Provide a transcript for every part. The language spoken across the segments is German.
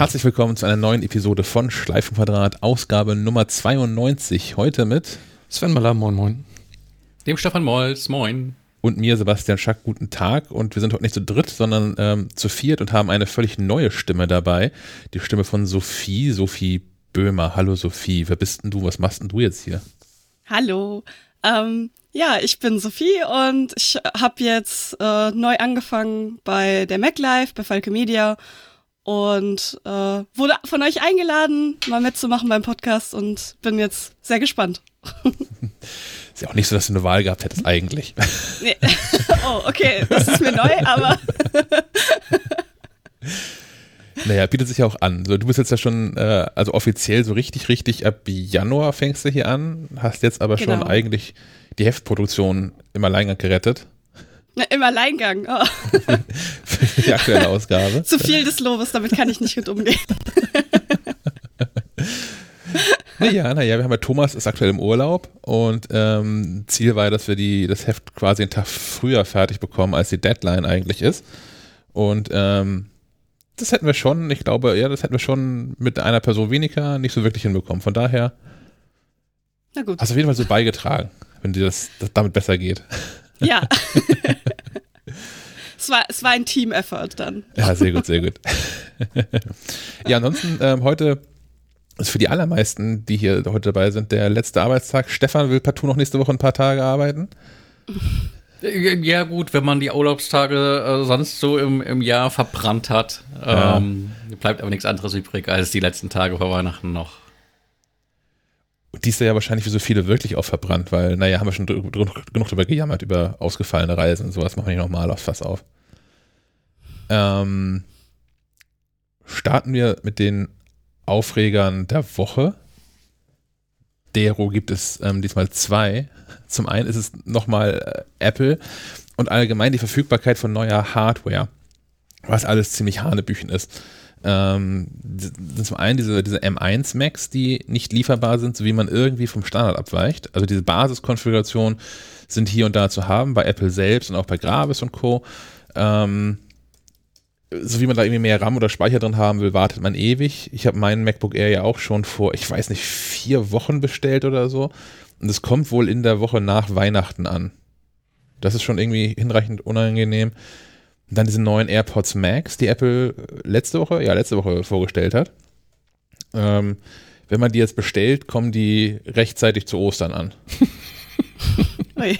Herzlich willkommen zu einer neuen Episode von Schleifenquadrat, Ausgabe Nummer 92. Heute mit Sven Maller, moin moin. Dem Stefan Molz, moin. Und mir, Sebastian Schack, guten Tag. Und wir sind heute nicht zu dritt, sondern ähm, zu viert und haben eine völlig neue Stimme dabei. Die Stimme von Sophie, Sophie Böhmer. Hallo Sophie, wer bist denn du? Was machst denn du jetzt hier? Hallo. Ähm, ja, ich bin Sophie und ich habe jetzt äh, neu angefangen bei der MacLife, bei Falke Media und äh, wurde von euch eingeladen, mal mitzumachen beim Podcast und bin jetzt sehr gespannt. Ist ja auch nicht so, dass du eine Wahl gehabt hättest eigentlich. Nee. Oh, okay, das ist mir neu, aber Naja, bietet sich ja auch an. So, du bist jetzt ja schon, äh, also offiziell so richtig, richtig ab Januar fängst du hier an, hast jetzt aber schon Genau. eigentlich die Heftproduktion im Alleingang gerettet. Na, im Alleingang. Oh, Für die aktuelle Ausgabe. zu viel des Lobes, damit kann ich nicht gut umgehen. Naja, naja, wir haben ja Thomas ist aktuell im Urlaub und ähm, Ziel war, dass wir die, das Heft quasi einen Tag früher fertig bekommen, als die Deadline eigentlich ist. Und ähm, das hätten wir schon, ich glaube, ja, das hätten wir schon mit einer Person weniger nicht so wirklich hinbekommen. Von daher Na gut. hast du auf jeden Fall so beigetragen, wenn dir das, das damit besser geht. Ja. es, war, es war ein Team-Effort dann. Ja, sehr gut, sehr gut. ja, ansonsten ähm, heute ist für die allermeisten, die hier heute dabei sind, der letzte Arbeitstag. Stefan will partout noch nächste Woche ein paar Tage arbeiten. Ja, gut, wenn man die Urlaubstage äh, sonst so im, im Jahr verbrannt hat, Ja. ähm, bleibt aber nichts anderes übrig als die letzten Tage vor Weihnachten noch. Und die ist ja wahrscheinlich für so viele wirklich auch verbrannt, weil, naja, haben wir schon drü- genug drüber gejammert, über ausgefallene Reisen und sowas, machen wir nicht nochmal aufs Fass auf. Ähm, starten wir mit den Aufregern der Woche. Dero gibt es ähm, diesmal zwei. Zum einen ist es nochmal äh, Apple und allgemein die Verfügbarkeit von neuer Hardware, was alles ziemlich hanebüchen ist. Ähm, zum einen diese, diese M1 Macs, die nicht lieferbar sind, so wie man irgendwie vom Standard abweicht. Also diese Basiskonfiguration sind hier und da zu haben, bei Apple selbst und auch bei Gravis und Co. Ähm, so wie man da irgendwie mehr RAM oder Speicher drin haben will, wartet man ewig. Ich habe meinen MacBook Air ja auch schon vor, ich weiß nicht, vier Wochen bestellt oder so. Und es kommt wohl in der Woche nach Weihnachten an. Das ist schon irgendwie hinreichend unangenehm. Und dann diese neuen AirPods Max, die Apple letzte Woche, ja, letzte Woche vorgestellt hat. Ähm, wenn man die jetzt bestellt, kommen die rechtzeitig zu Ostern an. Ui.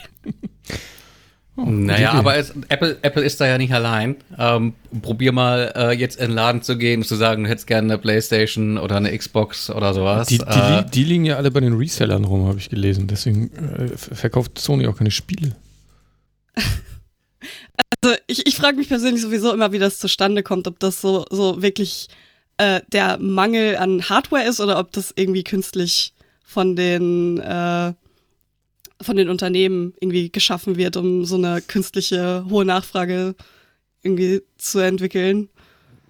naja, aber es, Apple, Apple ist da ja nicht allein. Ähm, probier mal äh, jetzt in den Laden zu gehen und zu sagen, du hättest gerne eine Playstation oder eine Xbox oder sowas. Die, die, äh, die liegen ja alle bei den Resellern rum, habe ich gelesen. Deswegen äh, ver- verkauft Sony auch keine Spiele. Also ich, ich frage mich persönlich sowieso immer, wie das zustande kommt, ob das so, so wirklich äh, der Mangel an Hardware ist oder ob das irgendwie künstlich von den äh, von den Unternehmen irgendwie geschaffen wird, um so eine künstliche hohe Nachfrage irgendwie zu entwickeln.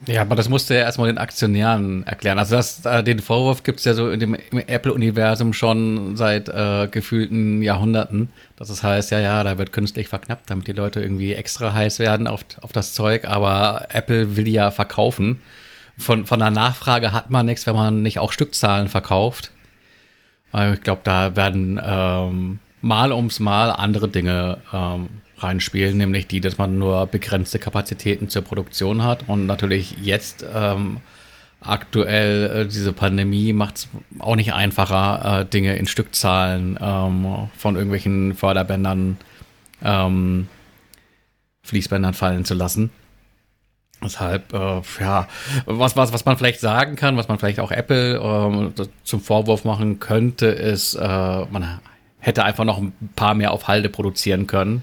Ja, aber das musste ja erstmal den Aktionären erklären. Also das, äh, den Vorwurf gibt's ja so in dem Apple-Universum schon seit äh, gefühlten Jahrhunderten. Dass es heißt, ja, ja, da wird künstlich verknappt, damit die Leute irgendwie extra heiß werden auf, auf das Zeug. Aber Apple will ja verkaufen. Von, von der Nachfrage hat man nichts, wenn man nicht auch Stückzahlen verkauft. Ich glaube, da werden ähm, mal ums Mal andere Dinge ähm, reinspielen, nämlich die, dass man nur begrenzte Kapazitäten zur Produktion hat und natürlich jetzt ähm, aktuell äh, diese Pandemie macht es auch nicht einfacher, äh, Dinge in Stückzahlen ähm, von irgendwelchen Förderbändern, ähm, Fließbändern fallen zu lassen. Deshalb, äh, ja, was, was, was man vielleicht sagen kann, was man vielleicht auch Apple ähm, zum Vorwurf machen könnte, ist, äh, man hätte einfach noch ein paar mehr auf Halde produzieren können.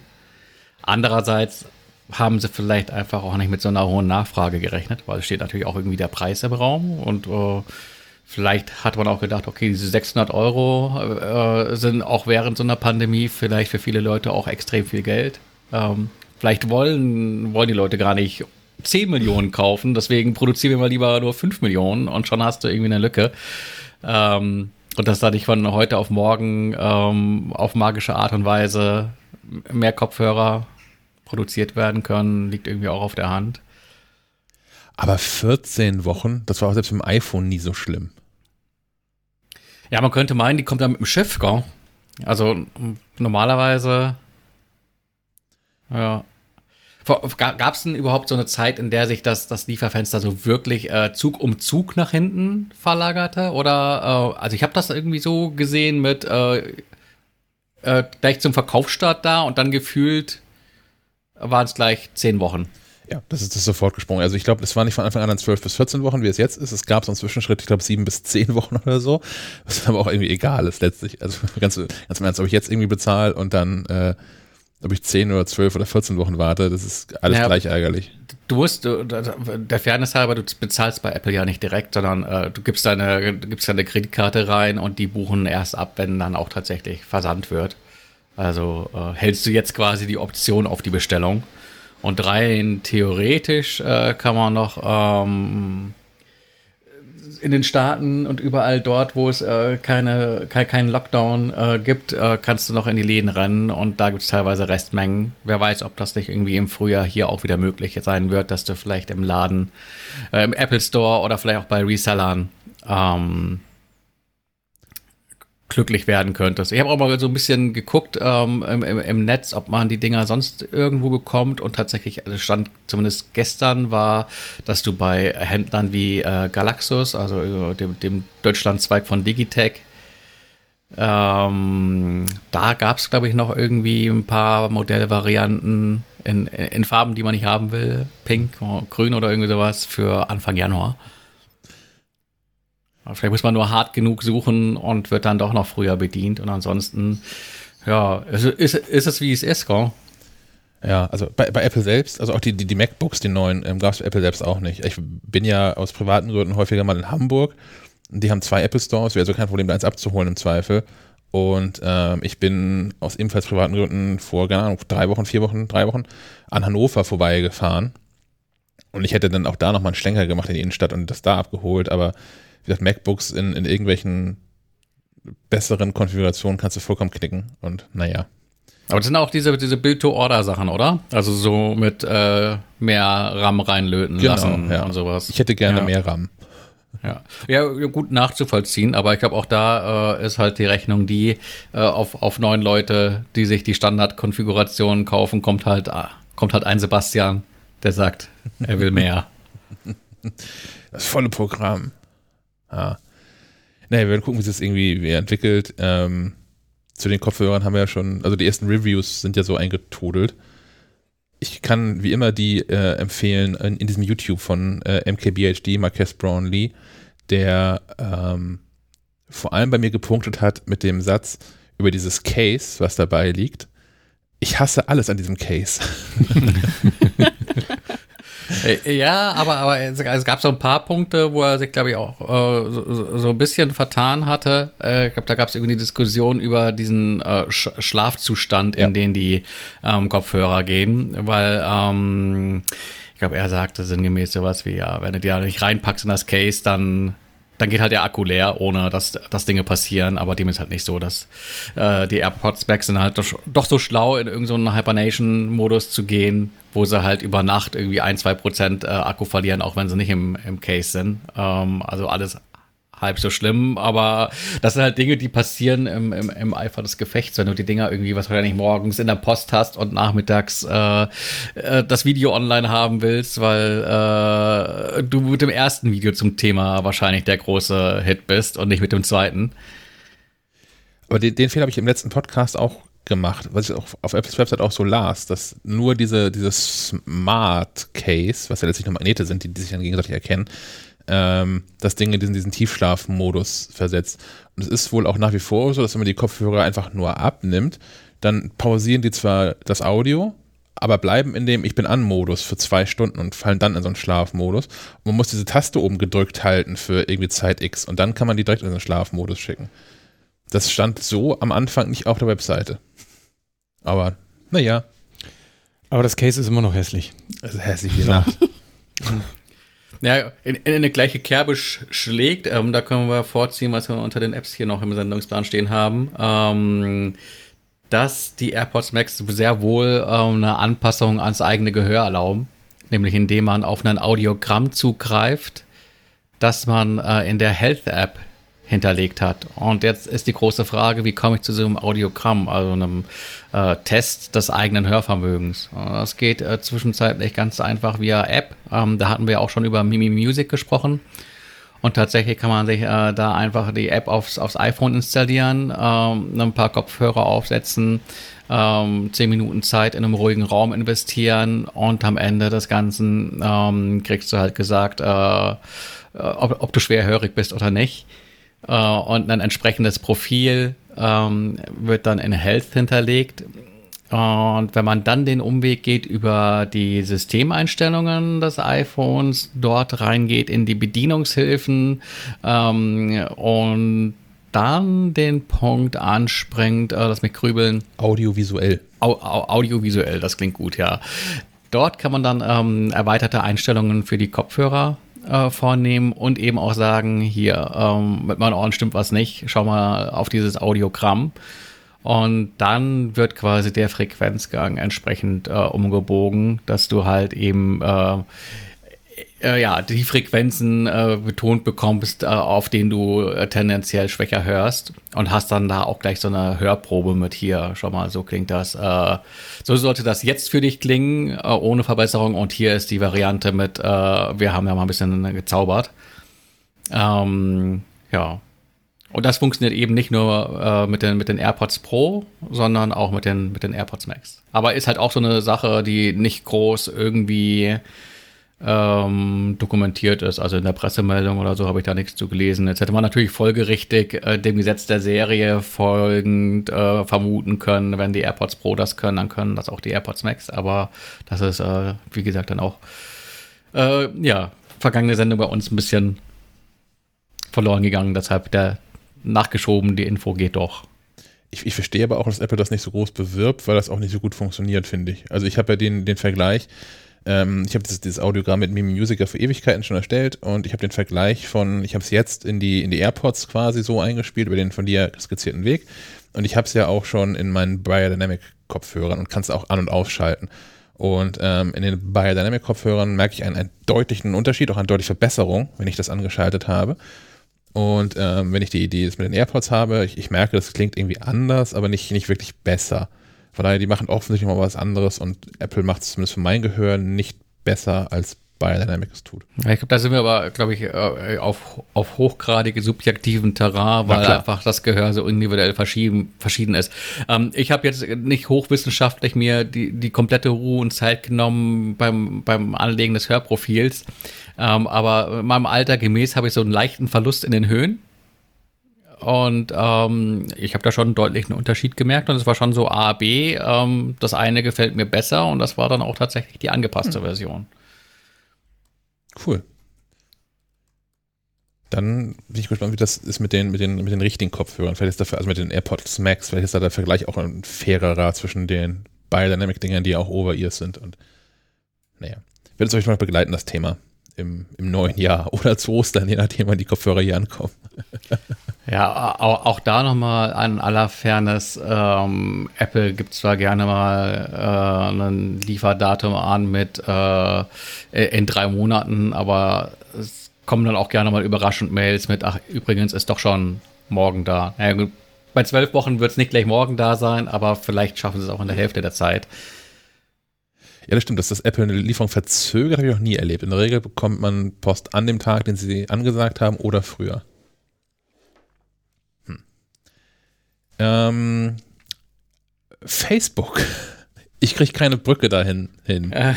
Andererseits haben sie vielleicht einfach auch nicht mit so einer hohen Nachfrage gerechnet, weil es steht natürlich auch irgendwie der Preis im Raum und äh, vielleicht hat man auch gedacht, okay, diese 600 Euro äh, sind auch während so einer Pandemie vielleicht für viele Leute auch extrem viel Geld. Ähm, vielleicht wollen, wollen die Leute gar nicht 10 Millionen kaufen, deswegen produzieren wir mal lieber nur 5 Millionen und schon hast du irgendwie eine Lücke. Ähm, und dass da nicht von heute auf morgen ähm, auf magische Art und Weise mehr Kopfhörer produziert werden können, liegt irgendwie auch auf der Hand. Aber 14 Wochen, das war auch selbst mit dem iPhone nie so schlimm. Ja, man könnte meinen, die kommt dann mit dem Schiff, gell? Also normalerweise, ja. Gab es denn überhaupt so eine Zeit, in der sich das, das Lieferfenster so wirklich äh, Zug um Zug nach hinten verlagerte? Oder, äh, also ich habe das irgendwie so gesehen mit äh, äh, gleich zum Verkaufsstart da und dann gefühlt waren es gleich zehn Wochen. Ja, das ist das sofort gesprungen. Also ich glaube, es war nicht von Anfang an an 12 bis 14 Wochen, wie es jetzt ist. Es gab so einen Zwischenschritt, ich glaube, sieben bis zehn Wochen oder so. Was aber auch irgendwie egal ist letztlich. Also ganz, ganz im Ernst, ob ich jetzt irgendwie bezahle und dann, äh, ob ich 10 oder 12 oder 14 Wochen warte, das ist alles ja, gleich ärgerlich. Du musst, du, der Fairness halber, du bezahlst bei Apple ja nicht direkt, sondern äh, du gibst deine, du gibst deine Kreditkarte rein und die buchen erst ab, wenn dann auch tatsächlich versandt wird. Also äh, hältst du jetzt quasi die Option auf die Bestellung. Und rein theoretisch äh, kann man noch ähm, in den Staaten und überall dort, wo es äh, keine, kein, keinen Lockdown äh, gibt, äh, kannst du noch in die Läden rennen und da gibt es teilweise Restmengen. Wer weiß, ob das nicht irgendwie im Frühjahr hier auch wieder möglich sein wird, dass du vielleicht im Laden, äh, im Apple Store oder vielleicht auch bei Resellern ähm, glücklich werden könntest. Ich habe auch mal so ein bisschen geguckt ähm, im, im, Netz, ob man die Dinger sonst irgendwo bekommt und tatsächlich also stand zumindest gestern war, dass du bei Händlern wie äh, Galaxus, also äh, dem, dem Deutschlandzweig von Digitech, ähm, da gab es, glaube ich, noch irgendwie ein paar Modellvarianten in, in Farben, die man nicht haben will. Pink, grün oder irgendwie sowas für Anfang Januar. Vielleicht muss man nur hart genug suchen und wird dann doch noch früher bedient. Und ansonsten, ja, ist, ist, ist es wie es ist, gell? Ja, also bei, bei Apple selbst, also auch die, die, die MacBooks, die neuen, ähm, gab es bei Apple selbst auch nicht. Ich bin ja aus privaten Gründen häufiger mal in Hamburg. Die haben zwei Apple Stores, wäre also kein Problem, da eins abzuholen im Zweifel. Und ähm, ich bin aus ebenfalls privaten Gründen vor, keine Ahnung, drei Wochen, vier Wochen, drei Wochen an Hannover vorbeigefahren. Und ich hätte dann auch da nochmal einen Schlenker gemacht in die Innenstadt und das da abgeholt, aber wie gesagt, MacBooks in, in irgendwelchen besseren Konfigurationen kannst du vollkommen knicken und naja. Aber das sind auch diese, diese Build-to-Order-Sachen, oder? Also so mit äh, mehr RAM reinlöten genau, lassen ja. und sowas. Ich hätte gerne ja. mehr RAM. Ja. ja, gut nachzuvollziehen, aber ich glaube auch da äh, ist halt die Rechnung die, äh, auf, auf neun Leute, die sich die Standardkonfiguration kaufen, kommt halt, äh, kommt halt ein Sebastian, der sagt, er will mehr. Das volle Programm. Ja. Naja, wir werden gucken, wie sich das irgendwie entwickelt. Ähm, zu den Kopfhörern haben wir ja schon, also die ersten Reviews sind ja so eingetodelt. Ich kann wie immer die äh, empfehlen in, in, diesem YouTube von äh, MKBHD, Marques Brownlee, der ähm, vor allem bei mir gepunktet hat mit dem Satz über dieses Case, was dabei liegt. Ich hasse alles an diesem Case. Äh, ja, aber, aber es, gab so ein paar Punkte, wo er sich, glaube ich, auch äh, so, so, ein bisschen vertan hatte. Äh, ich glaube, da gab es irgendwie eine Diskussion über diesen äh, Sch Schlafzustand, in ja. den die ähm, Kopfhörer gehen, weil ähm, ich glaube, er sagte sinngemäß sowas wie, ja, wenn du die nicht reinpackst in das Case, dann dann geht halt der Akku leer, ohne dass, dass Dinge passieren. Aber dem ist halt nicht so, dass äh, die AirPods Max sind halt doch, doch so schlau, in irgendeinen so Hibernation-Modus zu gehen, wo sie halt über Nacht irgendwie ein, zwei Prozent äh, Akku verlieren, auch wenn sie nicht im, im Case sind. Ähm, also alles halb so schlimm, aber das sind halt Dinge, die passieren im, im, im Eifer des Gefechts, wenn du die Dinger irgendwie, was wahrscheinlich morgens in der Post hast und nachmittags äh, äh, das Video online haben willst, weil äh, du mit dem ersten Video zum Thema wahrscheinlich der große Hit bist und nicht mit dem zweiten. Aber den, den Fehler habe ich im letzten Podcast auch gemacht, was ich auch auf Apples Website auch so las, dass nur diese, dieses Smart Case, was ja letztlich nur Magnete sind, die, die sich dann gegenseitig erkennen, ähm, das Ding in diesen, diesen Tiefschlafmodus versetzt. Und es ist wohl auch nach wie vor so, dass wenn man die Kopfhörer einfach nur abnimmt, dann pausieren die zwar das Audio, aber bleiben in dem Ich bin an Modus für zwei Stunden und fallen dann in so einen Schlafmodus. Und man muss diese Taste oben gedrückt halten für irgendwie Zeit X und dann kann man die direkt in den Schlafmodus schicken. Das stand so am Anfang nicht auf der Webseite. Aber, naja. Aber das Case ist immer noch hässlich. Also hässlich wie Nacht. Ja, in, in eine gleiche Kerbe sch schlägt. Ähm, da können wir vorziehen, was wir unter den Apps hier noch im Sendungsplan stehen haben. Ähm, dass die AirPods Max sehr wohl ähm, eine Anpassung ans eigene Gehör erlauben, nämlich indem man auf ein Audiogramm zugreift, das man äh, in der Health App hinterlegt hat. Und jetzt ist die große Frage, wie komme ich zu so einem Audiogramm, also einem äh, Test des eigenen Hörvermögens. Das geht äh, zwischenzeitlich ganz einfach via App. Ähm, da hatten wir auch schon über Mimi Music gesprochen. Und tatsächlich kann man sich äh, da einfach die App aufs, aufs iPhone installieren, ähm, ein paar Kopfhörer aufsetzen, ähm, zehn Minuten Zeit in einem ruhigen Raum investieren und am Ende des Ganzen ähm, kriegst du halt gesagt, äh, äh ob, ob, du schwerhörig bist oder nicht. Äh, und ein entsprechendes Profil ähm, wird dann in Health hinterlegt. Und wenn man dann den Umweg geht über die Systemeinstellungen des iPhones, dort reingeht in die Bedienungshilfen ähm, und dann den Punkt anspringt, äh, lass mich grübeln. Audiovisuell. Au, au, audiovisuell, das klingt gut, ja. Dort kann man dann ähm, erweiterte Einstellungen für die Kopfhörer äh, vornehmen und eben auch sagen, hier, ähm, mit meinen Ohren stimmt was nicht, schau mal auf dieses Audiogramm. Und dann wird quasi der Frequenzgang entsprechend äh, umgebogen, dass du halt eben äh, äh, ja, die Frequenzen äh, betont bekommst, äh, auf denen du äh, tendenziell schwächer hörst und hast dann da auch gleich so eine Hörprobe mit hier. Schau mal, so klingt das. Äh, so sollte das jetzt für dich klingen, äh, ohne Verbesserung. Und hier ist die Variante mit, wir haben ja mal ein bisschen gezaubert. Ähm, ja. Und das funktioniert eben nicht nur mit, den, mit den AirPods Pro, sondern auch mit den, mit den AirPods Max. Aber ist halt auch so eine Sache, die nicht groß irgendwie ähm, dokumentiert ist. Also in der Pressemeldung oder so habe ich da nichts zu gelesen. Jetzt hätte man natürlich folgerichtig äh, dem Gesetz der Serie folgend äh, vermuten können, wenn die AirPods Pro das können, dann können das auch die AirPods Max. Aber das ist, äh, wie gesagt, dann auch, äh, ja, vergangene Sendung bei uns ein bisschen verloren gegangen. Deshalb der nachgeschoben, die Info geht doch. Ich, ich, verstehe aber auch, dass Apple das nicht so groß bewirbt, weil das auch nicht so gut funktioniert, finde ich. Also ich habe ja den, den Vergleich, ähm, ich habe dieses, dieses, Audiogramm mit Mimi Musiker für Ewigkeiten schon erstellt und ich habe den Vergleich von, ich habe es jetzt in die, in die AirPods quasi so eingespielt, über den von dir skizzierten Weg. Und ich habe es ja auch schon in meinen Biodynamic Kopfhörern und kann es auch an- und ausschalten. Und ähm, in den Biodynamic Kopfhörern merke ich einen, einen, deutlichen Unterschied, auch eine deutliche Verbesserung, wenn ich das angeschaltet habe. Und ähm, wenn ich die Idee jetzt mit den AirPods habe, ich, ich merke, das klingt irgendwie anders, aber nicht, nicht wirklich besser. Von daher, die machen offensichtlich mal was anderes und Apple macht es zumindest für mein Gehör nicht besser als Biodynamic es tut. Ich glaube, da sind wir aber, glaube ich, äh, auf, auf hochgradige subjektiven Terrain, weil einfach das Gehör so individuell verschieden, verschieden ist. Ähm, ich habe jetzt nicht hochwissenschaftlich mir die, die komplette Ruhe und Zeit genommen beim, beim Anlegen des Hörprofils. Ähm, aber meinem Alter gemäß habe ich so einen leichten Verlust in den Höhen. Und ähm, ich habe da schon einen deutlichen Unterschied gemerkt und es war schon so A, B. Ähm, das eine gefällt mir besser und das war dann auch tatsächlich die angepasste hm. Version. Cool. Dann bin ich gespannt, wie das ist mit den, mit den, mit den richtigen Kopfhörern. Vielleicht ist dafür, also mit den AirPods Max, vielleicht ist da der Vergleich auch ein fairerer zwischen den Biodynamic-Dingern, die auch Over-Ears sind. Und naja, wird es euch mal begleiten, das Thema im, im neuen Jahr oder zu Ostern, je nachdem, wann die Kopfhörer hier ankommen. Ja, auch, auch da nochmal an aller Fairness. Ähm, Apple gibt zwar gerne mal äh, ein Lieferdatum an mit äh, in drei Monaten, aber es kommen dann auch gerne mal überraschend Mails mit, ach, übrigens ist doch schon morgen da. Ja, gut, bei zwölf Wochen wird es nicht gleich morgen da sein, aber vielleicht schaffen sie es auch in der Hälfte der Zeit. Ja, das stimmt, dass das Apple eine Lieferung verzögert, habe ich noch nie erlebt. In der Regel bekommt man Post an dem Tag, den sie angesagt haben oder früher. Ähm, Facebook. Ich kriege keine Brücke dahin hin. Äh.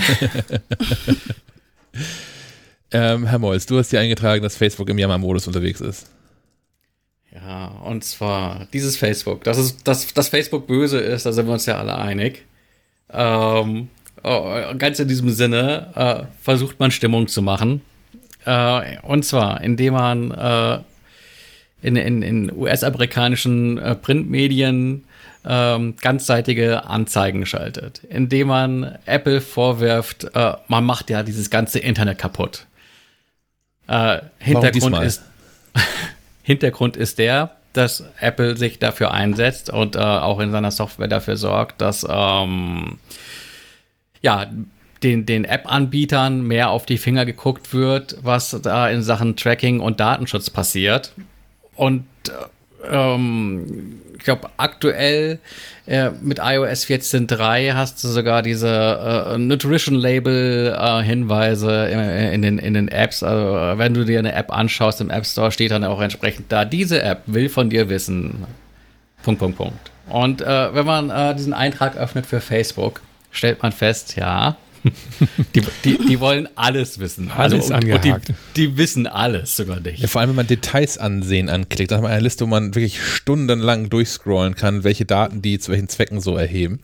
ähm, Herr Molz, du hast dir eingetragen, dass Facebook im Jammer-Modus unterwegs ist. Ja, und zwar dieses Facebook. Das ist, dass, dass Facebook böse ist, da sind wir uns ja alle einig. Ähm, oh, ganz in diesem Sinne äh, versucht man Stimmung zu machen. Äh, und zwar, indem man äh, in, in, in US-amerikanischen äh, Printmedien ähm, ganzseitige Anzeigen schaltet, indem man Apple vorwirft, äh, man macht ja dieses ganze Internet kaputt. Äh, Hintergrund ist Hintergrund ist der, dass Apple sich dafür einsetzt und äh, auch in seiner Software dafür sorgt, dass ähm, ja den, den App-Anbietern mehr auf die Finger geguckt wird, was da in Sachen Tracking und Datenschutz passiert. Und äh, ähm, ich glaube, aktuell äh, mit iOS 14.3 hast du sogar diese äh, Nutrition-Label-Hinweise äh, in, den, in den Apps. Also, wenn du dir eine App anschaust im App Store, steht dann auch entsprechend da, diese App will von dir wissen. Punkt, Punkt, Punkt. Und äh, wenn man äh, diesen Eintrag öffnet für Facebook, stellt man fest, ja, die, die, die, wollen alles wissen. Alles also, und, die, die, wissen alles sogar nicht. Ja, vor allem, wenn man Details ansehen anklickt, dann hat man eine Liste, wo man wirklich stundenlang durchscrollen kann, welche Daten die zu welchen Zwecken so erheben.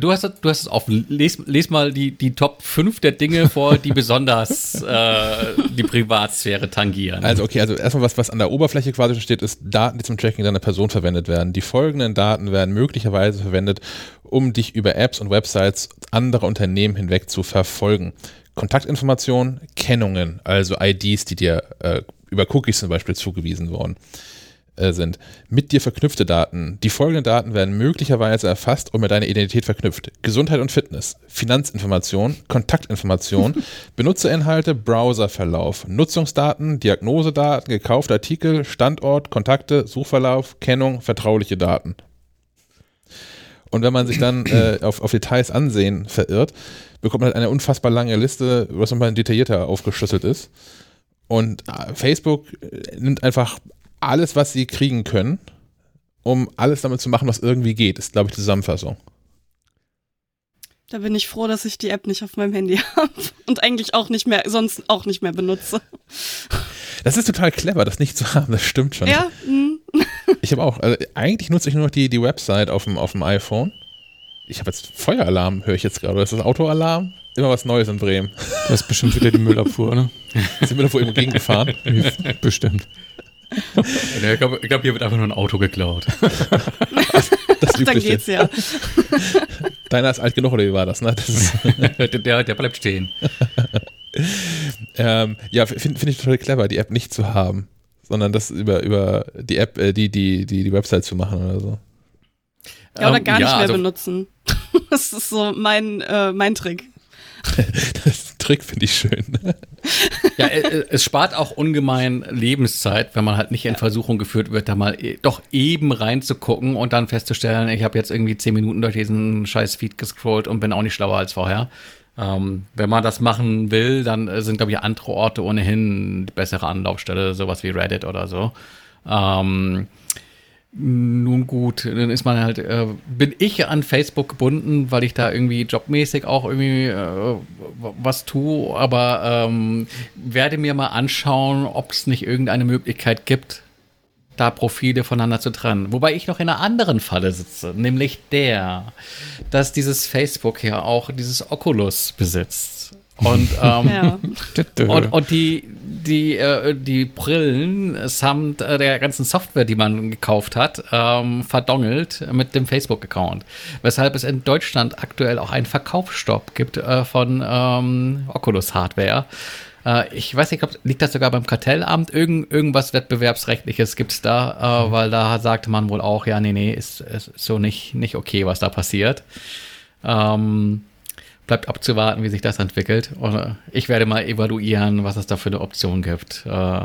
Du hast, du hast es offen. Les, les mal die, die Top 5 der Dinge vor, die besonders äh, die Privatsphäre tangieren. Also, okay, also erstmal was, was an der Oberfläche quasi steht, ist Daten, die zum Tracking deiner Person verwendet werden. Die folgenden Daten werden möglicherweise verwendet, um dich über Apps und Websites anderer Unternehmen hinweg zu verfolgen. Kontaktinformationen, Kennungen, also IDs, die dir äh, über Cookies zum Beispiel zugewiesen wurden äh, sind. Mit dir verknüpfte Daten. Die folgenden Daten werden möglicherweise erfasst und mit deiner Identität verknüpft. Gesundheit und Fitness, Finanzinformation, Kontaktinformation, Benutzerinhalte, Browserverlauf, Nutzungsdaten, Diagnosedaten, gekaufte Artikel, Standort, Kontakte, Suchverlauf, Kennung, vertrauliche Daten. Und wenn man sich dann äh, auf, auf Details ansehen verirrt, bekommt man halt eine unfassbar lange Liste, was nochmal detaillierter aufgeschlüsselt ist. Und äh, Facebook äh, nimmt einfach alles, was sie kriegen können, um alles damit zu machen, was irgendwie geht, ist, glaube ich, die Zusammenfassung. Da bin ich froh, dass ich die App nicht auf meinem Handy habe und eigentlich auch nicht mehr, sonst auch nicht mehr benutze. Das ist total clever, das nicht zu haben, das stimmt schon. Ja. Mhm. Ich habe auch, also eigentlich nutze ich nur noch die, die Website auf dem, auf dem iPhone. Ich habe jetzt Feueralarm, höre ich jetzt gerade. Oder ist das Autoalarm? Immer was Neues in Bremen. Das ist bestimmt wieder die Müllabfuhr, ne? Ist die Müllabfuhr irgendwo gegengefahren? bestimmt. Ich glaube, glaub, hier wird einfach nur ein Auto geklaut. das Dann geht's ja. Deiner ist alt genug, oder wie war das? Ne? das der, der bleibt stehen. ähm, ja, finde find ich total clever, die App nicht zu haben sondern das über, über die App, äh, die, die, die, die Website zu machen oder so. Ja, oder ähm, gar um, ja, nicht mehr also benutzen. Das ist so mein, äh, mein Trick. das Trick finde ich schön. ja, äh, äh, es spart auch ungemein Lebenszeit, wenn man halt nicht in Versuchung geführt wird, da mal doch eben reinzugucken und dann festzustellen, ich habe jetzt irgendwie zehn Minuten durch diesen scheiß Feed gescrollt und bin auch nicht schlauer als vorher. Ähm, wenn man das machen will, dann äh, sind, glaube ich, andere Orte ohnehin die bessere Anlaufstelle, sowas wie Reddit oder so. Ähm, nun gut, dann ist man halt, äh, bin ich an Facebook gebunden, weil ich da irgendwie jobmäßig auch irgendwie äh, was tue, aber ähm, werde mir mal anschauen, ob es nicht irgendeine Möglichkeit gibt, da Profile voneinander zu trennen. Wobei ich noch in einer anderen Falle sitze, nämlich der, dass dieses Facebook ja auch dieses Oculus besitzt. Und, ähm, ja. und, und, die, die, äh, die Brillen samt äh, der ganzen Software, die man gekauft hat, ähm, verdongelt mit dem Facebook-Account. Weshalb es in Deutschland aktuell auch einen Verkaufsstopp gibt äh, von ähm, Oculus-Hardware. Äh, ich weiß nicht, ob, liegt das sogar beim Kartellamt? Irgend, irgendwas Wettbewerbsrechtliches gibt es da, äh, weil da sagte man wohl auch, ja, nee, nee, ist, ist so nicht, nicht okay, was da passiert. Ähm, bleibt abzuwarten, wie sich das entwickelt. Und äh, ich werde mal evaluieren, was es da für eine Option gibt, äh,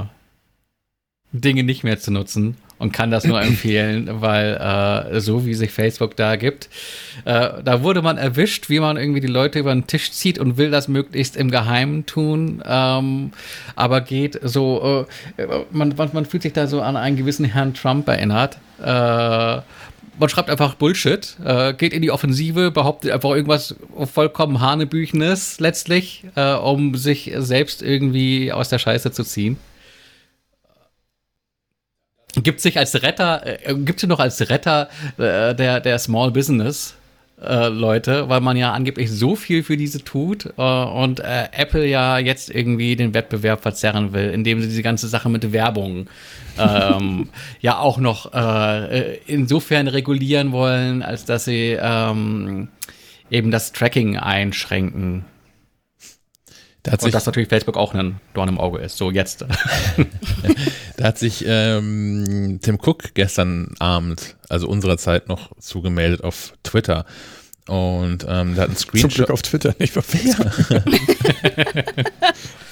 Dinge nicht mehr zu nutzen und kann das nur empfehlen, weil äh, so wie sich Facebook da gibt, äh, da wurde man erwischt, wie man irgendwie die Leute über den Tisch zieht und will das möglichst im Geheimen tun, ähm, aber geht so, äh, man, man, man, fühlt sich da so an einen gewissen Herrn Trump erinnert. Man schreibt einfach Bullshit, äh, geht in die Offensive, behauptet einfach irgendwas vollkommen Hanebüchenes letztlich, äh, um sich selbst irgendwie aus der Scheiße zu ziehen. Gibt sich als Retter, äh, gibt sie noch als Retter äh, der, der Small Business äh, Leute, weil man ja angeblich so viel für diese tut äh, und Apple ja jetzt irgendwie den Wettbewerb verzerren will, indem sie diese ganze Sache mit Werbung ähm, ja auch noch äh, insofern regulieren wollen, als dass sie ähm, eben das Tracking einschränken. Da und dass natürlich Facebook auch ein Dorn im Auge ist. So jetzt. da hat sich ähm, Tim Cook gestern Abend, also unserer Zeit noch zugemeldet auf Twitter. Und ähm, da hat ein Zum Glück Screenshot. auf Twitter, nicht auf Facebook.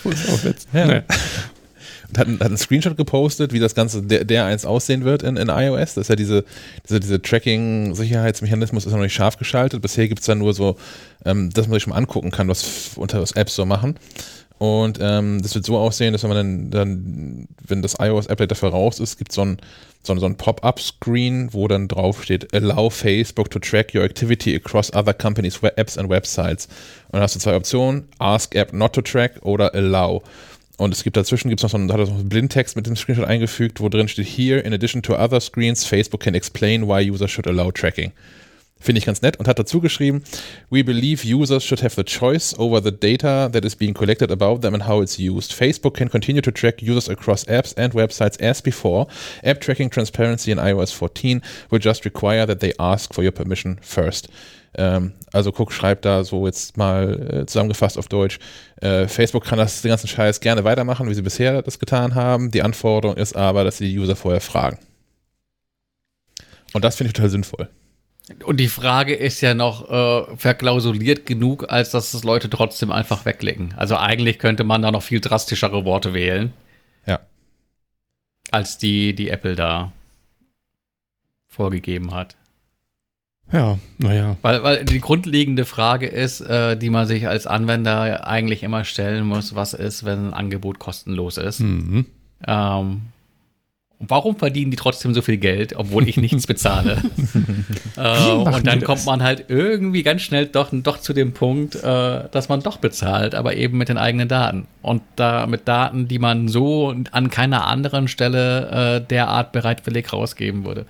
Wo ist auch jetzt? Ja. Nee. Hat, ein- hat einen Screenshot gepostet, wie das Ganze der, der eins aussehen wird in, in iOS. Das ist ja diese, diese, diese Tracking-Sicherheitsmechanismus ist noch nicht scharf geschaltet. Bisher gibt es da nur so, ähm, dass man sich schon mal angucken kann, was unter was Apps so machen. Und ähm, das wird so aussehen, dass wenn man dann, dann wenn das iOS-Update dafür raus ist, gibt so ein, so ein, so ein Pop-up-Screen, wo dann drauf steht, allow Facebook to track your activity across other companies' apps and websites. Und dann hast du zwei Optionen, ask app not to track oder allow. Und es gibt dazwischen gibt's noch so einen, hat er einen Blindtext mit dem Screenshot eingefügt, wo drin steht, here, in addition to other screens, Facebook can explain why users should allow tracking. Finde ich ganz nett und hat dazu geschrieben, we believe users should have the choice over the data that is being collected about them and how it's used. Facebook can continue to track users across apps and websites as before. App tracking transparency in iOS 14 will just require that they ask for your permission first. Ähm, also Cook schreibt da so jetzt mal äh, zusammengefasst auf Deutsch, äh, Facebook kann das den ganzen Scheiß gerne weitermachen, wie sie bisher das getan haben. Die Anforderung ist aber, dass sie die User vorher fragen. Und das finde ich total sinnvoll. Und die Frage ist ja noch äh, verklausuliert genug, als dass es Leute trotzdem einfach wegklicken. Also eigentlich könnte man da noch viel drastischere Worte wählen, Ja. als die, die Apple da vorgegeben hat. Ja, naja. Weil, weil die grundlegende Frage ist, äh, die man sich als Anwender eigentlich immer stellen muss, was ist, wenn ein Angebot kostenlos ist? Mhm. Ähm, warum verdienen die trotzdem so viel Geld, obwohl ich nichts bezahle? äh, und dann kommt man halt irgendwie ganz schnell doch, doch zu dem Punkt, äh, dass man doch bezahlt, aber eben mit den eigenen Daten. Und da mit Daten, die man so an keiner anderen Stelle äh, derart bereitwillig rausgeben würde.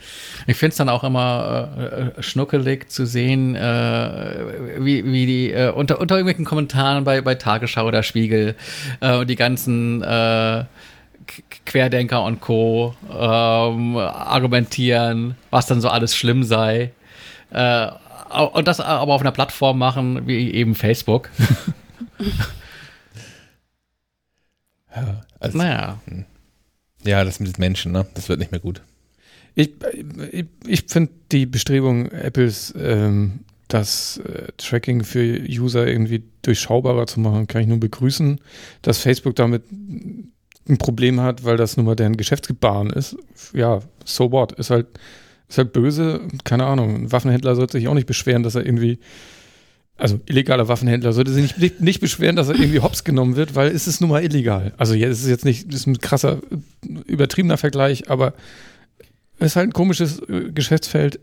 Ich finde es dann auch immer äh, äh, schnuckelig zu sehen, äh, wie, wie die unter, unter irgendwelchen Kommentaren bei, bei Tagesschau oder Spiegel die ganzen Querdenker und Co. Ähm, argumentieren, was dann so alles schlimm sei. Äh, und das aber auf einer Plattform machen wie eben Facebook. Also, naja. Ja, das mit Menschen, ne? Das wird nicht mehr gut. Ich, ich, ich finde die Bestrebung Apples, ähm, das äh, Tracking für User irgendwie durchschaubarer zu machen, kann ich nur begrüßen. Dass Facebook damit ein Problem hat, weil das nun mal deren Geschäftsgebaren ist. Ja, so what? Ist halt, ist halt böse. Keine Ahnung. Ein Waffenhändler sollte sich auch nicht beschweren, dass er irgendwie also illegaler Waffenhändler sollte sich nicht, nicht, beschweren, dass er irgendwie hops genommen wird, weil es ist nun mal illegal. Also ja, es ist jetzt nicht, ist ein krasser, übertriebener Vergleich, aber es ist halt ein komisches äh, Geschäftsfeld.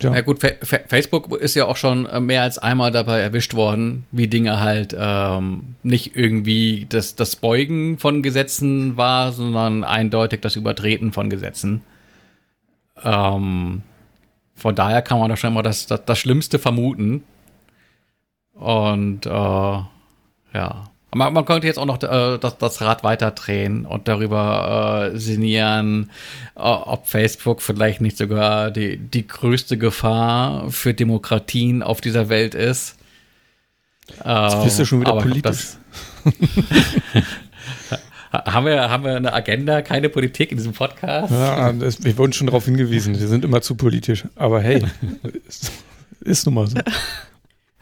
Ja. Na gut, Fa Fa Facebook ist ja auch schon äh, mehr als einmal dabei erwischt worden, wie Dinge halt ähm, nicht irgendwie das, das Beugen von Gesetzen war, sondern eindeutig das Übertreten von Gesetzen. Ähm, von daher kann man da schon mal das, das, das Schlimmste vermuten. Und äh, ja. Man, man könnte jetzt auch noch äh, das, das Rad weiterdrehen und darüber äh, sinnieren, äh, ob Facebook vielleicht nicht sogar die, die größte Gefahr für Demokratien auf dieser Welt ist. Jetzt bist du schon wieder ob politisch. Das, haben, wir, haben wir eine Agenda, keine Politik in diesem Podcast? Ja, das, wir wurden schon darauf hingewiesen, wir sind immer zu politisch. Aber hey, ist, ist nun mal so.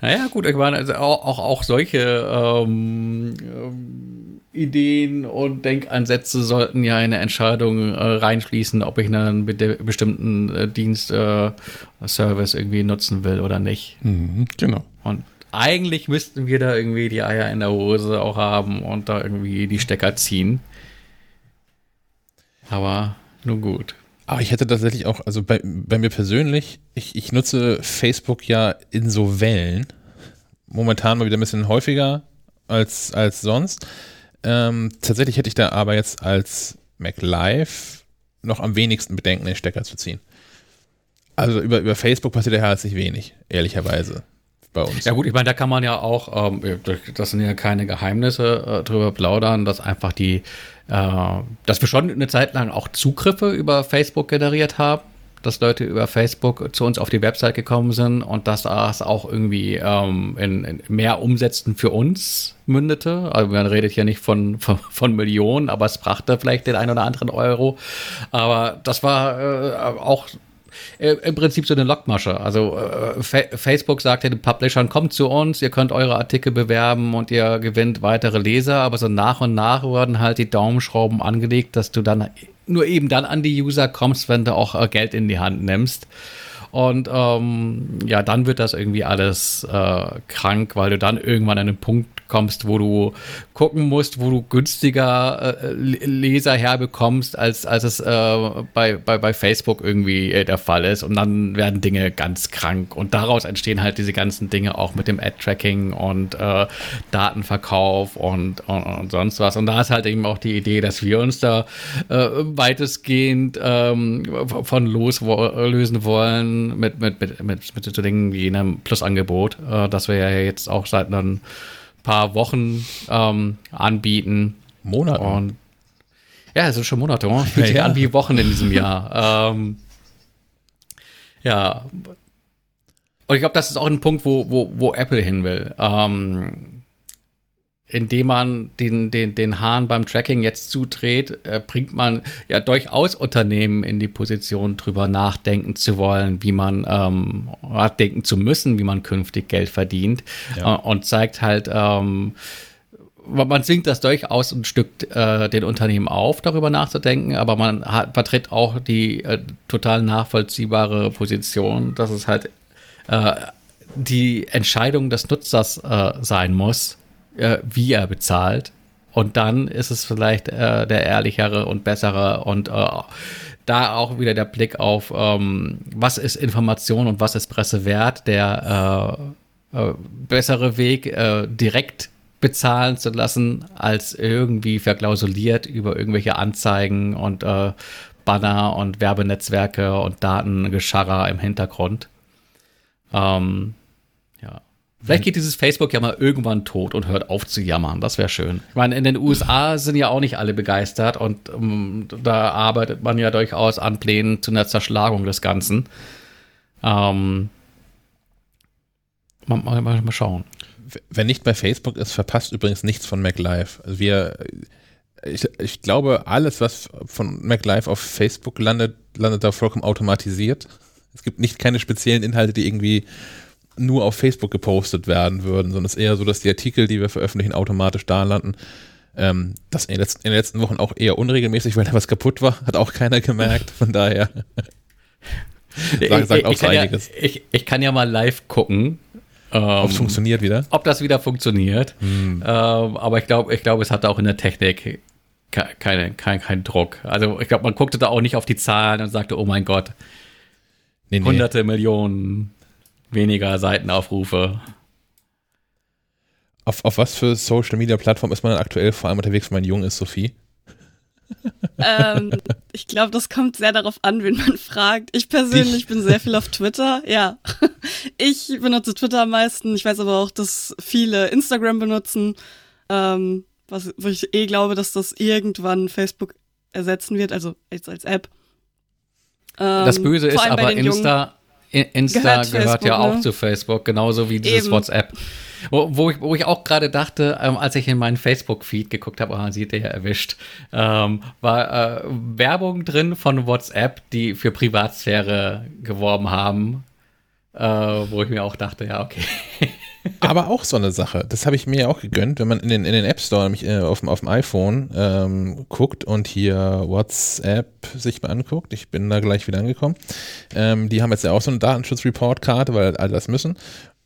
Naja, gut, ich meine, also auch, auch, auch solche ähm, ähm, Ideen und Denkansätze sollten ja in eine Entscheidung äh, reinfließen, ob ich einen be bestimmten äh, Dienst, äh, Service irgendwie nutzen will oder nicht. Mhm, genau. Und eigentlich müssten wir da irgendwie die Eier in der Hose auch haben und da irgendwie die Stecker ziehen. Aber nun gut. Aber ich hätte tatsächlich auch, also bei, bei mir persönlich, ich, ich nutze Facebook ja in so Wellen. Momentan mal wieder ein bisschen häufiger als, als sonst. Ähm, tatsächlich hätte ich da aber jetzt als Mac Live noch am wenigsten Bedenken, den Stecker zu ziehen. Also über, über Facebook passiert ja herzlich wenig, ehrlicherweise, bei uns. Ja gut, ich meine, da kann man ja auch, ähm, das sind ja keine Geheimnisse äh, drüber plaudern, dass einfach die, dass wir schon eine Zeit lang auch Zugriffe über Facebook generiert haben, dass Leute über Facebook zu uns auf die Website gekommen sind und dass das auch irgendwie ähm, in, in mehr Umsätzen für uns mündete. Also man redet hier nicht von, von, von, Millionen, aber es brachte vielleicht den einen oder anderen Euro. Aber das war äh, auch äh, im Prinzip so eine Lockmasche. Also äh, Facebook sagt ja den Publishern, kommt zu uns, ihr könnt eure Artikel bewerben und ihr gewinnt weitere Leser, aber so nach und nach wurden halt die Daumenschrauben angelegt, dass du dann nur eben dann an die User kommst, wenn du auch äh, Geld in die Hand nimmst. Und ähm, ja, dann wird das irgendwie alles äh, krank, weil du dann irgendwann an einen Punkt kommst, wo du gucken musst, wo du günstiger äh, Leser herbekommst, als, als es äh, bei, bei, bei Facebook irgendwie äh, der Fall ist. Und dann werden Dinge ganz krank. Und daraus entstehen halt diese ganzen Dinge auch mit dem Ad-Tracking und äh, Datenverkauf und, und, und, sonst was. Und da ist halt eben auch die Idee, dass wir uns da äh, weitestgehend ähm, von loslösen wollen mit, mit, mit, mit, mit so Dingen wie einem Plusangebot, äh, dass wir ja jetzt auch seit einem paar Wochen ähm, anbieten. Monate. Und ja, es sind schon Monate. Oh. Fühlt sich ja, ja. an wie Wochen in diesem Jahr. ähm, ja. Und ich glaube, das ist auch ein Punkt, wo, wo, wo Apple hin will. Ähm, indem man den, den, den Hahn beim Tracking jetzt zudreht, äh, bringt man ja durchaus Unternehmen in die Position, drüber nachdenken zu wollen, wie man ähm, denken zu müssen, wie man künftig Geld verdient ja. äh, und zeigt halt, ähm, man zwingt das durchaus ein Stück äh, den Unternehmen auf, darüber nachzudenken, aber man hat, vertritt auch die äh, total nachvollziehbare Position, dass es halt äh, die Entscheidung des Nutzers äh, sein muss, äh, wie er bezahlt. Und dann ist es vielleicht äh, der ehrlichere und bessere und äh, da auch wieder der Blick auf, ähm, was ist Information und was ist Presse wert, der äh, äh, bessere Weg, äh, direkt bezahlen zu lassen, als irgendwie verklausuliert über irgendwelche Anzeigen und Banner und Werbenetzwerke und Datengescharrer im Hintergrund. Ähm, Vielleicht geht dieses Facebook ja mal irgendwann tot und hört auf zu jammern. Das wäre schön. Ich meine, in den USA sind ja auch nicht alle begeistert und um, da arbeitet man ja durchaus an Plänen zu einer Zerschlagung des Ganzen. Ähm, mal, mal, mal schauen. Wer nicht bei Facebook ist, verpasst übrigens nichts von MacLive. Also wir, ich, ich glaube, alles, was von MacLive auf Facebook landet, landet da vollkommen automatisiert. Es gibt nicht keine speziellen Inhalte, die irgendwie nur auf Facebook gepostet werden würden, sondern es ist eher so, dass die Artikel, die wir veröffentlichen, automatisch da landen. Ähm, das in den, letzten, in den letzten Wochen auch eher unregelmäßig, weil da was kaputt war, hat auch keiner gemerkt. Von daher sagt, sagt auch ich, so einiges. Ja, ich, ich kann ja mal live gucken. Ähm, ob es funktioniert wieder? Ob das wieder funktioniert. Hm. Ähm, aber ich glaube, ich glaube, es hat auch in der Technik keine, kein, kein Druck. Also ich glaube, man guckte da auch nicht auf die Zahlen und sagte, oh mein Gott, nee, nee. hunderte Millionen weniger Seitenaufrufe. Auf, auf was für Social Media Plattform ist man denn aktuell vor allem unterwegs, wenn man jung ist, Sophie? ähm, ich glaube, das kommt sehr darauf an, wen man fragt. Ich persönlich ich. bin sehr viel auf Twitter, ja. Ich benutze Twitter am meisten. Ich weiß aber auch, dass viele Instagram benutzen, ähm, was, wo ich eh glaube, dass das irgendwann Facebook ersetzen wird, also jetzt als App. Ähm, das Böse ist aber Insta, Insta gehört, gehört ja auch ne? zu Facebook, genauso wie dieses Eben. WhatsApp. Wo, wo, ich, wo ich auch gerade dachte, ähm, als ich in meinen Facebook-Feed geguckt habe, oh, sieht der ja erwischt, ähm, war äh, Werbung drin von WhatsApp, die für Privatsphäre geworben haben, äh, wo ich mir auch dachte, ja, okay. Aber auch so eine Sache, das habe ich mir ja auch gegönnt, wenn man in den, in den App Store nämlich äh, auf, dem, auf dem iPhone ähm, guckt und hier WhatsApp sich mal anguckt. Ich bin da gleich wieder angekommen. Ähm, die haben jetzt ja auch so eine Datenschutz-Report-Karte, weil alle das müssen.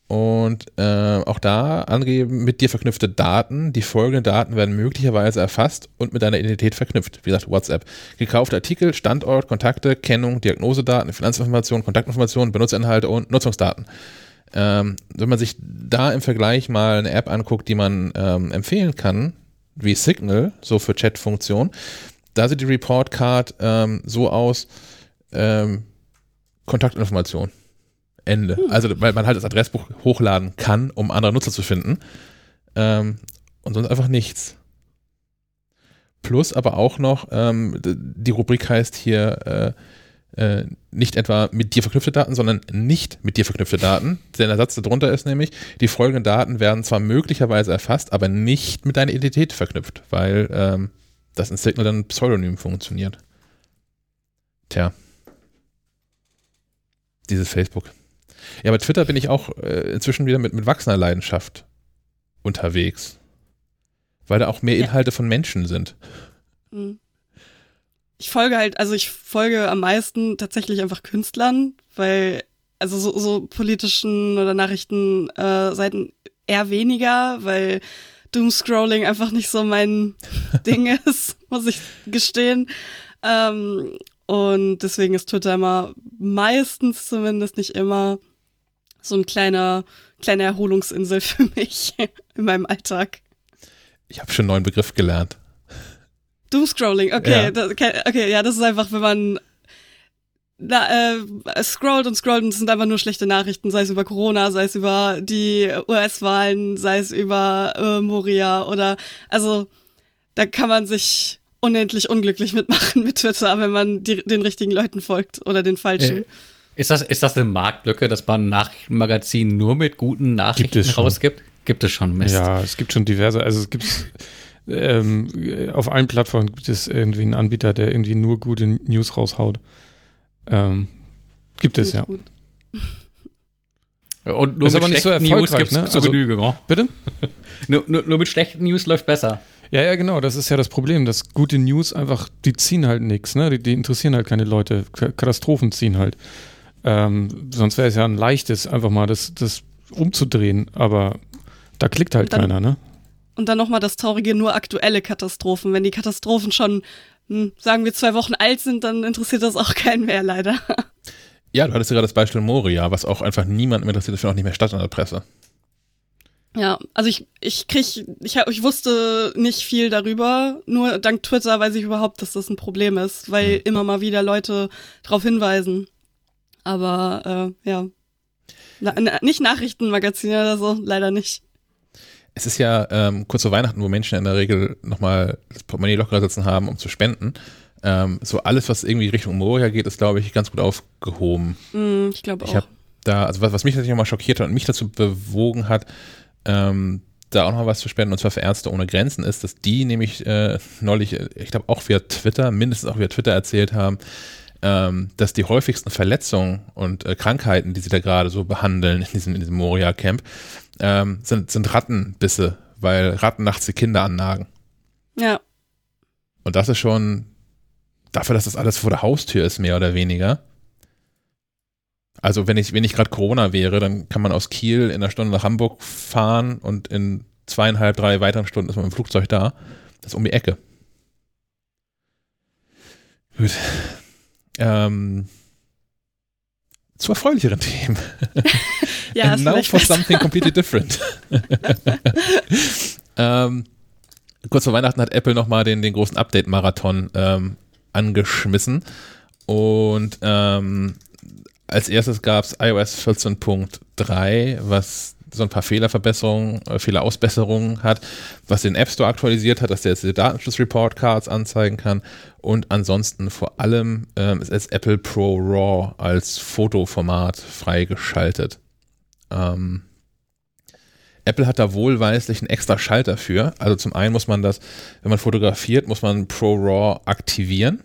Und äh, auch da angeben mit dir verknüpfte Daten. Die folgenden Daten werden möglicherweise erfasst und mit deiner Identität verknüpft. Wie gesagt, WhatsApp. Gekaufte Artikel, Standort, Kontakte, Kennung, Diagnosedaten, Finanzinformationen, Kontaktinformationen, Benutzerinhalte und Nutzungsdaten. Ähm, wenn man sich da im Vergleich mal eine App anguckt, die man ähm, empfehlen kann, wie Signal, so für Chat-Funktion, da sieht die Report Card ähm, so aus, ähm, Kontaktinformation. Ende. Hm. Also, weil man halt das Adressbuch hochladen kann, um andere Nutzer zu finden. Ähm, und sonst einfach nichts. Plus aber auch noch, ähm, die Rubrik heißt hier Äh, nicht etwa mit dir verknüpfte Daten, sondern nicht mit dir verknüpfte Daten. Der Satz darunter ist nämlich, die folgenden Daten werden zwar möglicherweise erfasst, aber nicht mit deiner Identität verknüpft, weil ähm, das in Signal dann pseudonym funktioniert. Tja. Dieses Facebook. Ja, bei Twitter bin ich auch äh, inzwischen wieder mit, mit wachsender Leidenschaft unterwegs. Weil da auch mehr Inhalte ja. von Menschen sind. Mhm ich folge halt, also ich folge am meisten tatsächlich einfach Künstlern, weil, also so, so politischen oder Nachrichtenseiten äh, eher weniger, weil Doomscrolling einfach nicht so mein Ding ist, muss ich gestehen. Ähm, und deswegen ist Twitter immer meistens zumindest nicht immer so ein kleiner, kleine Erholungsinsel für mich in meinem Alltag. Ich habe schon einen neuen Begriff gelernt. Doomscrolling, okay, ja. Das, okay, okay, ja, das ist einfach, wenn man na, äh, scrollt und scrollt und es sind einfach nur schlechte Nachrichten, sei es über Corona, sei es über die US-Wahlen, sei es über äh, Moria oder also da kann man sich unendlich unglücklich mitmachen mit Twitter, wenn man die, den richtigen Leuten folgt oder den falschen. Äh, ist das, ist das eine Marktlücke, dass man ein Nachrichtenmagazin nur mit guten Nachrichten gibt rausgibt? Gibt es schon, Mist. Ja, es gibt schon diverse, also es gibt ähm, auf allen Plattformen gibt es irgendwie einen Anbieter, der irgendwie nur gute News raushaut. Ähm, gibt es, ja. Gut. Und nur ist mit aber nicht so erfolgreich, News gibt's ne? also, Genüge. Oh. Bitte? nur, nur, nur mit schlechten News läuft besser. Ja, ja, genau, das ist ja das Problem, dass gute News einfach, die ziehen halt nichts, ne? Die, die, interessieren halt keine Leute. Katastrophen ziehen halt. Ähm, sonst wäre es ja ein leichtes, einfach mal das, das umzudrehen, aber da klickt halt dann, keiner, ne? Und dann nochmal das Traurige, nur aktuelle Katastrophen. Wenn die Katastrophen schon, hm, sagen wir, zwei Wochen alt sind, dann interessiert das auch keinen mehr, leider. Ja, du hattest ja gerade das Beispiel Moria, was auch einfach niemanden interessiert, das findet auch nicht mehr statt in der Presse. Ja, also ich, ich krieg, ich, ich wusste nicht viel darüber, nur dank Twitter weiß ich überhaupt, dass das ein Problem ist, weil mhm. immer mal wieder Leute darauf hinweisen. Aber äh, ja. Na, nicht Nachrichtenmagazine oder so, leider nicht es ist ja ähm, kurz vor Weihnachten, wo Menschen in der Regel nochmal das Portemonnaie lockerer sitzen haben, um zu spenden. Ähm, so alles, was irgendwie Richtung Moria geht, ist, glaube ich, ganz gut aufgehoben. Mm, ich glaube auch. Ich habe da, also was, was mich natürlich nochmal schockiert hat und mich dazu bewogen hat, ähm, da auch noch was zu spenden, und zwar für Ärzte ohne Grenzen, ist, dass die nämlich äh, neulich, ich glaube auch via Twitter, mindestens auch via Twitter erzählt haben, ähm, dass die häufigsten Verletzungen und äh, Krankheiten, die sie da gerade so behandeln in diesem, in diesem Moria-Camp, ähm, sind, sind Rattenbisse, weil Ratten nachts die Kinder annagen. Ja. Und das ist schon dafür, dass das alles vor der Haustür ist, mehr oder weniger. Also wenn ich, wenn ich gerade Corona wäre, dann kann man aus Kiel in einer Stunde nach Hamburg fahren und in zweieinhalb, drei weiteren Stunden ist man im Flugzeug da. Das ist um die Ecke. Gut. Ähm, zu erfreulicheren Themen. ja, And now for something completely different. ähm, kurz vor Weihnachten hat Apple nochmal den, den großen Update-Marathon ähm, angeschmissen. Und ähm, als erstes gab es iOS 14.3, was so ein paar Fehlerverbesserungen, äh, Fehlerausbesserungen hat, was den App Store aktualisiert hat, dass der jetzt die Datenschutzreport-Cards anzeigen kann und ansonsten vor allem ähm, ist Apple Pro RAW als Fotoformat freigeschaltet. Ähm, Apple hat da wohlweislich einen extra Schalter für. Also zum einen muss man das, wenn man fotografiert, muss man Pro RAW aktivieren.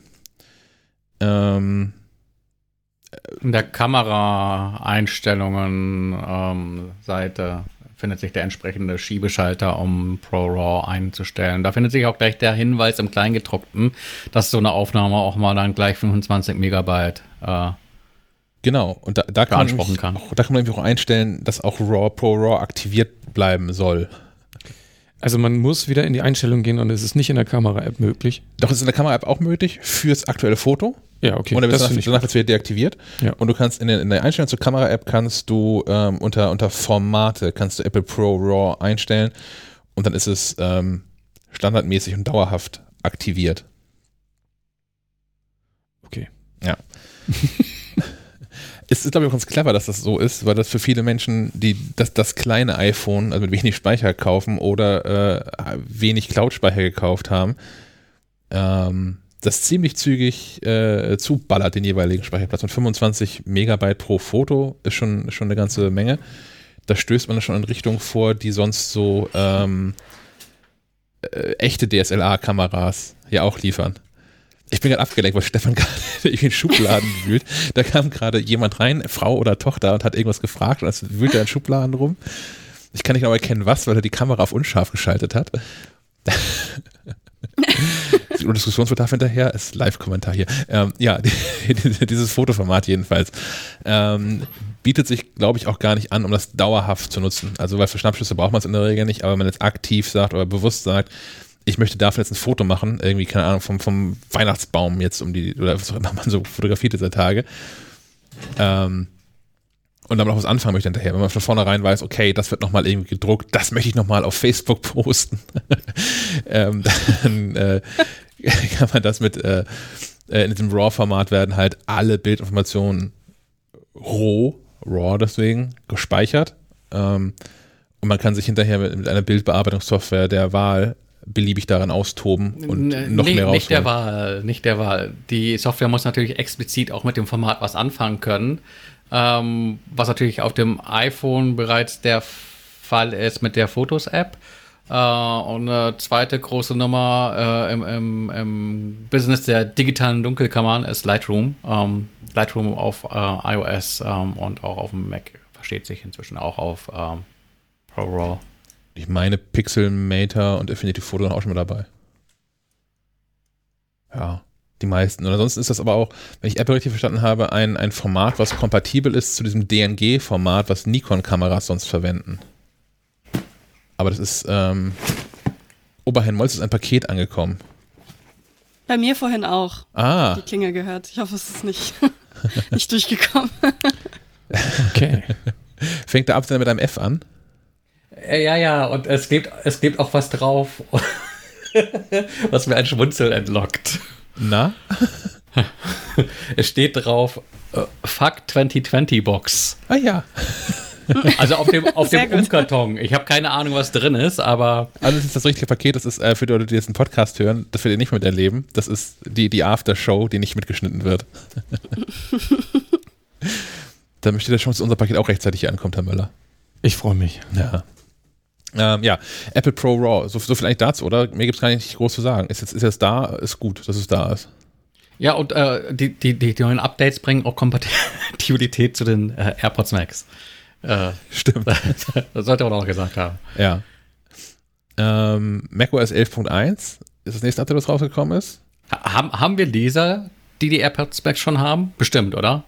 Ähm, in der Kameraeinstellungen ähm, findet sich der entsprechende Schiebeschalter, um ProRAW einzustellen. Da findet sich auch gleich der Hinweis im Kleingedruckten, dass so eine Aufnahme auch mal dann gleich 25 Megabyte äh, Genau, und da, da kann, man, kann. Auch, da kann man auch einstellen, dass auch RAW, ProRAW aktiviert bleiben soll. Also man muss wieder in die Einstellung gehen und es ist nicht in der Kamera-App möglich. Doch, es ist in der Kamera-App auch möglich fürs aktuelle Foto. Ja, okay. Und dann danach, danach wird es wieder deaktiviert. Ja. Und du kannst in der, in der Einstellung zur Kamera-App kannst du ähm, unter, unter Formate kannst du Apple Pro RAW einstellen und dann ist es ähm, standardmäßig und dauerhaft aktiviert. Okay. Ja. es ist, glaube ich, auch ganz clever, dass das so ist, weil das für viele Menschen, die das, das kleine iPhone, also mit wenig Speicher kaufen oder äh, wenig Cloud-Speicher gekauft haben, ähm, das ziemlich zügig äh, zuballert, den jeweiligen Speicherplatz. Und 25 Megabyte pro Foto ist schon, schon eine ganze Menge. Da stößt man schon in Richtung vor, die sonst so ähm, äh, echte DSLR-Kameras ja auch liefern. Ich bin gerade abgelenkt, weil Stefan gerade in Schubladen wühlt. Da kam gerade jemand rein, Frau oder Tochter, und hat irgendwas gefragt und es wühlt er in Schubladen rum. Ich kann nicht genau erkennen, was, weil er die Kamera auf unscharf geschaltet hat. Diskussionsbedarf hinterher ist Live-Kommentar hier. Ähm, ja, dieses Fotoformat jedenfalls ähm, bietet sich, glaube ich, auch gar nicht an, um das dauerhaft zu nutzen. Also, weil für Schnappschüsse braucht man es in der Regel nicht, aber wenn man jetzt aktiv sagt oder bewusst sagt, ich möchte dafür jetzt ein Foto machen, irgendwie, keine Ahnung, vom, vom Weihnachtsbaum jetzt um die, oder was auch immer man so fotografiert dieser Tage. Ähm, und damit auch was anfangen möchte hinterher. Wenn man von vornherein weiß, okay, das wird nochmal irgendwie gedruckt, das möchte ich nochmal auf Facebook posten, ähm, dann äh, kann man das mit äh, äh, in diesem RAW-Format werden halt alle Bildinformationen roh, RAW deswegen, gespeichert. Ähm, und man kann sich hinterher mit, mit einer Bildbearbeitungssoftware der Wahl beliebig daran austoben und N noch nicht, mehr rausholen. Nicht der Wahl, nicht der Wahl. Die Software muss natürlich explizit auch mit dem Format was anfangen können, ähm, was natürlich auf dem iPhone bereits der Fall ist mit der Fotos-App. Äh, und eine zweite große Nummer äh, im, im, im Business der digitalen Dunkelkammern ist Lightroom. Ähm, Lightroom auf äh, iOS ähm, und auch auf dem Mac versteht sich inzwischen auch auf ähm, ProRAW. Ich meine, Pixelmator und Affinity Photo auch schon mal dabei. Ja, die meisten. Und ansonsten ist das aber auch, wenn ich Apple richtig verstanden habe, ein, ein Format, was kompatibel ist zu diesem DNG-Format, was Nikon-Kameras sonst verwenden. Aber das ist, ähm, Oberherrn-Molz ist ein Paket angekommen. Bei mir vorhin auch. Ah. Die Klingel gehört. Ich hoffe, es ist nicht, nicht durchgekommen. Okay. Fängt der Absender mit einem F an? Äh, Ja, ja, und es gibt, es gibt auch was drauf, was mir ein Schmunzel entlockt. Na? Es steht drauf, äh, Fuck 2020 Box. Ah ja. Also auf dem, auf Sehr dem gut. Umkarton. Ich habe keine Ahnung, was drin ist, aber Also das ist das richtige Paket, das ist äh, für die Leute, die jetzt einen Podcast hören, das werdet ihr nicht miterleben. Das ist die, die After-Show, die nicht mitgeschnitten wird. Dann besteht der Chance, dass unser Paket auch rechtzeitig hier ankommt, Herr Möller. Ich freue mich. Ja. Ähm, ja, Apple Pro RAW, so, so viel eigentlich dazu, oder? Mir gibt es gar nicht groß zu sagen. Ist jetzt, ist jetzt da, ist gut, dass es da ist. ja, und äh, die, die, die, neuen Updates bringen auch Kompatibilität zu den äh, AirPods Max. Äh, Stimmt. das sollte man auch noch gesagt haben. ja. Ähm, macOS 11.1 ist das nächste Update, was rausgekommen ist. Ha- Haben, haben wir Leser, die die AirPods Max schon haben? Bestimmt, oder?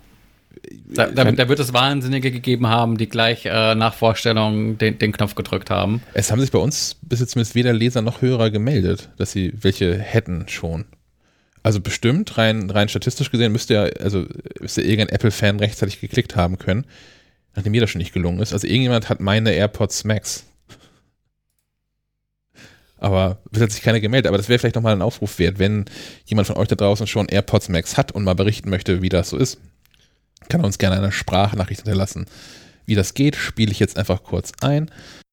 Da, da, da wird es Wahnsinnige gegeben haben, die gleich äh, nach Vorstellung den, den Knopf gedrückt haben. Es haben sich bei uns bis jetzt zumindest weder Leser noch Hörer gemeldet, dass sie welche hätten schon. Also bestimmt, rein, rein statistisch gesehen, müsste ja, also müsste irgendein Apple-Fan rechtzeitig geklickt haben können, nachdem mir das schon nicht gelungen ist. Also irgendjemand hat meine AirPods Max. Aber es hat sich keiner gemeldet. Aber das wäre vielleicht nochmal ein Aufruf wert, wenn jemand von euch da draußen schon AirPods Max hat und mal berichten möchte, wie das so ist. Kann uns gerne eine Sprachnachricht hinterlassen. Wie das geht, spiele ich jetzt einfach kurz ein.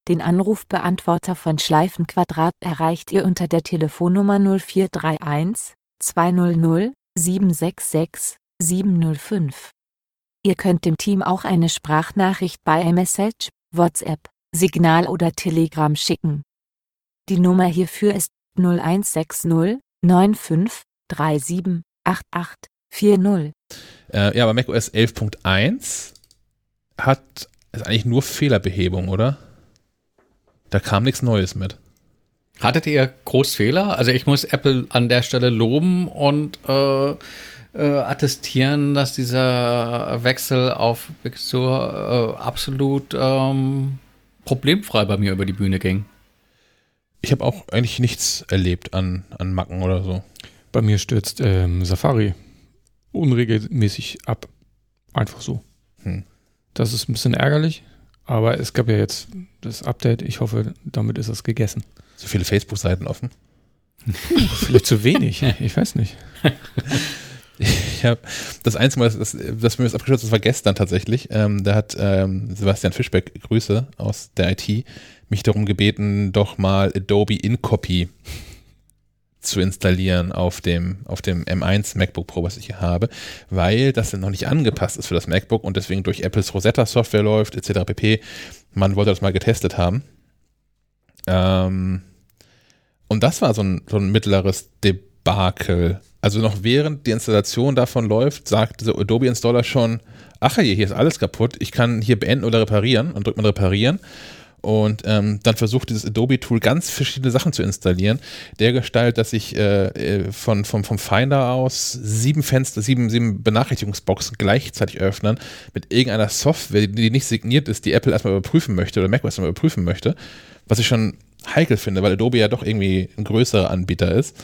Den Anrufbeantworter von Schleifenquadrat erreicht ihr unter der Telefonnummer 0431 200 766 705. Ihr könnt dem Team auch eine Sprachnachricht bei iMessage, WhatsApp, Signal oder Telegram schicken. Die Nummer hierfür ist 0160 95 37 88 40. Äh, ja, aber macOS 11.1 hat ist eigentlich nur Fehlerbehebung, oder? Da kam nichts Neues mit. Hattet ihr Großfehler? Also ich muss Apple an der Stelle loben und äh, äh, attestieren, dass dieser Wechsel auf Big Sur äh, absolut ähm, problemfrei bei mir über die Bühne ging. Ich habe auch eigentlich nichts erlebt an, an Macken oder so. Bei mir stürzt ähm, Safari unregelmäßig ab. Einfach so. Hm. Das ist ein bisschen ärgerlich, aber es gab ja jetzt das Update. Ich hoffe, damit ist es gegessen. So viele Facebook-Seiten offen. Vielleicht zu wenig. Ich weiß nicht. Ich habe das einzige Mal, das, das mir das abgestürzt ist, war gestern tatsächlich. Ähm, da hat ähm, Sebastian Fischbeck, Grüße aus der IT, mich darum gebeten, doch mal Adobe InCopy zu installieren auf dem, auf dem M1 MacBook Pro, was ich hier habe, weil das dann noch nicht angepasst ist für das MacBook und deswegen durch Apples Rosetta Software läuft, etc. pp. Man wollte das mal getestet haben. Ähm, und das war so ein, so ein mittleres Debakel. Also noch während die Installation davon läuft, sagt dieser Adobe Installer schon, ach je, hier ist alles kaputt, ich kann hier beenden oder reparieren und drückt man reparieren und ähm, dann versucht dieses Adobe-Tool ganz verschiedene Sachen zu installieren. Der Gestalt, dass ich äh, äh, von, vom, vom Finder aus sieben Fenster, sieben, sieben Benachrichtigungsboxen gleichzeitig öffnen mit irgendeiner Software, die nicht signiert ist, die Apple erstmal überprüfen möchte oder macOS erstmal überprüfen möchte, was ich schon heikel finde, weil Adobe ja doch irgendwie ein größerer Anbieter ist.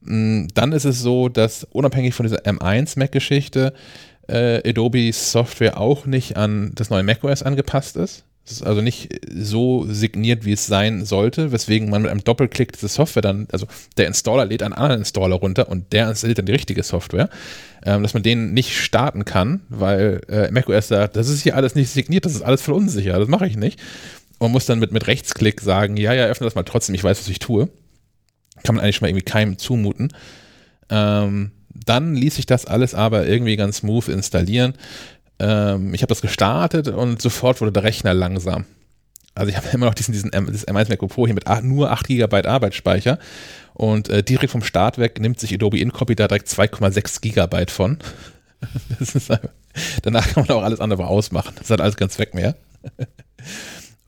Mm, dann ist es so, dass unabhängig von dieser M1 Mac-Geschichte äh, Adobe Software auch nicht an das neue macOS angepasst ist. Es ist also nicht so signiert, wie es sein sollte, weswegen man mit einem Doppelklick diese Software dann, also der Installer lädt einen anderen Installer runter und der installiert dann die richtige Software, ähm, dass man den nicht starten kann, weil äh, macOS sagt, das ist hier alles nicht signiert, das ist alles voll unsicher, das mache ich nicht. Und muss dann mit, mit Rechtsklick sagen, ja, ja, öffne das mal trotzdem, ich weiß, was ich tue. Kann man eigentlich mal irgendwie keinem zumuten. Ähm, dann ließ sich das alles aber irgendwie ganz smooth installieren. Ähm, ich habe das gestartet und sofort wurde der Rechner langsam. Also ich habe immer noch diesen, diesen M, das M1 MacBook Pro hier mit nur 8 GB Arbeitsspeicher und äh, direkt vom Start weg nimmt sich Adobe InCopy da direkt 2,6 GB von. einfach, danach kann man auch alles andere ausmachen. Das hat alles keinen Zweck mehr.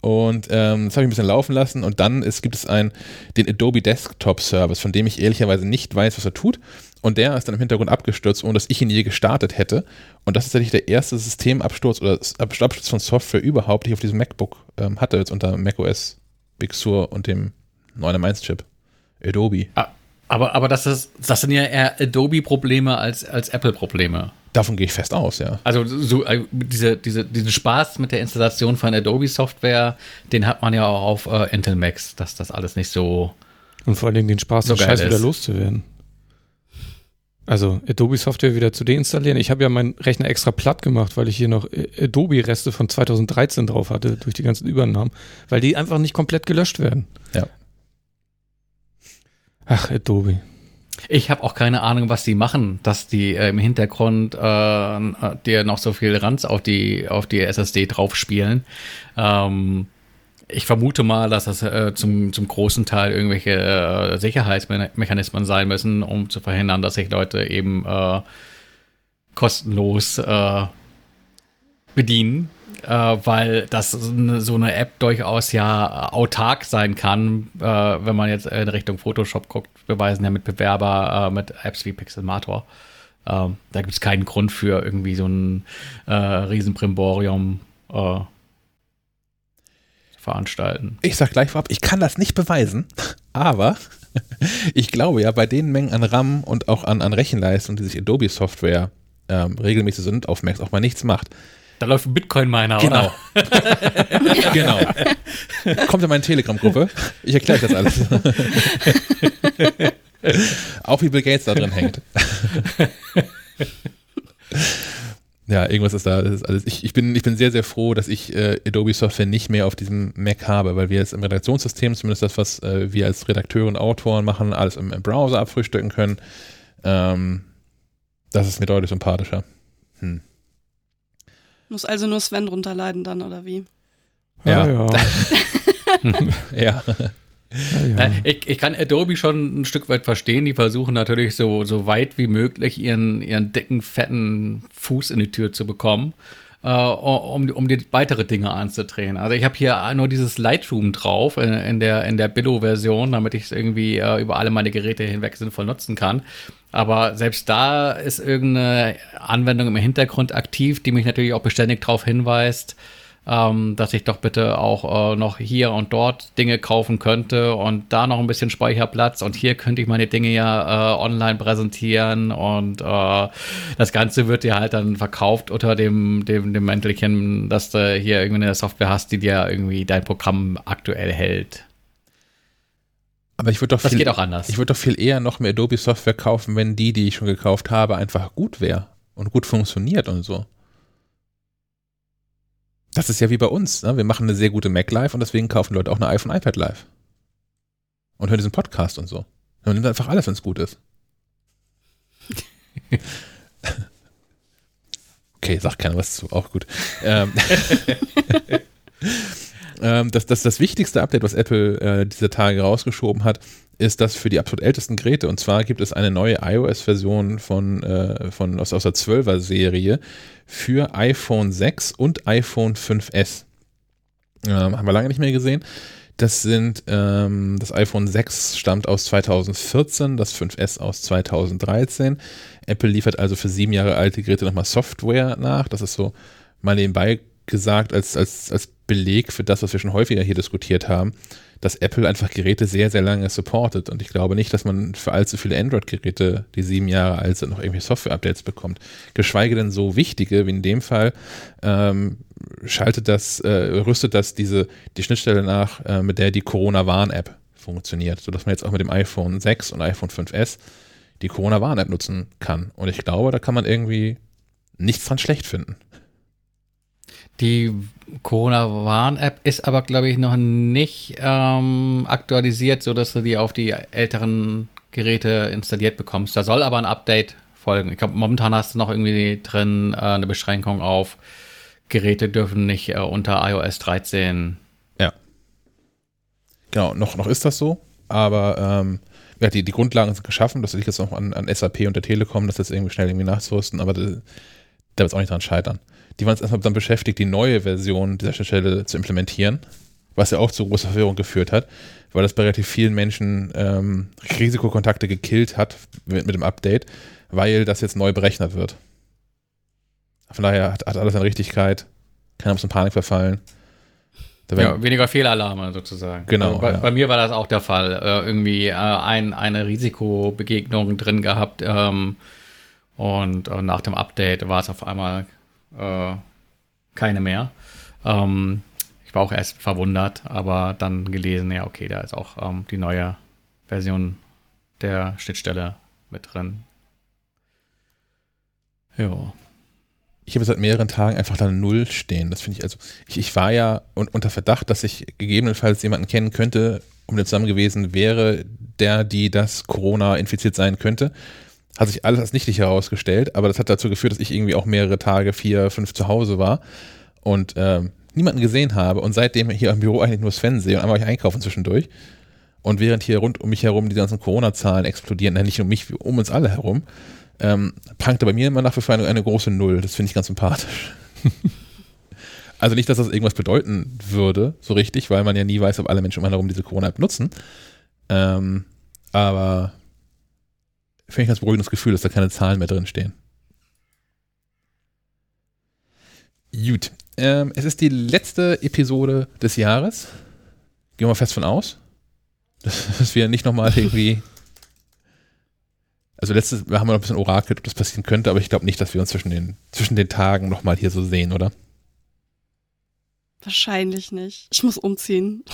Und ähm, das habe ich ein bisschen laufen lassen und dann ist, gibt es einen, den Adobe Desktop Service, von dem ich ehrlicherweise nicht weiß, was er tut. Und der ist dann im Hintergrund abgestürzt, ohne dass ich ihn je gestartet hätte. Und das ist tatsächlich der erste Systemabsturz oder Absturz von Software überhaupt, die ich auf diesem MacBook ähm, hatte, jetzt unter macOS Big Sur und dem neuen M1-Chip. Adobe. Ah, aber, aber das, ist, das sind ja eher Adobe-Probleme als, als Apple-Probleme. Davon gehe ich fest aus, ja. Also so, äh, diese, diese, diesen Spaß mit der Installation von Adobe-Software, den hat man ja auch auf äh, Intel Macs, dass das alles nicht so. Und vor allen Dingen den Spaß, so den Scheiß wieder loszuwerden. Also Adobe-Software wieder zu deinstallieren. Ich habe ja meinen Rechner extra platt gemacht, weil ich hier noch äh, Adobe-Reste von 2013 drauf hatte, durch die ganzen Übernahmen, weil die einfach nicht komplett gelöscht werden. Ja. Ach, Adobe. Ich habe auch keine Ahnung, was die machen, dass die äh, im Hintergrund äh, dir noch so viel Ranz auf die, auf die SSD draufspielen. Ähm, ich vermute mal, dass das äh, zum, zum großen Teil irgendwelche äh, Sicherheitsmechanismen sein müssen, um zu verhindern, dass sich Leute eben äh, kostenlos äh, bedienen äh, weil das so eine App durchaus ja autark sein kann, äh, wenn man jetzt in Richtung Photoshop guckt, beweisen ja Mitbewerber äh, mit Apps wie Pixelmator. Ähm, da gibt es keinen Grund für irgendwie so ein äh, Riesenprimborium äh, veranstalten. Ich sag gleich vorab, ich kann das nicht beweisen, aber ich glaube ja, bei den Mengen an RAM und auch an, an Rechenleistung, die sich Adobe Software ähm, regelmäßig sind auf Macs auch mal nichts macht, da läuft ein Bitcoin-Miner, genau. oder? genau. Kommt in meine Telegram-Gruppe. Ich erkläre das alles. Auch wie Bill Gates da drin hängt. Ja, irgendwas ist da. Das ist alles. Ich, ich, bin, ich bin sehr, sehr froh, dass ich äh, Adobe Software nicht mehr auf diesem Mac habe, weil wir jetzt im Redaktionssystem, zumindest das, was äh, wir als Redakteure und Autoren machen, alles im, im Browser abfrühstücken können. Ähm, das ist mir deutlich sympathischer. Hm. Muss also nur Sven runterleiden dann, oder wie? Ja. Ja. ja. Ja. Ich, ich, kann Adobe schon ein Stück weit verstehen. Die versuchen natürlich so, so weit wie möglich ihren, ihren dicken, fetten Fuß in die Tür zu bekommen, äh, um, um die weitere Dinge anzudrehen. Also ich habe hier nur dieses Lightroom drauf in, in der, in der Billo-Version, damit ich es irgendwie äh, über alle meine Geräte hinweg sinnvoll nutzen kann. Aber selbst da ist irgendeine Anwendung im Hintergrund aktiv, die mich natürlich auch beständig darauf hinweist, ähm, dass ich doch bitte auch äh, noch hier und dort Dinge kaufen könnte und da noch ein bisschen Speicherplatz und hier könnte ich meine Dinge ja äh, online präsentieren und äh, das Ganze wird dir halt dann verkauft unter dem, dem, dem Mäntelchen, dass du hier irgendwie eine Software hast, die dir irgendwie dein Programm aktuell hält. Aber ich würde doch, viel, auch. Ich würde doch viel eher noch mehr Adobe-Software kaufen, wenn die, die ich schon gekauft habe, einfach gut wäre und gut funktioniert und so. Das ist ja wie bei uns. Ne? Wir machen eine sehr gute Mac Live und deswegen kaufen Leute auch eine iPhone iPad Live. Und hören diesen Podcast und so. Man nimmt einfach alles, wenn es gut ist. okay, sagt keiner was zu, auch gut. Ähm, ähm, das, das, das wichtigste Update, was Apple äh, diese Tage rausgeschoben hat, ist das für die absolut ältesten Geräte. Und zwar gibt es eine neue iOS-Version von, äh, von aus, aus der 12er-Serie für iPhone 6 und iPhone 5S. Ähm, haben wir lange nicht mehr gesehen. Das sind, ähm, das iPhone 6 stammt aus 2014, das 5S aus 2013. Apple liefert also für sieben Jahre alte Geräte nochmal Software nach. Das ist so mal nebenbei gesagt als, als, als Beleg für das, was wir schon häufiger hier diskutiert haben, dass Apple einfach Geräte sehr, sehr lange supportet. Und ich glaube nicht, dass man für allzu viele Android-Geräte, die sieben Jahre alt sind, noch irgendwelche Software-Updates bekommt. Geschweige denn so wichtige, wie in dem Fall, ähm, schaltet das, äh, rüstet das diese, die Schnittstelle nach, äh, mit der die Corona-Warn-App funktioniert, sodass man jetzt auch mit dem iPhone 6 und iPhone 5S die Corona-Warn-App nutzen kann. Und ich glaube, da kann man irgendwie nichts dran schlecht finden. Die Corona-Warn-App ist aber, glaube ich, noch nicht ähm, aktualisiert, sodass du die auf die älteren Geräte installiert bekommst. Da soll aber ein Update folgen. Ich glaube, momentan hast du noch irgendwie drin äh, eine Beschränkung auf Geräte dürfen nicht äh, unter iOS 13. Ja. Genau, noch, noch ist das so, aber ähm, ja, die, die Grundlagen sind geschaffen. Das liegt jetzt noch an, an SAP und der Telekom, das jetzt irgendwie schnell irgendwie nachzurüsten, aber da, da wird es auch nicht dran scheitern die waren jetzt erstmal dann beschäftigt, die neue Version dieser Schnittstelle zu implementieren, was ja auch zu großer Verwirrung geführt hat, weil das bei relativ vielen Menschen ähm, Risikokontakte gekillt hat mit, mit, dem Update, weil das jetzt neu berechnet wird. Von daher hat, hat alles eine Richtigkeit, keiner muss in Panik verfallen. Ja, weniger Fehlalarme sozusagen. Genau. Also bei, ja. bei, mir war das auch der Fall. Äh, irgendwie äh, ein, eine Risikobegegnung drin gehabt ähm, und äh, nach dem Update war es auf einmal äh, keine mehr. Ähm, ich war auch erst verwundert, aber dann gelesen, ja, okay, da ist auch ähm, die neue Version der Schnittstelle mit drin. Ja. Ich habe seit mehreren Tagen einfach da Null stehen. Das finde ich also. Ich, ich war ja unter Verdacht, dass ich gegebenenfalls jemanden kennen könnte, um den zusammen gewesen wäre, der, die das Corona infiziert sein könnte. Hat sich alles als nichtig herausgestellt, aber das hat dazu geführt, dass ich irgendwie auch mehrere Tage, vier, fünf zu Hause war und ähm, niemanden gesehen habe und seitdem hier im Büro eigentlich nur Sven sehe und einmal ich einkaufen zwischendurch. Und während hier rund um mich herum die ganzen Corona-Zahlen explodieren, nicht nur mich, um uns alle herum, ähm, prangt bei mir immer nach wie vor eine, eine große Null. Das finde ich ganz sympathisch. also nicht, dass das irgendwas bedeuten würde, so richtig, weil man ja nie weiß, ob alle Menschen um einen herum diese Corona-App nutzen. Ähm, aber finde ich ganz beruhigendes Gefühl, dass da keine Zahlen mehr drin stehen. Gut. Ähm, es ist die letzte Episode des Jahres. Gehen wir fest von aus. Dass wir nicht nochmal irgendwie. Also letztes, wir haben noch ein bisschen orakelt, ob das passieren könnte, aber ich glaube nicht, dass wir uns zwischen den, zwischen den Tagen nochmal hier so sehen, oder? Wahrscheinlich nicht. Ich muss umziehen.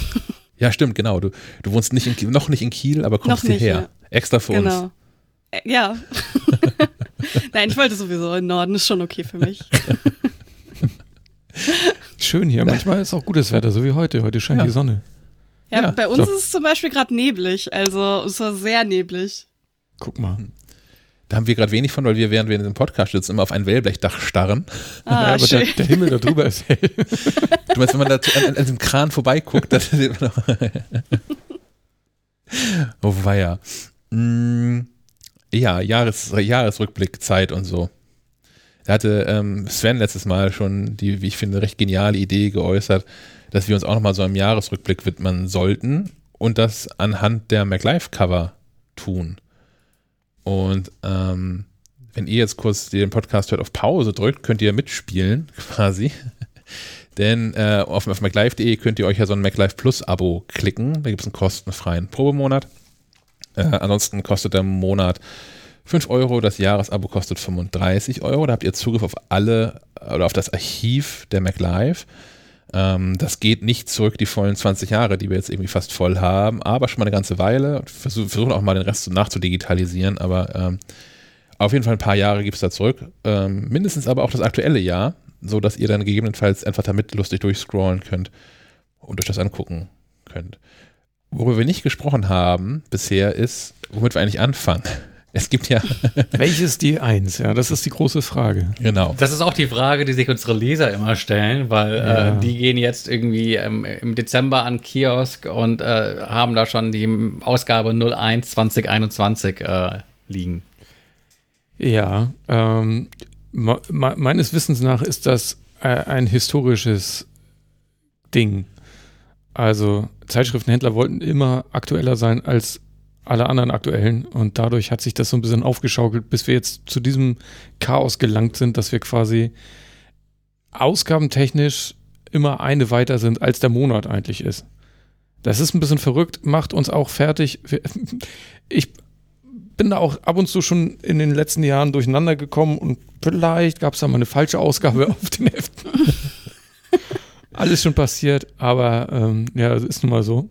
Ja, stimmt, genau. Du, du wohnst nicht in, noch nicht in Kiel, aber kommst hierher. Ja. Extra für genau. uns. Äh, ja. Nein, ich wollte sowieso in Norden, ist schon okay für mich. Schön hier. Manchmal ist auch gutes Wetter, so wie heute. Heute scheint Ja. die Sonne. Ja, Ja, bei uns so. ist es zum Beispiel gerade neblig, also es war sehr neblig. Guck mal. Da haben wir gerade wenig von, weil wir, während wir in diesem Podcast sitzen, immer auf ein Wellblechdach starren. Ah, ja, aber schön. der, der Himmel da drüber ist hell. Du meinst, wenn man da an, an diesem Kran vorbeiguckt, das sieht man noch. oh weia. Mm, ja, Jahres, Jahresrückblick, Zeit und so. Da hatte ähm, Sven letztes Mal schon die, wie ich finde, recht geniale Idee geäußert, dass wir uns auch nochmal so einem Jahresrückblick widmen sollten und das anhand der MacLife-Cover tun. Und ähm, wenn ihr jetzt kurz den Podcast hört auf Pause drückt, könnt ihr mitspielen, quasi. Denn äh, auf, auf MacLife.de könnt ihr euch ja so ein MacLife Plus Abo klicken. Da gibt es einen kostenfreien Probemonat. Äh, ansonsten kostet der Monat 5 Euro, das Jahresabo kostet 35 Euro. Da habt ihr Zugriff auf alle oder auf das Archiv der MacLife. Ähm, das geht nicht zurück, die vollen 20 Jahre, die wir jetzt irgendwie fast voll haben, aber schon mal eine ganze Weile. Versuch, versuchen auch mal den Rest so nachzudigitalisieren, aber ähm, auf jeden Fall ein paar Jahre gibt es da zurück. Ähm, mindestens aber auch das aktuelle Jahr, so dass ihr dann gegebenenfalls einfach damit lustig durchscrollen könnt und euch das angucken könnt. Worüber wir nicht gesprochen haben bisher, ist, womit wir eigentlich anfangen. Es gibt ja, Welches die Eins? Ja, das ist die große Frage. genau. Das ist auch die Frage, die sich unsere Leser immer stellen, weil Ja. äh, die gehen jetzt irgendwie ähm, im Dezember an Kiosk und äh, haben da schon die Ausgabe 01 2021 äh, liegen. Ja, ähm, me me meines Wissens nach ist das äh, ein historisches Ding. Also Zeitschriftenhändler wollten immer aktueller sein als alle anderen aktuellen und dadurch hat sich das so ein bisschen aufgeschaukelt, bis wir jetzt zu diesem Chaos gelangt sind, dass wir quasi ausgabentechnisch immer eine weiter sind, als der Monat eigentlich ist. Das ist ein bisschen verrückt, macht uns auch fertig. Ich bin da auch ab und zu schon in den letzten Jahren durcheinander gekommen und vielleicht gab es da mal eine falsche Ausgabe auf den Heften. Alles schon passiert, aber ähm, ja, das ist nun mal so.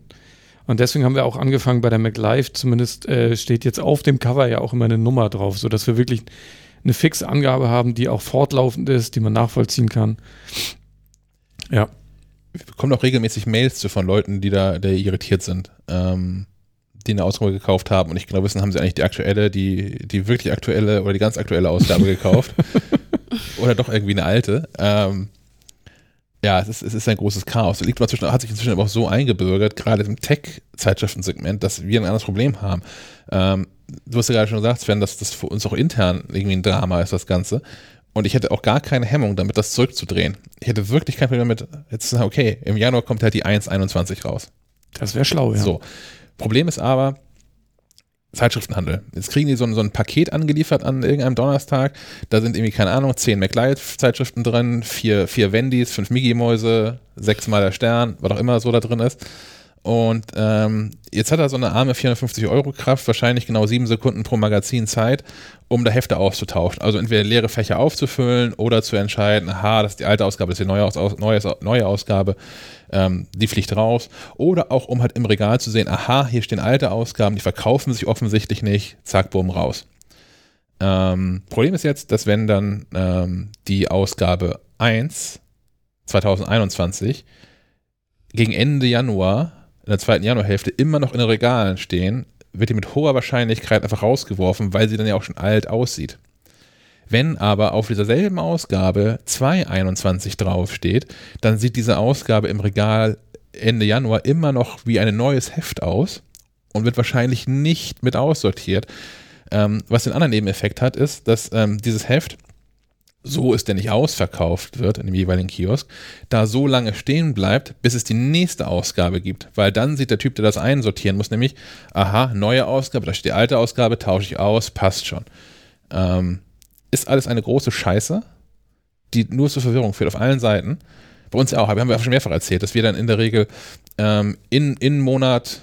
Und deswegen haben wir auch angefangen bei der MacLive, zumindest äh, steht jetzt auf dem Cover ja auch immer eine Nummer drauf, sodass wir wirklich eine fixe Angabe haben, die auch fortlaufend ist, die man nachvollziehen kann. Ja, Wir bekommen auch regelmäßig Mails zu von Leuten, die da der irritiert sind, ähm, die eine Ausgabe gekauft haben und nicht genau wissen, haben sie eigentlich die aktuelle, die, die wirklich aktuelle oder die ganz aktuelle Ausgabe gekauft oder doch irgendwie eine alte. Ähm, ja, es ist, es ist ein großes Chaos. Es liegt aber zwischen, hat sich inzwischen aber auch so eingebürgert, gerade im Tech-Zeitschriftensegment, dass wir ein anderes Problem haben. Ähm, du hast ja gerade schon gesagt, Sven, dass das für uns auch intern irgendwie ein Drama ist, das Ganze. Und ich hätte auch gar keine Hemmung damit, das zurückzudrehen. Ich hätte wirklich kein Problem damit, jetzt zu sagen, okay, im Januar kommt halt die 1.21 raus. das wäre schlau, ja. So. Problem ist aber, Zeitschriftenhandel. Jetzt kriegen die so ein, so ein Paket angeliefert an irgendeinem Donnerstag. Da sind irgendwie, keine Ahnung, zehn MacLive-Zeitschriften drin, vier, vier Wendys, fünf Migi-Mäuse, sechsmal der Stern, was auch immer so da drin ist. Und ähm, jetzt hat er so eine arme 450 Euro Kraft, wahrscheinlich genau sieben Sekunden pro Magazin Zeit, um da Hefte auszutauschen. Also entweder leere Fächer aufzufüllen oder zu entscheiden, aha, das ist die alte Ausgabe, das ist die neue, Aus, neue, neue Ausgabe, ähm, die fliegt raus. Oder auch, um halt im Regal zu sehen, aha, hier stehen alte Ausgaben, die verkaufen sich offensichtlich nicht, zack, bumm, raus. Ähm, Problem ist jetzt, dass wenn dann ähm, die Ausgabe 1 2021 gegen Ende Januar, in der zweiten Januarhälfte, immer noch in den Regalen stehen, wird die mit hoher Wahrscheinlichkeit einfach rausgeworfen, weil sie dann ja auch schon alt aussieht. Wenn aber auf dieser selben Ausgabe 221 draufsteht, dann sieht diese Ausgabe im Regal Ende Januar immer noch wie ein neues Heft aus und wird wahrscheinlich nicht mit aussortiert. Ähm, was den anderen Nebeneffekt hat, ist, dass ähm, dieses Heft, so es denn nicht ausverkauft wird in dem jeweiligen Kiosk, da so lange stehen bleibt, bis es die nächste Ausgabe gibt. Weil dann sieht der Typ, der das einsortieren muss, nämlich, aha, neue Ausgabe, da steht die alte Ausgabe, tausche ich aus, passt schon. Ähm, ist alles eine große Scheiße, die nur zur Verwirrung führt auf allen Seiten. Bei uns ja auch, aber haben wir schon mehrfach erzählt, dass wir dann in der Regel ähm, in, in Monat,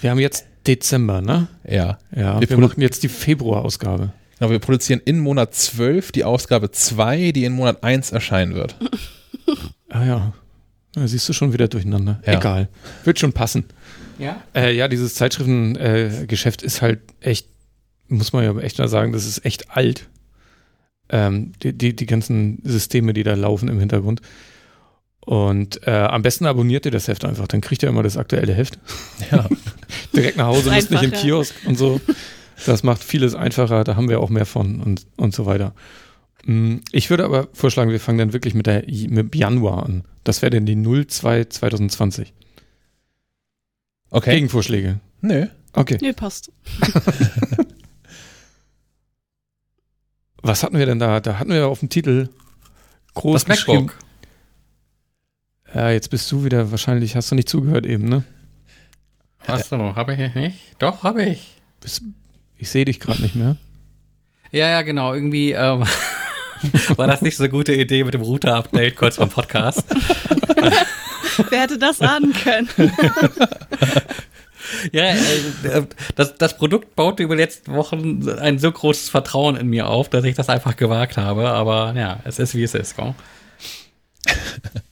Wir haben jetzt Dezember, ne? ja, Ja, Wir wir, machen jetzt die Februarausgabe. Genau, wir produzieren in Monat 12 die Ausgabe 2, die in Monat 1 erscheinen wird. Ah ja. Da siehst du schon wieder durcheinander. Ja. Egal. Wird schon passen. Ja. Äh, ja, dieses Zeitschriftengeschäft äh, ist halt echt, muss man ja echt mal sagen, das ist echt alt. Ähm, die, die, die ganzen Systeme, die da laufen im Hintergrund. Und äh, am besten abonniert ihr das Heft einfach, dann kriegt ihr immer das aktuelle Heft. Ja. Direkt nach Hause, müsst nicht im. Kiosk und so. Das macht vieles einfacher, da haben wir auch mehr von und, und so weiter. Mm, Ich würde aber vorschlagen, wir fangen dann wirklich mit der mit Januar an. Das wäre dann die 02 2020. Okay. Gegenvorschläge. Nö. Okay. Nee, passt. Was hatten wir denn da? Da hatten wir auf dem Titel groß Das. MacBook. Ja, jetzt bist du wieder, wahrscheinlich hast du nicht zugehört eben, ne? Achso, habe ich nicht? Doch, habe ich. Bist, ich sehe dich gerade nicht mehr. Ja, ja, genau. Irgendwie ähm, war das nicht so eine gute Idee mit dem Router-Update kurz vom Podcast. Wer hätte das ahnen können? Ja, äh, das, das Produkt baute über die letzten Wochen ein so großes Vertrauen in mir auf, dass ich das einfach gewagt habe. Aber ja, es ist wie es ist. Gell?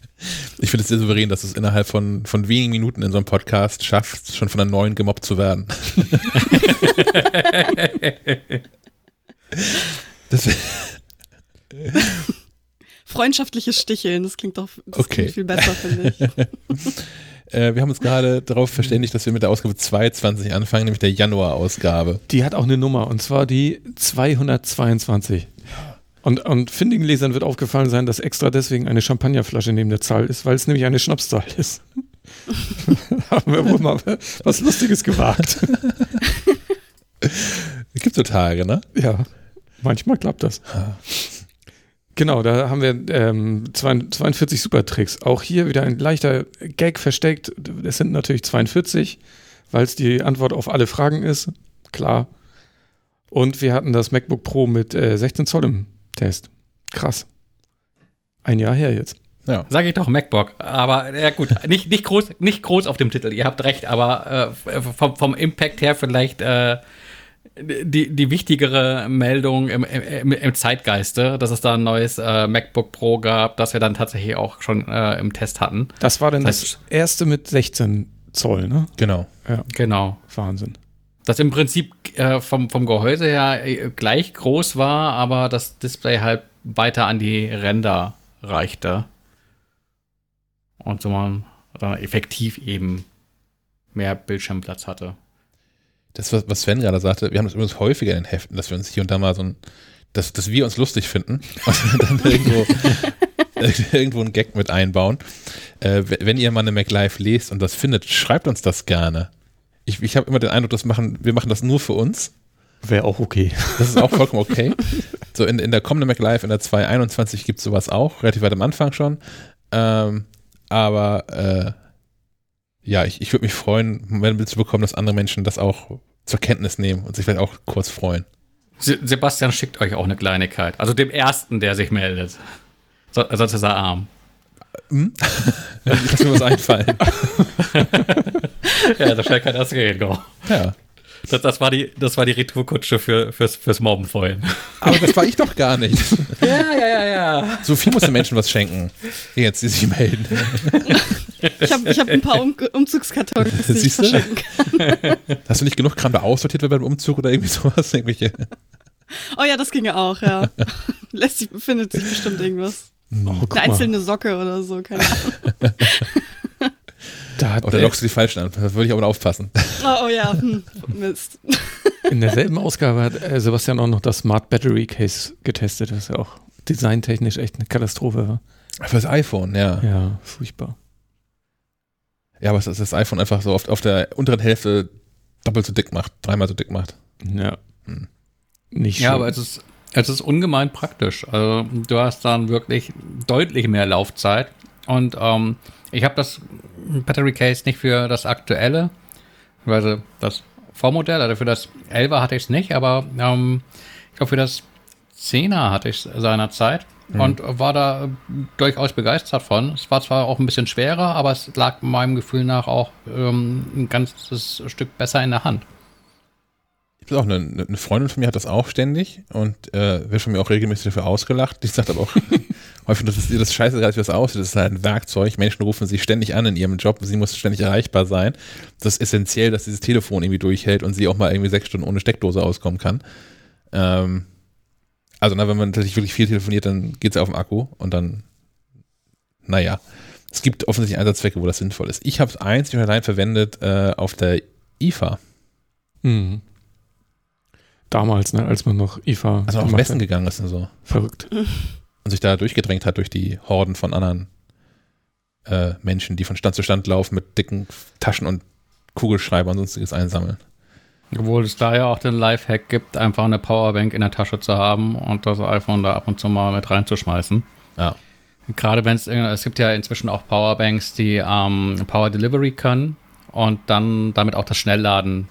Ich finde es sehr souverän, dass du es innerhalb von, von wenigen Minuten in so einem Podcast schaffst, schon von einer neuen gemobbt zu werden. das, Freundschaftliches Sticheln, das klingt doch das Okay. klingt viel besser, finde ich. Äh, wir haben uns gerade darauf verständigt, dass wir mit der Ausgabe 22 anfangen, nämlich der Januar-Ausgabe. Die hat auch eine Nummer und zwar die 222. Und, und findigen Lesern wird aufgefallen sein, dass extra deswegen eine Champagnerflasche neben der Zahl ist, weil es nämlich eine Schnapszahl ist. Haben wir wohl mal was Lustiges gewagt. Es gibt so Tage, ne? Ja, manchmal klappt das. Genau, da haben wir ähm, 42 Supertricks. Auch hier wieder ein leichter Gag versteckt. Es sind natürlich 42, weil es die Antwort auf alle Fragen ist. Klar. Und wir hatten das MacBook Pro mit äh, 16 Zoll im Test. Krass. Ein Jahr her jetzt. Ja. Sag ich doch MacBook. Aber ja gut, nicht, nicht, groß, nicht groß auf dem Titel. Ihr habt recht, aber äh, vom, vom Impact her vielleicht äh, die, die wichtigere Meldung im, im, im Zeitgeiste, dass es da ein neues äh, MacBook Pro gab, das wir dann tatsächlich auch schon äh, im Test hatten. Das war dann das, das erste mit 16 Zoll, ne? Genau. Ja. Genau. Wahnsinn. Das im Prinzip äh, vom, vom Gehäuse her äh, gleich groß war, aber das Display halt weiter an die Ränder reichte. Und so man dann effektiv eben mehr Bildschirmplatz hatte das, was Sven gerade sagte, wir haben das übrigens häufiger in den Heften, dass wir uns hier und da mal so ein, dass, dass wir uns lustig finden und dann irgendwo, irgendwo einen Gag mit einbauen. Äh, wenn ihr mal eine MacLive lest und das findet, schreibt uns das gerne. Ich, ich habe immer den Eindruck, das machen, wir machen das nur für uns. Wäre auch okay. Das ist auch vollkommen okay. So in, in der kommenden MacLive, in der 221 gibt es sowas auch, relativ weit am Anfang schon. Ähm, aber äh, ja, ich, ich würde mich freuen, wenn wir zu bekommen, dass andere Menschen das auch zur Kenntnis nehmen und sich vielleicht auch kurz freuen. Sebastian schickt euch auch eine Kleinigkeit. Also dem ersten, der sich meldet. So, sonst ist er arm. Hm? Lass mir was einfallen. ja, da schnell kann das gehen, go. Ja. Das, das, war die, das war die Retourkutsche für, fürs, fürs Mobben vorhin. Aber das war ich doch gar nicht. ja, ja, ja, ja. So viel muss den Menschen was schenken. Jetzt, die sich melden. Ich habe ich hab ein paar um Umzugskartons, die ich verschenken kann. Hast du nicht genug Kram da aussortiert beim Umzug oder irgendwie sowas? Irgendwelche? Oh ja, das ginge auch, ja. Lässt sich, findet sich bestimmt irgendwas. Oh, Eine einzelne Socke oder so, keine Ahnung. Da hat Oder lockst du die falschen an. Da würde ich aber aufpassen. Oh, oh ja, hm. Mist. In derselben Ausgabe hat äh, Sebastian auch noch das Smart Battery Case getestet, was ja auch designtechnisch echt eine Katastrophe war. Für das iPhone, ja. Ja, furchtbar. Ja, aber dass das iPhone einfach so oft auf der unteren Hälfte doppelt so dick macht, dreimal so dick macht. Ja. Hm. Nicht Ja, aber es ist, es ist ungemein praktisch. Also du hast dann wirklich deutlich mehr Laufzeit und ähm, ich habe das Battery Case nicht für das aktuelle, also das Vormodell, also für das 11er hatte ich es nicht, aber ähm, ich glaube für das 10er hatte ich es seinerzeit mhm. und war da durchaus begeistert von. Es war zwar auch ein bisschen schwerer, aber es lag meinem Gefühl nach auch ähm, ein ganzes Stück besser in der Hand auch eine, eine, Freundin von mir hat das auch ständig und äh, wird von mir auch regelmäßig dafür ausgelacht. Die sagt aber auch häufig, das ist ihr das scheiße, wie das aussieht. Das ist halt ein Werkzeug. Menschen rufen sie ständig an in ihrem Job. Sie muss ständig erreichbar sein. Das ist essentiell, dass dieses Telefon irgendwie durchhält und sie auch mal irgendwie sechs Stunden ohne Steckdose auskommen kann. Ähm, also, na, wenn man natürlich wirklich viel telefoniert, dann geht es auf dem Akku und dann, naja. Es gibt offensichtlich Einsatzzwecke, wo das sinnvoll ist. Ich habe es einzig und allein verwendet äh, auf der IFA. Mhm. Damals, ne, als man noch IFA. Also auf Messen gegangen ist und so. Verrückt. Und sich da durchgedrängt hat durch die Horden von anderen äh, Menschen, die von Stand zu Stand laufen mit dicken Taschen und Kugelschreiber und sonstiges einsammeln. Obwohl es da ja auch den Lifehack gibt, einfach eine Powerbank in der Tasche zu haben und das iPhone da ab und zu mal mit reinzuschmeißen. Ja. Gerade wenn es, es gibt ja inzwischen auch Powerbanks, die ähm, Power Delivery können und dann damit auch das Schnellladen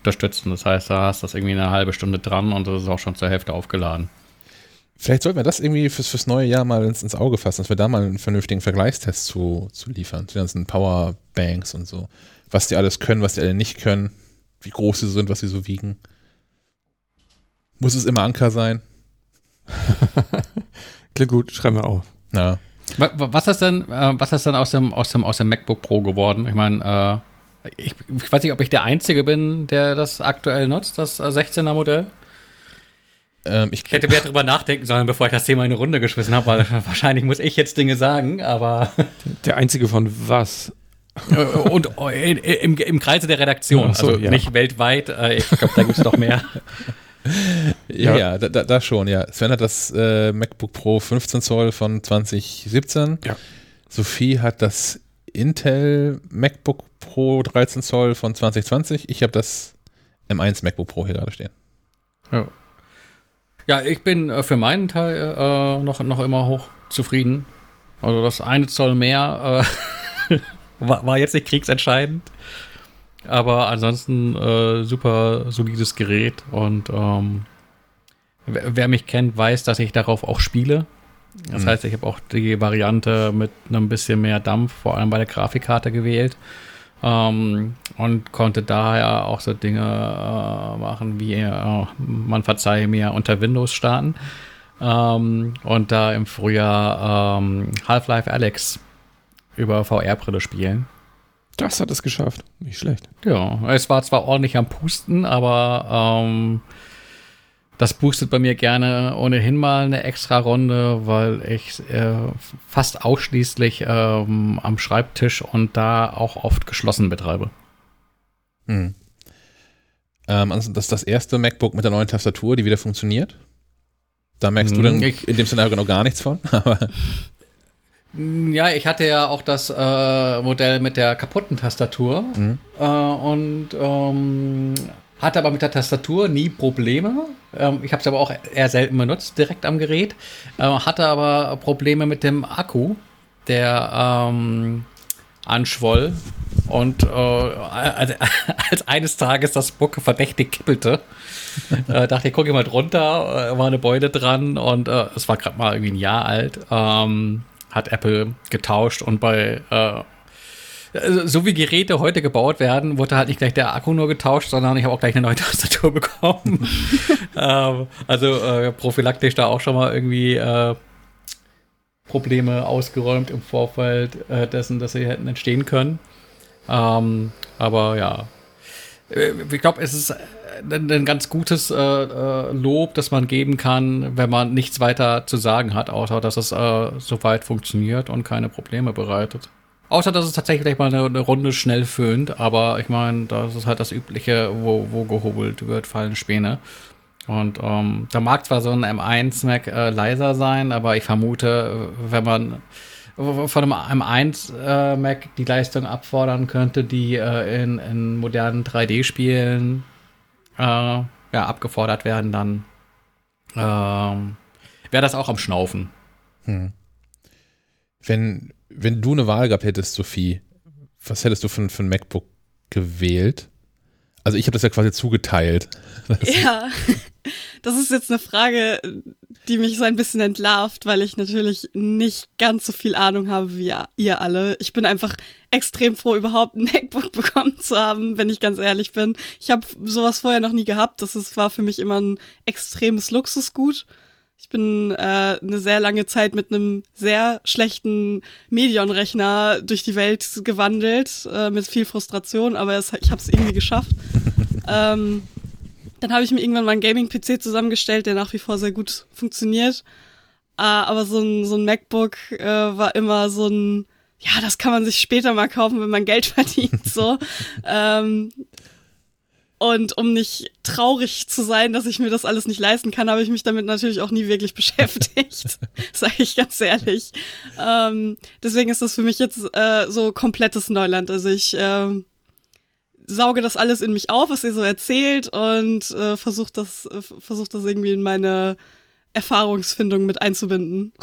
unterstützen. Das heißt, da hast du das irgendwie eine halbe Stunde dran und das ist auch schon zur Hälfte aufgeladen. Vielleicht sollten wir das irgendwie fürs, fürs neue Jahr mal ins, ins Auge fassen, dass wir da mal einen vernünftigen Vergleichstest zu, zu liefern. Die ganzen Powerbanks und so. Was die alles können, was die alle nicht können, wie groß sie sind, was sie so wiegen. Muss es immer Anker sein? Klingt gut, schreiben wir auf. Ja. Was ist denn, äh, was ist denn aus dem, aus dem, aus dem MacBook Pro geworden? Ich meine, äh, ich, ich, weiß nicht, ob ich der Einzige bin, der das aktuell nutzt, das 16er Modell. Ähm, ich, ich, hätte mehr darüber nachdenken sollen, bevor ich das Thema in eine Runde geschmissen habe, weil wahrscheinlich muss ich jetzt Dinge sagen, aber. Der Einzige von was? Äh, und äh, im, im Kreise der Redaktion, so, also ja. nicht weltweit. Äh, Ich glaube, da gibt es noch mehr. Ja, Ja. ja da, da, da schon, ja. Sven hat das äh, MacBook Pro 15 Zoll von 2017. Ja. Sophie hat das Intel MacBook Pro 13 Zoll von 2020. Ich habe das M1 MacBook Pro hier gerade stehen. Ja, ich bin äh, für meinen Teil äh, noch, noch immer hoch zufrieden. Also das eine Zoll mehr äh, war, war jetzt nicht kriegsentscheidend. Aber ansonsten äh, super solides Gerät und ähm, wer, wer mich kennt, weiß, dass ich darauf auch spiele. Das Mhm. heißt, ich habe auch die Variante mit einem bisschen mehr Dampf, vor allem bei der Grafikkarte gewählt. Ähm, und konnte daher auch so Dinge äh, machen wie, äh, man verzeihe mir, unter Windows starten. Ähm, und da im Frühjahr ähm, Half-Life Alex über VR-Brille spielen. Das hat es geschafft. Nicht schlecht. Ja, es war zwar ordentlich am Pusten, aber ähm, das boostet bei mir gerne ohnehin mal eine extra Runde, weil ich äh, fast ausschließlich ähm, am Schreibtisch und da auch oft geschlossen betreibe. Hm. Ähm, also das ist das erste MacBook mit der neuen Tastatur, die wieder funktioniert. Da merkst du Hm, dann ich- in dem Szenario noch gar nichts von. Aber Ja, ich hatte ja auch das äh, Modell mit der kaputten Tastatur Mhm. äh, und ähm, hatte aber mit der Tastatur nie Probleme. Ähm, ich habe es aber auch eher selten benutzt, direkt am Gerät. Äh, hatte aber Probleme mit dem Akku, der ähm, anschwoll und äh, als, als eines Tages das Book verdächtig kippelte, äh, dachte ich, gucke ich mal drunter, äh, war eine Beule dran und äh, es war gerade mal irgendwie ein Jahr alt. Ähm, hat Apple getauscht und bei äh, also, so wie Geräte heute gebaut werden, wurde halt nicht gleich der Akku nur getauscht, sondern ich habe auch gleich eine neue Tastatur bekommen. ähm, also äh, prophylaktisch da auch schon mal irgendwie äh, Probleme ausgeräumt im Vorfeld äh, dessen, dass sie hätten entstehen können. Ähm, aber ja, Äh, ich glaube, es ist ein, ein ganz gutes äh, äh, Lob, das man geben kann, wenn man nichts weiter zu sagen hat, außer dass es äh, soweit funktioniert und keine Probleme bereitet. Außer, dass es tatsächlich mal eine, eine Runde schnell föhnt, aber ich meine, das ist halt das Übliche, wo, wo gehobelt wird, fallen Späne. Und ähm, da mag zwar so ein M1 Mac äh, leiser sein, aber ich vermute, wenn man von einem M1 äh, Mac die Leistung abfordern könnte, die äh, in, in modernen 3D-Spielen äh, ja, abgefordert werden, dann ähm, wäre das auch am Schnaufen. hm. wenn, wenn du eine Wahl gehabt hättest, Sophie, was hättest du für, für ein MacBook gewählt? Also ich habe das ja quasi zugeteilt. Ja, das ist jetzt eine Frage, die mich so ein bisschen entlarvt, weil ich natürlich nicht ganz so viel Ahnung habe wie ihr alle. Ich bin einfach extrem froh, überhaupt ein MacBook bekommen zu haben, wenn ich ganz ehrlich bin. Ich habe sowas vorher noch nie gehabt. Das war für mich immer ein extremes Luxusgut. Ich bin äh, eine sehr lange Zeit mit einem sehr schlechten Medion-Rechner durch die Welt gewandelt, äh, mit viel Frustration, aber es, ich habe es irgendwie geschafft. ähm, dann habe ich mir irgendwann mal einen Gaming-PC zusammengestellt, der nach wie vor sehr gut funktioniert. Äh, aber so ein, so ein MacBook äh, war immer so ein, ja, das kann man sich später mal kaufen, wenn man Geld verdient, so. ähm, und um nicht traurig zu sein, dass ich mir das alles nicht leisten kann, habe ich mich damit natürlich auch nie wirklich beschäftigt, sage ich ganz ehrlich. Ähm, deswegen ist das für mich jetzt äh, so komplettes Neuland. Also ich ähm, sauge das alles in mich auf, was ihr so erzählt und äh, versuche das, äh, versuch das irgendwie in meine Erfahrungsfindung mit einzubinden.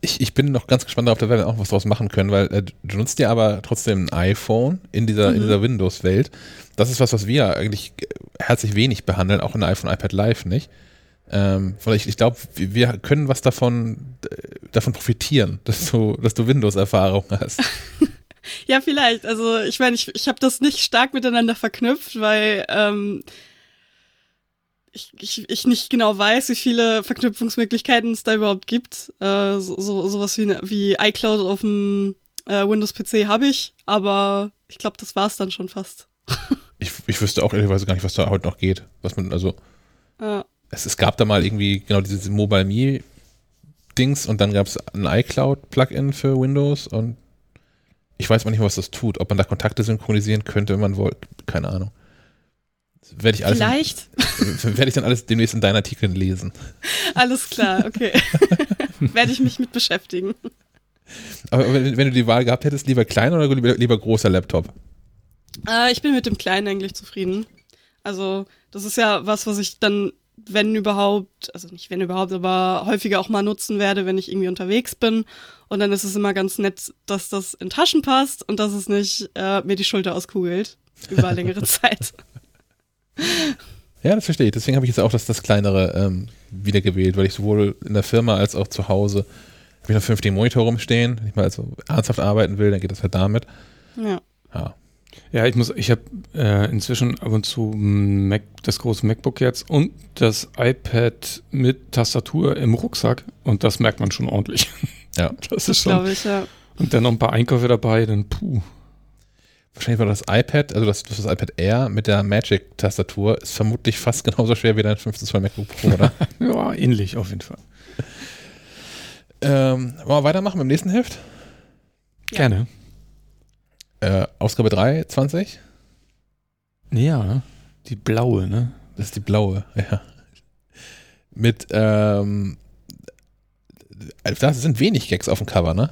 Ich, ich bin noch ganz gespannt darauf, da werden wir auch was draus machen können, weil äh, du nutzt ja aber trotzdem ein iPhone in dieser, in Mhm. dieser Windows-Welt. Das ist was, was wir eigentlich äh, herzlich wenig behandeln, auch in iPhone, iPad Live nicht. Ähm, ich, ich glaube, wir können was davon, äh, davon profitieren, dass du, dass du Windows-Erfahrung hast. Ja, vielleicht. Also ich meine, ich, ich habe das nicht stark miteinander verknüpft, weil ähm, ich, ich, ich nicht genau weiß, wie viele Verknüpfungsmöglichkeiten es da überhaupt gibt. Äh, so, so, sowas wie, ne- wie iCloud auf dem äh, Windows-PC habe ich, aber ich glaube, das war's dann schon fast. Ich, ich wüsste auch ehrlicherweise gar nicht, was da heute noch geht. Was man, also, Ja. es, es gab da mal irgendwie genau diese Mobile Me Dings und dann gab es ein iCloud Plugin für Windows und Ich weiß mal nicht, was das tut. Ob man da Kontakte synchronisieren könnte, wenn man wollte. Keine Ahnung. Werde ich alles, Vielleicht. werde ich dann alles demnächst in deinen Artikeln lesen. Alles klar, okay. Werde ich mich mit beschäftigen. Aber wenn, wenn du die Wahl gehabt hättest, lieber kleiner oder lieber, lieber großer Laptop? Äh, ich bin mit dem Kleinen eigentlich zufrieden. Also, das ist ja was, was ich dann, wenn überhaupt, also nicht wenn überhaupt, aber häufiger auch mal nutzen werde, wenn ich irgendwie unterwegs bin. Und dann ist es immer ganz nett, dass das in Taschen passt und dass es nicht äh, mir die Schulter auskugelt über längere Zeit. Ja, das verstehe ich. Deswegen habe ich jetzt auch das, das kleinere ähm, wieder gewählt, weil ich sowohl in der Firma als auch zu Hause habe ich noch 50 Monitor rumstehen. Wenn ich mal also ernsthaft arbeiten will, dann geht das halt damit. Ja. Ja. Ja, ich muss, ich habe äh, inzwischen ab und zu Mac, das große MacBook jetzt und das iPad mit Tastatur im Rucksack und das merkt man schon ordentlich. Ja. Das ist schon. Ich, ja. Und dann noch ein paar Einkäufe dabei, dann puh. Wahrscheinlich war das iPad, also das, das iPad Air mit der Magic-Tastatur ist vermutlich fast genauso schwer wie dein 15 Zoll MacBook Pro, oder? Ja, ähnlich auf jeden Fall. ähm, wollen wir weitermachen mit dem nächsten Heft? Ja. Gerne. Äh, Ausgabe 3, 20. Ja, die blaue, ne? Das ist die blaue, ja. Mit, ähm, da sind wenig Gags auf dem Cover, ne?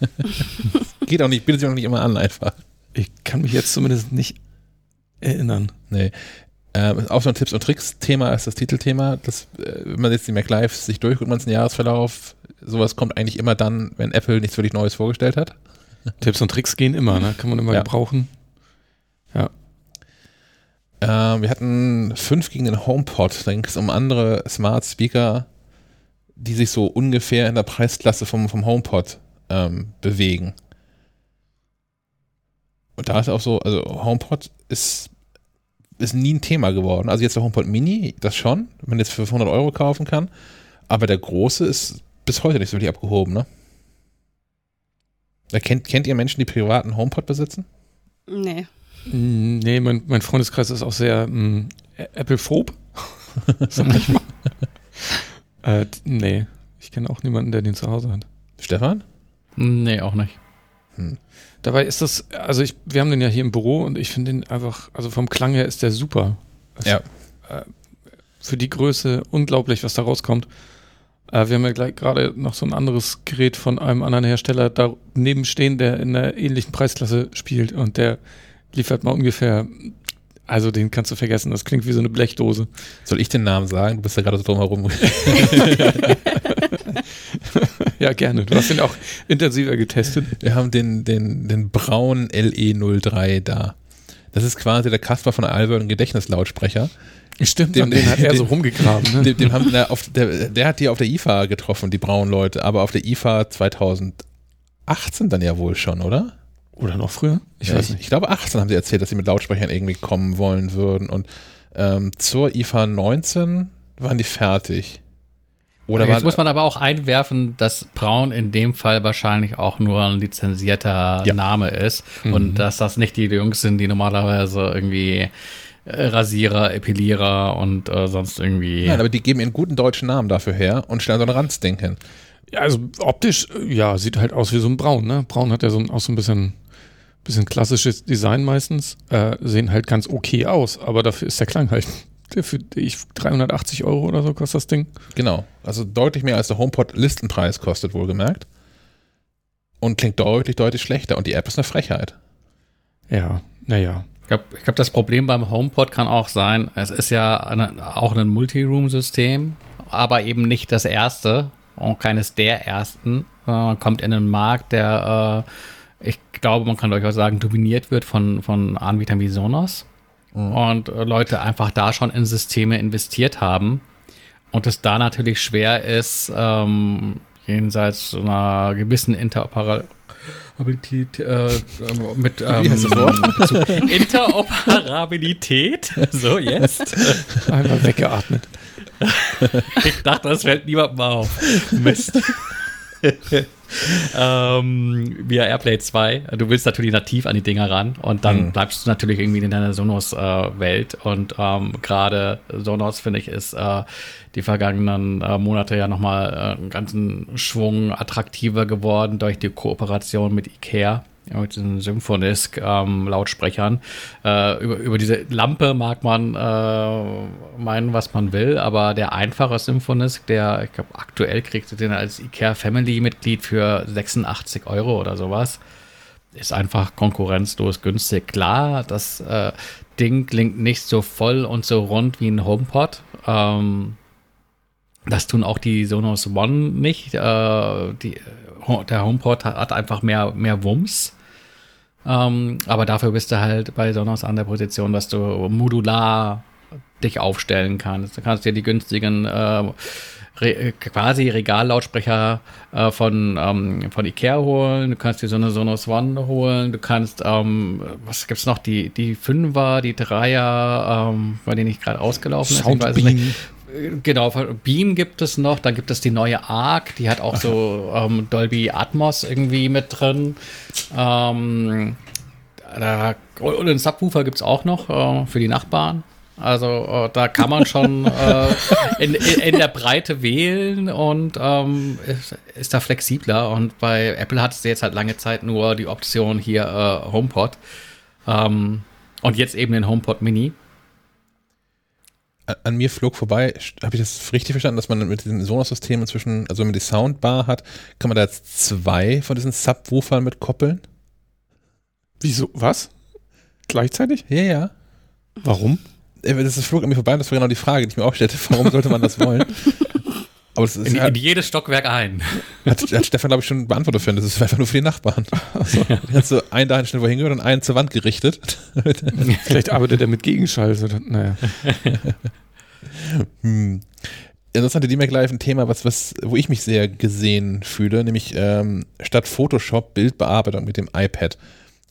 Geht auch nicht, bietet sich auch nicht immer an, einfach. Ich kann mich jetzt zumindest nicht erinnern. Nee. Ähm, auch so ein Tipps- und Tricks-Thema ist das Titelthema. Das, äh, wenn man jetzt die MacLive sich durchguckt, man den Jahresverlauf, sowas kommt eigentlich immer dann, wenn Apple nichts wirklich Neues vorgestellt hat. Tipps und Tricks gehen immer, ne? Kann man immer Ja. gebrauchen. Ähm, wir hatten fünf gegen den HomePod. Da ging es um andere Smart Speaker, die sich so ungefähr in der Preisklasse vom, vom HomePod ähm, bewegen. Und da ist auch so, also HomePod ist, ist nie ein Thema geworden. Also jetzt der HomePod Mini, das schon, wenn man jetzt für 500 Euro kaufen kann. Aber der große ist bis heute nicht so wirklich abgehoben, ne? Da kennt, kennt ihr Menschen, die privaten HomePod besitzen? Nee. Mm, Nee, mein, mein Freundeskreis ist auch sehr mm, Apple-phob. Sag ich mal. äh, nee, ich kenne auch niemanden, der den zu Hause hat. Stefan? Nee, auch nicht. Dabei ist das, also ich, wir haben den ja hier im Büro und ich finde den einfach, also vom Klang her ist der super. Es- Ja. Äh, für die Größe unglaublich, was da rauskommt. Äh, wir haben ja gleich gerade noch so ein anderes Gerät von einem anderen Hersteller daneben stehen, der in einer ähnlichen Preisklasse spielt und der liefert mal ungefähr, also den kannst du vergessen, das klingt wie so eine Blechdose. Soll ich den Namen sagen? Du bist ja gerade so drum herum. Ja, gerne. Du hast den auch intensiver getestet. Wir haben den, den, den braunen LE03 da. Das ist quasi der Kasper von Albert Gedächtnislautsprecher. Stimmt, Dem- den, hat er den- so rumgegraben. Ne? Dem, dem haben wir auf, der, der hat die auf der IFA getroffen, die braunen Leute, aber auf der IFA 2018 dann ja wohl schon, oder? Oder noch früher? Ich Ja, weiß ich, nicht. ich glaube 18 haben sie erzählt, dass sie mit Lautsprechern irgendwie kommen wollen würden und ähm, zur IFA 19 waren die fertig. Oder Jetzt war, muss man aber auch einwerfen, dass Braun in dem Fall wahrscheinlich auch nur ein lizenzierter Ja. Name ist und dass das nicht die Jungs sind, die normalerweise irgendwie Rasierer, Epilierer und äh, sonst irgendwie. Nein, aber die geben ihren guten deutschen Namen dafür her und stellen so ein Ranzding hin. Ja, also optisch, äh, ja, sieht halt aus wie so ein Braun, ne? Braun hat ja so ein, auch so ein bisschen, bisschen klassisches Design meistens. Äh, sehen halt ganz okay aus, aber dafür ist der Klang halt. Der für ich, 380 Euro oder so kostet das Ding. Genau. Also deutlich mehr als der HomePod Listenpreis kostet, wohlgemerkt. Und klingt deutlich, deutlich schlechter. Und die App ist eine Frechheit. Ja, naja. Ich glaube, glaub, das Problem beim HomePod kann auch sein, es ist ja eine, auch ein Multiroom-System, aber eben nicht das erste und keines der ersten. Äh, Man kommt in einen Markt, der, äh, ich glaube, man kann durchaus sagen, dominiert wird von, von Anbietern wie Sonos. Und äh, Leute einfach da schon in Systeme investiert haben. Und es da natürlich schwer ist, ähm, jenseits einer gewissen Interoperabilität äh, mit ähm, Wie heißt das Wort? zu Interoperabilität. So, jetzt. Einmal weggeatmet. Ich dachte, das fällt niemandem auf. Mist. ähm, via Airplay 2. Du willst natürlich nativ an die Dinger ran und dann Mhm. bleibst du natürlich irgendwie in deiner Sonos-Welt. und ähm, gerade Sonos, finde ich, ist äh, die vergangenen äh, Monate ja nochmal äh, einen ganzen Schwung attraktiver geworden durch die Kooperation mit IKEA. Ja, mit diesen Symphonisk-Lautsprechern. Ähm, äh, über, über diese Lampe mag man äh, meinen, was man will, aber der einfache Symphonisk, der, ich glaube, aktuell kriegst du den als IKEA Family-Mitglied für 86 Euro oder sowas. Ist einfach konkurrenzlos günstig. Klar, das äh, Ding klingt nicht so voll und so rund wie ein HomePod. Ähm, das tun auch die Sonos One nicht. Äh, die, der HomePod hat, hat einfach mehr, mehr Wumms. Ähm, aber dafür bist du halt bei Sonos an der Position, dass du modular dich aufstellen kannst. Du kannst dir die günstigen äh, Re quasi Regallautsprecher äh, von, ähm, von Ikea holen, du kannst dir so eine Sonos One holen, du kannst, ähm, was gibt's noch, die, die Fünfer, die Dreier, ähm, bei denen ich gerade ausgelaufen ist, weiß nicht. Genau, Beam gibt es noch, dann gibt es die neue Arc, die hat auch so ähm, Dolby Atmos irgendwie mit drin. Ähm, da, und einen Subwoofer gibt es auch noch äh, für die Nachbarn. Also äh, da kann man schon äh, in, in, in, der Breite wählen und ähm, ist, ist, da flexibler. Und bei Apple hat es jetzt halt lange Zeit nur die Option hier äh, HomePod. Ähm, und jetzt eben den HomePod Mini an mir flog vorbei, habe ich das richtig verstanden, dass man mit diesem Sonos-System inzwischen, also wenn man die Soundbar hat, kann man da jetzt zwei von diesen Subwoofern mit koppeln? Wieso? Was? Gleichzeitig? Ja, ja. Warum? Äh, das flog an mir vorbei, das war genau die Frage, die ich mir auch stellte. Warum sollte man das wollen? Aber es ist in, halt, in jedes Stockwerk ein. Hat, hat Stefan, glaube ich, schon beantwortet für Das ist einfach nur für die Nachbarn. Also, ja. Hast du einen dahin schnell wohin gehört und einen zur Wand gerichtet. Vielleicht arbeitet er mit Gegenschall. Naja. hm. Interessant, die Mac Live ein Thema, was, was, wo ich mich sehr gesehen fühle, nämlich ähm, statt Photoshop Bildbearbeitung mit dem iPad.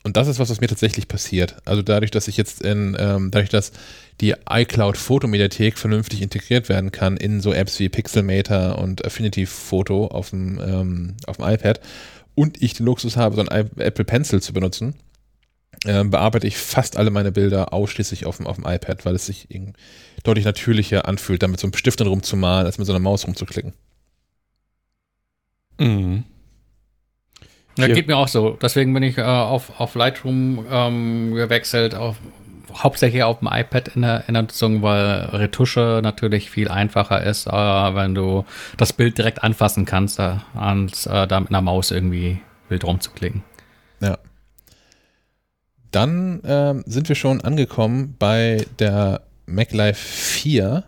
Und das ist was, was mir tatsächlich passiert. Also dadurch, dass ich jetzt in, ähm, dadurch, dass die iCloud Fotomediathek vernünftig integriert werden kann in so Apps wie Pixelmator und Affinity Photo auf dem, ähm, auf dem iPad und ich den Luxus habe, so ein Apple Pencil zu benutzen, äh, bearbeite ich fast alle meine Bilder ausschließlich auf dem, auf dem iPad, weil es sich deutlich natürlicher anfühlt, damit so ein Stift rumzumalen, als mit so einer Maus rumzuklicken. Mhm. Ja, geht mir auch so. Deswegen bin ich äh, auf, auf Lightroom ähm, gewechselt, auf, hauptsächlich auf dem iPad in der, in der Nutzung, weil Retusche natürlich viel einfacher ist, äh, wenn du das Bild direkt anfassen kannst, äh, als äh, da mit einer Maus irgendwie wild rumzuklicken. Ja. Dann ähm, sind wir schon angekommen bei der MacLife 4.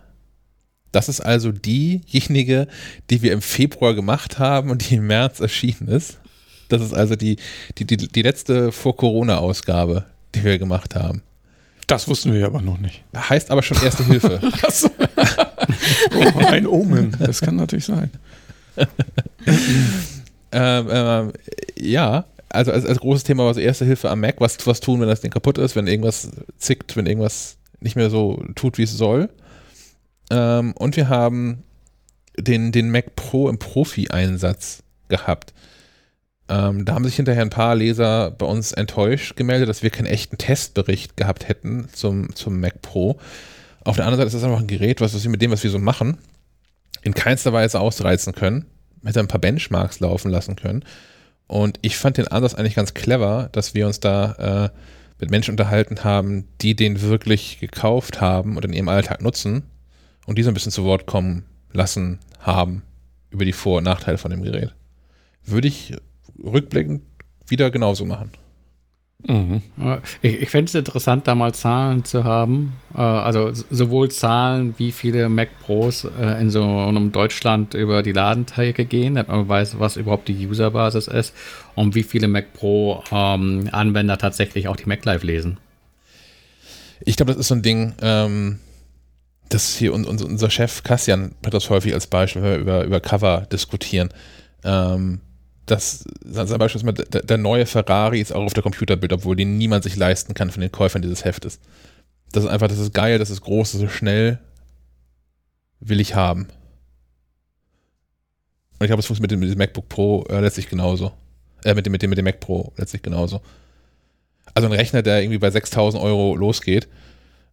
Das ist also diejenige, die wir im Februar gemacht haben und die im März erschienen ist. Das ist also die, die, die, die letzte Vor-Corona-Ausgabe, die wir gemacht haben. Das wussten wir aber noch nicht. Heißt aber schon Erste Hilfe. oh, ein Omen. Das kann natürlich sein. ähm, ähm, ja, also als, als, großes Thema war so Erste Hilfe am Mac. Was, was tun, wenn das Ding kaputt ist, wenn irgendwas zickt, wenn irgendwas nicht mehr so tut, wie es soll. Ähm, und wir haben den, den Mac Pro im Profi-Einsatz gehabt. Ähm, da haben sich hinterher ein paar Leser bei uns enttäuscht gemeldet, dass wir keinen echten Testbericht gehabt hätten zum, zum Mac Pro. Auf der anderen Seite ist das einfach ein Gerät, was wir mit dem, was wir so machen, in keinster Weise ausreizen können. Hätte ein paar Benchmarks laufen lassen können. Und ich fand den Ansatz eigentlich ganz clever, dass wir uns da äh, mit Menschen unterhalten haben, die den wirklich gekauft haben und in ihrem Alltag nutzen und die so ein bisschen zu Wort kommen lassen haben über die Vor- und Nachteile von dem Gerät. Würde ich rückblickend wieder genauso machen. Mhm. Ich, ich fände es interessant, da mal Zahlen zu haben. Äh, also sowohl Zahlen, wie viele Mac Pros äh, in so einem Deutschland über die Ladenteile gehen, damit man weiß, was überhaupt die Userbasis ist und wie viele Mac Pro ähm, Anwender tatsächlich auch die Mac Live lesen. Ich glaube, das ist so ein Ding, ähm, das hier unser, unser Chef Kassian hat das häufig als Beispiel, wenn wir über, über Cover diskutieren. Ähm, dass also beispielsweise der, der, neue Ferrari ist auch auf der Computerbild, obwohl den niemand sich leisten kann von den Käufern dieses Heftes. Das ist einfach, das ist geil, das ist groß, das ist schnell, will ich haben. Und ich glaube, es funktioniert mit dem, mit dem MacBook Pro äh, letztlich genauso. Äh, mit dem, mit dem, mit dem Mac Pro letztlich genauso. Also ein Rechner, der irgendwie bei 6000 Euro losgeht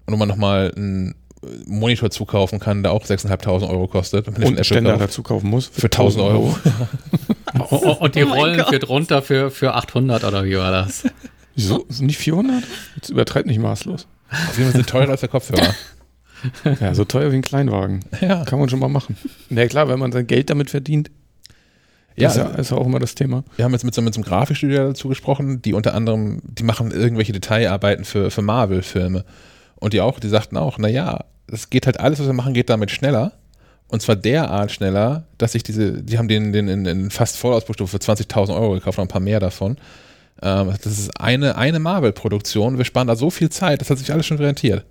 und wo man nochmal einen Monitor zukaufen kann, der auch 6.500 Euro kostet. Und einen Ständer dazu kaufen muss. Für 1000 Euro. Oh, oh, und die Oh mein Rollen Gott. für drunter für, für 800 oder wie war das? Wieso? Sind nicht 400? Jetzt übertreibt nicht maßlos. Auf jeden Fall sind teurer als der Kopfhörer. Ja, so teuer wie ein Kleinwagen. Ja. Kann man schon mal machen. Na ja, klar, wenn man sein Geld damit verdient, Ja, ist, ja, ist ja auch immer das Thema. wir haben jetzt mit so, mit so einem Grafikstudio dazu gesprochen, die unter anderem, die machen irgendwelche Detailarbeiten für, für Marvel-Filme. Und die auch, die sagten auch, naja, es geht halt alles, was wir machen, geht damit schneller. Und zwar derart schneller, dass sich diese, die haben den, den in, in fast Vollausbaustufe für 20.000 Euro gekauft, noch ein paar mehr davon. Ähm, das ist eine, eine Marvel-Produktion. Wir sparen da so viel Zeit, das hat sich alles schon rentiert.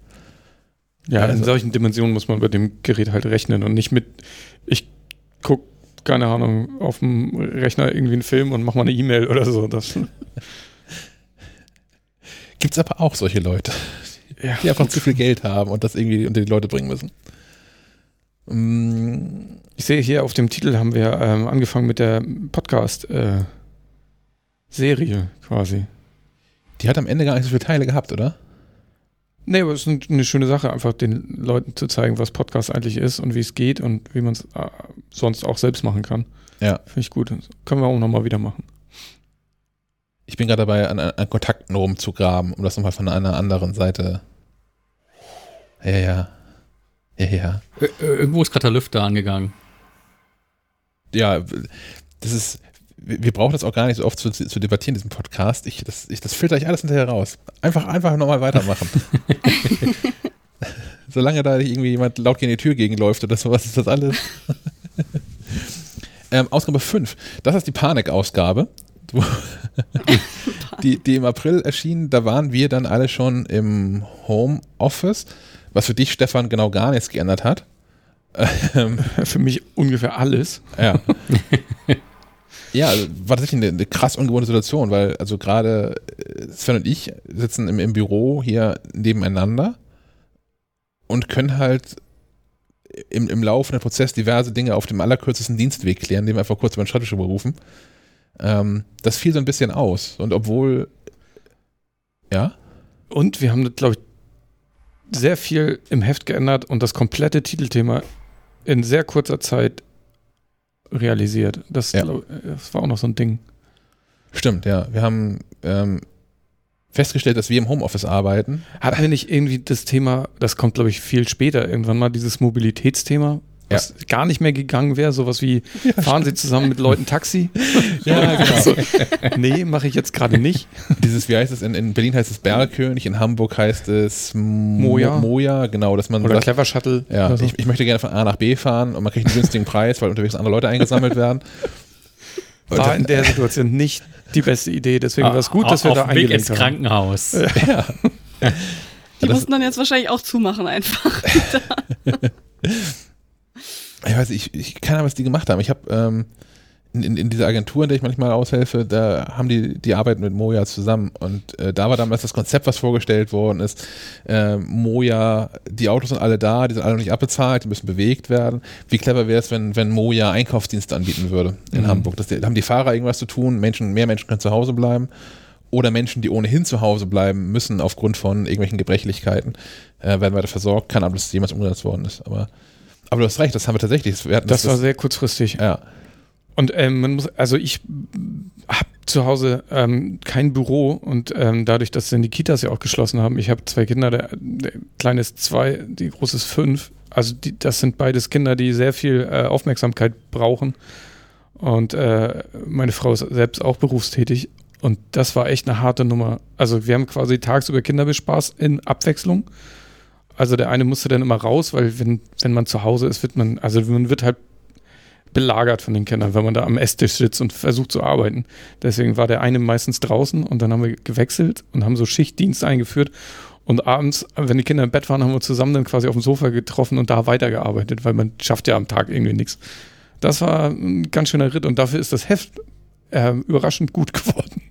Ja, in Also- solchen Dimensionen muss man bei dem Gerät halt rechnen und nicht mit, ich guck, keine Ahnung, auf dem Rechner irgendwie einen Film und mach mal eine E-Mail oder so. Das, Gibt's aber auch solche Leute, ja, die einfach zu viel Geld haben und das irgendwie unter die Leute bringen müssen. Ich sehe hier auf dem Titel haben wir ähm, angefangen mit der Podcast-Serie quasi. Die hat am Ende gar nicht so viele Teile gehabt, oder? Nee, aber es ist eine schöne Sache, einfach den Leuten zu zeigen, was Podcast eigentlich ist und wie es geht und wie man es äh, sonst auch selbst machen kann. Ja. Finde ich gut. Das können wir auch nochmal wieder machen. Ich bin gerade dabei, an, an Kontakten rumzugraben, um das nochmal von einer anderen Seite. Ja, ja. Ja, ö- Irgendwo ist gerade der Lüfter angegangen. Ja, das ist. Wir brauchen das auch gar nicht so oft zu, zu debattieren, diesen Podcast. Ich, das, ich, das filter ich alles hinterher raus. Einfach, einfach nochmal weitermachen. Solange da nicht irgendwie jemand laut gegen die Tür gegenläuft oder sowas, ist das alles. ähm, Ausgabe 5. Das ist die Panik-Ausgabe. die, die im April erschien, da waren wir dann alle schon im Homeoffice, was für dich, Stefan, genau gar nichts geändert hat. Ähm, Für mich ungefähr alles. ja. ja, also war tatsächlich eine, eine krass ungewohnte Situation, weil also gerade äh, Sven und ich sitzen im, im Büro hier nebeneinander und können halt im, im laufenden Prozess diverse Dinge auf dem allerkürzesten Dienstweg klären, indem wir einfach kurz über den Schreibtisch überrufen. Ähm, das fiel so ein bisschen aus. Und obwohl, ja, Und wir haben, glaube ich, sehr viel im Heft geändert und das komplette Titelthema in sehr kurzer Zeit realisiert. Das, Ja. glaub, das war auch noch so ein Ding. stimmt, ja. Wir haben ähm, festgestellt, dass wir im Homeoffice arbeiten. Hatten wir nicht irgendwie das Thema, das kommt, glaube ich, viel später, irgendwann mal dieses Mobilitätsthema, was gar nicht mehr gegangen wäre, sowas wie, fahren Sie zusammen mit Leuten Taxi? Ja, genau. So, nee, mache ich jetzt gerade nicht. Dieses, wie heißt es, in, in Berlin heißt es Bergkönig, in Hamburg heißt es Mo Moja. Moja, genau, dass man Oder sagt, Clever Shuttle. ja, oder so. ich, ich möchte gerne von A nach B fahren und man kriegt einen günstigen Preis, weil unterwegs andere Leute eingesammelt werden. War dann- in der Situation nicht die beste Idee, deswegen war es gut, dass wir da dem Weg eingelenkt ins haben. Krankenhaus. ja. Die das- mussten dann jetzt wahrscheinlich auch zumachen einfach. Ich weiß, ich, ich keine Ahnung, was die gemacht haben. Ich habe ähm, in, in, dieser Agentur, in der ich manchmal aushelfe, da haben die, die arbeiten mit Moja zusammen. Und äh, da war damals das Konzept, was vorgestellt worden ist. Äh, Moja, die Autos sind alle da, die sind alle noch nicht abbezahlt, die müssen bewegt werden. Wie clever wäre es, wenn, wenn Moja Einkaufsdienste anbieten würde in Mhm. Hamburg? Das, da haben die Fahrer irgendwas zu tun, Menschen, mehr Menschen können zu Hause bleiben. Oder Menschen, die ohnehin zu Hause bleiben müssen aufgrund von irgendwelchen Gebrechlichkeiten, äh, werden weiter versorgt. Keine Ahnung, ob das jemals umgesetzt worden ist. Aber, aber du hast recht, das haben wir tatsächlich. Wir hatten Das war sehr kurzfristig. ja. Und ähm, man muss, also ich habe zu Hause ähm, kein Büro und ähm, dadurch, dass dann die Kitas ja auch geschlossen haben, ich habe zwei Kinder, der, der kleine ist zwei, die große ist fünf. Also die, das sind beides Kinder, die sehr viel äh, Aufmerksamkeit brauchen. Und äh, meine Frau ist selbst auch berufstätig. Und das war echt eine harte Nummer. Also wir haben quasi tagsüber Kinderbespaß in Abwechslung. Also der eine musste dann immer raus, weil wenn, wenn man zu Hause ist, wird man, also man wird halt belagert von den Kindern, wenn man da am Esstisch sitzt und versucht zu arbeiten. Deswegen war der eine meistens draußen und dann haben wir gewechselt und haben so Schichtdienst eingeführt. Und abends, wenn die Kinder im Bett waren, haben wir zusammen dann quasi auf dem Sofa getroffen und da weitergearbeitet, weil man schafft ja am Tag irgendwie nichts. Das war ein ganz schöner Ritt und dafür ist das Heft äh, überraschend gut geworden.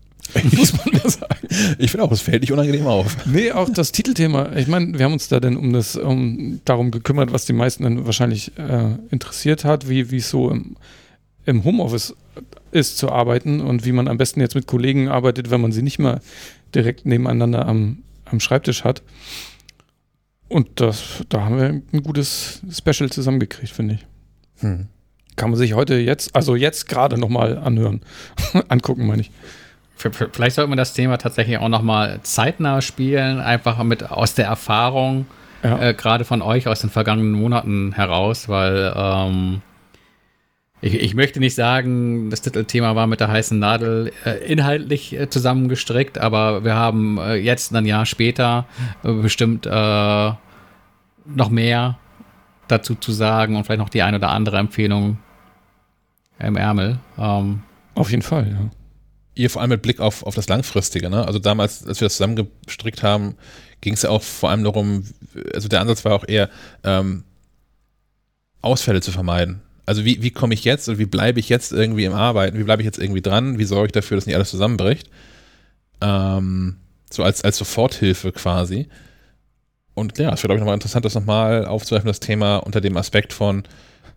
Muss man das sagen. Ich finde auch, es fällt nicht unangenehm auf. Nee, auch das Titelthema. Ich meine, wir haben uns da dann um das, um darum gekümmert, was die meisten dann wahrscheinlich äh, interessiert hat, wie wie es so im, im Homeoffice ist zu arbeiten und wie man am besten jetzt mit Kollegen arbeitet, wenn man sie nicht mehr direkt nebeneinander am, am Schreibtisch hat. Und das, da haben wir ein gutes Special zusammengekriegt, finde ich. Hm. kann man sich heute jetzt, also jetzt gerade nochmal anhören. Angucken, meine ich. Vielleicht sollte man das Thema tatsächlich auch nochmal zeitnah spielen, einfach mit aus der Erfahrung, ja. äh, gerade von euch aus den vergangenen Monaten heraus, weil ähm, ich, ich, möchte nicht sagen, das Titelthema war mit der heißen Nadel äh, inhaltlich äh, zusammengestrickt, aber wir haben äh, jetzt ein Jahr später äh, bestimmt äh, noch mehr dazu zu sagen und vielleicht noch die ein oder andere Empfehlung im Ärmel. Ähm, Auf jeden Fall, ja. Ihr vor allem mit Blick auf, auf das Langfristige, ne? Also damals, als wir das zusammengestrickt haben, ging es ja auch vor allem darum, also der Ansatz war auch eher, ähm, Ausfälle zu vermeiden. Also wie, wie komme ich jetzt und wie bleibe ich jetzt irgendwie im Arbeiten? Wie bleibe ich jetzt irgendwie dran? Wie sorge ich dafür, dass nicht alles zusammenbricht? Ähm, so als, als Soforthilfe quasi. Und ja, es wäre, glaube ich, nochmal interessant, das nochmal aufzugreifen, das Thema unter dem Aspekt von,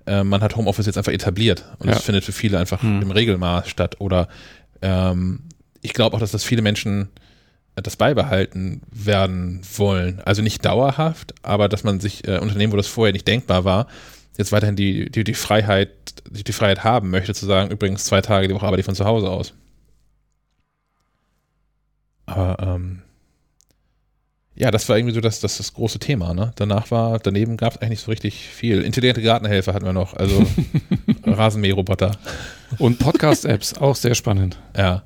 äh, man hat Homeoffice jetzt einfach etabliert und es ja. findet für viele einfach hm. im Regelmaß statt. Oder ähm, ich glaube auch, dass das viele Menschen das beibehalten werden wollen. Also nicht dauerhaft, aber dass man sich äh, Unternehmen, wo das vorher nicht denkbar war, jetzt weiterhin die, die, die Freiheit, die, die Freiheit haben möchte, zu sagen, übrigens zwei Tage die Woche arbeite ich von zu Hause aus. Aber ähm, ja, das war irgendwie so das, das, das große Thema. Ne? Danach war, daneben gab es eigentlich nicht so richtig viel. Intelligente Gartenhelfer hatten wir noch, also Rasenmäherroboter. Und Podcast-Apps, auch sehr spannend. Ja.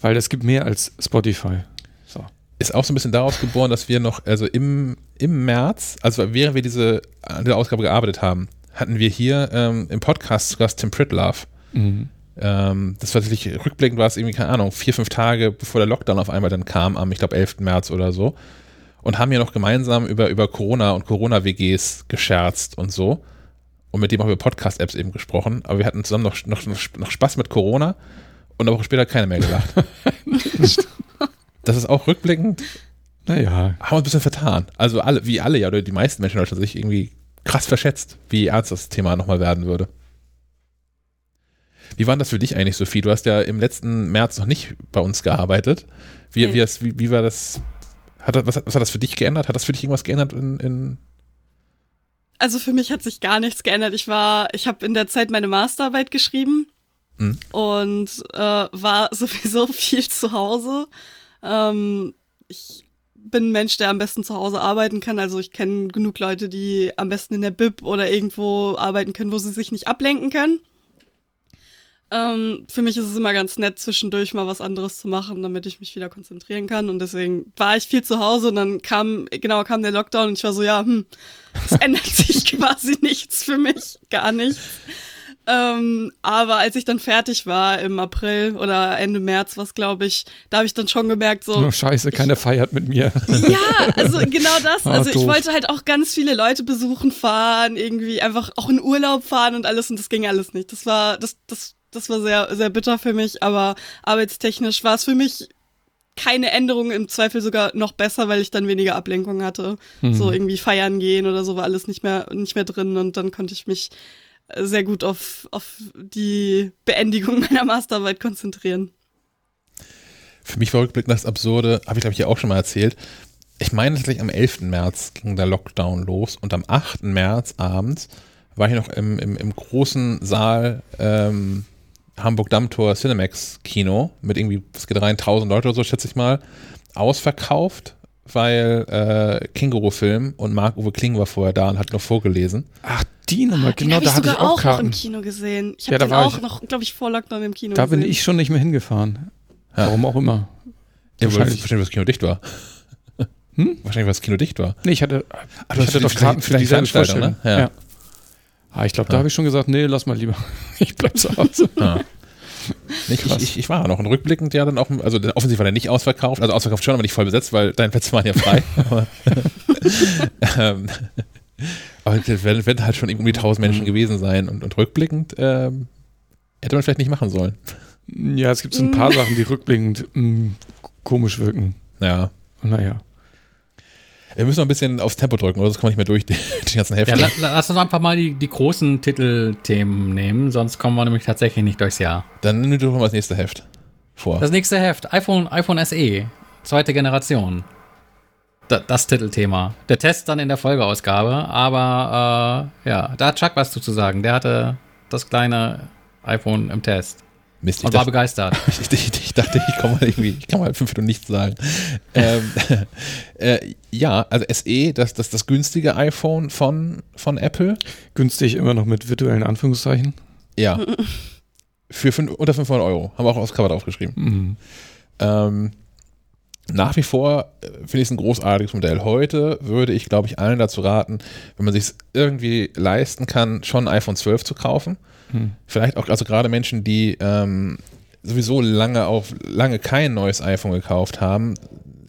Weil es gibt mehr als Spotify. So. Ist auch so ein bisschen daraus geboren, dass wir noch, also im, im März, also während wir diese an der Ausgabe gearbeitet haben, hatten wir hier ähm, im Podcast zu Gast Tim Pritlove. Mhm. Ähm, das war tatsächlich, rückblickend war es irgendwie, keine Ahnung, vier, fünf Tage bevor der Lockdown auf einmal dann kam, am, ich glaube, 11. März oder so. Und haben hier noch gemeinsam über, über Corona und Corona-WGs gescherzt und so. Und mit dem haben wir Podcast-Apps eben gesprochen. Aber wir hatten zusammen noch, noch, noch Spaß mit Corona und eine Woche später keiner mehr gelacht. das ist auch rückblickend. Naja. Haben wir ein bisschen vertan. Also alle, wie alle ja, oder die meisten Menschen in Deutschland sich irgendwie krass verschätzt, wie ernst das Thema nochmal werden würde. Wie war das für dich eigentlich, Sophie? Du hast ja im letzten März noch nicht bei uns gearbeitet. Wie, okay. wie, wie, wie, war das? Hat was, was, hat das für dich geändert? Hat das für dich irgendwas geändert in, in also für mich hat sich gar nichts geändert. Ich war, ich habe in der Zeit meine Masterarbeit geschrieben mhm. und äh, war sowieso viel zu Hause. Ähm, ich bin ein Mensch, der am besten zu Hause arbeiten kann. Also ich kenne genug Leute, die am besten in der Bib oder irgendwo arbeiten können, wo sie sich nicht ablenken können. Ähm, für mich ist es immer ganz nett, zwischendurch mal was anderes zu machen, damit ich mich wieder konzentrieren kann. Und deswegen war ich viel zu Hause und dann kam, genau, kam der Lockdown und ich war so, ja, hm, es ändert sich quasi nichts für mich, gar nichts. Ähm, aber als ich dann fertig war im April oder Ende März, was glaube ich, da habe ich dann schon gemerkt, so. Oh, scheiße, keiner feiert mit mir. Ja, also genau das. Also ich wollte halt auch ganz viele Leute besuchen, fahren, irgendwie einfach auch in Urlaub fahren und alles und das ging alles nicht. Das war, das, das das war sehr, sehr bitter für mich, aber arbeitstechnisch war es für mich keine Änderung, im Zweifel sogar noch besser, weil ich dann weniger Ablenkung hatte. Mhm. So irgendwie feiern gehen oder so war alles nicht mehr, nicht mehr drin und dann konnte ich mich sehr gut auf, auf die Beendigung meiner Masterarbeit konzentrieren. Für mich war rückblickend das Absurde, habe ich glaube ich ja auch schon mal erzählt. Ich meine tatsächlich am 11. März ging der Lockdown los und am 8. März abends war ich noch im, im, im großen Saal ähm, Hamburg Dammtor Cinemax Kino mit irgendwie, es geht rein, 1000 Leute oder so, schätze ich mal, ausverkauft, weil äh, Känguru-Film und Marc-Uwe Kling war vorher da und hat noch vorgelesen. Ach, die Nummer, ah, genau, da hatte ich auch, auch noch im Kino gesehen. Ich habe ja, den auch ich, noch, glaube ich, vor Lockdown im Kino da gesehen. Da bin ich schon nicht mehr hingefahren. Ja. Warum auch immer. Ja, wahrscheinlich, wahrscheinlich, weil das Kino dicht war. Hm? Wahrscheinlich, weil das Kino dicht war. Nee, ich hatte, Ach, ich hatte doch Karten für die Veranstaltung, ne? Ja. ja. Ah, ich glaube, da habe ich schon gesagt, nee, lass mal lieber. ich bleib zu Hause. Ja. Ich, ich, ich, war noch ein rückblickend ja dann auch, also offensichtlich war der nicht ausverkauft, also ausverkauft schon, aber nicht voll besetzt, weil deine Plätze waren ja frei. aber, ähm, aber das werden, werden, halt schon irgendwie tausend Menschen gewesen sein und, und rückblickend ähm, hätte man vielleicht nicht machen sollen. Ja, es gibt so ein paar Sachen, die rückblickend mh, mm, komisch wirken. Ja. Naja. Wir müssen noch ein bisschen aufs Tempo drücken, oder? Das kommen wir nicht mehr durch, die, die ganzen Hefte. Ja, la, lass uns einfach mal die, die großen Titelthemen nehmen, sonst kommen wir nämlich tatsächlich nicht durchs Jahr. Dann nimm du doch mal das nächste Heft vor. Das nächste Heft, iPhone, iPhone SE, zweite Generation. Da, das Titelthema. Der Test dann in der Folgeausgabe, aber äh, ja, da hat Chuck was zu sagen. Der hatte das kleine iPhone im Test. Mist, ich Und war dachte, begeistert. ich, ich, ich dachte, ich komme mal irgendwie, ich kann mal fünf Minuten nichts sagen. ähm, äh, ja, also SE, das, das, das günstige iPhone von, von Apple. Günstig immer noch mit virtuellen Anführungszeichen. Ja. Für fünf, unter 500 Euro. Haben wir auch aufs Cover draufgeschrieben. Mhm. Ähm, nach wie vor äh, finde ich es ein großartiges Modell. Heute würde ich, glaube ich, allen dazu raten, wenn man sich es irgendwie leisten kann, schon ein iPhone 12 zu kaufen. Hm. Vielleicht auch, also gerade Menschen, die ähm, sowieso lange auf lange kein neues iPhone gekauft haben,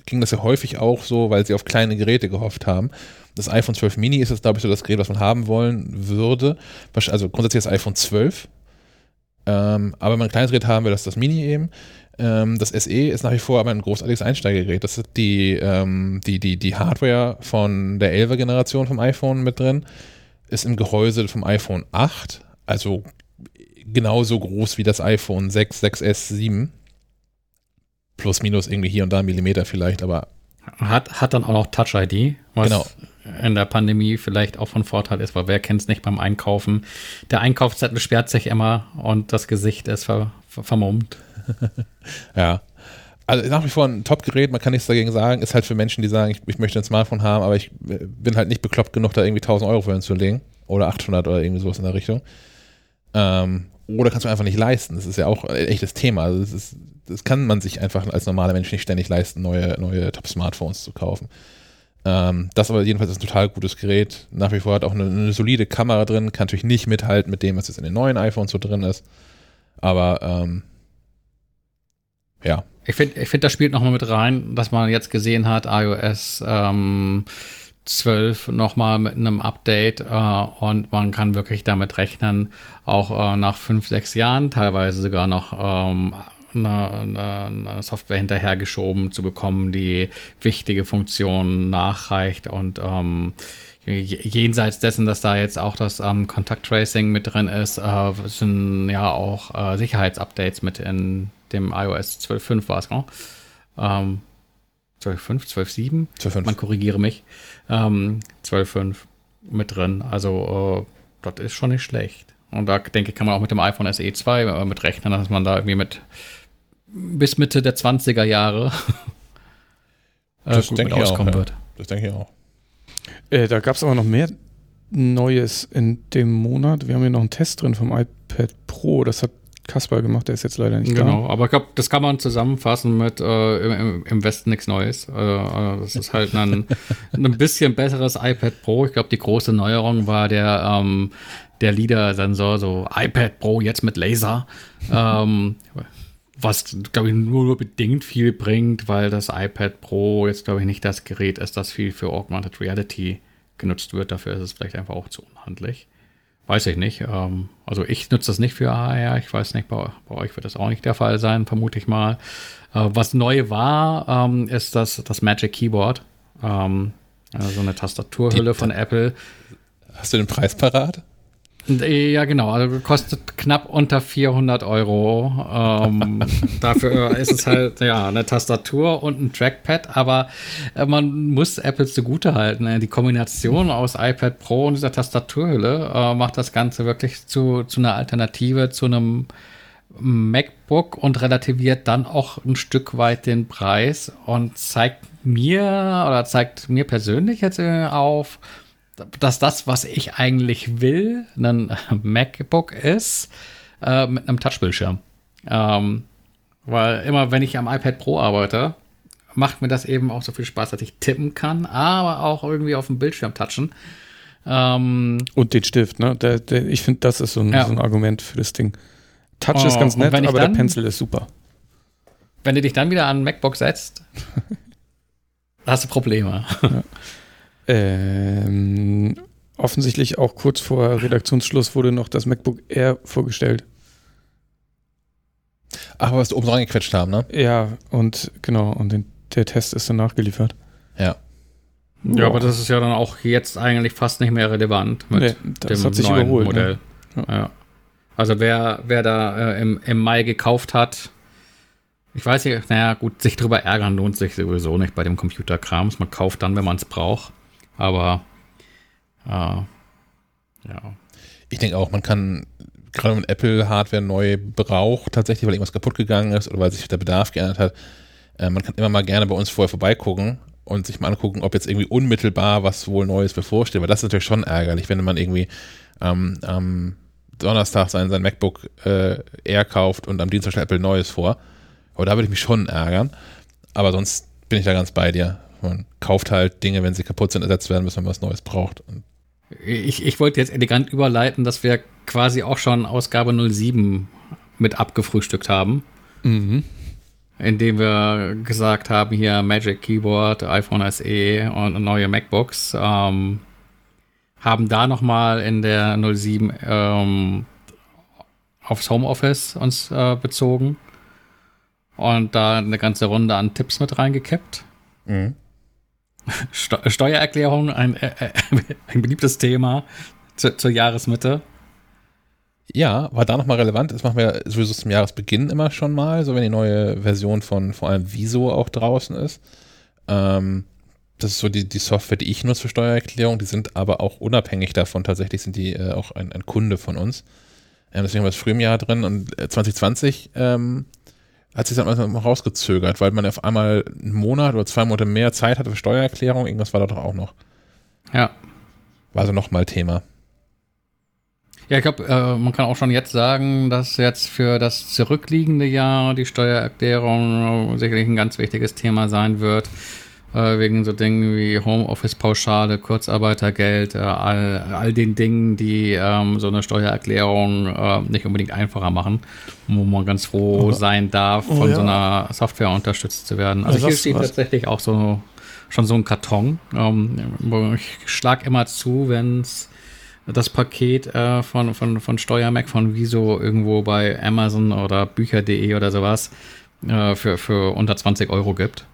ging das ja häufig auch so, weil sie auf kleine Geräte gehofft haben. Das iPhone 12 Mini ist jetzt, glaube ich, so das Gerät, was man haben wollen würde. Also grundsätzlich das iPhone 12. Ähm, aber wenn man ein kleines Gerät haben will, das ist das Mini eben. Ähm, das SE ist nach wie vor aber ein großartiges Einsteigergerät. Das ist die, ähm, die, die, die Hardware von der 11er Generation vom iPhone mit drin. Ist im Gehäuse vom iPhone 8, also genauso groß wie das iPhone 6, 6S, 7. Plus, minus irgendwie hier und da Millimeter vielleicht, aber Hat, hat dann auch noch Touch ID, was Genau. in der Pandemie vielleicht auch von Vorteil ist, weil wer kennt es nicht beim Einkaufen. Der Einkaufszettel sperrt sich immer und das Gesicht ist ver, ver, vermummt. Ja. Also nach wie vor ein Top-Gerät, man kann nichts dagegen sagen, ist halt für Menschen, die sagen, ich, ich möchte ein Smartphone haben, aber ich äh, bin halt nicht bekloppt genug, da irgendwie 1000 Euro für hinzulegen. Oder 800 oder irgendwie sowas in der Richtung. Ähm, oder kannst du einfach nicht leisten. Das ist ja auch ein echtes Thema. Also das, ist, das kann man sich einfach als normaler Mensch nicht ständig leisten, neue, neue Top-Smartphones zu kaufen. Ähm, das aber jedenfalls ist ein total gutes Gerät. Nach wie vor hat auch eine, eine solide Kamera drin, kann natürlich nicht mithalten mit dem, was jetzt in den neuen iPhones so drin ist. Aber ähm, ja, Ich finde, ich find, das spielt nochmal mit rein, dass man jetzt gesehen hat, iOS ähm, 12 nochmal mit einem Update äh, und man kann wirklich damit rechnen, auch äh, nach fünf, sechs Jahren teilweise sogar noch ähm, eine, eine, Software hinterhergeschoben zu bekommen, die wichtige Funktionen nachreicht und ähm, jenseits dessen, dass da jetzt auch das ähm, Contact Tracing mit drin ist, äh, sind ja auch äh, Sicherheitsupdates mit in dem iOS 12.5 war es, genau. Ähm, 12.5, 12.7? 12.5. Man korrigiere mich. Ähm, 12.5 mit drin. Also, äh, das ist schon nicht schlecht. Und da denke ich, kann man auch mit dem iPhone SE 2 äh, mit rechnen, dass man da irgendwie mit bis Mitte der 20er Jahre äh, Das gut denke mit ich auch, auskommen ja. wird. das denke ich auch. Äh, da gab es aber noch mehr Neues in dem Monat. Wir haben hier noch einen Test drin vom iPad Pro. Das hat Kaspar gemacht, der ist jetzt leider nicht Genau, aber ich glaube, das kann man zusammenfassen mit äh, im, im- Westen nichts Neues. Äh, äh, das ist halt ein, ein bisschen besseres iPad Pro. Ich glaube, die große Neuerung war der, ähm, der LIDAR-Sensor, so iPad Pro jetzt mit Laser. ähm, was, glaube ich, nur bedingt viel bringt, weil das iPad Pro jetzt, glaube ich, nicht das Gerät ist, das viel für Augmented Reality genutzt wird. Dafür ist es vielleicht einfach auch zu unhandlich. Weiß ich nicht. Ähm, also ich nutze das nicht für AR. Ich weiß nicht, bei, bei euch wird das auch nicht der Fall sein, vermute ich mal. Äh, was neu war, ähm, ist das, das Magic Keyboard. Ähm, also so eine Tastaturhülle Die- von Apple. Hast du den Preis parat? Ja, genau. Also kostet knapp unter 400 Euro. Ähm, dafür ist es halt ja eine Tastatur und ein Trackpad, aber äh, man muss Apple zugutehalten. Äh, die Kombination aus iPad Pro und dieser Tastaturhülle äh, macht das Ganze wirklich zu, zu einer Alternative zu einem MacBook und relativiert dann auch ein Stück weit den Preis und zeigt mir oder zeigt mir persönlich jetzt äh, auf, dass das, was ich eigentlich will, ein MacBook ist, äh, mit einem Touchbildschirm. Ähm, weil immer, wenn ich am iPad Pro arbeite, macht mir das eben auch so viel Spaß, dass ich tippen kann, aber auch irgendwie auf dem Bildschirm touchen. Ähm, Und den Stift, ne? Der, der, ich finde, das ist so ein, Ja. so ein Argument für das Ding. Touch Oh, ist ganz nett, aber der dann- Pencil ist super. wenn du dich dann wieder an MacBook setzt, hast du Probleme. Ähm, offensichtlich auch kurz vor Redaktionsschluss wurde noch das MacBook Air vorgestellt. Ach, was wir oben reingequetscht haben, ne? Ja, und genau, und den, der Test ist dann nachgeliefert. Ja. Ja, aber das ist ja dann auch jetzt eigentlich fast nicht mehr relevant mit Nee, das dem hat sich neuen überholt. Modell. Ne? Ja. Also wer, wer da äh, im, im Mai gekauft hat, ich weiß nicht, naja, gut, sich drüber ärgern lohnt sich sowieso nicht bei dem Computerkrams. Man kauft dann, wenn man es braucht. Aber äh, ja. Ich denke auch, man kann gerade wenn Apple Hardware neu braucht, tatsächlich, weil irgendwas kaputt gegangen ist oder weil sich der Bedarf geändert hat, äh, man kann immer mal gerne bei uns vorher vorbeigucken und sich mal angucken, ob jetzt irgendwie unmittelbar was wohl Neues bevorsteht, weil das ist natürlich schon ärgerlich, wenn man irgendwie ähm, am Donnerstag sein, sein MacBook äh, Air kauft und am Dienstag stellt Apple Neues vor. Aber da würde ich mich schon ärgern. Aber sonst bin ich da ganz bei dir. Man kauft halt Dinge, wenn sie kaputt sind, ersetzt werden müssen, wenn man was Neues braucht. Und ich, ich wollte jetzt elegant überleiten, dass wir quasi auch schon Ausgabe 07 mit abgefrühstückt haben. Mhm. Indem wir gesagt haben, hier Magic Keyboard, iPhone SE und neue MacBooks. Ähm, haben da nochmal in der 07 ähm, aufs Homeoffice uns äh, bezogen und da eine ganze Runde an Tipps mit reingekippt. Mhm. Steuererklärung, ein, äh, äh, ein beliebtes Thema zu, zur Jahresmitte. Ja, war da nochmal relevant. Das machen wir sowieso zum Jahresbeginn immer schon mal, so wenn die neue Version von vor allem Viso auch draußen ist. Ähm, das ist so die, die Software, die ich nutze für Steuererklärung. Die sind aber auch unabhängig davon. Tatsächlich sind die äh, auch ein, ein, Kunde von uns. Ähm, deswegen haben wir das früh im Jahr drin und 2020 äh, ähm, hat sich dann mal rausgezögert, weil man auf einmal einen Monat oder zwei Monate mehr Zeit hatte für Steuererklärung. Irgendwas war da doch auch noch. Ja. War also nochmal Thema. Ja, ich glaube, äh, man kann auch schon jetzt sagen, dass jetzt für das zurückliegende Jahr die Steuererklärung sicherlich ein ganz wichtiges Thema sein wird äh, wegen so Dingen wie Homeoffice-Pauschale, Kurzarbeitergeld, äh, all, all den Dingen, die ähm, so eine Steuererklärung äh, nicht unbedingt einfacher machen, wo man ganz froh sein darf, oh von ja. so einer Software unterstützt zu werden. Also, also hier steht was? tatsächlich auch so schon so ein Karton. Ähm, ich schlage immer zu, wenn es das Paket äh, von, von, von Steuermac von Wieso irgendwo bei Amazon oder Bücher.de oder sowas äh, für, für unter 20 Euro gibt.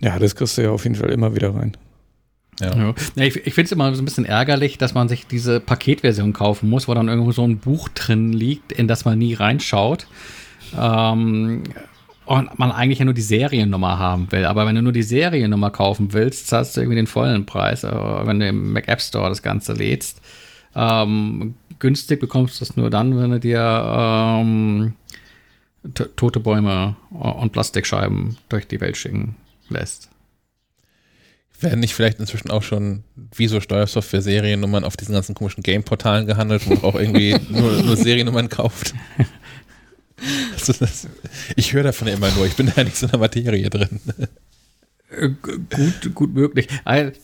Ja, das kriegst du ja auf jeden Fall immer wieder rein. Ja. ja. ich, ich finde es immer so ein bisschen ärgerlich, dass man sich diese Paketversion kaufen muss, wo dann irgendwo so ein Buch drin liegt, in das man nie reinschaut. Ähm, und man eigentlich ja nur die Seriennummer haben will. Aber wenn du nur die Seriennummer kaufen willst, zahlst du irgendwie den vollen Preis, äh, wenn du im Mac App Store das Ganze lädst. Ähm, günstig bekommst du es nur dann, wenn du dir ähm, tote Bäume und Plastikscheiben durch die Welt schicken lässt. Werden nicht vielleicht inzwischen auch schon wie so Steuersoftware-Seriennummern auf diesen ganzen komischen Game-Portalen gehandelt, wo man auch irgendwie nur, nur Seriennummern kauft? Also das, ich höre davon ja immer nur, ich bin da nicht so in der Materie drin. Äh, gut, gut möglich.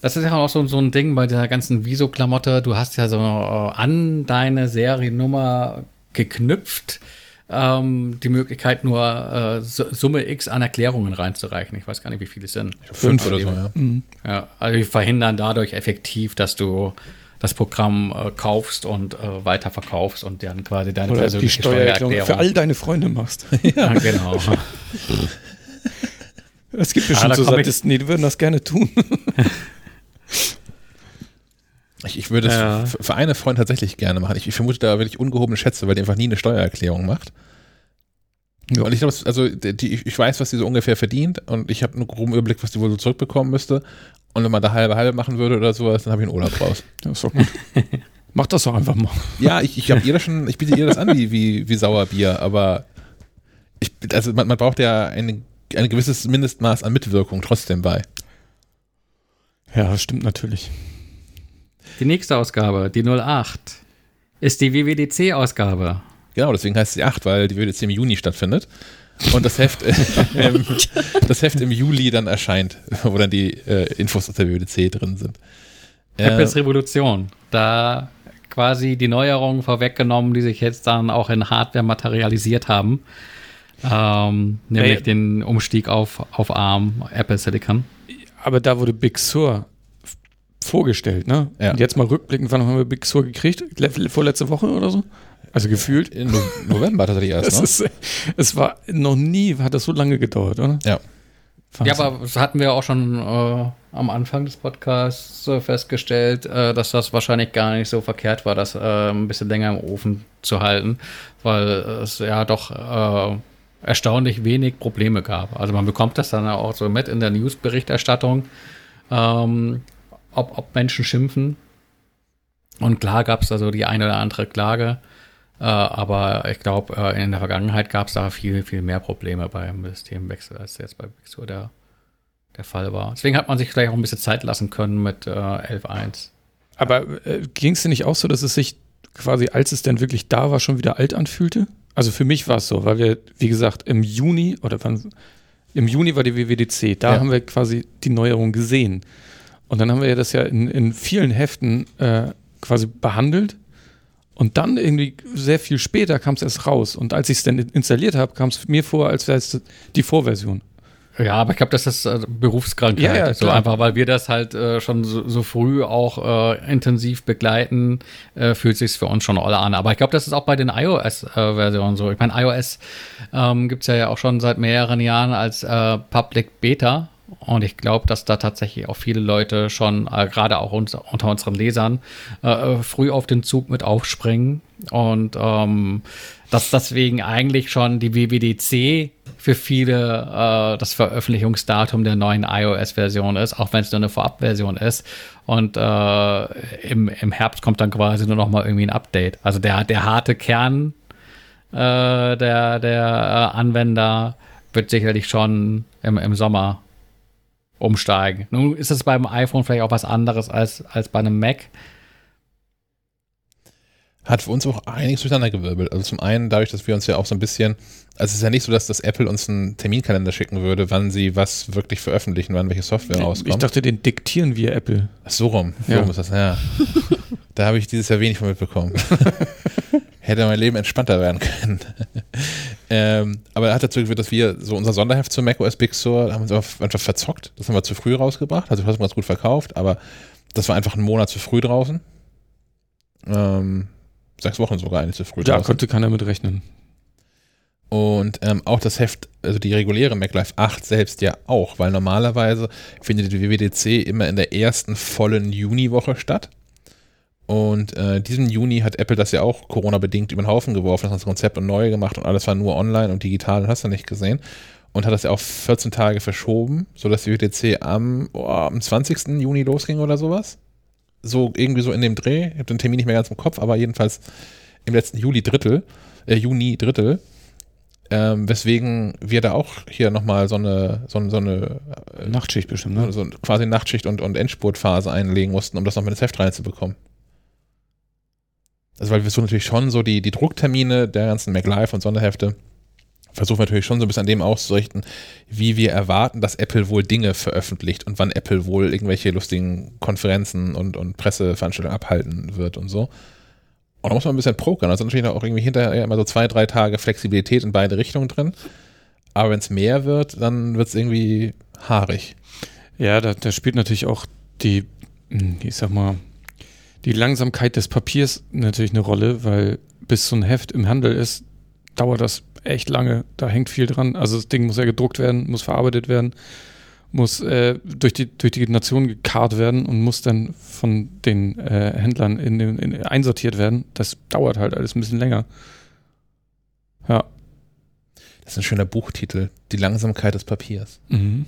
Das ist ja auch so, so ein Ding bei der ganzen Viso-Klamotte. Du hast ja so äh, an deine Seriennummer geknüpft ähm, die Möglichkeit, nur äh, Summe X an Erklärungen reinzureichen. Ich weiß gar nicht, wie viele es sind. Fünf oder so, ja. Mhm. ja. Also die verhindern dadurch effektiv, dass du das Programm äh, kaufst und äh, weiterverkaufst und dann quasi deine Oder persönliche die Steuererklärung, für all deine Freunde machst. ja, genau. es gibt bestimmt ah, so Sadisten, die würden das gerne tun. Ich, ich würde es ja. für, für eine Freund tatsächlich gerne machen. Ich, ich vermute da wirklich ungehobene Schätze, weil die einfach nie eine Steuererklärung macht. Ja. Und ich glaube, also die, ich weiß, was die so ungefähr verdient und ich habe einen groben Überblick, was die wohl so zurückbekommen müsste. Und wenn man da halbe halbe machen würde oder sowas, dann habe ich einen Urlaub raus. Ja, ist doch gut. Mach das doch einfach mal. Ja, ich, ich, ihr das schon, ich biete ihr das an wie, wie, wie Sauerbier, aber ich, also man, man braucht ja ein, ein gewisses Mindestmaß an Mitwirkung trotzdem bei. Ja, das stimmt natürlich. Die nächste Ausgabe, die 08, ist die WWDC-Ausgabe. Genau, deswegen heißt sie 8, weil die WWDC im Juni stattfindet. Und das Heft, im, das Heft im Juli dann erscheint, wo dann die äh, Infos aus der WWDC drin sind. Apples äh, Revolution. Da quasi die Neuerungen vorweggenommen, die sich jetzt dann auch in Hardware materialisiert haben. Ähm, nämlich hey. den Umstieg auf, auf ARM, Apple Silicon. Aber da wurde Big Sur vorgestellt, ne? Ja. Und jetzt mal rückblickend, wann haben wir Big Sur gekriegt? Vorletzte Woche oder so? Also gefühlt. In November tatsächlich erst, es, ist, es war noch nie, hat das so lange gedauert, oder? Ja. Wahnsinn. Ja, aber das hatten wir auch schon äh, am Anfang des Podcasts äh, festgestellt, äh, dass das wahrscheinlich gar nicht so verkehrt war, das äh, ein bisschen länger im Ofen zu halten, weil es ja doch äh, erstaunlich wenig Probleme gab. Also man bekommt das dann auch so mit in der Newsberichterstattung. Ähm, ob, ob Menschen schimpfen. Und klar gab es also die eine oder andere Klage. Äh, aber ich glaube, äh, in der Vergangenheit gab es da viel, viel mehr Probleme beim Systemwechsel, als jetzt bei Big Sur der, der Fall war. Deswegen hat man sich vielleicht auch ein bisschen Zeit lassen können mit äh, 11.1. Aber äh, ging es denn nicht auch so, dass es sich quasi, als es denn wirklich da war, schon wieder alt anfühlte? Also für mich war es so, weil wir, wie gesagt, im Juni oder wann, im Juni war die WWDC, da Ja. haben wir quasi die Neuerung gesehen. Und dann haben wir ja das ja in, in vielen Heften äh, quasi behandelt. Und dann irgendwie sehr viel später kam es erst raus. Und als ich es dann installiert habe, kam es mir vor, als wäre es die Vorversion. Ja, aber ich glaube, das ist äh, Berufskrankheit. Ja, ja, so klar. einfach, weil wir das halt äh, schon so, so früh auch äh, intensiv begleiten, äh, fühlt sich für uns schon alle an. Aber ich glaube, das ist auch bei den iOS-Versionen so. Ich meine, iOS ähm, gibt's ja auch schon seit mehreren Jahren als äh, Public Beta. Und ich glaube, dass da tatsächlich auch viele Leute schon, äh, gerade auch uns, unter unseren Lesern, äh, früh auf den Zug mit aufspringen. Und ähm, dass deswegen eigentlich schon die WWDC für viele äh, das Veröffentlichungsdatum der neuen iOS-Version ist, auch wenn es nur eine Vorabversion ist. Und äh, im, im Herbst kommt dann quasi nur noch mal irgendwie ein Update. Also der, der harte Kern äh, der, der äh, Anwender wird sicherlich schon im, im Sommer umsteigen. Nun ist es beim iPhone vielleicht auch was anderes als, als bei einem Mac. Hat für uns auch einiges durcheinandergewirbelt. Also zum einen dadurch, dass wir uns ja auch so ein bisschen, also es ist ja nicht so, dass das Apple uns einen Terminkalender schicken würde, wann sie was wirklich veröffentlichen, wann welche Software rauskommt. Ich dachte, den diktieren wir Apple. Ach, so rum. So Ja. rum ist das, ja. da habe ich dieses Jahr wenig von mitbekommen. Hätte mein Leben entspannter werden können. Ähm, aber er hat dazu geführt, dass wir so unser Sonderheft zu macOS Big Sur haben uns einfach verzockt. Das haben wir zu früh rausgebracht. Also, das haben wir ganz gut verkauft, aber das war einfach ein Monat zu früh draußen. Ähm, sechs Wochen sogar eigentlich zu früh Da draußen. konnte keiner mit rechnen. Und ähm, auch das Heft, also die reguläre MacLife 8 selbst ja auch, weil normalerweise findet die WWDC immer in der ersten vollen Juniwoche statt. Und äh, diesen Juni hat Apple das ja auch Corona-bedingt über den Haufen geworfen, das Konzept und neu gemacht und alles war nur online und digital und hast du nicht gesehen. Und hat das ja auf 14 Tage verschoben, sodass die WWDC am, oh, am 20. Juni losging oder sowas. So irgendwie so in dem Dreh. Ich habe den Termin nicht mehr ganz im Kopf, aber jedenfalls im letzten Juli Drittel, äh, Juni Drittel. Ähm, weswegen wir da auch hier nochmal so eine, so, eine- so eine äh, Nachtschicht bestimmt, ne? so quasi Nachtschicht und, und Endspurtphase einlegen mussten, um das noch mit ins Heft reinzubekommen. Also weil wir so natürlich schon so die, die Drucktermine der ganzen MacLife und Sonderhefte versuchen wir natürlich schon so ein bisschen an dem auszurichten, wie wir erwarten, dass Apple wohl Dinge veröffentlicht und wann Apple wohl irgendwelche lustigen Konferenzen und, und Presseveranstaltungen abhalten wird und so. Und da muss man ein bisschen pokern. Also natürlich auch irgendwie hinterher immer so zwei, drei Tage Flexibilität in beide Richtungen drin. Aber wenn es mehr wird, dann wird es irgendwie haarig. Ja, da, da spielt natürlich auch die, hm, ich sag mal, die Langsamkeit des Papiers natürlich eine Rolle, weil bis so ein Heft im Handel ist, dauert das echt lange. Da hängt viel dran. Also das Ding muss ja gedruckt werden, muss verarbeitet werden, muss äh, durch, die, durch die Nation gekarrt werden und muss dann von den äh, Händlern in, den- in, einsortiert werden. Das dauert halt alles ein bisschen länger. Ja. Das ist ein schöner Buchtitel. Die Langsamkeit des Papiers. Mhm.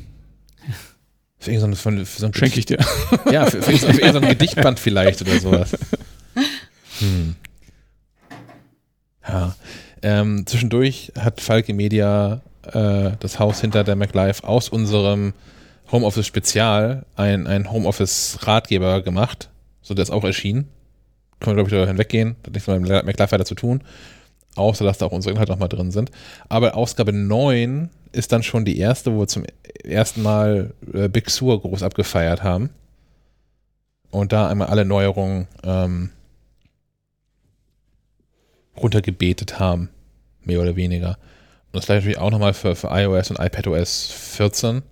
Für irgendein so ein, für so ein Schenke ich dir. Ja, für, für, für irgendein Gedichtband vielleicht oder sowas. Hm. Ja. Ähm, zwischendurch hat Falke Media äh, das Haus hinter der MacLife aus unserem Homeoffice Spezial ein, ein Homeoffice Ratgeber gemacht. So, der ist auch erschienen. Können wir, glaube ich, darüber hinweggehen. Das hat nichts mit MacLife weiter zu tun. Außer, dass da auch unsere Inhalte nochmal drin sind. Aber Ausgabe 9 ist dann schon die erste, wo wir zum ersten Mal äh, Big Sur groß abgefeiert haben. Und da einmal alle Neuerungen ähm, runtergebetet haben. Mehr oder weniger. Und das gleiche natürlich auch nochmal für, für iOS und iPadOS 14.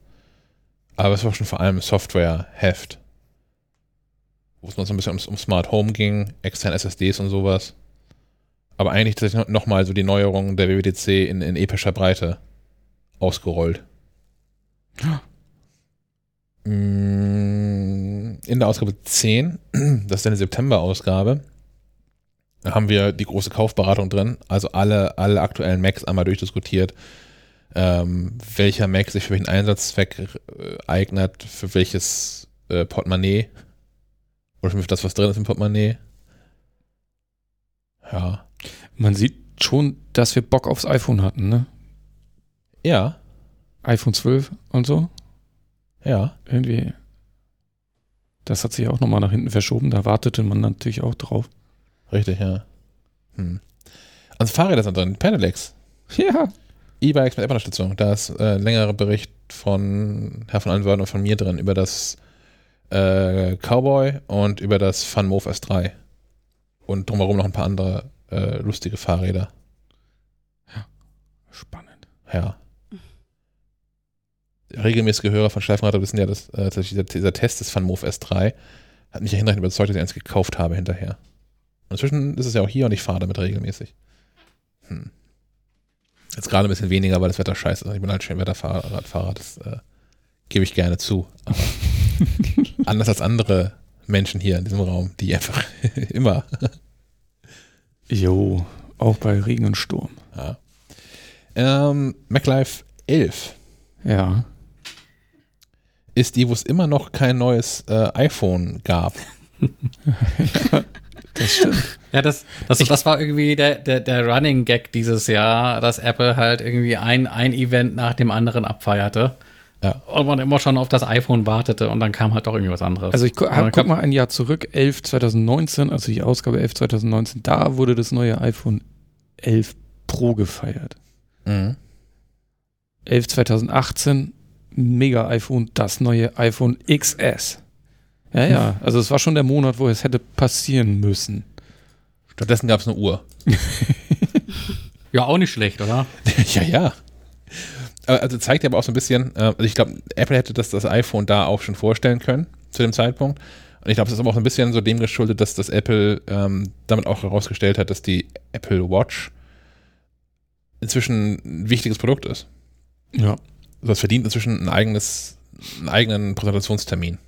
Aber es war schon vor allem Software-Heft. Wo es noch so ein bisschen ums, um Smart Home ging, externe SSDs und sowas. Aber eigentlich tatsächlich nochmal so die Neuerungen der WWDC in, in epischer Breite ausgerollt. Mm, In der Ausgabe 10, das ist eine September-Ausgabe, haben wir die große Kaufberatung drin. Also alle, alle aktuellen Macs einmal durchdiskutiert, ähm, welcher Mac sich für welchen Einsatzzweck äh, eignet, für welches äh, Portemonnaie oder für das, was drin ist im Portemonnaie. Ja. Man sieht schon, dass wir Bock aufs iPhone hatten, ne? Ja, iPhone 12 und so. ja. Irgendwie. Das hat sich auch nochmal nach hinten verschoben. Da wartete man natürlich auch drauf. Richtig, ja. Hm. Also Fahrräder sind drin, Pedelecs. Ja. E-Bikes mit App-Unterstützung. Da ist äh, ein längerer Bericht von Herr von Allenwörden und von mir drin über das äh, Cowboy und über das FunMove S3. Und drumherum noch ein paar andere äh, lustige Fahrräder. Spannend. Ja. Regelmäßige Hörer von Schleifenradar wissen ja, dass äh, dieser, dieser Test des FunMove S3 hat mich ja hinreichend überzeugt, dass ich eins gekauft habe hinterher. Und inzwischen ist es ja auch hier und ich fahre damit regelmäßig. Hm. Jetzt gerade ein bisschen weniger, weil das Wetter scheiße ist. Ich bin halt schön Wetterradfahrer, das äh, gebe ich gerne zu. Anders als andere Menschen hier in diesem Raum, die einfach immer. Jo, auch bei Regen und Sturm. Ja. Ähm, MacLife 11 Ja. ist die, wo es immer noch kein neues äh, iPhone gab. Das stimmt. Ja, das, das, das war irgendwie der, der, der Running Gag dieses Jahr, dass Apple halt irgendwie ein, ein Event nach dem anderen abfeierte. Ja. Und man immer schon auf das iPhone wartete und dann kam halt doch irgendwie was anderes. Also ich gu hab, guck mal ein Jahr zurück, 11 2019, also die Ausgabe 11 2019, da wurde das neue iPhone 11 Pro gefeiert. Mhm. 11 2018, mega iPhone, das neue iPhone XS. Ja, ja, also es war schon der Monat, wo es hätte passieren müssen. Stattdessen gab es eine Uhr. Ja, auch nicht schlecht, oder? ja, ja. Aber Also zeigt ja aber auch so ein bisschen, äh, also ich glaube, Apple hätte das, das iPhone da auch schon vorstellen können zu dem Zeitpunkt. Und ich glaube, es ist aber auch so ein bisschen so dem geschuldet, dass das Apple ähm, damit auch herausgestellt hat, dass die Apple Watch inzwischen ein wichtiges Produkt ist. Ja. Also das verdient inzwischen ein eigenes, einen eigenen Präsentationstermin.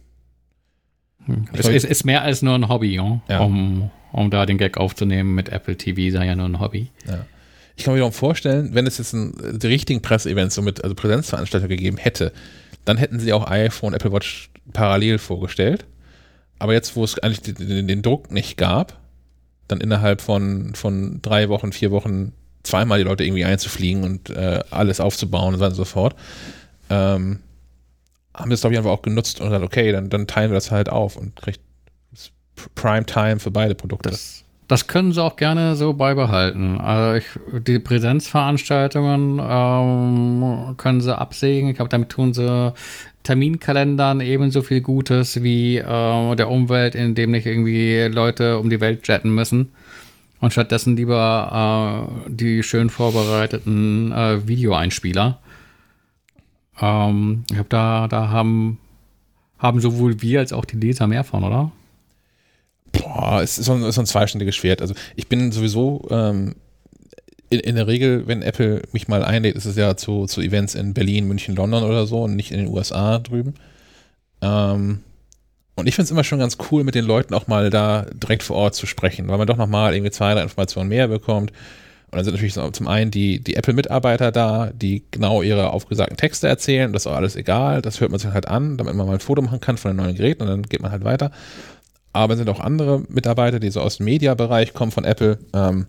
Es ist, ist mehr als nur ein Hobby, ja? Ja. Um, um da den Gag aufzunehmen mit Apple TV, sei ja nur ein Hobby. Ich kann mir wiederum vorstellen, wenn es jetzt ein, die richtigen Presseevents, so mit also Präsenzveranstaltungen gegeben hätte, dann hätten sie auch iPhone, Apple Watch parallel vorgestellt. Aber jetzt, wo es eigentlich den, den, Druck nicht gab, dann innerhalb von, von drei Wochen, vier Wochen zweimal die Leute irgendwie einzufliegen und äh, alles aufzubauen und so und so fort, ähm, haben wir es, glaube ich, einfach auch genutzt und gesagt, okay, dann, dann teilen wir das halt auf und kriegt Prime Time für beide Produkte. Das, das können sie auch gerne so beibehalten. Also ich, die Präsenzveranstaltungen ähm, können sie absägen. Ich glaube, damit tun sie Terminkalendern ebenso viel Gutes wie äh, der Umwelt, in dem nicht irgendwie Leute um die Welt jetten müssen. Und stattdessen lieber äh, die schön vorbereiteten äh, Videoeinspieler. Ähm, ich glaube, da, da haben, haben sowohl wir als auch die Leser mehr von, oder? Boah, es ist so ein, so ein zweischneidiges Schwert. Also ich bin sowieso ähm, in, in der Regel, wenn Apple mich mal einlädt, ist es ja zu, zu Events in Berlin, München, London oder so und nicht in den USA drüben. Ähm, und ich finde es immer schon ganz cool, mit den Leuten auch mal da direkt vor Ort zu sprechen, weil man doch nochmal irgendwie zwei, drei Informationen mehr bekommt. Und dann sind natürlich zum einen die, die Apple-Mitarbeiter da, die genau ihre aufgesagten Texte erzählen. Das ist auch alles egal. Das hört man sich halt an, damit man mal ein Foto machen kann von den neuen Geräten und dann geht man halt weiter. Aber es sind auch andere Mitarbeiter, die so aus dem Media-Bereich kommen von Apple, ähm,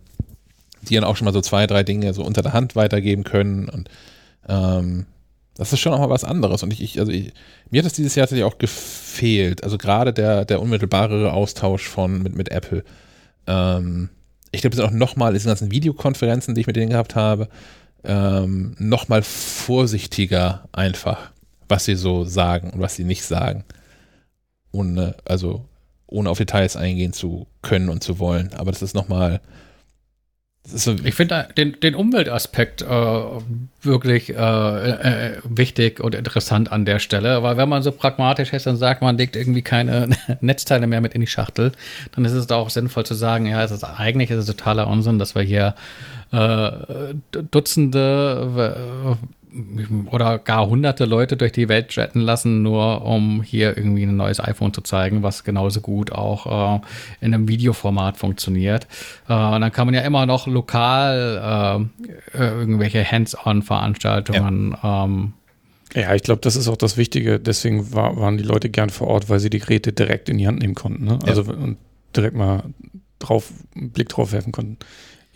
die dann auch schon mal so zwei, drei Dinge so unter der Hand weitergeben können. Und ähm, das ist schon auch mal was anderes. Und ich, ich also ich, mir hat das dieses Jahr tatsächlich auch gefehlt. Also gerade der, der unmittelbarere Austausch von mit, mit Apple. Ähm, ich glaube, es sind auch nochmal diese ganzen Videokonferenzen, die ich mit denen gehabt habe, ähm, nochmal vorsichtiger einfach, was sie so sagen und was sie nicht sagen. Ohne, also ohne auf Details eingehen zu können und zu wollen. Aber das ist nochmal. So, Ich finde den, den Umweltaspekt äh, wirklich äh, äh, wichtig und interessant an der Stelle, weil wenn man so pragmatisch ist und sagt, man legt irgendwie keine Netzteile mehr mit in die Schachtel, dann ist es auch sinnvoll zu sagen, ja, ist eigentlich ist es totaler Unsinn, dass wir hier äh, Dutzende äh, oder gar hunderte Leute durch die Welt jetten lassen, nur um hier irgendwie ein neues iPhone zu zeigen, was genauso gut auch äh, in einem Videoformat funktioniert. Äh, und dann kann man ja immer noch lokal äh, irgendwelche Hands-on-Veranstaltungen ähm, Ja, ich glaube, das ist auch das Wichtige. Deswegen war, waren die Leute gern vor Ort, weil sie die Geräte direkt in die Hand nehmen konnten. Ne? Also und direkt mal drauf, einen Blick drauf werfen konnten.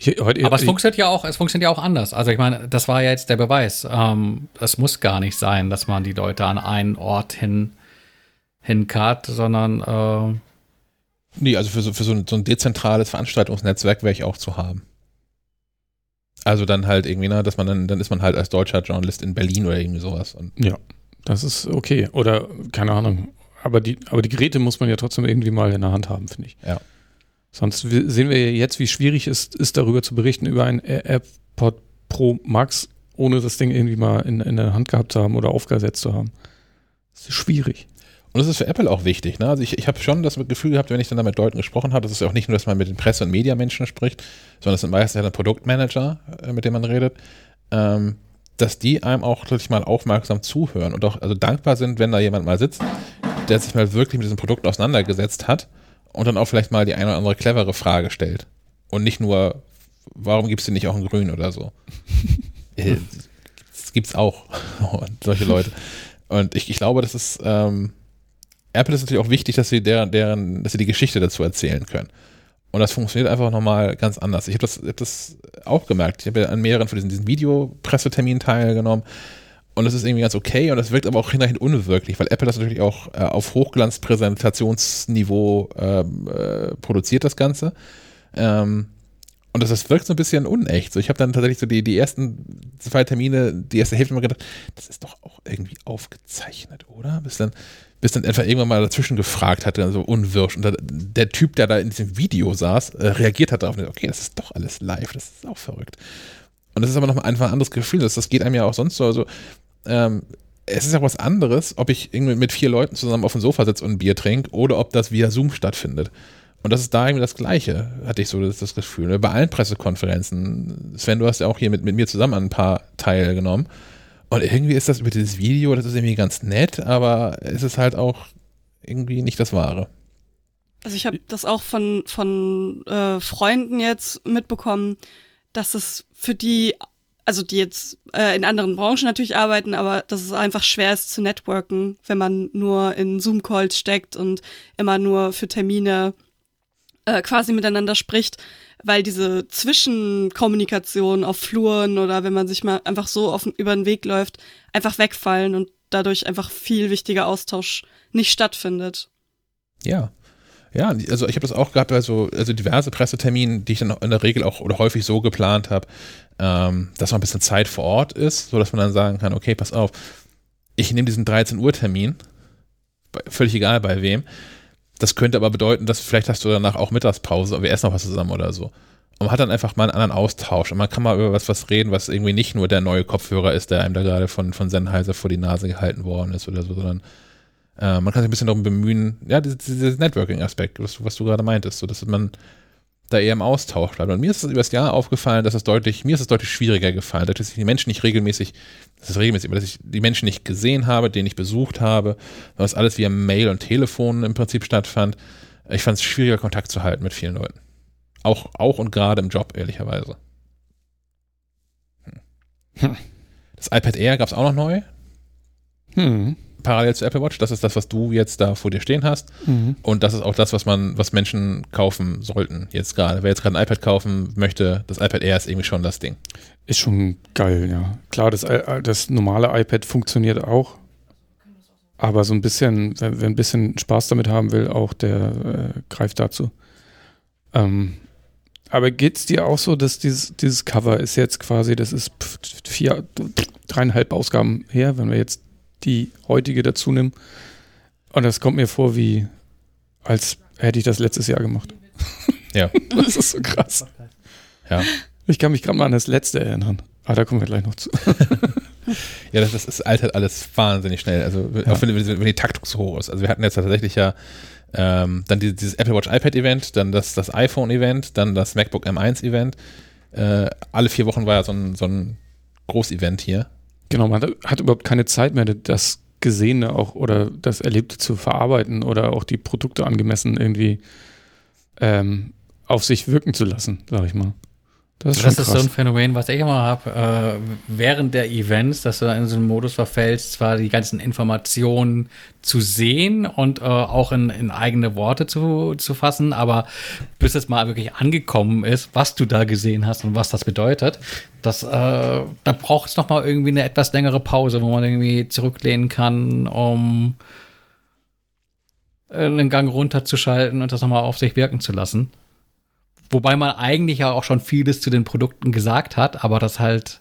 Hier, heute, Aber es funktioniert ja auch, es funktioniert ja auch anders. Also ich meine, das war ja jetzt der Beweis. Ähm, es muss gar nicht sein, dass man die Leute an einen Ort hin hinkarrt, sondern äh, Nee, also für so, für so, ein, so ein dezentrales Veranstaltungsnetzwerk wäre ich auch zu haben. Also dann halt irgendwie, ne, dass man dann, dann ist man halt als deutscher Journalist in Berlin oder irgendwie sowas. Und Ja, das ist okay. Oder keine Ahnung. Aber die, aber die Geräte muss man ja trotzdem irgendwie mal in der Hand haben, finde ich. Ja. Sonst sehen wir jetzt, wie schwierig es ist, darüber zu berichten, über ein Air- AirPod Pro Max, ohne das Ding irgendwie mal in, in der Hand gehabt zu haben oder aufgesetzt zu haben. Das ist schwierig. Und das ist für Apple auch wichtig. Ne? Also ich, ich habe schon das Gefühl gehabt, wenn ich dann da mit Leuten gesprochen habe, das ist ja auch nicht nur, dass man mit den Presse- und Mediamenschen spricht, sondern es sind meistens ja dann Produktmanager, äh, mit denen man redet, ähm, dass die einem auch wirklich mal aufmerksam zuhören und auch also dankbar sind, wenn da jemand mal sitzt, der sich mal wirklich mit diesem Produkt auseinandergesetzt hat und dann auch vielleicht mal die eine oder andere clevere Frage stellt. Und nicht nur, warum gibst du nicht auch in Grün oder so. Äh, das gibt's auch. Und solche Leute. Und ich, ich glaube, das ist, ähm, Apple ist natürlich auch wichtig, dass sie deren, deren, dass sie die Geschichte dazu erzählen können. Und das funktioniert einfach nochmal ganz anders. Ich habe das, hab das auch gemerkt. Ich habe ja an mehreren von diesen, diesen Videopresseterminen teilgenommen. Und das ist irgendwie ganz okay und das wirkt aber auch hinterhin unwirklich, weil Apple das natürlich auch äh, auf Hochglanzpräsentationsniveau ähm, äh, produziert, das Ganze. Ähm, und das, das wirkt so ein bisschen unecht. So, ich habe dann tatsächlich so die, die ersten zwei Termine, die erste Hälfte mal gedacht, das ist doch auch irgendwie aufgezeichnet, oder? Bis dann, bis dann etwa irgendwann mal dazwischen gefragt hat, dann so unwirsch. Und da, der Typ, der da in diesem Video saß, äh, reagiert hat darauf, und okay, das ist doch alles live, das ist auch verrückt. Und das ist aber noch einfach ein anderes Gefühl. Das, das geht einem ja auch sonst so. Also, ähm, es ist ja was anderes, ob ich irgendwie mit vier Leuten zusammen auf dem Sofa sitze und ein Bier trinke oder ob das via Zoom stattfindet. Und das ist da irgendwie das Gleiche, hatte ich so das, das Gefühl. ne? Bei allen Pressekonferenzen, Sven, du hast ja auch hier mit, mit mir zusammen ein paar teilgenommen. Und irgendwie ist das über dieses Video, das ist irgendwie ganz nett, aber es ist halt auch irgendwie nicht das Wahre. Also ich habe das auch von, von äh, Freunden jetzt mitbekommen, dass es für die, also die jetzt äh, in anderen Branchen natürlich arbeiten, aber dass es einfach schwer ist zu networken, wenn man nur in Zoom-Calls steckt und immer nur für Termine äh, quasi miteinander spricht, weil diese Zwischenkommunikation auf Fluren oder wenn man sich mal einfach so auf, über den Weg läuft, einfach wegfallen und dadurch einfach viel wichtiger Austausch nicht stattfindet. Ja. Ja, also ich habe das auch gehabt, also, also diverse Pressetermine, die ich dann in der Regel auch oder häufig so geplant habe, ähm, dass man ein bisschen Zeit vor Ort ist, sodass man dann sagen kann, okay, pass auf, ich nehme diesen 13 Uhr Termin, bei- völlig egal bei wem. Das könnte aber bedeuten, dass vielleicht hast du danach auch Mittagspause, aber wir essen noch was zusammen oder so. Und man hat dann einfach mal einen anderen Austausch und man kann mal über was, was reden, was irgendwie nicht nur der neue Kopfhörer ist, der einem da gerade von, von Sennheiser vor die Nase gehalten worden ist oder so, sondern äh, man kann sich ein bisschen darum bemühen, ja, dieses, Networking-Aspekt, was, du- was du gerade meintest, so dass man da eher im Austausch bleibt. Und mir ist es übers Jahr aufgefallen, dass es deutlich, mir ist es deutlich schwieriger gefallen, dass ich die Menschen nicht regelmäßig, das ist regelmäßig, aber dass ich die Menschen nicht gesehen habe, den ich besucht habe, was alles via Mail und Telefon im Prinzip stattfand. Ich fand es schwieriger, Kontakt zu halten mit vielen Leuten. Auch, auch und gerade im Job, ehrlicherweise. Hm. Das iPad Air gab es auch noch neu, Hm. Parallel zu Apple Watch. Das ist das, was du jetzt da vor dir stehen hast. Mhm. Und das ist auch das, was man, was Menschen kaufen sollten jetzt gerade. Wer jetzt gerade ein iPad kaufen möchte, das iPad Air ist irgendwie schon das Ding. Ist schon geil, ja. Klar, das, i- das normale iPad funktioniert auch. Aber so ein bisschen, wer, wer ein bisschen Spaß damit haben will, auch der äh, greift dazu. Ähm, aber geht's dir auch so, dass dieses, dieses Cover ist jetzt quasi, das ist vier, dreieinhalb Ausgaben her, wenn wir jetzt die heutige dazu nehmen. Und das kommt mir vor wie, als hätte ich das letztes Jahr gemacht. Ja. das ist so krass. Ja. Ich kann mich gerade mal an das letzte erinnern. Ah, da kommen wir gleich noch zu. Ja, das, das ist altert alles wahnsinnig schnell. Also auch wenn, wenn die Taktung so hoch ist. Also wir hatten jetzt tatsächlich ja ähm, dann die, dieses Apple Watch iPad Event, dann das, das iPhone Event, dann das MacBook M1 Event. Äh, alle vier Wochen war ja so ein, so ein Groß-Event hier. Genau, man hat, überhaupt keine Zeit mehr, das Gesehene auch oder das Erlebte zu verarbeiten oder auch die Produkte angemessen irgendwie ähm, auf sich wirken zu lassen, sag ich mal. Das ist, Das ist so ein. Phänomen, was ich immer habe, äh, während der Events, dass du in so einen Modus verfällst, zwar die ganzen Informationen zu sehen und äh, auch in, in eigene Worte zu, zu fassen, aber bis es mal wirklich angekommen ist, was du da gesehen hast und was das bedeutet, das, äh, da braucht es nochmal irgendwie eine etwas längere Pause, wo man irgendwie zurücklehnen kann, um einen Gang runterzuschalten und das nochmal auf sich wirken zu lassen. Wobei man eigentlich ja auch schon vieles zu den Produkten gesagt hat, aber das halt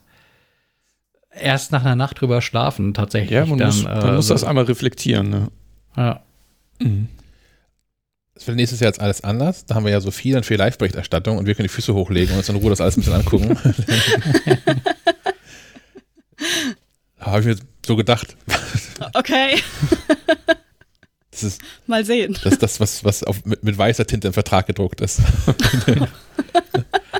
erst nach einer Nacht drüber schlafen tatsächlich. Ja, man dann, muss, man äh, muss das einmal reflektieren. Ne? Ja. Mhm. Das wird nächstes Jahr jetzt alles anders. Da haben wir ja so viel und viel Live-Berichterstattung und wir können die Füße hochlegen und uns in Ruhe das alles ein bisschen angucken. Habe ich mir so gedacht. Okay, Das ist mal sehen. das, ist das was, was auf, mit, mit weißer Tinte im Vertrag gedruckt ist.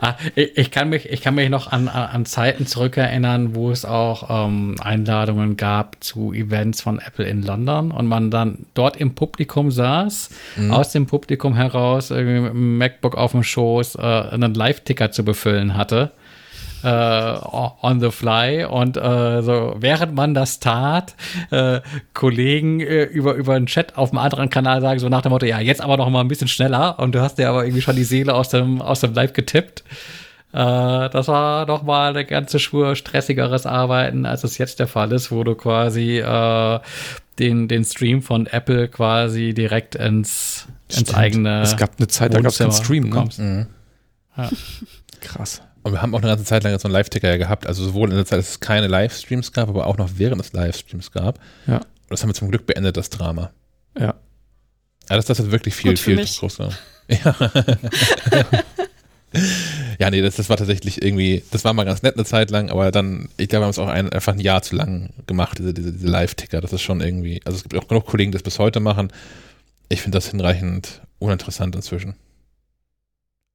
Ah, ich, ich, kann mich, ich kann mich noch an, an, Zeiten zurückerinnern, wo es auch ähm, Einladungen gab zu Events von Apple in London und man dann dort im Publikum saß, aus dem Publikum heraus irgendwie mit einem MacBook auf dem Schoß äh, einen Live-Ticker zu befüllen hatte. Äh, on the fly und äh, so während man das tat, äh, Kollegen äh, über über einen Chat auf einem anderen Kanal sagen so nach dem Motto ja jetzt aber noch mal ein bisschen schneller und du hast dir aber irgendwie schon die Seele aus dem aus dem Live getippt. Äh, das war noch mal eine ganze Spur stressigeres Arbeiten, als es jetzt der Fall ist, wo du quasi äh, den den Stream von Apple quasi direkt ins ins Stimmt. eigene Es gab eine Zeit, da gab es keinen Stream. Ne? Mhm. Krass. Und wir haben auch eine ganze Zeit lang jetzt so einen Live-Ticker ja gehabt. Also sowohl in der Zeit, dass es keine Livestreams gab, aber auch noch während es Livestreams gab. Ja. Und das haben wir zum Glück beendet, das Drama. Ja. Ja, das, das hat wirklich viel, viel groß. Ja. ja, nee, das, das war tatsächlich irgendwie, das war mal ganz nett eine Zeit lang, aber dann, ich glaube, wir haben es auch ein, einfach ein Jahr zu lang gemacht, diese, diese, diese Live-Ticker. Das ist schon irgendwie, also es gibt auch genug Kollegen, die das bis heute machen. Ich finde das hinreichend uninteressant inzwischen.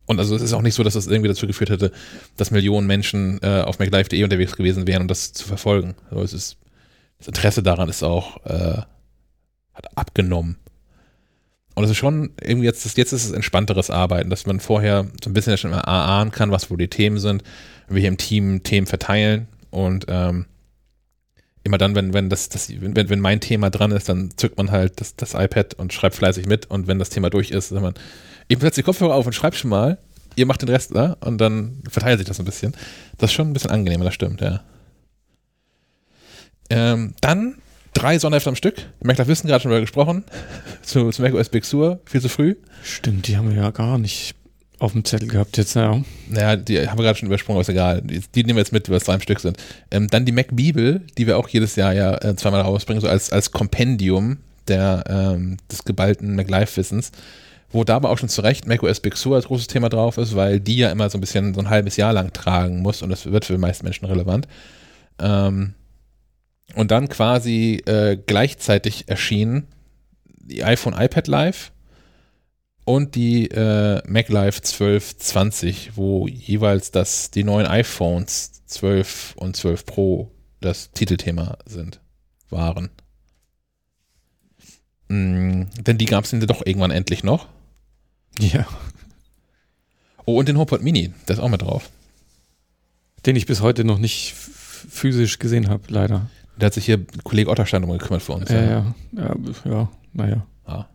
Und also es ist auch nicht so, dass das irgendwie dazu geführt hätte, dass Millionen Menschen äh, auf MacLive.de unterwegs gewesen wären, um das zu verfolgen. Also es ist, das Interesse daran ist auch, äh, hat abgenommen. Und es ist schon irgendwie jetzt, jetzt ist es entspannteres Arbeiten, dass man vorher so ein bisschen ja schon mal ahnen kann, was wohl die Themen sind. Wir hier im Team Themen verteilen und ähm, immer dann, wenn, wenn das, das wenn, wenn mein Thema dran ist, dann zückt man halt das, das iPad und schreibt fleißig mit und wenn das Thema durch ist, sagt man, ich setze die Kopfhörer auf und schreib schon mal, ihr macht den Rest da und dann verteilt sich das ein bisschen. Das ist schon ein bisschen angenehmer, das stimmt, ja. Ähm, dann drei Sonderhefte am Stück. Die Mac wissen gerade schon darüber gesprochen. zu, zu macOS Big Sur, viel zu früh. Stimmt, die haben wir ja gar nicht auf dem Zettel gehabt jetzt, ja. Naja, die haben wir gerade schon übersprungen, aber ist egal. Die, die nehmen wir jetzt mit, weil es drei am Stück sind. Ähm, dann die Mac Bibel, die wir auch jedes Jahr ja äh, zweimal rausbringen, so als, als Kompendium der, ähm, des geballten MacLive-Wissens. Wo da aber auch schon zu Recht macOS Big Sur als großes Thema drauf ist, weil die ja immer so ein bisschen so ein halbes Jahr lang tragen muss und das wird für die meisten Menschen relevant. Ähm, und dann quasi äh, gleichzeitig erschienen die iPhone iPad Live und die äh, Mac Live 1220, wo jeweils das, die neuen iPhones 12 und 12 Pro das Titelthema sind, waren. Mm, denn die gab es doch irgendwann endlich noch. Ja. Oh, und den HomePod Mini, der ist auch mit drauf. Den ich bis heute noch nicht physisch gesehen habe, leider. Der hat sich hier Kollege Otterstein drum gekümmert für uns. Ja, ja. Ja, ja naja. Ja.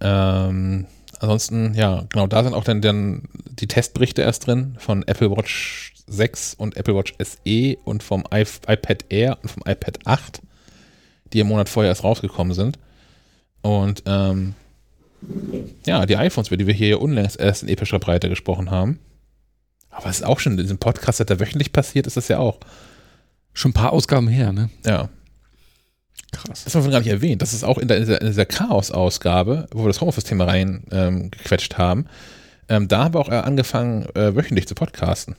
Ähm, ansonsten, ja, genau, da sind auch dann, dann die Testberichte erst drin von Apple Watch 6 und Apple Watch SE und vom iPad Air und vom iPad 8, die im Monat vorher erst rausgekommen sind. Und ähm, ja, die iPhones, über die wir hier ja unlängst erst in epischer Breite gesprochen haben. Aber es ist auch schon in diesem Podcast, der wöchentlich passiert, ist das ja auch. Schon ein paar Ausgaben her, ne? Ja. Krass. Das haben wir gar nicht erwähnt. Das ist auch in, der, in dieser, Chaos-Ausgabe, wo wir das Homeoffice-Thema rein ähm, gequetscht haben. Ähm, da haben wir auch äh, angefangen, äh, wöchentlich zu podcasten.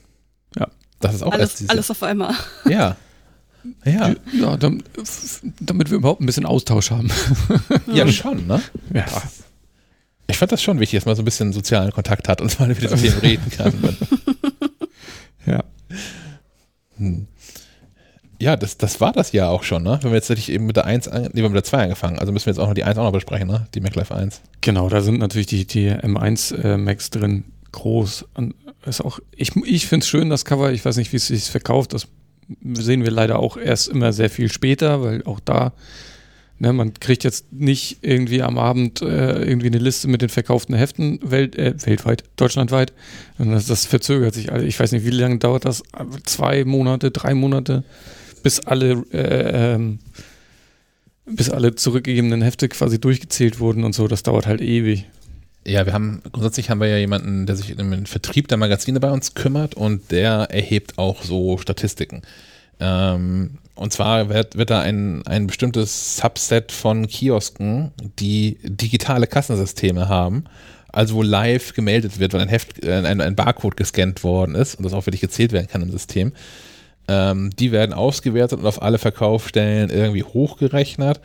Ja. Das ist auch erst Alles, diese, alles auf einmal. Ja. Ja. Ja, damit wir überhaupt ein bisschen Austausch haben. Ja, schon, ne? Ja. Ich fand das schon wichtig, dass man so ein bisschen sozialen Kontakt hat und mal wieder mit dem reden kann. Ja. Hm. Ja, das, das war das ja auch schon, ne? Wenn wir jetzt tatsächlich eben mit der 1, an, nee, wir haben mit der 2 angefangen, also müssen wir jetzt auch noch die 1 auch noch besprechen, ne? Die MacLife 1. Genau, da sind natürlich die, die M1 äh, Macs drin groß an, ist auch, ich, ich finde es schön, das Cover. Ich weiß nicht, wie es sich verkauft. Das sehen wir leider auch erst immer sehr viel später, weil auch da, ne, man kriegt jetzt nicht irgendwie am Abend äh, irgendwie eine Liste mit den verkauften Heften welt, äh, weltweit, deutschlandweit. Und das, das verzögert sich. Also ich weiß nicht, wie lange dauert das? Zwei Monate, drei Monate, bis alle äh, ähm, bis alle zurückgegebenen Hefte quasi durchgezählt wurden und so. Das dauert halt ewig. Ja, wir haben, grundsätzlich haben wir ja jemanden, der sich um den Vertrieb der Magazine bei uns kümmert und der erhebt auch so Statistiken. Ähm, und zwar wird, wird da ein, ein bestimmtes Subset von Kiosken, die digitale Kassensysteme haben, also wo live gemeldet wird, weil ein Heft, äh, ein, ein Barcode gescannt worden ist und das auch wirklich gezählt werden kann im System. Ähm, die werden ausgewertet und auf alle Verkaufsstellen irgendwie hochgerechnet.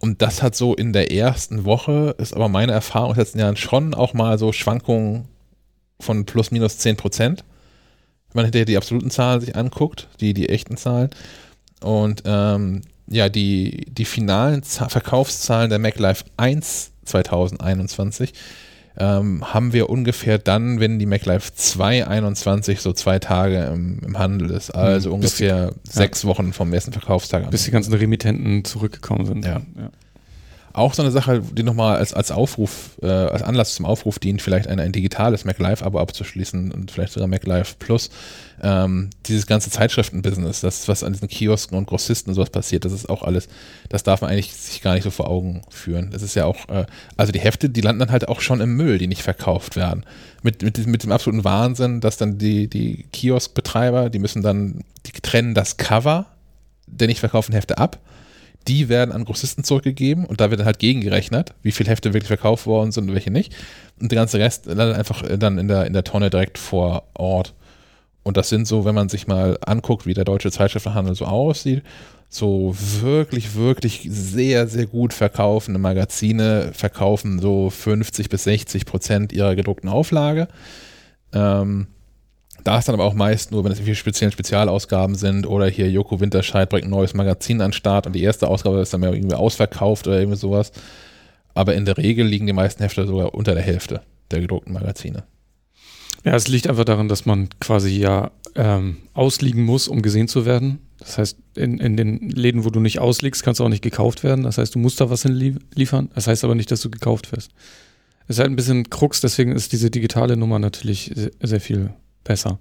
Und das hat so in der ersten Woche, ist aber meine Erfahrung in den letzten Jahren schon auch mal so Schwankungen von plus minus 10 Prozent. Man hinterher die absoluten Zahlen sich anguckt, die, die echten Zahlen. Und ähm, ja, die, die finalen Z Verkaufszahlen der MacLife 1 2021 ähm, haben wir ungefähr dann, wenn die MacLife 2 21 so zwei Tage im, im Handel ist, also Mhm, ungefähr die- sechs Wochen vom ersten Verkaufstag an. Bis die ganzen Remittenten zurückgekommen sind. Ja. Auch so eine Sache, die nochmal als, als Aufruf, äh, als Anlass zum Aufruf dient, vielleicht ein, ein digitales MacLife-Abo abzuschließen und vielleicht sogar MacLife Plus. Ähm, dieses ganze Zeitschriften-Business, das, was an diesen Kiosken und Grossisten und sowas passiert, das ist auch alles, das darf man eigentlich sich gar nicht so vor Augen führen. Das ist ja auch, äh, also die Hefte, die landen dann halt auch schon im Müll, die nicht verkauft werden. Mit, mit, mit dem absoluten Wahnsinn, dass dann die, die Kioskbetreiber, die müssen dann, die trennen das Cover der nicht verkauften Hefte ab die werden an Grossisten zurückgegeben und da wird dann halt gegengerechnet, wie viele Hefte wirklich verkauft worden sind und welche nicht. Und der ganze Rest landet einfach äh, dann in der, in der Tonne direkt vor Ort. Und das sind so, wenn man sich mal anguckt, wie der deutsche Zeitschriftenhandel so aussieht, so wirklich, wirklich sehr, sehr gut verkaufende Magazine verkaufen so 50 bis 60 Prozent ihrer gedruckten Auflage. Ähm, da ist dann aber auch meist nur, wenn es irgendwelche speziellen Spezialausgaben sind oder hier Joko Winterscheid bringt ein neues Magazin an den Start und die erste Ausgabe ist dann mehr irgendwie ausverkauft oder irgendwie sowas. Aber in der Regel liegen die meisten Hefte sogar unter der Hälfte der gedruckten Magazine. Ja, es liegt einfach daran, dass man quasi ja ähm, ausliegen muss, um gesehen zu werden. Das heißt, in, in den Läden, wo du nicht ausliegst, kannst du auch nicht gekauft werden. Das heißt, du musst da was hinliefern. Das heißt aber nicht, dass du gekauft wirst. Es ist halt ein bisschen Krux, deswegen ist diese digitale Nummer natürlich sehr, sehr viel besser.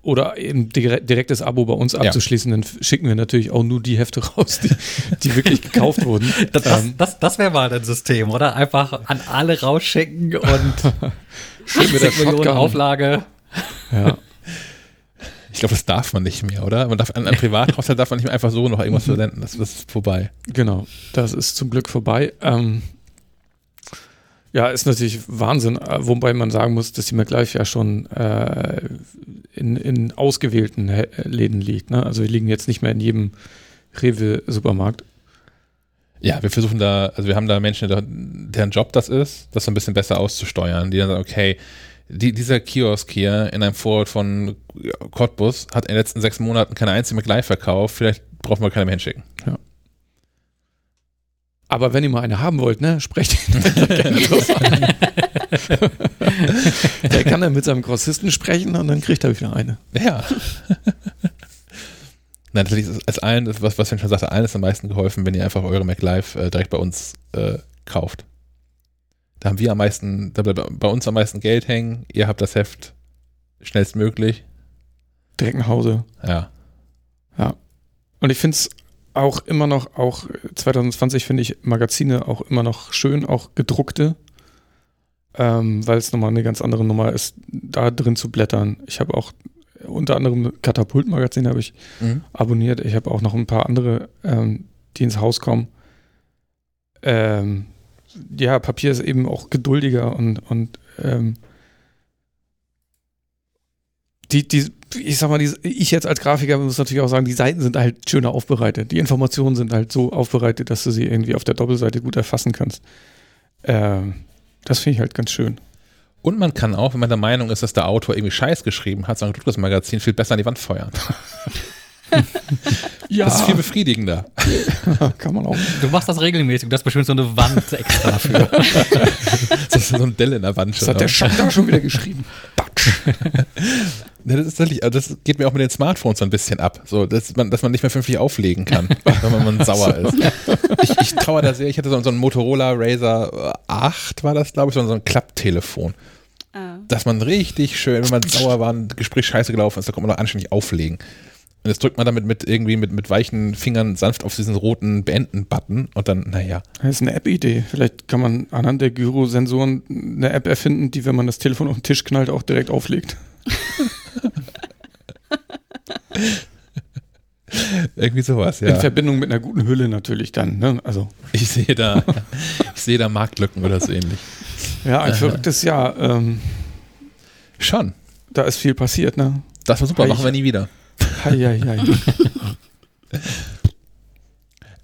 Oder eben dire- direktes Abo bei uns Ja. abzuschließen, dann schicken wir natürlich auch nur die Hefte raus, die, die wirklich gekauft wurden. Das, das, Ähm, das, das wäre mal ein System, oder? Einfach an alle rausschicken und schön mit der 50 Millionen. Auflage. Ja. Ich glaube, das darf man nicht mehr, oder? Man darf, an, an Privathaushalt darf man nicht mehr einfach so noch irgendwas versenden. Das, das ist vorbei. Genau, das ist zum Glück vorbei. Ähm, ja, ist natürlich Wahnsinn, äh, wobei man sagen muss, dass die MacLife ja schon äh, in, in ausgewählten Läden liegt. Ne? Also wir liegen jetzt nicht mehr in jedem Rewe-Supermarkt. Ja, wir versuchen da, also wir haben da Menschen, deren Job das ist, das so ein bisschen besser auszusteuern, die dann sagen, okay, die, dieser Kiosk hier in einem Vorort von Cottbus hat in den letzten sechs Monaten keine einzige McLive verkauft, vielleicht brauchen wir keine mehr hinschicken. Aber wenn ihr mal eine haben wollt, ne, sprecht ihn gerne drauf an. Der kann dann mit seinem Grossisten sprechen und dann kriegt er wieder eine. Ja. Nein, tatsächlich ist es allen, was, was ich schon sagte, allen ist am meisten geholfen, wenn ihr einfach eure MacLive äh, direkt bei uns äh, kauft. Da haben wir am meisten, da bleibt bei uns am meisten Geld hängen, ihr habt das Heft schnellstmöglich. Direkt nach Hause. Ja. Und ich finde es auch immer noch, auch 2020 finde ich Magazine auch immer noch schön, auch gedruckte, ähm, weil es nochmal eine ganz andere Nummer ist, da drin zu blättern. Ich habe auch unter anderem Katapult-Magazin habe ich Mhm. abonniert. Ich habe auch noch ein paar andere, ähm, die ins Haus kommen. Ähm, ja, Papier ist eben auch geduldiger und, und ähm, die, die, ich sag mal, die, ich jetzt als Grafiker muss natürlich auch sagen, die Seiten sind halt schöner aufbereitet. Die Informationen sind halt so aufbereitet, dass du sie irgendwie auf der Doppelseite gut erfassen kannst. Ähm, das finde ich halt ganz schön. Und man kann auch, wenn man der Meinung ist, dass der Autor irgendwie Scheiß geschrieben hat, so ein gedrucktes Magazin viel besser an die Wand feuern. Ja, Das ist viel befriedigender. kann man auch. Du machst das regelmäßig, du hast bestimmt so eine Wand extra dafür. Das ist so ein Dell in der Wand. Das hat der Schachter schon wieder geschrieben. Ja, das ist tatsächlich, also das geht mir auch mit den Smartphones so ein bisschen ab. So, dass man, dass man nicht mehr vernünftig auflegen kann, wenn man sauer ist. Ich, ich traue da sehr, ich hatte so, so ein Motorola Razer 8, war das, glaube ich, so ein Klapptelefon. Ah. Dass man richtig schön, wenn man sauer war, ein Gespräch scheiße gelaufen ist, da kommt man noch anständig auflegen. Und jetzt drückt man damit mit irgendwie mit, mit weichen Fingern sanft auf diesen roten Beenden-Button und dann, naja. Das ist eine App-Idee. Vielleicht kann man anhand der Gyrosensoren eine App erfinden, die, wenn man das Telefon auf den Tisch knallt, auch direkt auflegt. Irgendwie sowas, In ja. Verbindung mit einer guten Hülle natürlich dann. Ne? Also, Ich sehe da, ich sehe da Marktlücken oder so ähnlich. ja, ein verrücktes Jahr. Ähm, Schon. da ist viel passiert, ne? Das war super, Hei. machen wir nie wieder. Hei.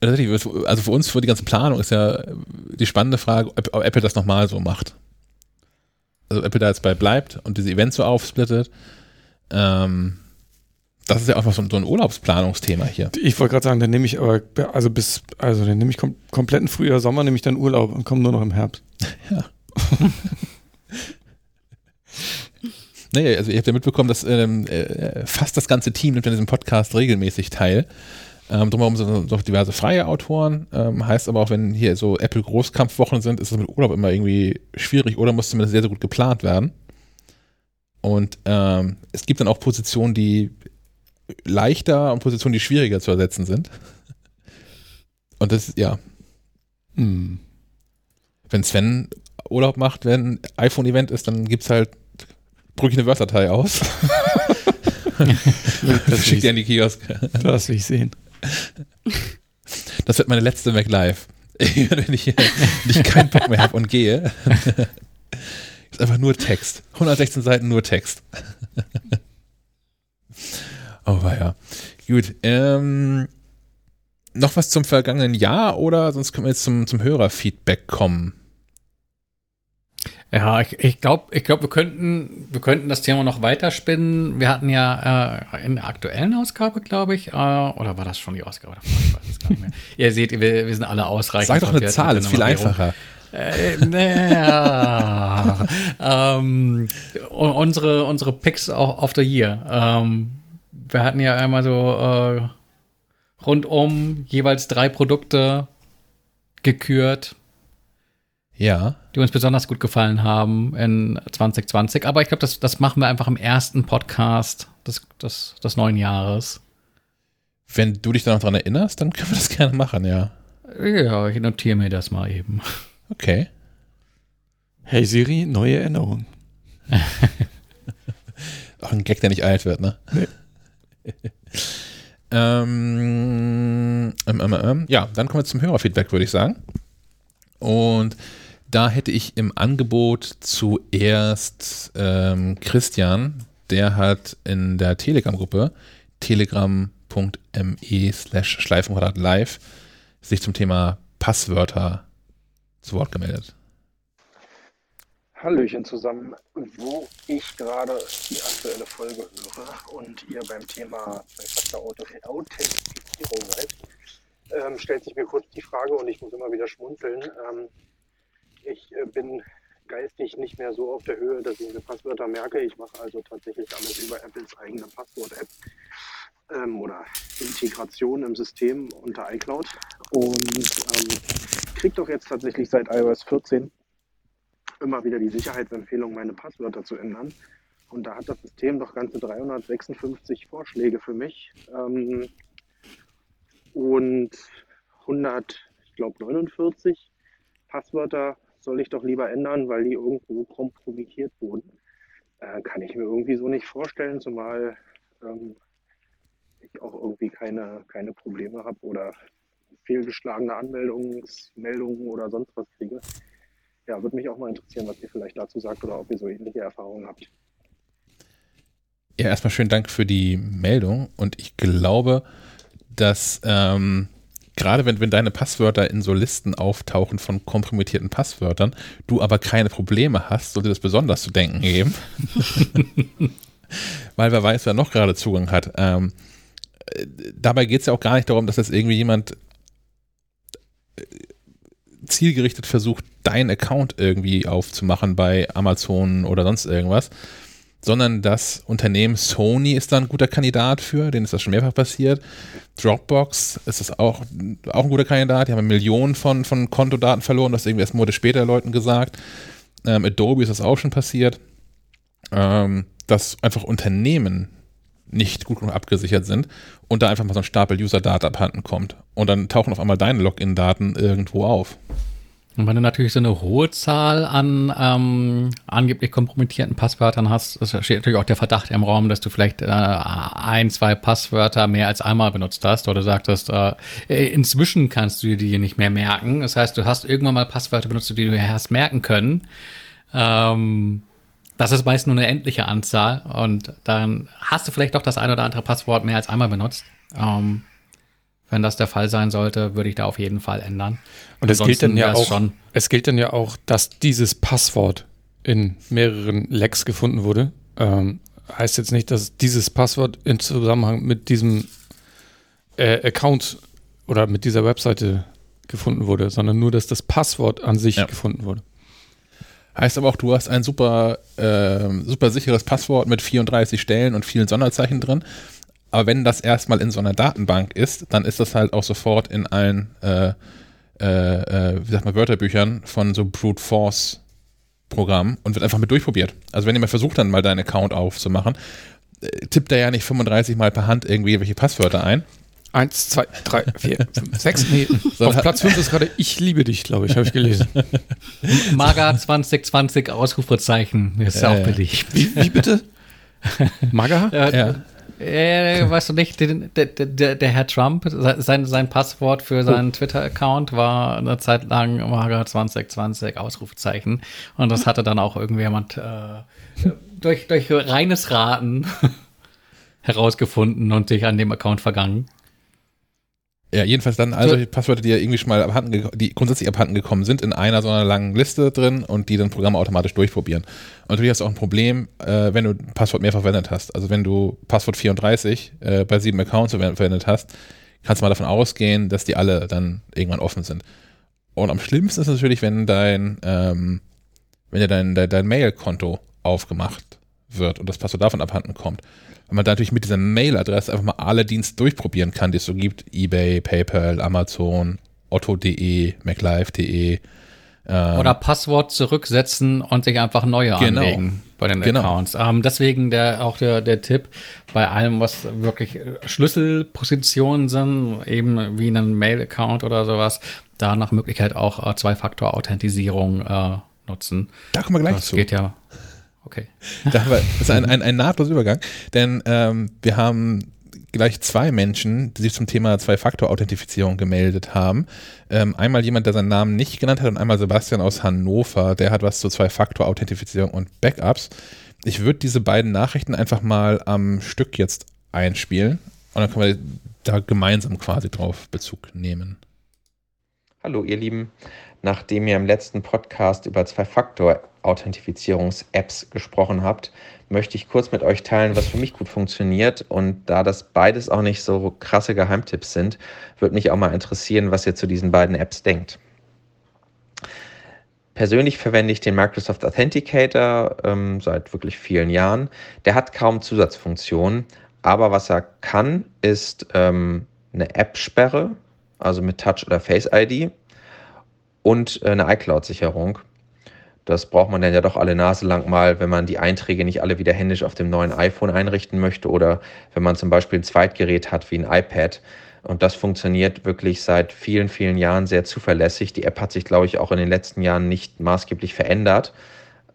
Tatsächlich, Also für uns, für die ganze Planung ist ja die spannende Frage, ob, Apple das nochmal so macht. Also ob Apple da jetzt bei bleibt und diese Events so aufsplittet. Ähm, das ist ja einfach so ein, so ein Urlaubsplanungsthema hier. Ich wollte gerade sagen, dann nehme ich aber, also bis, also dann nehme ich kom kompletten Frühjahr, Sommer, nehme ich dann Urlaub und komme nur noch im Herbst. Naja, also ihr habt ja mitbekommen, dass ähm, äh, fast das ganze Team nimmt an diesem Podcast regelmäßig teil. Ähm, drumherum sind noch diverse freie Autoren. Ähm, heißt aber auch, wenn hier so Apple Großkampfwochen sind, ist es mit Urlaub immer irgendwie schwierig oder muss zumindest sehr, sehr gut geplant werden. Und ähm, es gibt dann auch Positionen, die leichter und Positionen, die schwieriger zu ersetzen sind. Und das, ja, Hm. wenn Sven Urlaub macht, wenn ein iPhone-Event ist, dann gibt's halt, drücke ich eine Word-Datei aus, Das schickt will, an die Kiosk. ich, das will ich sehen. Das wird meine letzte Mac Live. Wenn ich, wenn ich keinen Bock mehr habe und gehe, ist einfach nur Text. 116 Seiten nur Text. Oh, ja. Gut. Ähm, noch was zum vergangenen Jahr oder sonst können wir jetzt zum, zum Hörerfeedback kommen? Ja, ich, ich glaube, ich glaub, wir, könnten, wir könnten das Thema noch weiterspinnen. Wir hatten ja äh, in der aktuellen Ausgabe, glaube ich, äh, oder war das schon die Ausgabe davon? Ich weiß es gar nicht mehr. Ihr seht, wir, wir sind alle ausreichend. Sag doch eine Zahl, ist viel einfacher. Äh, naja. ähm, unsere, unsere Picks auch of the Year. Ähm, wir hatten ja einmal so äh, rundum jeweils drei Produkte gekürt, Ja. die uns besonders gut gefallen haben in 2020. Aber ich glaube, das, das machen wir einfach im ersten Podcast des, des, des neuen Jahres. Wenn du dich da noch dran erinnerst, dann können wir das gerne machen, ja. Ja, ich notiere mir das mal eben. Okay. Hey Siri, neue Erinnerung. Auch ein Gag, der nicht alt wird, ne? Nee. ähm, ähm, ähm, ähm, ja, dann kommen wir zum Hörerfeedback, würde ich sagen. Und da hätte ich im Angebot zuerst ähm, Christian, der hat in der Telegram-Gruppe telegram.me slash schleifenquadrat live sich zum Thema Passwörter zu Wort gemeldet. Hallöchen zusammen, wo ich gerade die aktuelle Folge höre und ihr beim Thema Authentifizierung seid, ähm, stellt sich mir kurz die Frage und ich muss immer wieder schmunzeln. Ähm, ich äh, bin geistig nicht mehr so auf der Höhe, dass ich mir Passwörter merke. Ich mache also tatsächlich alles über Apples eigene Passwort-App ähm, oder Integration im System unter iCloud und ähm, kriege doch jetzt tatsächlich seit iOS 14 immer wieder die Sicherheitsempfehlung, meine Passwörter zu ändern. Und da hat das System doch ganze 356 Vorschläge für mich. Ähm, und 100, ich glaube 49 Passwörter soll ich doch lieber ändern, weil die irgendwo kompromittiert wurden. Äh, kann ich mir irgendwie so nicht vorstellen, zumal ähm, ich auch irgendwie keine, keine Probleme habe oder fehlgeschlagene Anmeldungsmeldungen oder sonst was kriege. Ja, würde mich auch mal interessieren, was ihr vielleicht dazu sagt oder ob ihr so ähnliche Erfahrungen habt. Ja, erstmal schönen Dank für die Meldung und ich glaube, dass ähm, gerade wenn, wenn deine Passwörter in so Listen auftauchen von kompromittierten Passwörtern, du aber keine Probleme hast, sollte das besonders zu denken geben. Weil wer weiß, wer noch gerade Zugang hat. Ähm, äh, dabei geht es ja auch gar nicht darum, dass das irgendwie jemand äh, zielgerichtet versucht, deinen Account irgendwie aufzumachen bei Amazon oder sonst irgendwas, sondern das Unternehmen Sony ist da ein guter Kandidat für, denen ist das schon mehrfach passiert. Dropbox ist das auch, auch ein guter Kandidat, die haben Millionen von, von Kontodaten verloren, das irgendwie erst Monate später Leuten gesagt. Ähm, Adobe ist das auch schon passiert. Ähm, dass einfach Unternehmen nicht gut genug abgesichert sind und da einfach mal so ein Stapel User-Data abhanden kommt. Und dann tauchen auf einmal deine Login-Daten irgendwo auf. Und wenn du natürlich so eine hohe Zahl an ähm, angeblich kompromittierten Passwörtern hast, steht natürlich auch der Verdacht im Raum, dass du vielleicht äh, ein, zwei Passwörter mehr als einmal benutzt hast oder sagtest, äh, inzwischen kannst du die nicht mehr merken. Das heißt, du hast irgendwann mal Passwörter benutzt, die du hast merken können. Ähm, das ist meist nur eine endliche Anzahl und dann hast du vielleicht doch das ein oder andere Passwort mehr als einmal benutzt. Ähm, wenn das der Fall sein sollte, würde ich da auf jeden Fall ändern. Und es gilt dann ja auch, schon es gilt dann ja auch, dass dieses Passwort in mehreren Lecks gefunden wurde. Ähm, heißt jetzt nicht, dass dieses Passwort in Zusammenhang mit diesem äh, Account oder mit dieser Webseite gefunden wurde, sondern nur, dass das Passwort an sich ja. gefunden wurde. Heißt aber auch, du hast ein super, äh, super sicheres Passwort mit 34 Stellen und vielen Sonderzeichen drin. Aber wenn das erstmal in so einer Datenbank ist, dann ist das halt auch sofort in allen, äh, äh, wie sagt man, Wörterbüchern von so Brute Force Programmen und wird einfach mit durchprobiert. Also wenn jemand versucht dann mal deinen Account aufzumachen, äh, tippt er ja nicht 35 Mal per Hand irgendwie welche Passwörter ein. Eins, zwei, drei, vier, fünf, sechs. Nee, auf Platz fünf ist gerade Ich liebe dich, glaube ich, habe ich gelesen. Maga 2020 Ausrufezeichen. Ist ja auch billig. Wie, wie bitte? Maga? ja. Äh, weißt du nicht, der, der, der, Herr Trump, sein, sein Passwort für seinen oh. Twitter-Account war eine Zeit lang Maga 2020 Ausrufezeichen. Und das hatte dann auch irgendjemand äh, durch, durch reines Raten herausgefunden und sich an dem Account vergangen. Ja, jedenfalls dann also die Passwörter, die ja irgendwie schon mal abhanden, die grundsätzlich abhanden gekommen sind, in einer so einer langen Liste drin und die dann Programme automatisch durchprobieren. Und natürlich hast du auch ein Problem, äh, wenn du Passwort mehrfach verwendet hast. Also wenn du Passwort 34 äh, bei sieben Accounts verwendet hast, kannst du mal davon ausgehen, dass die alle dann irgendwann offen sind. Und am schlimmsten ist natürlich, wenn dein, ähm, wenn dir dein, dein, dein Mail-Konto aufgemacht wird und das Passwort davon abhanden kommt weil man da natürlich mit dieser Mailadresse einfach mal alle Dienste durchprobieren kann, die es so gibt. eBay, PayPal, Amazon, Otto.de, MacLife.de. Ähm, Oder Passwort zurücksetzen und sich einfach neue genau. anlegen bei den genau. Accounts. Ähm, deswegen der, auch der, der Tipp bei allem, was wirklich Schlüsselpositionen sind, eben wie ein Mail-Account oder sowas, da nach Möglichkeit auch äh, Zwei-Faktor-Authentisierung äh, nutzen. Da kommen wir gleich das zu. geht ja Okay. Das ist ein, ein, ein nahtloser Übergang, denn ähm, wir haben gleich zwei Menschen, die sich zum Thema Zwei-Faktor-Authentifizierung gemeldet haben. Ähm, einmal jemand, der seinen Namen nicht genannt hat und einmal Sebastian aus Hannover, der hat was zu Zwei-Faktor-Authentifizierung und Backups. Ich würde diese beiden Nachrichten einfach mal am Stück jetzt einspielen und dann können wir da gemeinsam quasi drauf Bezug nehmen. Hallo ihr Lieben, nachdem ihr im letzten Podcast über Zwei-Faktor-Authentifizierungs-Apps gesprochen habt, möchte ich kurz mit euch teilen, was für mich gut funktioniert. Und da das beides auch nicht so krasse Geheimtipps sind, würde mich auch mal interessieren, was ihr zu diesen beiden Apps denkt. Persönlich verwende ich den Microsoft Authenticator ähm, seit wirklich vielen Jahren. Der hat kaum Zusatzfunktionen, aber was er kann, ist ähm, eine App-Sperre, also mit Touch oder Face ID und äh, eine iCloud-Sicherung. Das braucht man dann ja doch alle Nase lang mal, wenn man die Einträge nicht alle wieder händisch auf dem neuen iPhone einrichten möchte oder wenn man zum Beispiel ein Zweitgerät hat wie ein iPad. Und das funktioniert wirklich seit vielen, vielen Jahren sehr zuverlässig. Die App hat sich, glaube ich, auch in den letzten Jahren nicht maßgeblich verändert.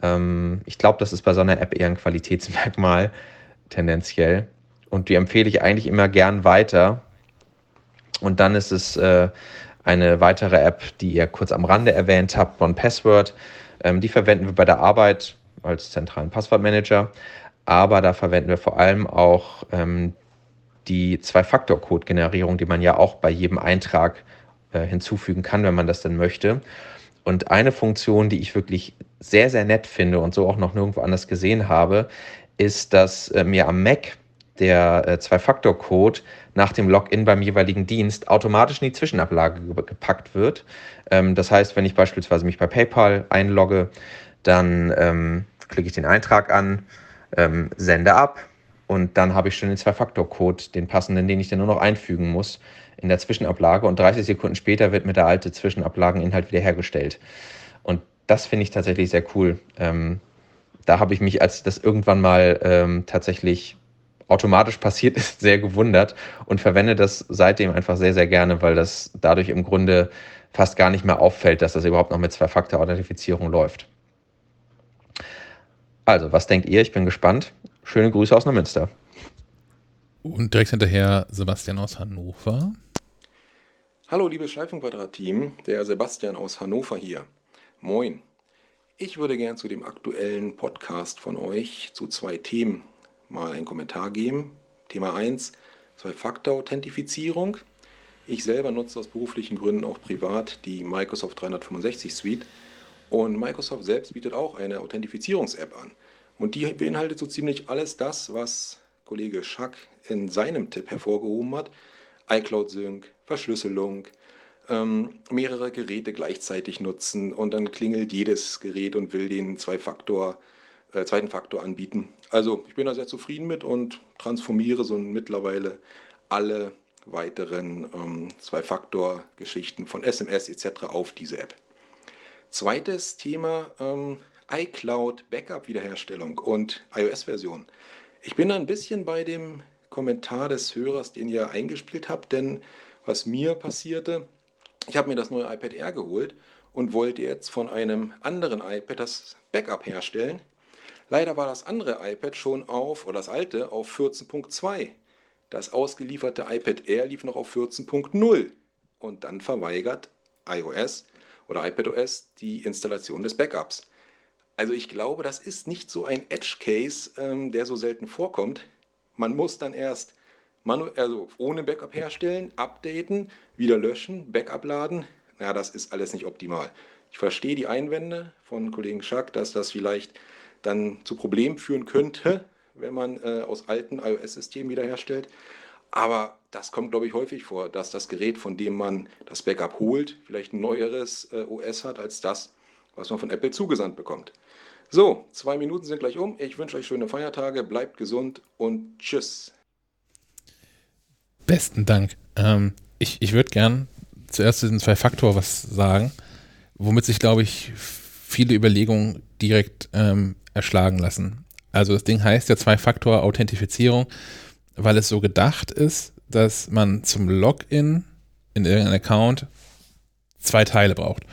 Ähm, ich glaube, das ist bei so einer App eher ein Qualitätsmerkmal, tendenziell. Und die empfehle ich eigentlich immer gern weiter. Und dann ist es äh, eine weitere App, die ihr kurz am Rande erwähnt habt, One Password. Ähm, die verwenden wir bei der Arbeit als zentralen Passwortmanager, aber da verwenden wir vor allem auch ähm, die Zwei-Faktor-Code-Generierung, die man ja auch bei jedem Eintrag äh, hinzufügen kann, wenn man das denn möchte. Und eine Funktion, die ich wirklich sehr, sehr nett finde und so auch noch nirgendwo anders gesehen habe, ist, dass äh, mir am Mac der äh, Zwei-Faktor-Code nach dem Login beim jeweiligen Dienst automatisch in die Zwischenablage gepackt wird. Ähm, das heißt, wenn ich beispielsweise mich bei PayPal einlogge, dann ähm, klicke ich den Eintrag an, ähm, sende ab. Und dann habe ich schon den Zwei-Faktor-Code, den passenden, den ich dann nur noch einfügen muss in der Zwischenablage. Und 30 Sekunden später wird mir der alte Zwischenablageninhalt wiederhergestellt. Und das finde ich tatsächlich sehr cool. Ähm, da habe ich mich, als das irgendwann mal ähm, tatsächlich automatisch passiert ist, sehr gewundert und verwende das seitdem einfach sehr, sehr gerne, weil das dadurch im Grunde fast gar nicht mehr auffällt, dass das überhaupt noch mit Zwei-Faktor-Authentifizierung läuft. Also, was denkt ihr? Ich bin gespannt. Schöne Grüße aus Neumünster. Und direkt hinterher Sebastian aus Hannover. Hallo, liebes Schleifenquadrat-Team, der Sebastian aus Hannover hier. Moin. Ich würde gern zu dem aktuellen Podcast von euch zu zwei Themen mal einen Kommentar geben. Thema 1, Zwei-Faktor-Authentifizierung. Ich selber nutze aus beruflichen Gründen auch privat die Microsoft 365 Suite und Microsoft selbst bietet auch eine Authentifizierungs-App an. Und die beinhaltet so ziemlich alles das, was Kollege Schack in seinem Tipp hervorgehoben hat. iCloud Sync, Verschlüsselung, ähm, mehrere Geräte gleichzeitig nutzen und dann klingelt jedes Gerät und will den Zwei-Faktor, äh, zweiten Faktor anbieten. Also ich bin da sehr zufrieden mit und transformiere so mittlerweile alle weiteren ähm, Zwei-Faktor-Geschichten von SMS etc. auf diese App. Zweites Thema ähm, iCloud Backup Wiederherstellung und iOS-Version. Ich bin ein bisschen bei dem Kommentar des Hörers, den ihr eingespielt habt, denn was mir passierte, ich habe mir das neue iPad Air geholt und wollte jetzt von einem anderen iPad das Backup herstellen. Leider war das andere iPad schon auf, oder das alte, auf 14.2. Das ausgelieferte iPad Air lief noch auf 14.0 und dann verweigert iOS oder iPadOS die Installation des Backups. Also ich glaube, das ist nicht so ein Edge-Case, ähm, der so selten vorkommt. Man muss dann erst also ohne Backup herstellen, updaten, wieder löschen, Backup laden. Ja, das ist alles nicht optimal. Ich verstehe die Einwände von Kollegen Schack, dass das vielleicht dann zu Problemen führen könnte, wenn man äh, aus alten iOS-Systemen wiederherstellt. Aber das kommt, glaube ich, häufig vor, dass das Gerät, von dem man das Backup holt, vielleicht ein neueres äh, OS hat als das, was man von Apple zugesandt bekommt. So, zwei Minuten sind gleich um. Ich wünsche euch schöne Feiertage, bleibt gesund und tschüss. Besten Dank. Ähm, ich ich würde gern zuerst zu diesen zwei Faktor was sagen, womit sich, glaube ich, viele Überlegungen direkt ähm, erschlagen lassen. Also das Ding heißt ja Zwei-Faktor-Authentifizierung, weil es so gedacht ist, dass man zum Login in irgendeinen Account zwei Teile braucht.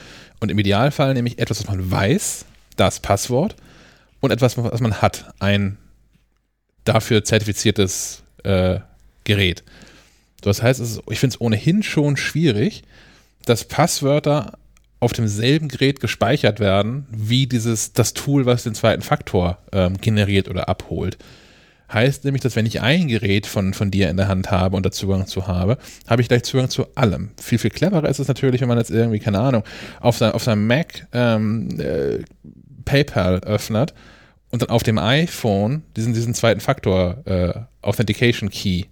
Und im Idealfall nämlich etwas, was man weiß, das Passwort, und etwas, was man hat, ein dafür zertifiziertes äh, Gerät. Das heißt, ich finde es ohnehin schon schwierig, dass Passwörter auf demselben Gerät gespeichert werden, wie dieses, das Tool, was den zweiten Faktor ähm, generiert oder abholt. Heißt nämlich, dass wenn ich ein Gerät von, von dir in der Hand habe und da Zugang zu habe, habe ich gleich Zugang zu allem. Viel, viel cleverer ist es natürlich, wenn man jetzt irgendwie, keine Ahnung, auf, sein, auf seinem Mac ähm, äh, PayPal öffnet und dann auf dem iPhone diesen, diesen zweiten Faktor äh, Authentication Key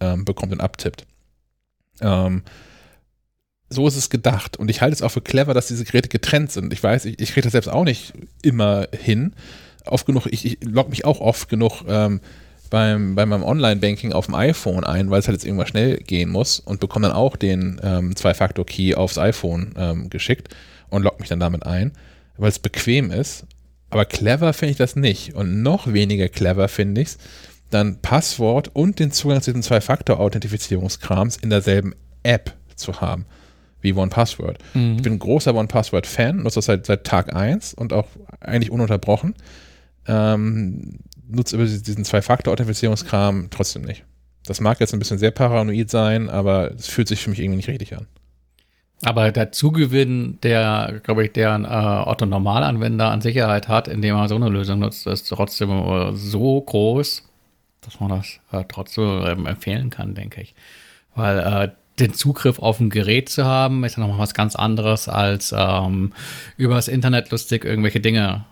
ähm, bekommt und abtippt. Ähm, so ist es gedacht. Und ich halte es auch für clever, dass diese Geräte getrennt sind. Ich weiß, ich, ich kriege das selbst auch nicht immer hin. Oft genug, ich, ich logge mich auch oft genug ähm, beim, bei meinem Online-Banking auf dem iPhone ein, weil es halt jetzt irgendwann schnell gehen muss und bekomme dann auch den ähm, Zwei-Faktor-Key aufs iPhone ähm, geschickt und logge mich dann damit ein, weil es bequem ist. Aber clever finde ich das nicht. Und noch weniger clever finde ich es, dann Passwort und den Zugang zu diesem Zwei-Faktor-Authentifizierungskrams in derselben App zu haben, wie OnePassword. Mhm. Ich bin ein großer OnePassword-Fan, nutze das seit, seit Tag 1 und auch eigentlich ununterbrochen. Ähm, nutze über diesen Zwei-Faktor-Authentifizierungskram trotzdem nicht. Das mag jetzt ein bisschen sehr paranoid sein, aber es fühlt sich für mich irgendwie nicht richtig an. Aber der Zugewinn, der, glaube ich, der ein äh, Otto-Normalanwender an Sicherheit hat, indem er so eine Lösung nutzt, ist trotzdem äh, so groß, dass man das äh, trotzdem ähm, empfehlen kann, denke ich. Weil äh, den Zugriff auf ein Gerät zu haben, ist ja nochmal was ganz anderes, als ähm, übers Internet lustig irgendwelche Dinge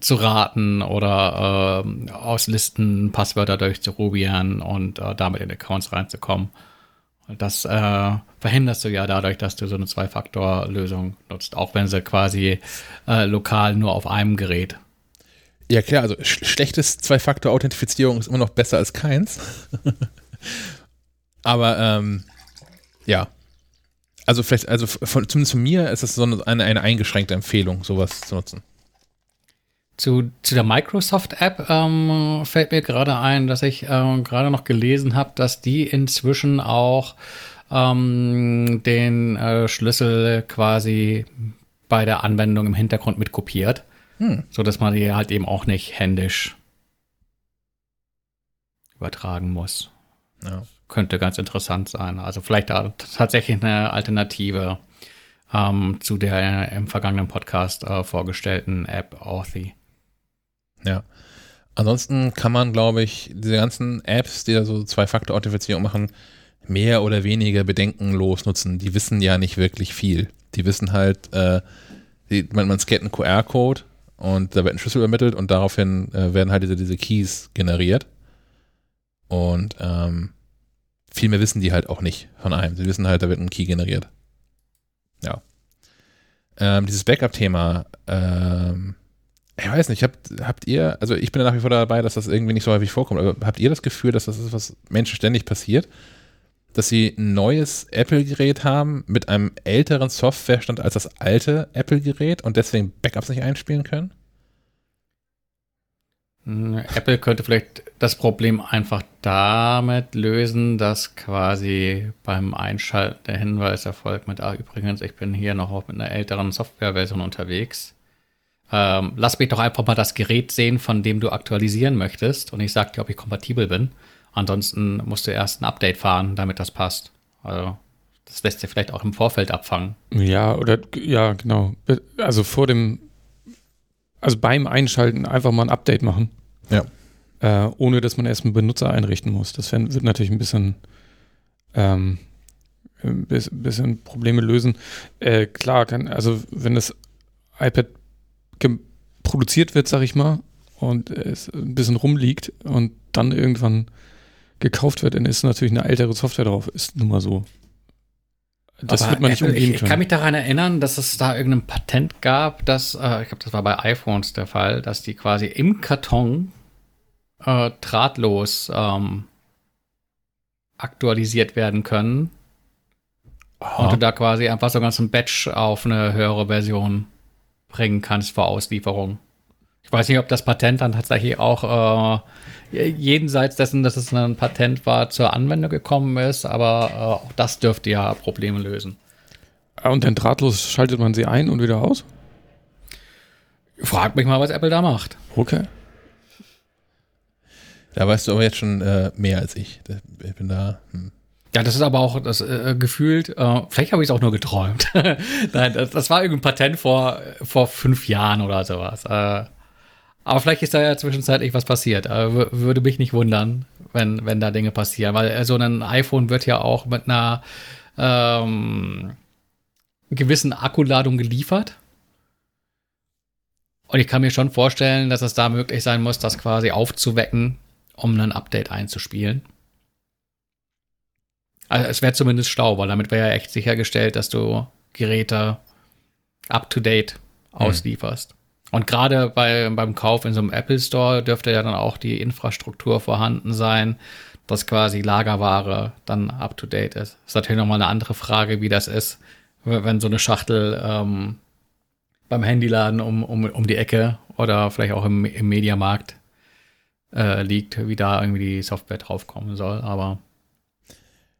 zu raten oder äh, aus Listen Passwörter durchzuprobieren und äh, damit in Accounts reinzukommen. Das äh, verhinderst du ja dadurch, dass du so eine Zwei-Faktor-Lösung nutzt, auch wenn sie quasi äh, lokal nur auf einem Gerät Ja, klar, also sch schlechtes Zwei-Faktor-Authentifizierung ist immer noch besser als keins. Aber ähm, ja. Also vielleicht, also von, zumindest von mir ist es so eine, eine eingeschränkte Empfehlung, sowas zu nutzen. Zu, zu der Microsoft-App ähm, fällt mir gerade ein, dass ich ähm, gerade noch gelesen habe, dass die inzwischen auch ähm, den äh, Schlüssel quasi bei der Anwendung im Hintergrund mit kopiert, hm. so dass man die halt eben auch nicht händisch übertragen muss. Ja. Könnte ganz interessant sein. Also vielleicht tatsächlich eine Alternative ähm, zu der im vergangenen Podcast äh, vorgestellten App Authy. Ja. Ansonsten kann man, glaube ich, diese ganzen Apps, die da so Zwei-Faktor-Authentifizierung machen, mehr oder weniger bedenkenlos nutzen. Die wissen ja nicht wirklich viel. Die wissen halt, äh, die, man, man scannt einen QR-Code und da wird ein Schlüssel übermittelt und daraufhin äh, werden halt diese, diese Keys generiert. Und ähm, viel mehr wissen die halt auch nicht von einem. Sie wissen halt, da wird ein Key generiert. Ja. Ähm, dieses Backup-Thema, ähm, ich weiß nicht, habt, habt ihr, also ich bin ja nach wie vor dabei, dass das irgendwie nicht so häufig vorkommt, aber habt ihr das Gefühl, dass das ist, was Menschen ständig passiert? Dass sie ein neues Apple-Gerät haben mit einem älteren Softwarestand als das alte Apple-Gerät und deswegen Backups nicht einspielen können? Hm, Apple könnte vielleicht das Problem einfach damit lösen, dass quasi beim Einschalten der Hinweis erfolgt mit, ah, übrigens, ich bin hier noch mit einer älteren Softwareversion unterwegs ähm, lass mich doch einfach mal das Gerät sehen, von dem du aktualisieren möchtest und ich sag dir, ob ich kompatibel bin. Ansonsten musst du erst ein Update fahren, damit das passt. Also das lässt sich vielleicht auch im Vorfeld abfangen. Ja, oder ja, genau. Also vor dem, also beim Einschalten einfach mal ein Update machen. Ja. Äh, ohne dass man erst einen Benutzer einrichten muss. Das wird natürlich ein bisschen, ähm, ein bisschen Probleme lösen. Äh, klar, kann, also wenn das iPad produziert wird, sag ich mal, und es ein bisschen rumliegt und dann irgendwann gekauft wird, dann ist natürlich eine ältere Software drauf. Ist nun mal so. Das Aber wird man nicht umgehen können. Ich kann mich daran erinnern, dass es da irgendein Patent gab, dass, äh, ich glaube, das war bei iPhones der Fall, dass die quasi im Karton äh, drahtlos ähm, aktualisiert werden können. Aha. Und du da quasi einfach so ganz ein Batch auf eine höhere Version bringen kannst vor Auslieferung. Ich weiß nicht, ob das Patent dann tatsächlich auch äh, jenseits dessen, dass es ein Patent war, zur Anwendung gekommen ist, aber äh, auch das dürfte ja Probleme lösen. Ah, und dann drahtlos schaltet man sie ein und wieder aus? Frag mich mal, was Apple da macht. Okay. Da weißt du aber jetzt schon äh, mehr als ich. Ich bin da. Hm. Ja, das ist aber auch das äh, gefühlt, äh, vielleicht habe ich es auch nur geträumt. Nein, das, das, war irgendein Patent vor, vor fünf Jahren oder sowas. Äh, aber vielleicht ist da ja zwischenzeitlich was passiert. Äh, würde mich nicht wundern, wenn, wenn da Dinge passieren, weil äh, so ein iPhone wird ja auch mit einer ähm, gewissen Akkuladung geliefert. Und ich kann mir schon vorstellen, dass es da möglich sein muss, das quasi aufzuwecken, um ein Update einzuspielen. Also es wäre zumindest Stau, weil damit wäre ja echt sichergestellt, dass du Geräte up-to-date hm. auslieferst. Mhm. Und gerade bei, beim Kauf in so einem Apple Store dürfte ja dann auch die Infrastruktur vorhanden sein, dass quasi Lagerware dann up-to-date ist. Das ist natürlich nochmal eine andere Frage, wie das ist, wenn so eine Schachtel ähm, beim Handyladen um, um, um die Ecke oder vielleicht auch im, im Mediamarkt äh, liegt, wie da irgendwie die Software draufkommen soll. Aber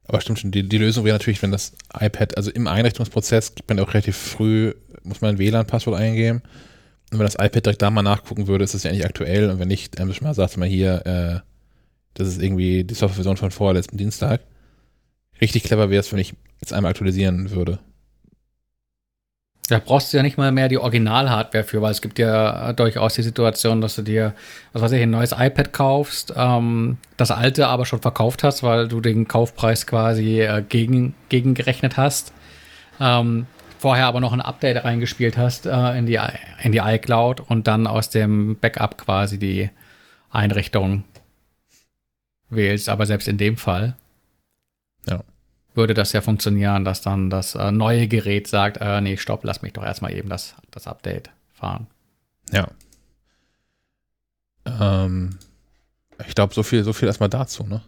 aber stimmt schon, die, die Lösung wäre natürlich, wenn das iPad, also im Einrichtungsprozess gibt man auch relativ früh, muss man ein WLAN-Passwort eingeben. Wenn das iPad direkt da mal nachgucken würde, ist das ja eigentlich aktuell. Und wenn nicht, dann mal sagt mal hier, äh, das ist irgendwie die Softwareversion von vorletzten Dienstag. Richtig clever wäre es, wenn ich jetzt einmal aktualisieren würde. Da brauchst du ja nicht mal mehr die Original-Hardware für, weil es gibt ja durchaus die Situation, dass du dir, was weiß ich, ein neues iPad kaufst, ähm, das alte aber schon verkauft hast, weil du den Kaufpreis quasi äh, gegen, gegengerechnet hast. Ähm, vorher aber noch ein Update reingespielt hast äh, in, die, in die iCloud und dann aus dem Backup quasi die Einrichtung wählst. Aber selbst in dem Fall. Ja würde das ja funktionieren, dass dann das äh, neue Gerät sagt, äh, nee, stopp, lass mich doch erstmal eben das, das Update fahren. Ja. Ähm, ich glaube, so viel, so viel erstmal dazu, ne?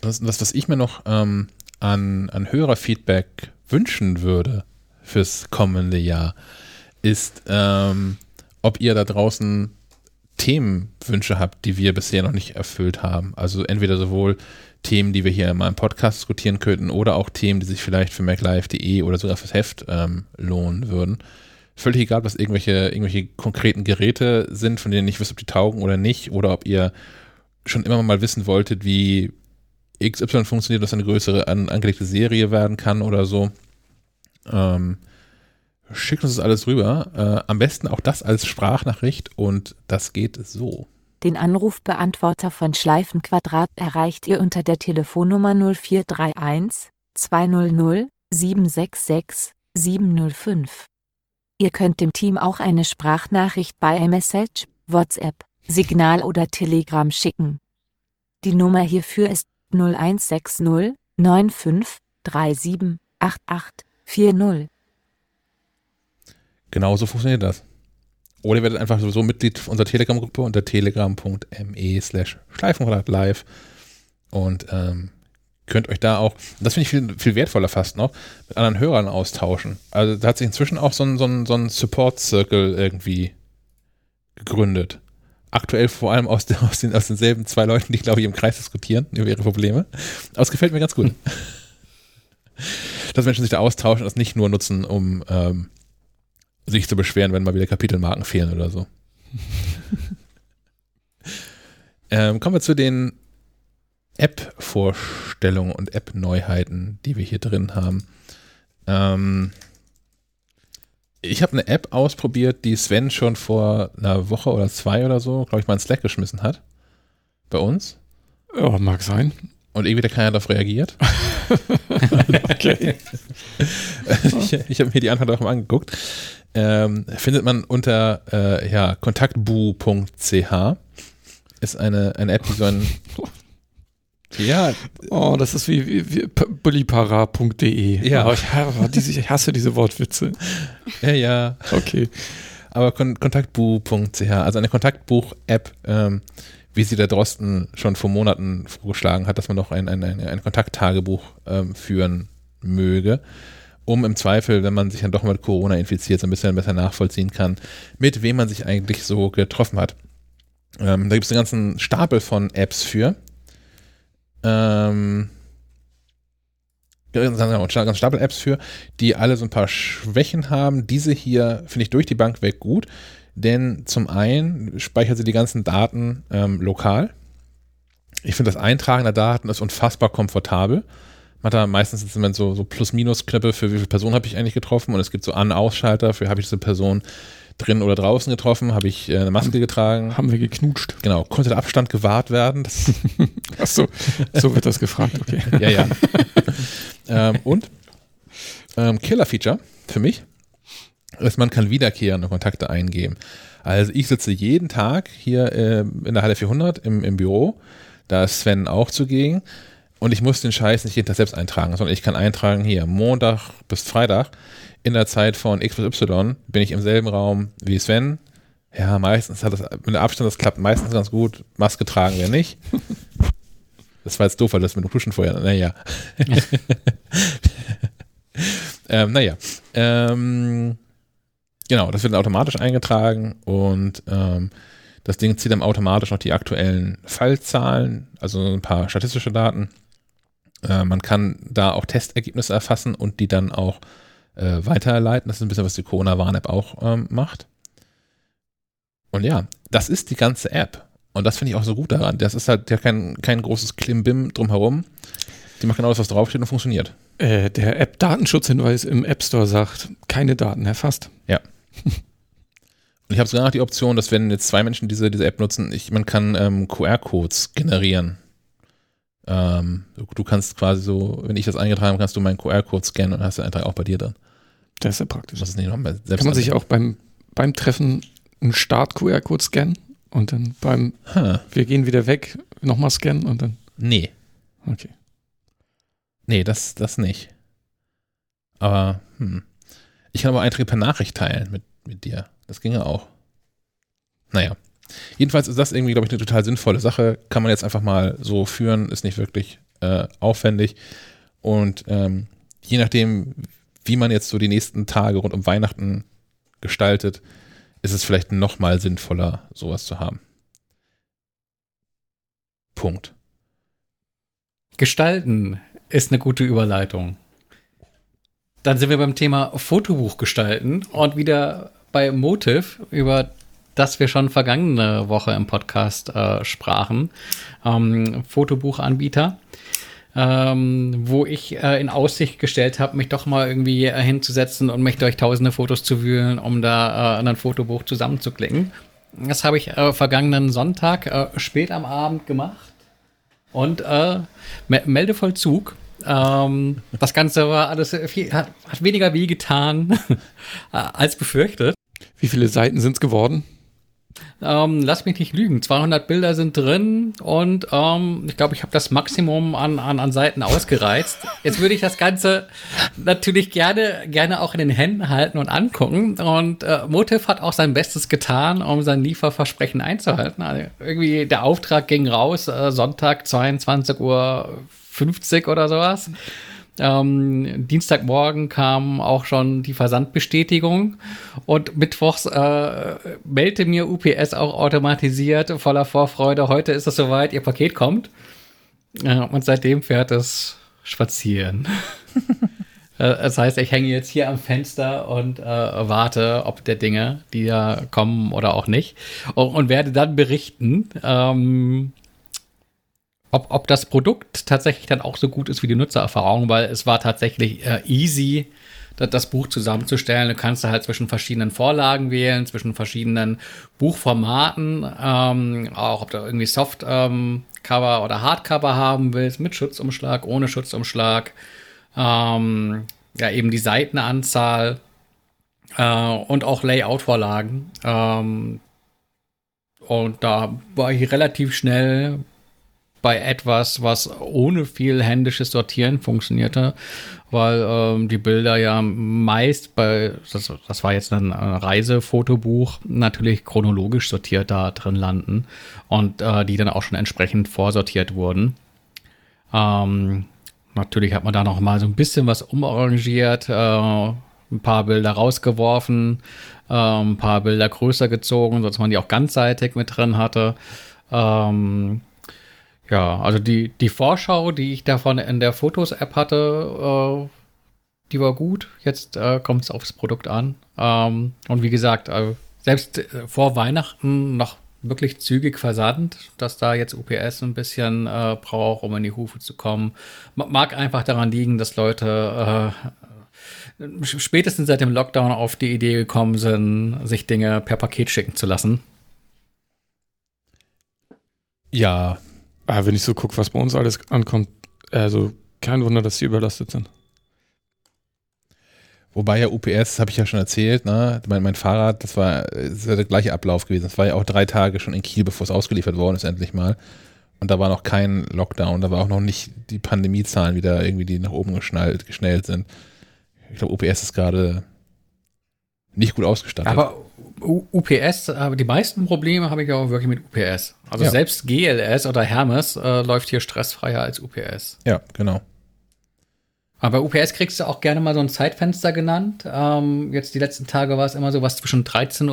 Das, was, was ich mir noch ähm, an, an Hörerfeedback wünschen würde fürs kommende Jahr, ist, ähm, ob ihr da draußen Themenwünsche habt, die wir bisher noch nicht erfüllt haben. Also entweder sowohl Themen, die wir hier in meinem Podcast diskutieren könnten, oder auch Themen, die sich vielleicht für MacLive.de oder sogar fürs Heft ähm, lohnen würden. Völlig egal, was irgendwelche, irgendwelche konkreten Geräte sind, von denen ich wüsste, ob die taugen oder nicht, oder ob ihr schon immer mal wissen wolltet, wie XY funktioniert, dass eine größere an, angelegte Serie werden kann oder so. Ähm, schickt uns das alles rüber. Äh, am besten auch das als Sprachnachricht und das geht so. Den Anrufbeantworter von Schleifenquadrat erreicht ihr unter der Telefonnummer 0431 200 766 705. Ihr könnt dem Team auch eine Sprachnachricht bei iMessage, WhatsApp, Signal oder Telegram schicken. Die Nummer hierfür ist 0160 95 37 88 40. Genauso funktioniert das. Oder ihr werdet einfach sowieso Mitglied unserer Telegram-Gruppe unter telegram.me slash live und ähm, könnt euch da auch, das finde ich viel, viel wertvoller fast noch, mit anderen Hörern austauschen. Also da hat sich inzwischen auch so ein, so ein, so ein Support-Circle irgendwie gegründet. Aktuell vor allem aus, aus, den, aus denselben zwei Leuten, die, glaube ich, im Kreis diskutieren über ihre Probleme. Aber es gefällt mir ganz gut. Dass Menschen sich da austauschen und das nicht nur nutzen, um ähm, sich zu beschweren, wenn mal wieder Kapitelmarken fehlen oder so. ähm, kommen wir zu den App-Vorstellungen und App-Neuheiten, die wir hier drin haben. Ähm, ich habe eine App ausprobiert, die Sven schon vor einer Woche oder zwei oder so, glaube ich, mal in Slack geschmissen hat. Bei uns. Ja, mag sein. Und irgendwie hat keiner darauf reagiert. okay. ich ich habe mir die Antwort auch mal angeguckt. Ähm, findet man unter äh, ja, kontaktbu.ch. Ist eine, eine App, die so ein. ja. Oh, das ist wie, wie, wie bullipara.de. Ja. Oh, ich, ich hasse diese Wortwitze. Ja, ja. Okay. Aber kon kontaktbu.ch, also eine Kontaktbuch-App, ähm, wie sie der Drosten schon vor Monaten vorgeschlagen hat, dass man noch ein, ein, ein, ein Kontakttagebuch ähm, führen möge um im Zweifel, wenn man sich dann doch mit Corona infiziert, so ein bisschen besser nachvollziehen kann, mit wem man sich eigentlich so getroffen hat. Ähm, da gibt es einen ganzen Stapel von Apps für. Ähm, ganzen Stapel Apps für, die alle so ein paar Schwächen haben. Diese hier finde ich durch die Bank weg gut, denn zum einen speichert sie die ganzen Daten ähm, lokal. Ich finde das Eintragen der Daten ist unfassbar komfortabel. Man hat da meistens so, so Plus-Minus-Knöpfe für wie viele Personen habe ich eigentlich getroffen und es gibt so An-Ausschalter für habe ich diese Person drin oder draußen getroffen, habe ich äh, eine Maske getragen. Haben wir geknutscht. Genau, konnte der Abstand gewahrt werden. Ach so, so wird das gefragt, okay. ja, ja. ähm, und ähm, Killer-Feature für mich ist, man kann wiederkehrende Kontakte eingeben. Also ich sitze jeden Tag hier äh, in der Halle 400 im, im Büro, da ist Sven auch zugegen und ich muss den Scheiß nicht jeden Tag selbst eintragen, sondern ich kann eintragen hier Montag bis Freitag in der Zeit von X bis Y bin ich im selben Raum wie Sven. Ja, meistens hat das mit dem Abstand, das klappt meistens ganz gut. Maske tragen wir nicht. Das war jetzt doof, weil das mit dem Kuschen vorher, naja. ähm, naja. Ähm, genau, das wird dann automatisch eingetragen und ähm, das Ding zieht dann automatisch noch die aktuellen Fallzahlen, also ein paar statistische Daten äh, man kann da auch Testergebnisse erfassen und die dann auch äh, weiterleiten. Das ist ein bisschen, was die Corona-Warn-App auch ähm, macht. Und ja, das ist die ganze App. Und das finde ich auch so gut daran. Das ist halt ja kein, kein großes Klimbim drumherum. Die macht genau das, was draufsteht und funktioniert. Äh, der App-Datenschutzhinweis im App Store sagt, keine Daten erfasst. Ja. Und ich habe sogar noch die Option, dass wenn jetzt zwei Menschen diese, diese App nutzen, ich, man kann ähm, QR-Codes generieren. Ähm, du, du, kannst quasi so, wenn ich das eingetragen habe, kannst du meinen QR-Code scannen und hast den Eintrag auch bei dir drin. Das ist ja praktisch. Das ist nicht noch selbst Kann man sich auch beim, beim Treffen einen Start-QR-Code scannen und dann beim huh. Wir gehen wieder weg nochmal scannen und dann. Nee. Okay. Nee, das, das nicht. Aber, hm. Ich kann aber Einträge per Nachricht teilen mit, mit dir. Das ginge auch. Naja. Jedenfalls ist das irgendwie, glaube ich, eine total sinnvolle Sache. Kann man jetzt einfach mal so führen, ist nicht wirklich äh, aufwendig. Und ähm, je nachdem, wie man jetzt so die nächsten Tage rund um Weihnachten gestaltet, ist es vielleicht noch mal sinnvoller, sowas zu haben. Punkt. Gestalten ist eine gute Überleitung. Dann sind wir beim Thema Fotobuch gestalten und wieder bei Motive, über das wir schon vergangene Woche im Podcast äh, sprachen. Ähm, Fotobuchanbieter. Ähm, wo ich äh, in Aussicht gestellt habe, mich doch mal irgendwie äh, hinzusetzen und mich durch tausende Fotos zu wühlen, um da äh, ein Fotobuch zusammenzuklicken. Das habe ich äh, vergangenen Sonntag äh, spät am Abend gemacht und äh, me Meldevollzug. Ähm, das Ganze war alles viel, hat, hat weniger weh getan als befürchtet. Wie viele Seiten sind es geworden? Ähm, lass mich nicht lügen. 200 Bilder sind drin und ähm, ich glaube, ich habe das Maximum an, an, an Seiten ausgereizt. Jetzt würde ich das Ganze natürlich gerne, gerne auch in den Händen halten und angucken. Und äh, Motiv hat auch sein Bestes getan, um sein Lieferversprechen einzuhalten. Also irgendwie der Auftrag ging raus, äh, Sonntag 22 Uhr 50 oder sowas. Ähm, Dienstagmorgen kam auch schon die Versandbestätigung und mittwochs äh, meldete mir UPS auch automatisiert voller Vorfreude, heute ist es soweit, ihr Paket kommt. Äh, und seitdem fährt es spazieren. Äh, das heißt, ich hänge jetzt hier am Fenster und äh, warte, ob der Dinge, die da kommen oder auch nicht, und, und werde dann berichten, ähm, ob, ob das Produkt tatsächlich dann auch so gut ist wie die Nutzererfahrung, weil es war tatsächlich äh, easy, das, Buch zusammenzustellen. Du kannst halt zwischen verschiedenen Vorlagen wählen, zwischen verschiedenen Buchformaten, ähm, auch ob du irgendwie Softcover ähm, oder Hardcover haben willst, mit Schutzumschlag, ohne Schutzumschlag. Ähm, ja, eben die Seitenanzahl äh, und auch Layout-Vorlagen. Ähm, und da war ich relativ schnell bei etwas, was ohne viel händisches Sortieren funktionierte, weil ähm, die Bilder ja meist bei, das, das war jetzt ein Reisefotobuch, natürlich chronologisch sortiert da drin landen und äh, die dann auch schon entsprechend vorsortiert wurden. Ähm, natürlich hat man da noch mal so ein bisschen was umarrangiert, äh, ein paar Bilder rausgeworfen, äh, ein paar Bilder größer gezogen, sodass man die auch ganzseitig mit drin hatte. Ähm, ja, also die, die Vorschau, die ich davon in der Fotos-App hatte, äh, die war gut. Jetzt äh, kommt es aufs Produkt an. Ähm, und wie gesagt, äh, selbst äh, vor Weihnachten noch wirklich zügig versandt, dass da jetzt UPS ein bisschen äh, braucht, um in die Hufe zu kommen. Mag einfach daran liegen, dass Leute äh, spätestens seit dem Lockdown auf die Idee gekommen sind, sich Dinge per Paket schicken zu lassen. Ja, Ah, wenn ich so gucke, was bei uns alles ankommt, also kein Wunder, dass sie überlastet sind. Wobei ja UPS, habe ich ja schon erzählt, ne? mein, mein Fahrrad, das war, das war der gleiche Ablauf gewesen. Das war ja auch drei Tage schon in Kiel, bevor es ausgeliefert worden ist, endlich mal. Und da war noch kein Lockdown, da war auch noch nicht die Pandemiezahlen wieder irgendwie, die nach oben geschnallt, geschnellt sind. Ich glaube, UPS ist gerade nicht gut ausgestattet. Aber UPS, äh, die meisten Probleme habe ich auch wirklich mit UPS. Also ja. selbst GLS oder Hermes äh, läuft hier stressfreier als UPS. Ja, genau. Aber bei UPS kriegst du auch gerne mal so ein Zeitfenster genannt. Ähm, jetzt die letzten Tage war es immer so was zwischen 13.30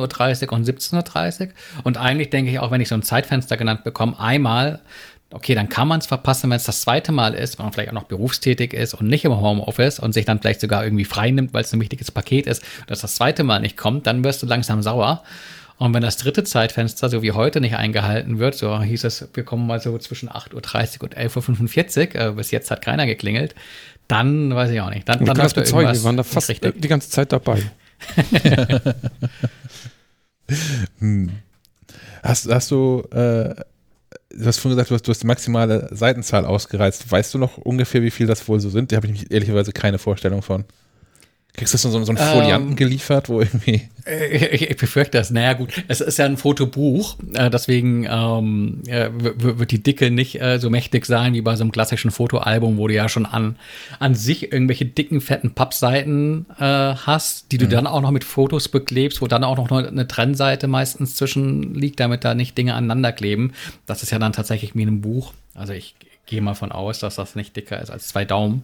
Uhr und 17.30 Uhr. Und eigentlich denke ich auch, wenn ich so ein Zeitfenster genannt bekomme, einmal, okay, dann kann man es verpassen, wenn es das zweite Mal ist, wenn man vielleicht auch noch berufstätig ist und nicht im Homeoffice und sich dann vielleicht sogar irgendwie frei nimmt, weil es ein wichtiges Paket ist, dass das zweite Mal nicht kommt, dann wirst du langsam sauer. Und wenn das dritte Zeitfenster, so wie heute, nicht eingehalten wird, so hieß es, wir kommen mal so zwischen 8.30 Uhr und 11.45 Uhr, äh, bis jetzt hat keiner geklingelt, dann weiß ich auch nicht. Dann, dann du kannst bezeugen, wir waren da fast die ganze Zeit dabei. hm. Hast, hast du äh, du hast vorhin gesagt, du hast, du hast die maximale Seitenzahl ausgereizt. Weißt du noch ungefähr, wie viel das wohl so sind? Da habe ich ehrlicherweise keine Vorstellung von. Kriegst du so, so einen Folianten Ähm, geliefert, wo irgendwie. Ich, ich befürchte das. Naja, gut, es ist ja ein Fotobuch, äh, deswegen ähm, äh, wird die Dicke nicht äh, so mächtig sein wie bei so einem klassischen Fotoalbum, wo du ja schon an, an sich irgendwelche dicken, fetten Pappseiten äh, hast, die du dann auch noch mit Fotos beklebst, wo dann auch noch eine Trennseite meistens zwischen liegt, damit da nicht Dinge aneinander kleben. Das ist ja dann tatsächlich wie in einem Buch. Also ich gehe mal von aus, dass das nicht dicker ist als zwei Daumen.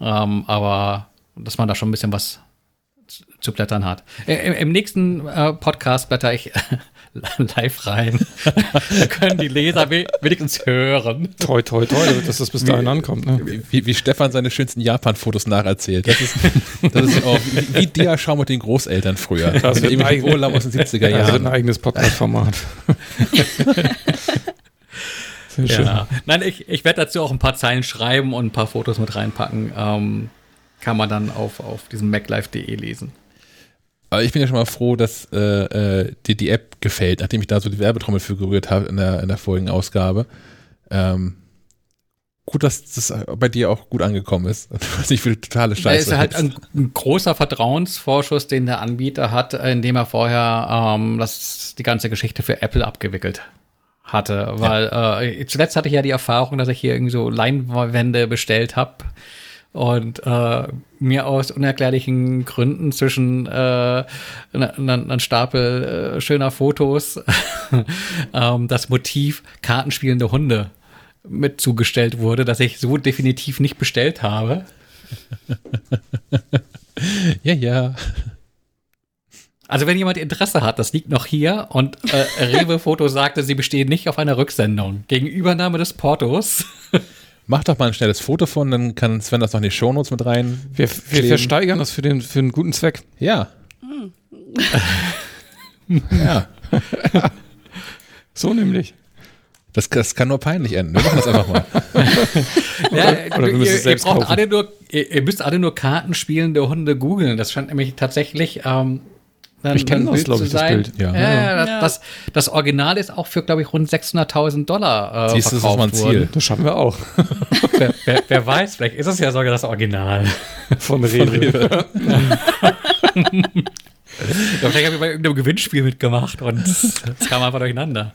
Ähm, aber dass man da schon ein bisschen was zu blättern hat. Äh, Im, im nächsten äh, Podcast blätter ich live rein. da können die Leser we- wenigstens hören. Toi, toi, toi, dass das bis dahin ankommt. Ne? Wie, wie Stefan seine schönsten Japan-Fotos nacherzählt. Das ist, das ist auch wie, wie Diaschaum mit den Großeltern früher. Das mit dem ein eigen- Urlaub aus den 70er Das wird ein Jahren. eigenes Podcast-Format. Sehr schön. Ja. Nein, ich, ich werde dazu auch ein paar Zeilen schreiben und ein paar Fotos mit reinpacken. Ähm, kann man dann auf, auf diesem maclife.de lesen. Aber ich bin ja schon mal froh, dass äh, äh, dir die App gefällt, nachdem ich da so die Werbetrommel für gerührt habe in der, in der vorigen Ausgabe. Ähm, gut, dass das bei dir auch gut angekommen ist. Was ich für totale Da Scheiße. ist halt ein, ein großer Vertrauensvorschuss, den der Anbieter hat, indem er vorher ähm, das, die ganze Geschichte für Apple abgewickelt hatte. Weil äh, zuletzt hatte ich ja die Erfahrung, dass ich hier irgendwie so Leinwände bestellt habe und äh, mir aus unerklärlichen Gründen zwischen äh, einem Stapel äh, schöner Fotos ähm, das Motiv kartenspielende Hunde mit zugestellt wurde, dass ich so definitiv nicht bestellt habe. ja, ja. Also wenn jemand Interesse hat, das liegt noch hier und äh, Rewe Foto sagte, sie bestehen nicht auf einer Rücksendung. Gegen Übernahme des Portos. Mach doch mal ein schnelles Foto von, dann kann Sven das noch in die Shownotes mit rein. Wir, wir versteigern das für den, für einen guten Zweck. Ja. ja. So nämlich. Das, das kann nur peinlich enden. Wir machen das einfach mal. Ja, oder wir müssen ihr, es ihr, selbst braucht kaufen. alle nur, ihr, ihr müsst alle nur kartenspielende Hunde googeln. Das scheint nämlich tatsächlich ähm, dann, Ich kenn dann das, Bild glaub zu ich, das. Bild. Ja. Ja, Das, Ja. das, das Original ist auch für, glaube ich, rund 600.000 Dollar äh, Siehst du, das ist mal ein verkauft worden. Ziel. Das schaffen wir auch. wer, wer, wer weiß, vielleicht ist es ja sogar das Original. Von Rewe. Ja, vielleicht habe ich bei irgendeinem Gewinnspiel mitgemacht und es kam einfach durcheinander.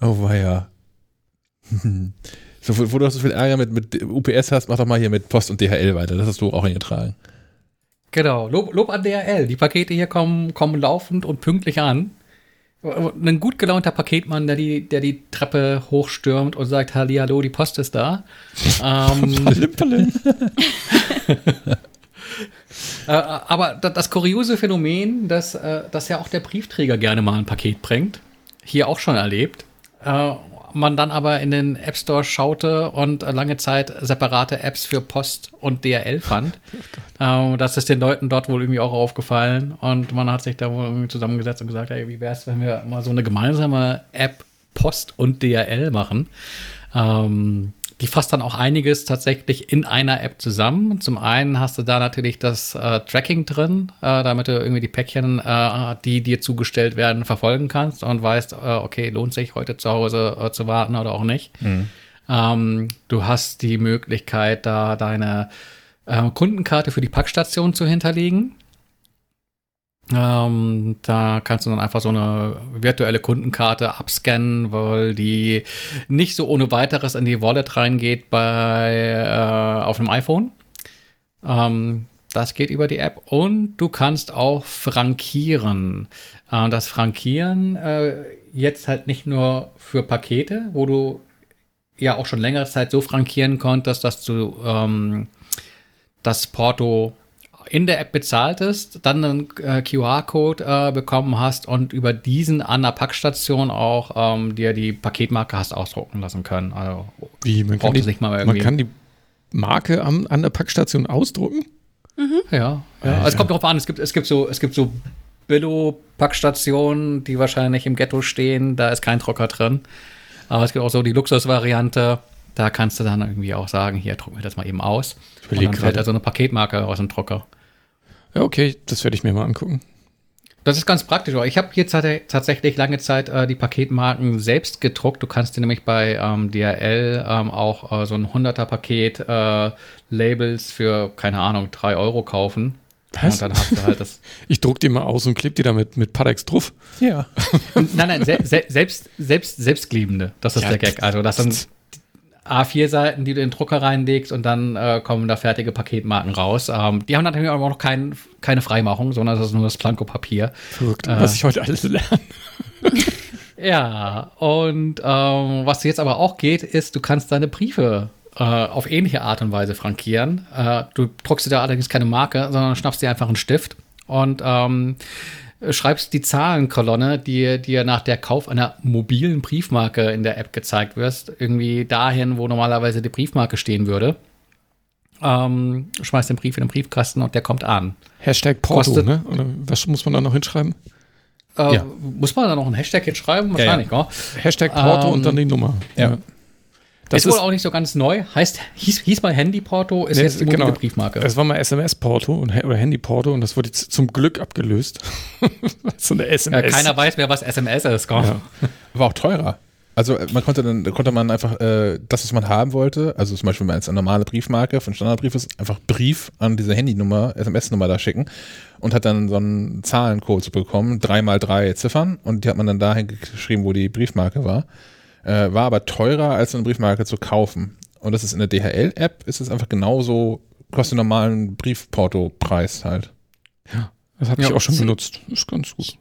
Oh, weia. So, wo, wo du so viel Ärger mit, mit UPS hast, mach doch mal hier mit Post und DHL weiter. Das hast du auch eingetragen. Genau, Lob, Lob an DRL. Die Pakete hier kommen, kommen laufend und pünktlich an. Ein gut gelaunter Paketmann, der die, der die Treppe hochstürmt und sagt, hallo, die Post ist da. ähm, äh, aber da- das kuriose Phänomen, dass, äh, dass ja auch der Briefträger gerne mal ein Paket bringt, hier auch schon erlebt. Äh, man dann aber in den App Store schaute und lange Zeit separate Apps für Post und DRL fand. Ähm, das ist den Leuten dort wohl irgendwie auch aufgefallen und man hat sich da wohl irgendwie zusammengesetzt und gesagt, hey, wie wäre es, wenn wir mal so eine gemeinsame App Post und DRL machen? Ähm, die fasst dann auch einiges tatsächlich in einer App zusammen. Zum einen hast du da natürlich das äh, Tracking drin, äh, damit du irgendwie die Päckchen, äh, die dir zugestellt werden, verfolgen kannst und weißt, äh, okay, lohnt sich heute zu Hause äh, zu warten oder auch nicht. Ähm, du hast die Möglichkeit, da deine äh, Kundenkarte für die Packstation zu hinterlegen. Ähm, da kannst du dann einfach so eine virtuelle Kundenkarte abscannen, weil die nicht so ohne weiteres in die Wallet reingeht bei äh, auf dem iPhone. Ähm, das geht über die App und du kannst auch frankieren. Äh, das Frankieren äh, jetzt halt nicht nur für Pakete, wo du ja auch schon längere Zeit so frankieren konntest, dass du ähm, das Porto in der App bezahltest, dann einen äh, QR-Code äh, bekommen hast und über diesen an der Packstation auch ähm, dir die Paketmarke hast ausdrucken lassen können. Also Wie? Man kann, die, nicht mal man irgendwie. kann die Marke am, an der Packstation ausdrucken? ja, ja. Also es kommt drauf an, es gibt, es gibt so, es gibt so Billo-Packstationen, die wahrscheinlich im Ghetto stehen, da ist kein Drucker drin. Aber es gibt auch so die Luxusvariante, da kannst du dann irgendwie auch sagen, hier, druck mir das mal eben aus. Und überleg dann fällt so eine Paketmarke aus dem Drucker. Ja, okay, das werde ich mir mal angucken. Das ist ganz praktisch. aber Ich habe jetzt tats- tatsächlich lange Zeit äh, die Paketmarken selbst gedruckt. Du kannst dir nämlich bei ähm, DRL ähm, auch äh, so ein 100er Paket äh, Labels für, keine Ahnung, 3 Euro kaufen. Was? Und dann hast du halt das. Ich druck die mal aus und kleb die damit mit Padex drauf. Ja. nein, nein, se se selbst, selbst, selbstklebende. Das ist Ja, der Gag. Also das sind A4-Seiten, die du in den Drucker reinlegst und dann äh, kommen da fertige Paketmarken raus. Ähm, die haben natürlich auch noch kein, keine Freimachung, sondern das ist nur das Planko-Papier. Verrückt, Äh. was ich heute alles lerne. Ja, und ähm, was jetzt aber auch geht, ist, du kannst deine Briefe äh, auf ähnliche Art und Weise frankieren. Äh, du druckst dir da allerdings keine Marke, sondern schnappst dir einfach einen Stift und ähm, schreibst die Zahlenkolonne, die dir nach der Kauf einer mobilen Briefmarke in der App gezeigt wirst, irgendwie dahin, wo normalerweise die Briefmarke stehen würde. Ähm, schmeißt den Brief in den Briefkasten und der kommt an. Hashtag Porto, Kostet- ne? Oder was muss man da noch hinschreiben? Äh, Ja. Muss man da noch ein Hashtag hinschreiben? Ja, ja. Wahrscheinlich, ja. Hashtag Porto Ähm, und dann die Nummer. ja. Das ist wohl auch nicht so ganz neu. Heißt, hieß, hieß mal Handy-Porto, ist Nee, jetzt die genau. Briefmarke. Es war mal SMS-Porto und- oder Handy-Porto und das wurde jetzt zum Glück abgelöst. so eine Ja, SMS. keiner weiß mehr, was SMS ist. Gell? Ja. War auch teurer. Also äh, man konnte dann konnte man einfach äh, das, was man haben wollte, also zum Beispiel wenn man jetzt eine normale Briefmarke von Standardbrief ist, einfach Brief an diese Handynummer, SMS-Nummer da schicken und hat dann so einen Zahlencode zu bekommen, drei mal drei Ziffern und die hat man dann dahin geschrieben, wo die Briefmarke war. Äh, war aber teurer, als eine Briefmarke zu kaufen. Und das ist in der DHL-App, ist es einfach genauso, kostet den normalen Briefporto-Preis halt. Das habe ich Ja. auch schon benutzt. Ist ganz gut.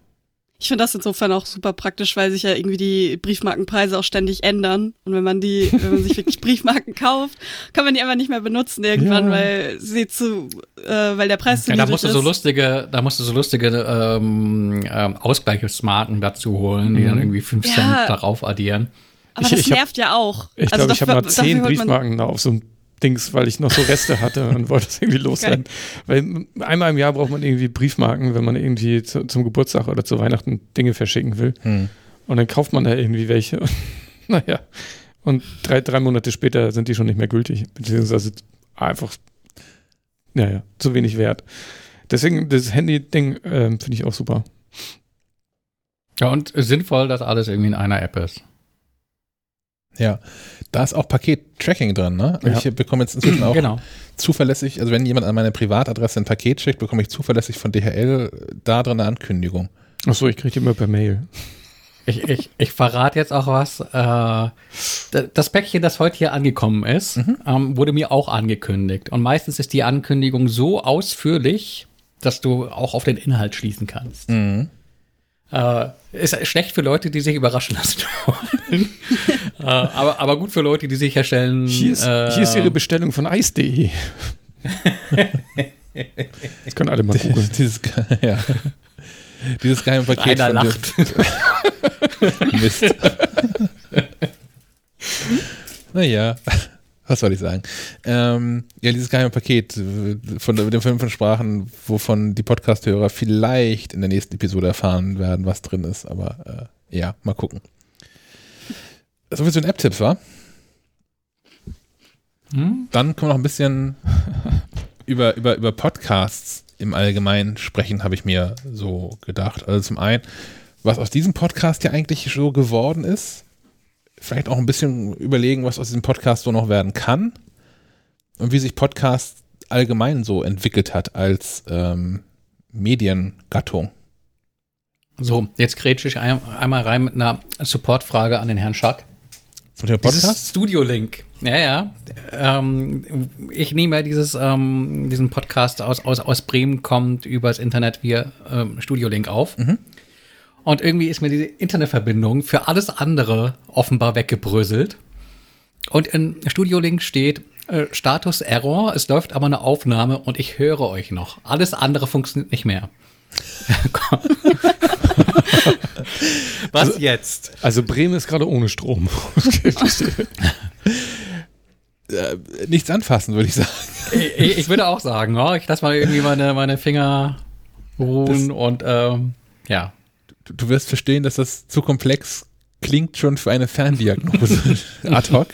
Ich finde das insofern auch super praktisch, weil sich ja irgendwie die Briefmarkenpreise auch ständig ändern. Und wenn man die, wenn man sich wirklich Briefmarken kauft, kann man die einfach nicht mehr benutzen irgendwann, Ja. weil sie zu, äh, weil der Preis zu Ja, da musst du ist. so lustige, da musst du so lustige ähm, ähm, Ausgleichsmarken dazu holen, die dann Mhm. irgendwie 5 Ja. Cent darauf addieren. Aber Ich- das ich hab- nervt ja auch. Ich Also glaube, ich habe mal zehn Briefmarken da auf so ein Dings, weil ich noch so Reste hatte und wollte es irgendwie loswerden. Weil einmal im Jahr braucht man irgendwie Briefmarken, wenn man irgendwie zu, zum Geburtstag oder zu Weihnachten Dinge verschicken will. Hm. Und dann kauft man da irgendwie welche. naja. Und drei, drei Monate später sind die schon nicht mehr gültig. Beziehungsweise einfach, naja, zu wenig wert. Deswegen, das Handy-Ding ähm, finde ich auch super. Ja, und sinnvoll, dass alles irgendwie in einer App ist. Ja, da ist auch Paket-Tracking drin, ne? Ja. Ich bekomme jetzt inzwischen auch Genau. zuverlässig, also wenn jemand an meine Privatadresse ein Paket schickt, bekomme ich zuverlässig von DHL da drin eine Ankündigung. Achso, ich kriege die immer per Mail. Ich, ich, ich verrate jetzt auch was. Äh, das Päckchen, das heute hier angekommen ist, ähm, wurde mir auch angekündigt. Und meistens ist die Ankündigung so ausführlich, dass du auch auf den Inhalt schließen kannst. Mhm. Äh, ist schlecht für Leute, die sich überraschen lassen wollen. äh, aber, aber gut für Leute, die sicherstellen. Hier ist, äh, hier ist Ihre Bestellung von Eis.de. Das können alle mal googeln. Dieses, ja. Dieses geheime Paket Einer lacht. Mist. naja, was soll ich sagen? Ähm, ja, dieses geheime Paket von den fünf Sprachen, wovon die Podcast-Hörer vielleicht in der nächsten Episode erfahren werden, was drin ist. Aber äh, ja, mal gucken. So viel zu den App-Tipps, war? Hm? Dann können wir noch ein bisschen über, über, über Podcasts im Allgemeinen sprechen, habe ich mir so gedacht. Also zum einen, was aus diesem Podcast ja eigentlich so geworden ist. Vielleicht auch ein bisschen überlegen, was aus diesem Podcast so noch werden kann. Und wie sich Podcast allgemein so entwickelt hat als ähm, Mediengattung. So, jetzt grätsche ich ein, einmal rein mit einer Supportfrage an den Herrn Schack. Thema Dieses Podcast? Studio-Link. Ja, ja. Ähm, ich nehme ja dieses, ähm, diesen Podcast aus, aus, aus Bremen kommt übers Internet via ähm, Studio-Link auf. Und irgendwie ist mir diese Internetverbindung für alles andere offenbar weggebröselt. Und in Studio-Link steht äh, Status Error, es läuft aber eine Aufnahme und ich höre euch noch. Alles andere funktioniert nicht mehr. Was jetzt? Also Bremen ist gerade ohne Strom. Äh, nichts anfassen, würde ich sagen. ich, ich würde auch sagen, ja, ich lasse mal irgendwie meine, meine Finger ruhen und ähm, ja. Du, wirst verstehen, dass das zu komplex klingt schon für eine Ferndiagnose. Ad hoc.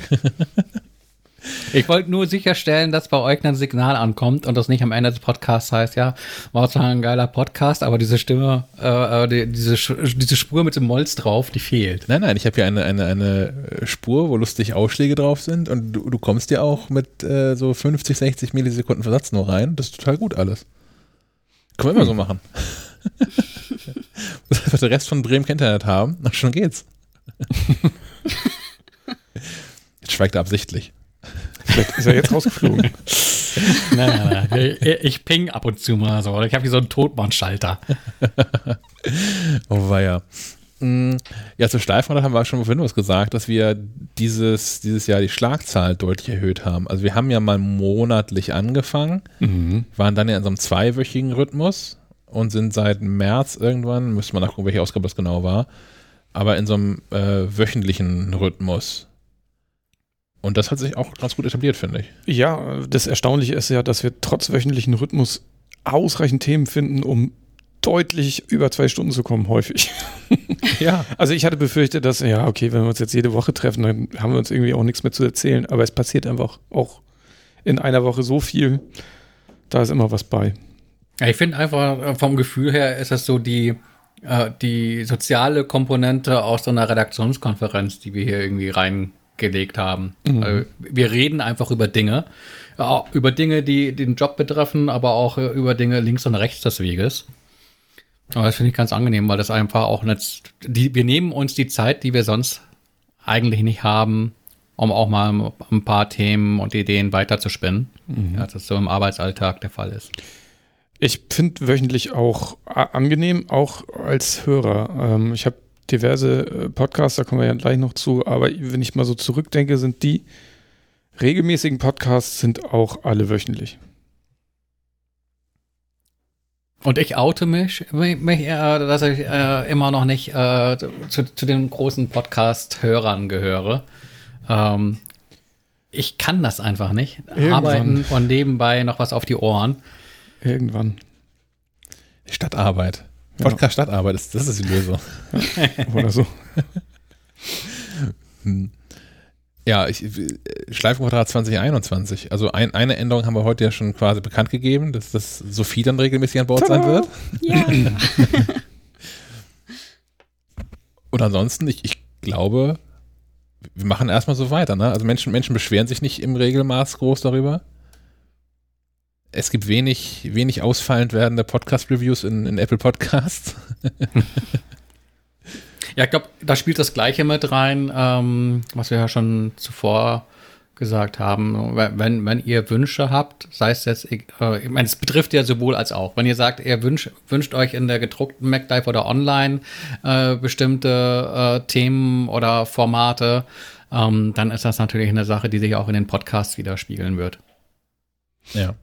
Ich wollte nur sicherstellen, dass bei euch ein Signal ankommt und das nicht am Ende des Podcasts heißt, ja, war zwar ein geiler Podcast, aber diese Stimme, äh, äh, die, diese, diese Spur mit dem Molz drauf, die fehlt. Nein, nein, ich habe hier eine, eine, eine Spur, wo lustig Ausschläge drauf sind und du, du kommst ja auch mit äh, so 50, 60 Millisekunden Versatz nur rein. Das ist total gut alles. Können wir immer so machen. Muss einfach der Rest von Bremen kein Internet haben, dann schon geht's. Jetzt schweigt er absichtlich. Vielleicht ist er jetzt rausgeflogen. nein, nein, nein. Ich ping ab und zu mal so. Ich habe hier so einen Totmannschalter. oh weia. Mm, Ja, zur Schleifrad haben wir schon vorhin was gesagt, dass wir dieses, dieses Jahr die Schlagzahl deutlich erhöht haben. Also wir haben ja mal monatlich angefangen, Mhm. waren dann ja in so einem zweiwöchigen Rhythmus und sind seit März irgendwann, müsste man nachgucken, welche Ausgabe das genau war, aber in so einem äh, wöchentlichen Rhythmus. Und das hat sich auch ganz gut etabliert, finde ich. Ja, das Erstaunliche ist ja, dass wir trotz wöchentlichen Rhythmus ausreichend Themen finden, um deutlich über zwei Stunden zu kommen, häufig. Ja. Also ich hatte befürchtet, dass, ja, okay, wenn wir uns jetzt jede Woche treffen, dann haben wir uns irgendwie auch nichts mehr zu erzählen. Aber es passiert einfach auch in einer Woche so viel, da ist immer was bei. Ja, ich finde einfach äh, vom Gefühl her ist das so die, äh, die soziale Komponente aus so einer Redaktionskonferenz, die wir hier irgendwie reingelegt haben. Also, wir reden einfach über Dinge, ja, über Dinge, die den Job betreffen, aber auch äh, über Dinge links und rechts des Weges. Aber das finde ich ganz angenehm, weil das einfach auch nicht, die, wir nehmen uns die Zeit, die wir sonst eigentlich nicht haben, um auch mal ein paar Themen und Ideen weiterzuspinnen, als das so im Arbeitsalltag der Fall ist. Ich finde wöchentlich auch angenehm, auch als Hörer. Ähm, ich habe diverse äh, Podcasts, da kommen wir ja gleich noch zu, aber wenn ich mal so zurückdenke, sind die regelmäßigen Podcasts sind auch alle wöchentlich. Und ich oute mich, mich mich, äh, dass ich äh, immer noch nicht äh, zu, zu den großen Podcast-Hörern gehöre. Ähm, ich kann das einfach nicht. Irgendwann. Arbeiten und nebenbei noch was auf die Ohren. Irgendwann. Stadtarbeit. Ja. Podcast Stadtarbeit, ist, das ist die Lösung. Oder so. Hm. Ja, ich, Schleifenquadrat 2021. Also ein, eine Änderung haben wir heute ja schon quasi bekannt gegeben, dass das Sophie dann regelmäßig an Bord sein Tada! wird. Ja. Und ansonsten, ich, ich glaube, wir machen erstmal so weiter. Ne? Also Menschen, Menschen beschweren sich nicht im Regelmaß groß darüber. Es gibt wenig, wenig ausfallend werdende Podcast-Reviews in, in Apple Podcasts. Ja, ich glaube, da spielt das Gleiche mit rein, ähm, was wir ja schon zuvor gesagt haben. Wenn, wenn ihr Wünsche habt, sei es jetzt, äh, ich meine, es betrifft ja sowohl als auch. Wenn ihr sagt, ihr wünscht, wünscht euch in der gedruckten MacDive oder online äh, bestimmte äh, Themen oder Formate, ähm, dann ist das natürlich eine Sache, die sich auch in den Podcasts widerspiegeln wird. Ja.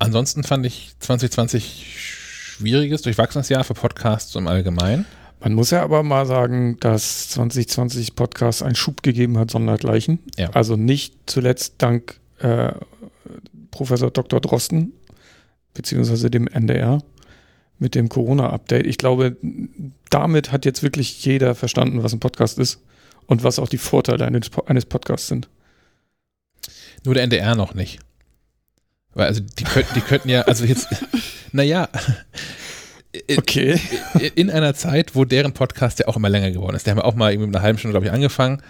Ansonsten fand ich 2020 schwieriges, durchwachsenes Jahr für Podcasts im Allgemeinen. Man muss ja aber mal sagen, dass 2020 Podcast einen Schub gegeben hat, sondergleichen. Ja. Also nicht zuletzt dank äh, Professor Dr. Drosten, beziehungsweise dem NDR mit dem Corona-Update. Ich glaube, damit hat jetzt wirklich jeder verstanden, was ein Podcast ist und was auch die Vorteile eines, eines Podcasts sind. Nur der NDR noch nicht. Weil also die könnten, die könnten ja, also jetzt, naja, Okay. in einer Zeit, wo deren Podcast ja auch immer länger geworden ist. Die haben ja auch mal irgendwie mit einer halben Stunde, glaube ich, angefangen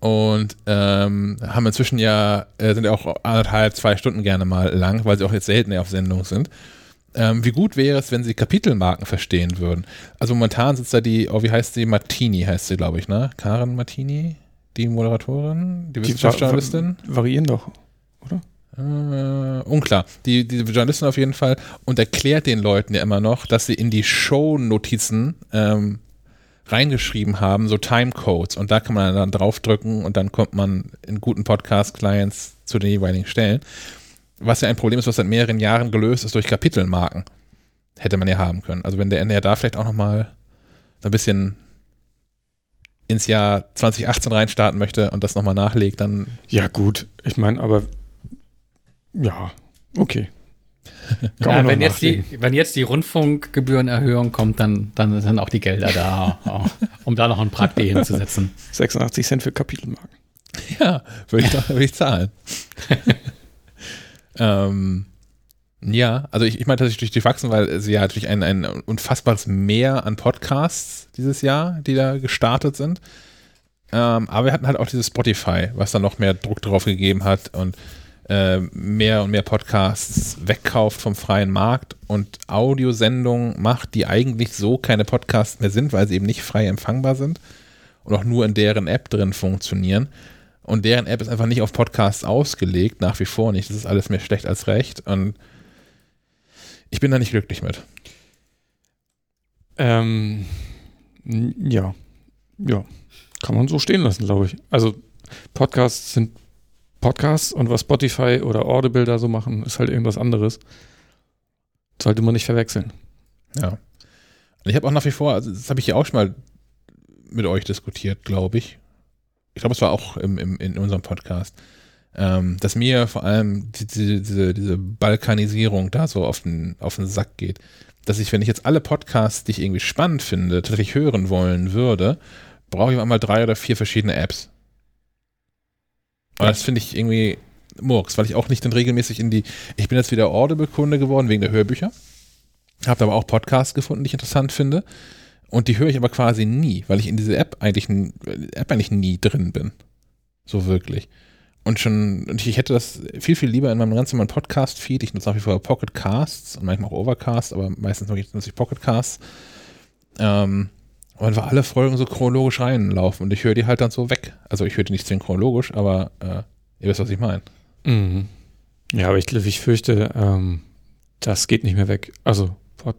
und ähm, haben inzwischen ja, äh, sind ja auch anderthalb, zwei Stunden gerne mal lang, weil sie auch jetzt selten auf Sendung sind. Ähm, wie gut wäre es, wenn sie Kapitelmarken verstehen würden? Also momentan sitzt da die, oh, wie heißt sie? Martini heißt sie, glaube ich, ne? Karen Martini, die Moderatorin, die Die Wissenschaftsjournalistin? va- variieren doch. Äh, unklar. Die, die Journalistin auf jeden Fall und erklärt den Leuten ja immer noch, dass sie in die Show-Notizen ähm, reingeschrieben haben, so Timecodes. Und da kann man dann draufdrücken und dann kommt man in guten Podcast-Clients zu den jeweiligen Stellen. Was ja ein Problem ist, was seit mehreren Jahren gelöst ist durch Kapitelmarken. Hätte man ja haben können. Also wenn der NDR da vielleicht auch nochmal so ein bisschen ins Jahr 2018 reinstarten möchte und das nochmal nachlegt, dann Ja, gut. Ich meine, aber ja, okay. Ja, wenn, jetzt die, wenn jetzt die Rundfunkgebührenerhöhung kommt, dann, dann sind auch die Gelder da, um da noch ein Prakti hinzusetzen. 86 Cent für Kapitelmarken. Ja, würde ich, würde ich zahlen. ähm, ja, also ich, ich meine tatsächlich durchwachsen, weil sie ja natürlich ein, ein unfassbares Mehr an Podcasts dieses Jahr, die da gestartet sind. Ähm, aber wir hatten halt auch dieses Spotify, was dann noch mehr Druck drauf gegeben hat und äh, mehr und mehr Podcasts wegkauft vom freien Markt und Audiosendungen macht, die eigentlich so keine Podcasts mehr sind, weil sie eben nicht frei empfangbar sind und auch nur in deren App drin funktionieren. Und deren App ist einfach nicht auf Podcasts ausgelegt, nach wie vor nicht. Das ist alles mehr schlecht als recht. Und ich bin da nicht glücklich mit. Ähm, ja, ja, kann man so stehen lassen, glaube ich. Also Podcasts sind Podcasts und was Spotify oder Audible da so machen, ist halt irgendwas anderes. Sollte man nicht verwechseln. Ja. Ich habe auch nach wie vor, also das habe ich ja auch schon mal mit euch diskutiert, glaube ich. Ich glaube, es war auch im, im, in unserem Podcast, ähm, dass mir vor allem diese, diese, diese Balkanisierung da so auf den, auf den Sack geht. Dass ich, wenn ich jetzt alle Podcasts, die ich irgendwie spannend finde, tatsächlich hören wollen würde, brauche ich einmal drei oder vier verschiedene Apps. Und das finde ich irgendwie Murks, weil ich auch nicht dann regelmäßig in die. Ich bin jetzt wieder Audible-Kunde geworden wegen der Hörbücher. Habe aber auch Podcasts gefunden, die ich interessant finde. Und die höre ich aber quasi nie, weil ich in diese App eigentlich, App eigentlich nie drin bin. So wirklich. Und schon, und ich hätte das viel, viel lieber in meinem ganz normalen Podcast-Feed. Ich nutze nach wie vor Pocket Casts und manchmal auch Overcast, aber meistens nutze ich Pocket Casts. Ähm, und einfach alle Folgen so chronologisch reinlaufen und ich höre die halt dann so weg. Also ich höre die nicht chronologisch, aber äh, ihr wisst, was ich meine. Mhm. Ja, aber ich, ich fürchte, ähm, das geht nicht mehr weg. Also Pod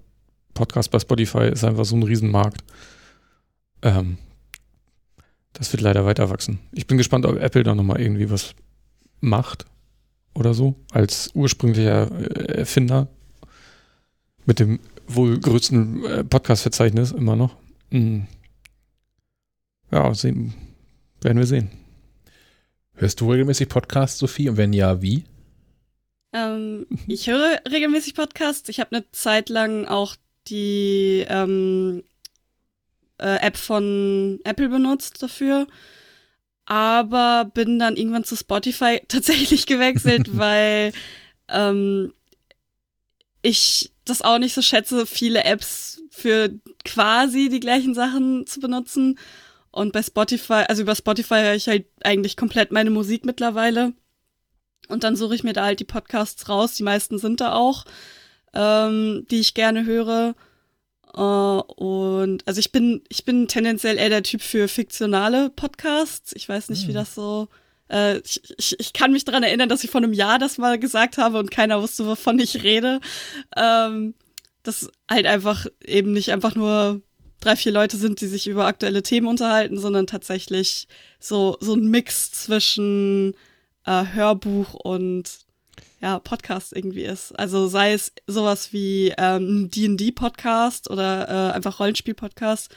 Podcast bei Spotify ist einfach so ein Riesenmarkt. Ähm, das wird leider weiter wachsen. Ich bin gespannt, ob Apple da nochmal irgendwie was macht oder so, als ursprünglicher äh, Erfinder mit dem wohl größten äh, Podcast-Verzeichnis immer noch. Mhm. Ja, sehen, werden wir sehen. Hörst du regelmäßig Podcasts, Sophie? Und wenn ja, wie? Ähm, ich höre regelmäßig Podcasts. Ich habe eine Zeit lang auch die ähm, äh, App von Apple benutzt dafür. Aber bin dann irgendwann zu Spotify tatsächlich gewechselt, weil ähm, ich das auch nicht so schätze, viele Apps für quasi die gleichen Sachen zu benutzen. Und bei Spotify, also über Spotify höre ich halt eigentlich komplett meine Musik mittlerweile. Und dann suche ich mir da halt die Podcasts raus. Die meisten sind da auch, ähm, die ich gerne höre. Uh, und also ich bin, ich bin tendenziell eher der Typ für fiktionale Podcasts. Ich weiß nicht, hm. wie das so. Äh, ich, ich, ich kann mich daran erinnern, dass ich vor einem Jahr das mal gesagt habe und keiner wusste, wovon ich rede. Ähm, dass halt einfach eben nicht einfach nur drei, vier Leute sind, die sich über aktuelle Themen unterhalten, sondern tatsächlich so, so ein Mix zwischen äh, Hörbuch und ja, Podcast irgendwie ist. Also sei es sowas wie ähm, D&D-Podcast oder äh, einfach Rollenspiel-Podcast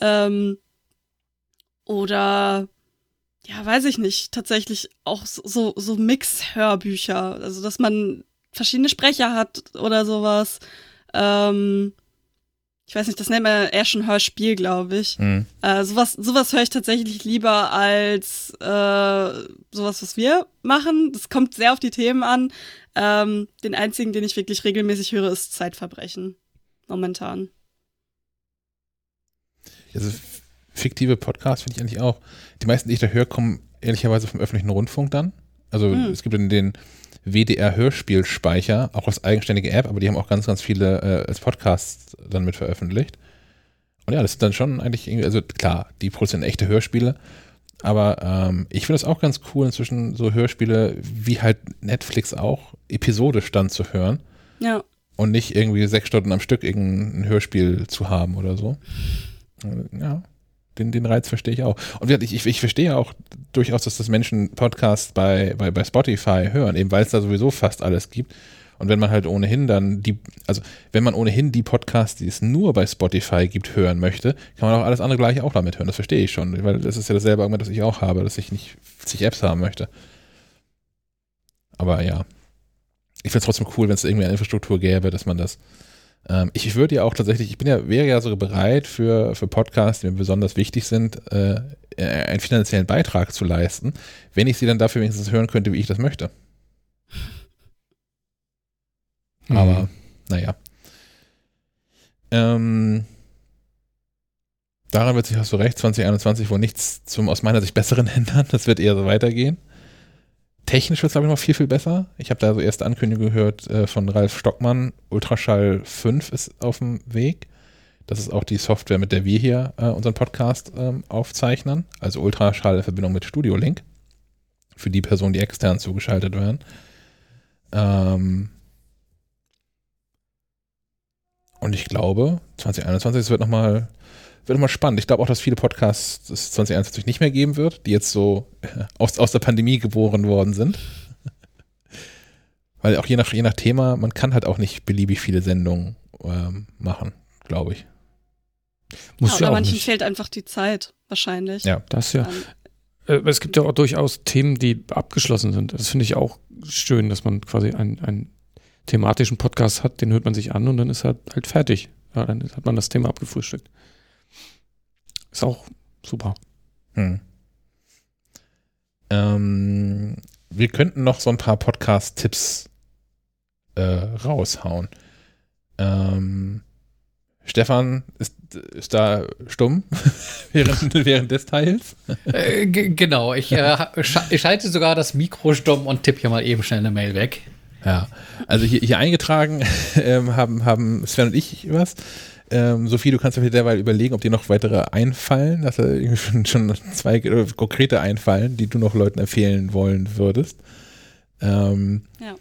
ähm, oder ja, weiß ich nicht, tatsächlich auch so, so Mix-Hörbücher, also dass man verschiedene Sprecher hat oder sowas. Ähm, ich weiß nicht, das nennt man eher schon Hörspiel, glaube ich. Mhm. Äh, sowas, sowas höre ich tatsächlich lieber als äh, sowas, was wir machen. Das kommt sehr auf die Themen an. Ähm, den einzigen, den ich wirklich regelmäßig höre, ist Zeitverbrechen. Momentan. Also fiktive Podcasts finde ich eigentlich auch. Die meisten, die ich da höre, kommen ehrlicherweise vom öffentlichen Rundfunk dann. Also mhm. es gibt in den WDR-Hörspielspeicher, auch als eigenständige App, aber die haben auch ganz, ganz viele äh, als Podcasts dann mit veröffentlicht. Und ja, das ist dann schon eigentlich, irgendwie, also klar, die produzieren echte Hörspiele, aber ähm, ich finde es auch ganz cool, inzwischen so Hörspiele wie halt Netflix auch episodisch dann zu hören. Ja. Und nicht irgendwie sechs Stunden am Stück irgendein Hörspiel zu haben oder so. Ja den, den Reiz verstehe ich auch. Und ich, ich, ich verstehe auch durchaus, dass das Menschen Podcasts bei, bei, bei Spotify hören, eben weil es da sowieso fast alles gibt. Und wenn man halt ohnehin dann die, also wenn man ohnehin die Podcasts, die es nur bei Spotify gibt, hören möchte, kann man auch alles andere gleich auch damit hören. Das verstehe ich schon, weil das ist ja dasselbe Argument, das ich auch habe, dass ich nicht zig Apps haben möchte. Aber ja. Ich finde es trotzdem cool, wenn es irgendwie eine Infrastruktur gäbe, dass man das ähm, ich würde ja auch tatsächlich, ich bin ja, wäre ja sogar bereit für, für Podcasts, die mir besonders wichtig sind, äh, einen finanziellen Beitrag zu leisten, wenn ich sie dann dafür wenigstens hören könnte, wie ich das möchte. Mhm. Aber, naja. Ähm, daran wird sich, hast du recht, 2021 wohl nichts zum aus meiner Sicht besseren ändern. Das wird eher so weitergehen. Technisch wird es, glaube ich, noch viel, viel besser. Ich habe da so erste Ankündigungen gehört äh, von Ralf Stockmann. Ultraschall 5 ist auf dem Weg. Das ist auch die Software, mit der wir hier äh, unseren Podcast ähm, aufzeichnen. Also Ultraschall in Verbindung mit Studio Link. Für die Personen, die extern zugeschaltet werden. Ähm und ich glaube, 2021 es wird nochmal wird mal spannend. Ich glaube auch, dass viele Podcasts es 2021 nicht mehr geben wird, die jetzt so äh, aus, aus der Pandemie geboren worden sind. Weil auch je nach, je nach Thema, man kann halt auch nicht beliebig viele Sendungen ähm, machen, glaube ich. Muss ja, ja, oder auch manchen nicht. fehlt einfach die Zeit, wahrscheinlich. Ja. Das ja. Dann, Äh, Es gibt ja auch durchaus Themen, die abgeschlossen sind. Das finde ich auch schön, dass man quasi einen, einen thematischen Podcast hat, den hört man sich an und dann ist er halt fertig. Ja, dann hat man das Thema abgefrühstückt. Ist auch super. Hm. Ähm, wir könnten noch so ein paar Podcast-Tipps äh, raushauen. Ähm, Stefan ist, ist da stumm während, während des Teils. Äh, ge- genau, ich, äh, scha ich schalte sogar das Mikro stumm und tippe hier mal eben schnell eine Mail weg. Ja, also hier, hier eingetragen ähm, haben, haben Sven und ich was. Ähm, Sophie, du kannst dir derweil überlegen, ob dir noch weitere einfallen, dass da irgendwie schon, schon zwei konkrete einfallen, die du noch Leuten empfehlen wollen würdest. Ähm, Ja.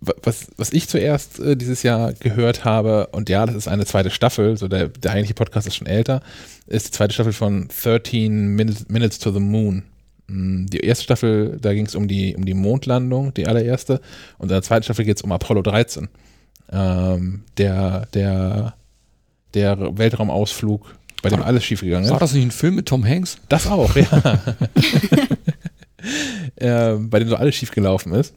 wa- Was, was ich zuerst äh, dieses Jahr gehört habe, und ja, das ist eine zweite Staffel, so der, der eigentliche Podcast ist schon älter, ist die zweite Staffel von 13 Minutes, Minutes to the Moon. Mm, Die erste Staffel, da ging es um die, um die Mondlandung, die allererste. Und in der zweiten Staffel geht es um Apollo 13. Ähm, der, der, der Weltraumausflug, bei dem alles schiefgegangen ist. War das nicht ein Film mit Tom Hanks? Das auch, ja. äh, bei dem so alles schief gelaufen ist.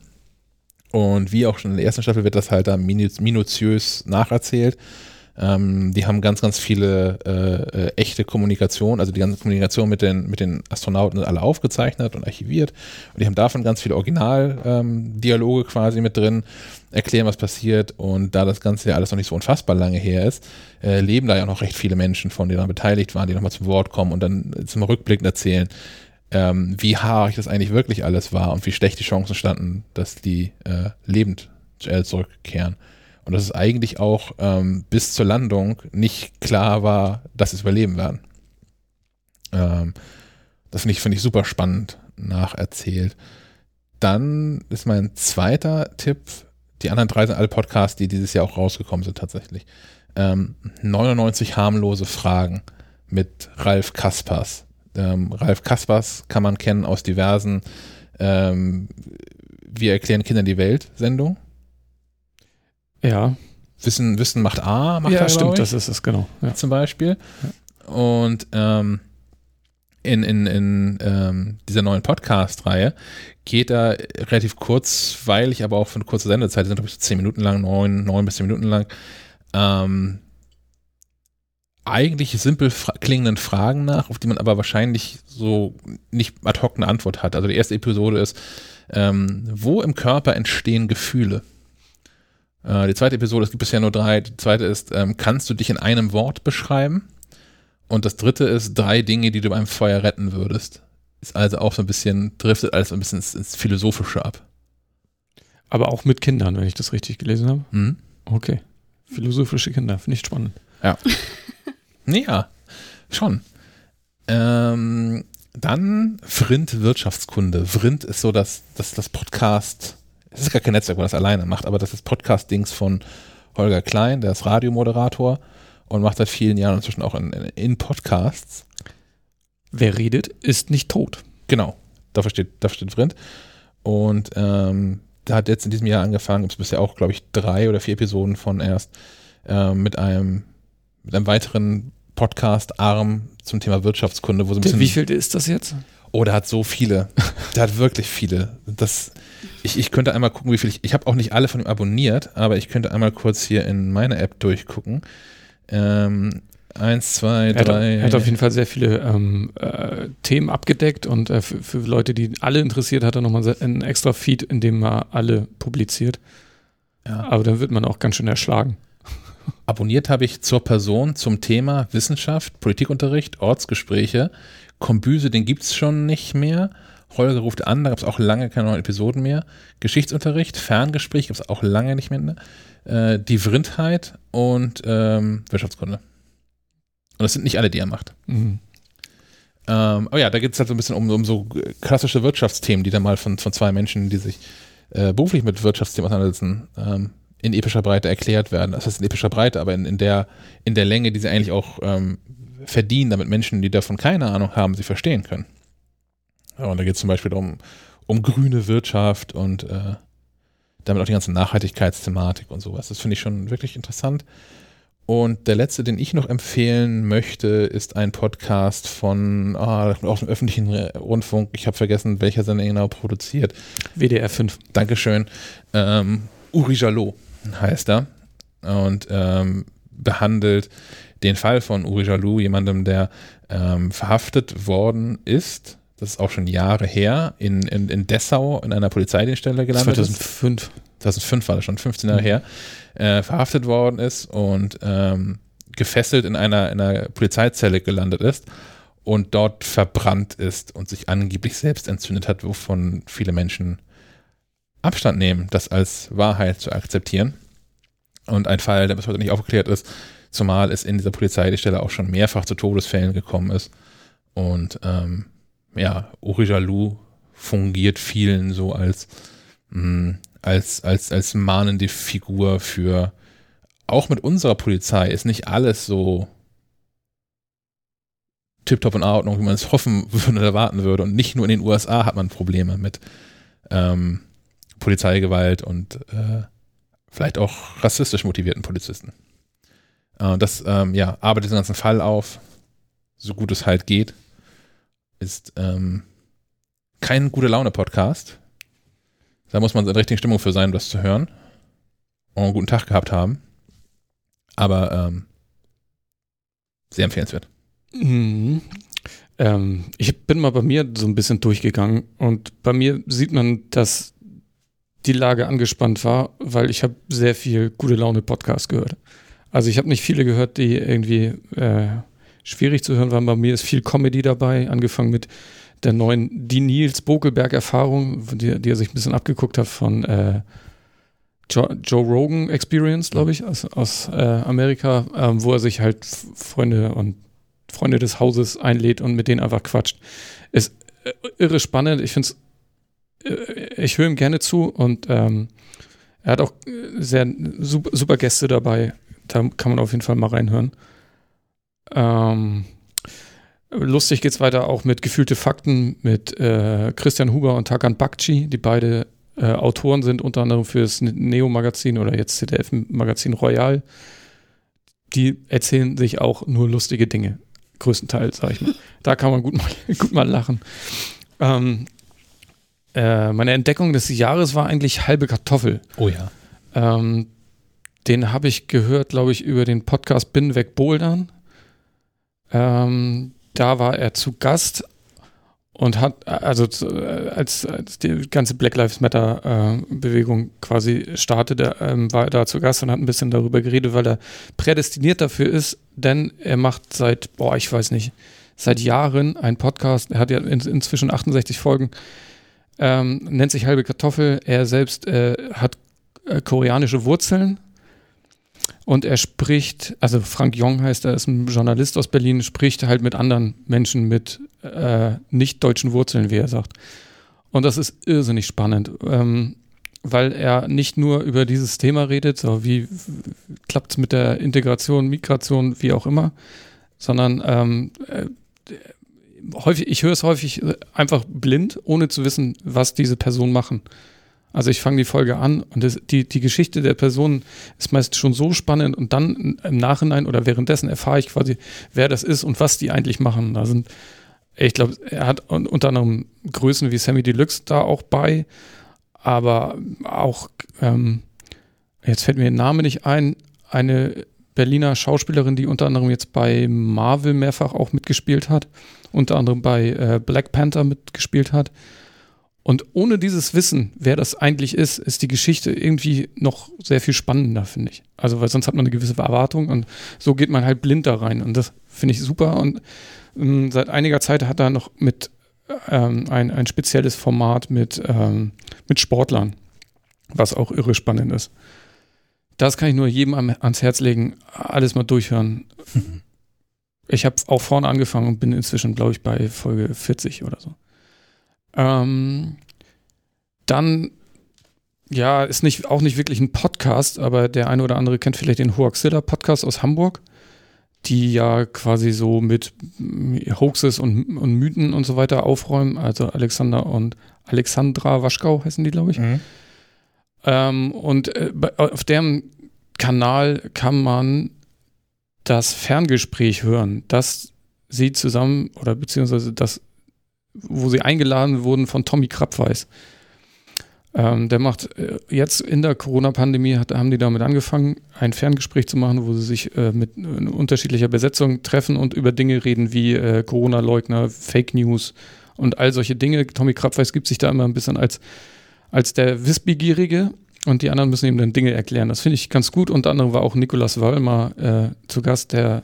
Und wie auch schon in der ersten Staffel wird das halt da minu- minutiös nacherzählt. Ähm, die haben ganz, ganz viele äh, äh, echte Kommunikation, also die ganze Kommunikation mit den, mit den Astronauten alle aufgezeichnet und archiviert. Und die haben davon ganz viele Originaldialoge quasi mit drin, erklären, was passiert. Und da das Ganze ja alles noch nicht so unfassbar lange her ist, äh, leben da ja noch recht viele Menschen von, die daran beteiligt waren, die nochmal zum Wort kommen und dann zum Rückblick erzählen, ähm, wie haarig das eigentlich wirklich alles war und wie schlecht die Chancen standen, dass die äh, lebend zurückkehren. Und dass es eigentlich auch ähm, bis zur Landung nicht klar war, dass sie es überleben werden. Ähm, das finde ich, finde ich super spannend nacherzählt. Dann ist mein zweiter Tipp, die anderen drei sind alle Podcasts, die dieses Jahr auch rausgekommen sind tatsächlich. Ähm, 99 harmlose Fragen mit Ralf Kaspers. Ähm, Ralf Kaspers kann man kennen aus diversen ähm, Wir erklären Kindern die Welt Sendung. Ja, Wissen, Wissen macht A, macht ja glaub stimmt, ich, das ist es, genau. Ja. zum Beispiel. Und ähm, in, in, in ähm, dieser neuen Podcast-Reihe geht er relativ kurzweilig, aber auch für eine kurze Sendezeit, sind glaube ich zehn Minuten lang, neun, neun bis zehn Minuten lang, ähm, eigentlich simpel fra klingenden Fragen nach, auf die man aber wahrscheinlich so nicht ad hoc eine Antwort hat. Also die erste Episode ist, ähm, wo im Körper entstehen Gefühle? Äh, die zweite Episode, es gibt bisher nur drei. Die zweite ist, ähm, kannst du dich in einem Wort beschreiben? Und das dritte ist, drei Dinge, die du beim Feuer retten würdest. Ist also auch so ein bisschen, driftet alles so ein bisschen ins, ins Philosophische ab. Aber auch mit Kindern, wenn ich das richtig gelesen habe. Hm? Okay. Philosophische Kinder, finde ich spannend. Ja, schon. Ähm, dann Vrind Wirtschaftskunde. Vrind ist so das, das, das Podcast, es ist gar kein Netzwerk, wo das alleine macht, aber das ist Podcast-Dings von Holger Klein, der ist Radiomoderator und macht seit vielen Jahren inzwischen auch in, in, in Podcasts. Wer redet, ist nicht tot. Genau, dafür steht, dafür steht Vrind. Und ähm, da hat jetzt in diesem Jahr angefangen, gibt es bisher auch, glaube ich, drei oder vier Episoden von erst, ähm, mit einem mit einem weiteren Podcast-Arm zum Thema Wirtschaftskunde, wo so ein bisschen. wie viel ist das jetzt? Oh, der hat so viele. Der hat wirklich viele. Das, ich, ich könnte einmal gucken, wie viel ich. Ich habe auch nicht alle von ihm abonniert, aber ich könnte einmal kurz hier in meine App durchgucken. Ähm, eins, zwei, Er hat, drei. er hat auf jeden Fall sehr viele ähm, äh, Themen abgedeckt und äh, für, für Leute, die alle interessiert, hat er nochmal einen extra Feed, in dem er alle publiziert. ja. Aber dann wird man auch ganz schön erschlagen. Abonniert habe ich zur Person zum Thema Wissenschaft, Politikunterricht, Ortsgespräche. Kombüse, den gibt es schon nicht mehr. Holger ruft an, da gab es auch lange keine neuen Episoden mehr. Geschichtsunterricht, Ferngespräch gab es auch lange nicht mehr. Äh, die Vrindheit und ähm, Wirtschaftskunde. Und das sind nicht alle, die er macht. Mhm. Ähm, aber ja, da geht es halt so ein bisschen um, um so klassische Wirtschaftsthemen, die dann mal von, von zwei Menschen, die sich äh, beruflich mit Wirtschaftsthemen auseinandersetzen, ähm, in epischer Breite erklärt werden. Das heißt in epischer Breite, aber in, in, der, in der Länge, die sie eigentlich auch ähm, verdienen, damit Menschen, die davon keine Ahnung haben, sie verstehen können. Ja, und da geht es zum Beispiel um, um grüne Wirtschaft und äh, damit auch die ganze Nachhaltigkeitsthematik und sowas. Das finde ich schon wirklich interessant. Und der letzte, den ich noch empfehlen möchte, ist ein Podcast von ah, aus dem öffentlichen Rundfunk. Ich habe vergessen, welcher Sender genau produziert. WDR 5. Dankeschön. Ähm, Uri Jalot heißt er. Und ähm, behandelt den Fall von Uri Jalou, jemandem, der ähm, verhaftet worden ist. Das ist auch schon Jahre her, in, in, in Dessau in einer Polizeidienststelle gelandet 2005. ist. 2005 war das schon, 15 Jahre mhm. her, äh, verhaftet worden ist und ähm, gefesselt in einer, in einer Polizeizelle gelandet ist und dort verbrannt ist und sich angeblich selbst entzündet hat, wovon viele Menschen Abstand nehmen, das als Wahrheit zu akzeptieren. Und ein Fall, der bis heute nicht aufgeklärt ist, zumal es in dieser Polizeistelle auch schon mehrfach zu Todesfällen gekommen ist. Und ähm, ja, Uri Jalou fungiert vielen so als, mh, mm, als, als, als mahnende Figur für auch mit unserer Polizei ist nicht alles so tiptop in Ordnung, wie man es hoffen würde oder erwarten würde. Und nicht nur in den USA hat man Probleme mit ähm, Polizeigewalt und äh, vielleicht auch rassistisch motivierten Polizisten. Äh, das ähm, ja, arbeitet den ganzen Fall auf, so gut es halt geht. Ist ähm, kein gute Laune-Podcast. Da muss man in der richtigen Stimmung für sein, das zu hören. Und einen guten Tag gehabt haben. Aber ähm, sehr empfehlenswert. Mhm. Ähm, ich bin mal bei mir so ein bisschen durchgegangen und bei mir sieht man, dass die Lage angespannt war, weil ich habe sehr viel gute Laune Podcast gehört. Also ich habe nicht viele gehört, die irgendwie äh, schwierig zu hören waren. Bei mir ist viel Comedy dabei, angefangen mit der neuen Die Nils Bokelberg-Erfahrung, die, die, er sich ein bisschen abgeguckt hat von äh, Joe, Joe, Rogan Experience, glaube ich, aus, aus äh, Amerika, ähm, wo er sich halt Freunde und Freunde des Hauses einlädt und mit denen einfach quatscht. Ist äh, irre spannend. Ich finde es, äh, ich höre ihm gerne zu und ähm, er hat auch äh, sehr super, super Gäste dabei. Da kann man auf jeden Fall mal reinhören. Ähm, lustig es weiter auch mit Gefühlte Fakten mit äh, Christian Huber und Takan Bakci, die beide äh, Autoren sind, unter anderem für das Neo-Magazin oder jetzt ZDF-Magazin Royal. Die erzählen sich auch nur lustige Dinge. Größtenteils, sag ich mal. Da kann man gut mal, gut mal lachen. Ähm, äh, meine Entdeckung des Jahres war eigentlich halbe Kartoffel. Oh ja. Ähm, den habe ich gehört, glaube ich, über den Podcast Bin weg Bouldern. Ähm, da war er zu Gast und hat, also als, als die ganze Black Lives Matter äh, quasi startete, ähm, war er da zu Gast und hat ein bisschen darüber geredet, weil er prädestiniert dafür ist, denn er macht seit, boah, ich weiß nicht, seit Jahren einen Podcast, er hat ja in, inzwischen 68 Folgen, ähm, nennt sich Halbe Kartoffel, er selbst äh, hat äh, koreanische Wurzeln und er spricht, also Frank Jong heißt er, ist ein Journalist aus Berlin, spricht halt mit anderen Menschen mit äh, nicht deutschen Wurzeln, wie er sagt. Und das ist irrsinnig spannend, ähm, weil er nicht nur über dieses Thema redet, so wie klappt es mit der Integration, Migration, wie auch immer, sondern ähm, äh, häufig, ich höre es häufig einfach blind, ohne zu wissen, was diese Personen machen. Also ich fange die Folge an und das, die, die Geschichte der Person ist meist schon so spannend und dann im Nachhinein oder währenddessen erfahre ich quasi, wer das ist und was die eigentlich machen. Da sind, ich glaube, er hat unter anderem Größen wie Sammy Deluxe da auch bei, aber auch, ähm, jetzt fällt mir der Name nicht ein, eine Berliner Schauspielerin, die unter anderem jetzt bei Marvel mehrfach auch mitgespielt hat, unter anderem bei äh, Black Panther mitgespielt hat. Und ohne dieses Wissen, wer das eigentlich ist, ist die Geschichte irgendwie noch sehr viel spannender, finde ich. Also, weil sonst hat man eine gewisse Erwartung und so geht man halt blind da rein. Und das finde ich super. Und ähm, seit einiger Zeit hat er noch mit ähm, ein, ein spezielles Format mit, ähm, mit Sportlern, was auch irre spannend ist. Das kann ich nur jedem am, ans Herz legen, alles mal durchhören. Ich habe auch vorne angefangen und bin inzwischen, glaube ich, bei Folge 40 oder so. Ähm, dann, ja, ist nicht, auch nicht wirklich ein Podcast, aber der eine oder andere kennt vielleicht den Hoaxilla Podcast aus Hamburg, die ja quasi so mit Hoaxes und, und Mythen und so weiter aufräumen. Also Alexander und Alexandra Waschkau heißen die, glaube ich. Mhm. Ähm, und äh, auf deren Kanal kann man das Ferngespräch hören, das sie zusammen oder beziehungsweise das, wo sie eingeladen wurden von Tommy Krabweis. Ähm, der macht äh, jetzt in der Corona-Pandemie, haben die damit angefangen, ein Ferngespräch zu machen, wo sie sich äh, mit äh, unterschiedlicher Besetzung treffen und über Dinge reden wie äh, Corona-Leugner, Fake News und all solche Dinge. Tommy Krabweis gibt sich da immer ein bisschen als, als der Wissbegierige und die anderen müssen ihm dann Dinge erklären. Das finde ich ganz gut. Unter anderem war auch Nikolas Wallmer äh, zu Gast, der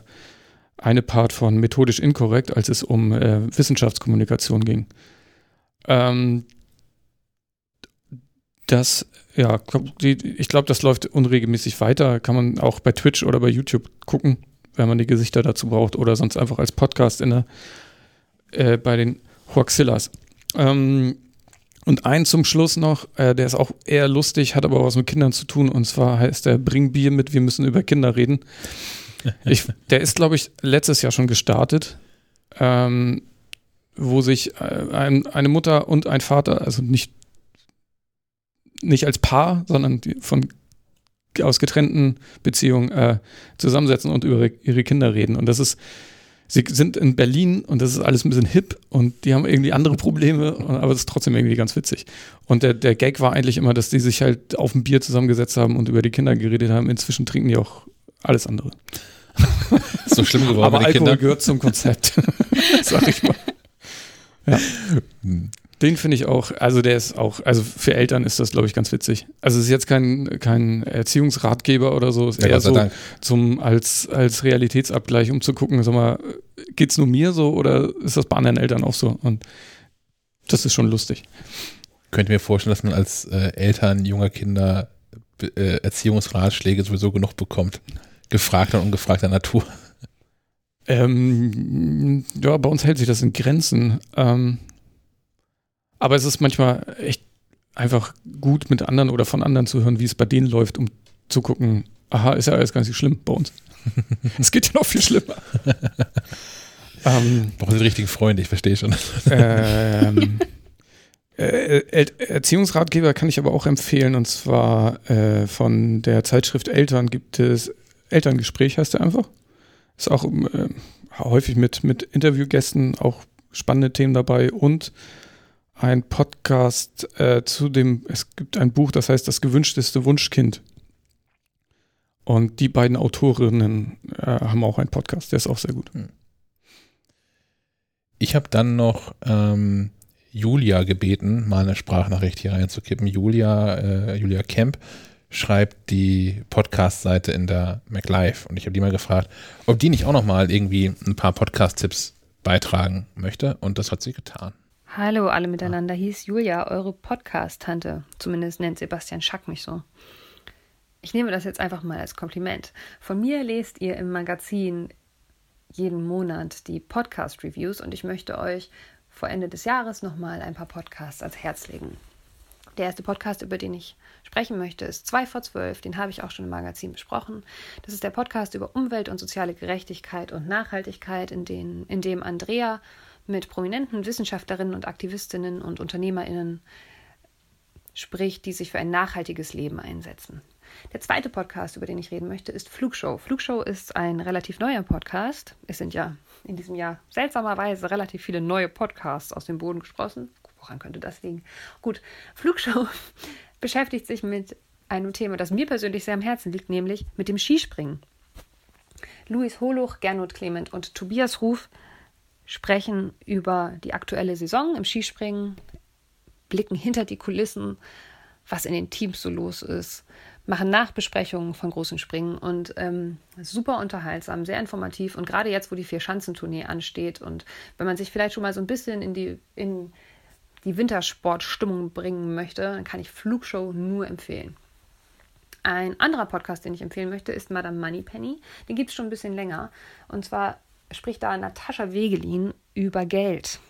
eine Part von Methodisch Inkorrekt, als es um äh, Wissenschaftskommunikation ging. Ähm, das, ja, ich glaube, das läuft unregelmäßig weiter. Kann man auch bei Twitch oder bei YouTube gucken, wenn man die Gesichter dazu braucht oder sonst einfach als Podcast in der, äh, bei den Hoaxillas. Ähm, und ein zum Schluss noch, äh, der ist auch eher lustig, hat aber was mit Kindern zu tun. Und zwar heißt der Bring Bier mit, wir müssen über Kinder reden. Ich, der ist, glaube ich, letztes Jahr schon gestartet, ähm, wo sich äh, ein, eine Mutter und ein Vater, also nicht, nicht als Paar, sondern von aus getrennten Beziehungen äh, zusammensetzen und über ihre Kinder reden. Und das ist, sie sind in Berlin und das ist alles ein bisschen hip und die haben irgendwie andere Probleme, aber es ist trotzdem irgendwie ganz witzig. Und der, der Gag war eigentlich immer, dass die sich halt auf ein Bier zusammengesetzt haben und über die Kinder geredet haben. Inzwischen trinken die auch alles andere. Ist so schlimm geworden aber Alkohol Kindern. gehört zum Konzept, sag ich mal. Ja. Den finde ich auch, also der ist auch, also für Eltern ist das, glaube ich, ganz witzig. Also es ist jetzt kein, kein Erziehungsratgeber oder so, ist Ja, eher so Dank. zum, als, als Realitätsabgleich, um zu gucken, sag mal, geht's nur mir so oder ist das bei anderen Eltern auch so? Und das ist schon lustig. Könnte mir vorstellen, dass man als äh, Eltern junger Kinder äh, Erziehungsratschläge sowieso genug bekommt. Gefragter und ungefragter Natur. Ähm, ja, bei uns hält sich das in Grenzen. Ähm, aber es ist manchmal echt einfach gut, mit anderen oder von anderen zu hören, wie es bei denen läuft, um zu gucken, aha, ist ja alles gar nicht so schlimm bei uns. es geht ja noch viel schlimmer. ähm, Brauchen Sie die richtigen Freunde, ich verstehe schon. ähm, äh, Er- Erziehungsratgeber kann ich aber auch empfehlen und zwar äh, von der Zeitschrift Eltern gibt es Elterngespräch, heißt der einfach. Ist auch äh, häufig mit, mit Interviewgästen auch spannende Themen dabei und ein Podcast äh, zu dem, es gibt ein Buch, das heißt Das gewünschteste Wunschkind. Und die beiden Autorinnen äh, haben auch einen Podcast, der ist auch sehr gut. Ich habe dann noch ähm, Julia gebeten, mal eine Sprachnachricht hier reinzukippen. Julia, äh, Julia Kemp schreibt die Podcast-Seite in der MacLife und ich habe die mal gefragt, ob die nicht auch noch mal irgendwie ein paar Podcast-Tipps beitragen möchte und das hat sie getan. Hallo alle miteinander, hier ist Julia, eure Podcast-Tante. Zumindest nennt Sebastian Schack mich so. Ich nehme das jetzt einfach mal als Kompliment. Von mir lest ihr im Magazin jeden Monat die Podcast-Reviews und ich möchte euch vor Ende des Jahres nochmal ein paar Podcasts ans Herz legen. Der erste Podcast, über den ich sprechen möchte, ist 2 vor 12. Den habe ich auch schon im Magazin besprochen. Das ist der Podcast über Umwelt und soziale Gerechtigkeit und Nachhaltigkeit, in, den, in dem Andrea mit prominenten Wissenschaftlerinnen und Aktivistinnen und UnternehmerInnen spricht, die sich für ein nachhaltiges Leben einsetzen. Der zweite Podcast, über den ich reden möchte, ist Flugshow. Flugshow ist ein relativ neuer Podcast. Es sind ja in diesem Jahr seltsamerweise relativ viele neue Podcasts aus dem Boden gesprossen. Woran könnte das liegen? Gut, Flugshow beschäftigt sich mit einem Thema, das mir persönlich sehr am Herzen liegt, nämlich mit dem Skispringen. Luis Holuch, Gernot Clement und Tobias Ruf sprechen über die aktuelle Saison im Skispringen, blicken hinter die Kulissen, was in den Teams so los ist, machen Nachbesprechungen von großen Springen und ähm, super unterhaltsam, sehr informativ und gerade jetzt, wo die Vier-Schanzentournee ansteht und wenn man sich vielleicht schon mal so ein bisschen in die, in die Wintersportstimmung bringen möchte, dann kann ich Flugshow nur empfehlen. Ein anderer Podcast, den ich empfehlen möchte, ist Madame Moneypenny. Den gibt es schon ein bisschen länger. Und zwar spricht da Natascha Wegelin über Geld.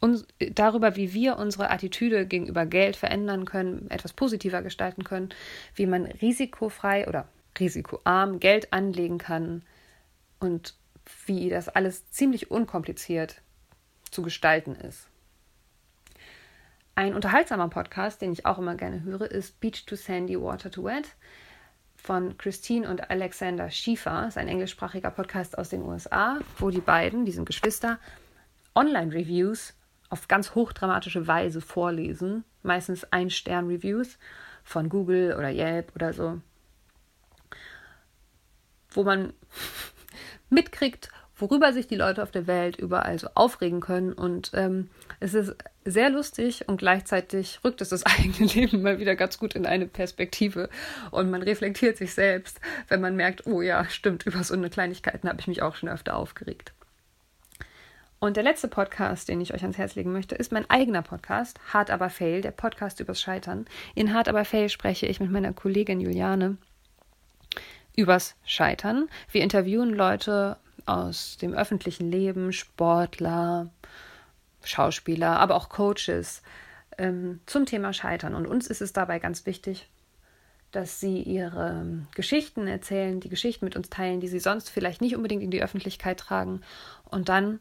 Und darüber, wie wir unsere Attitüde gegenüber Geld verändern können, etwas positiver gestalten können, wie man risikofrei oder risikoarm Geld anlegen kann und wie das alles ziemlich unkompliziert zu gestalten ist. Ein unterhaltsamer Podcast, den ich auch immer gerne höre, ist Beach to Sandy, Water to Wet von Christine und Alexander Schiefer. Das ist ein englischsprachiger Podcast aus den USA, wo die beiden, die sind Geschwister, Online-Reviews auf ganz hochdramatische Weise vorlesen. Meistens Ein-Stern-Reviews von Google oder Yelp oder so. Wo man mitkriegt, worüber sich die Leute auf der Welt überall so aufregen können. Und ähm, es ist sehr lustig und gleichzeitig rückt es das eigene Leben mal wieder ganz gut in eine Perspektive. Und man reflektiert sich selbst, wenn man merkt, oh ja, stimmt, über so eine Kleinigkeiten habe ich mich auch schon öfter aufgeregt. Und der letzte Podcast, den ich euch ans Herz legen möchte, ist mein eigener Podcast, Hard aber Fail, der Podcast übers Scheitern. In Hard aber Fail spreche ich mit meiner Kollegin Juliane übers Scheitern. Wir interviewen Leute aus dem öffentlichen Leben, Sportler, Schauspieler, aber auch Coaches ähm, zum Thema Scheitern. Und uns ist es dabei ganz wichtig, dass sie ihre Geschichten erzählen, die Geschichten mit uns teilen, die sie sonst vielleicht nicht unbedingt in die Öffentlichkeit tragen. Und dann,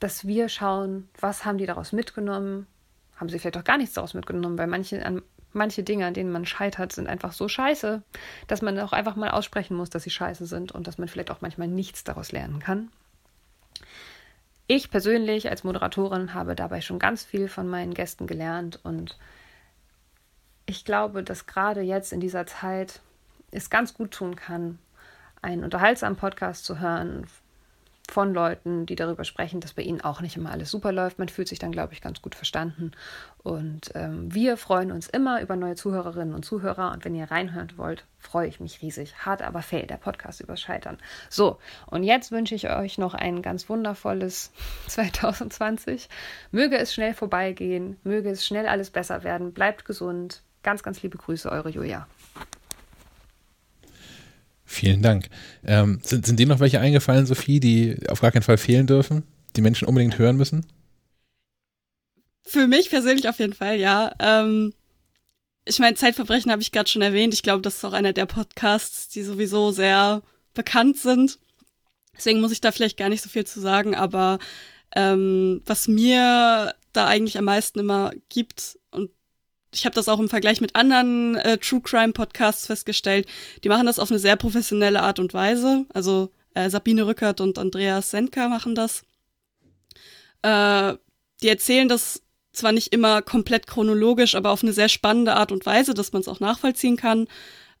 dass wir schauen, was haben die daraus mitgenommen? Haben sie vielleicht auch gar nichts daraus mitgenommen, weil manche, an, manche Dinge, an denen man scheitert, sind einfach so scheiße, dass man auch einfach mal aussprechen muss, dass sie scheiße sind und dass man vielleicht auch manchmal nichts daraus lernen kann. Ich persönlich als Moderatorin habe dabei schon ganz viel von meinen Gästen gelernt und ich glaube, dass gerade jetzt in dieser Zeit es ganz gut tun kann, einen unterhaltsamen Podcast zu hören von Leuten, die darüber sprechen, dass bei ihnen auch nicht immer alles super läuft. Man fühlt sich dann, glaube ich, ganz gut verstanden. Und ähm, wir freuen uns immer über neue Zuhörerinnen und Zuhörer. Und wenn ihr reinhören wollt, freue ich mich riesig. Hart aber fail, der Podcast übers Scheitern. So, und jetzt wünsche ich euch noch ein ganz wundervolles 2020. Möge es schnell vorbeigehen, möge es schnell alles besser werden. Bleibt gesund. Ganz, ganz liebe Grüße, eure Julia. Vielen Dank. Ähm, sind, sind dir noch welche eingefallen, Sophie, die auf gar keinen Fall fehlen dürfen, die Menschen unbedingt hören müssen? Für mich persönlich auf jeden Fall, ja. Ähm, ich meine, Zeitverbrechen habe ich gerade schon erwähnt. Ich glaube, das ist auch einer der Podcasts, die sowieso sehr bekannt sind. Deswegen muss ich da vielleicht gar nicht so viel zu sagen, aber ähm, was mir da eigentlich am meisten immer gibt ich habe das auch im Vergleich mit anderen äh, True Crime Podcasts festgestellt, die machen das auf eine sehr professionelle Art und Weise. Also äh, Sabine Rückert und Andreas Senka machen das. Äh, die erzählen das zwar nicht immer komplett chronologisch, aber auf eine sehr spannende Art und Weise, dass man es auch nachvollziehen kann.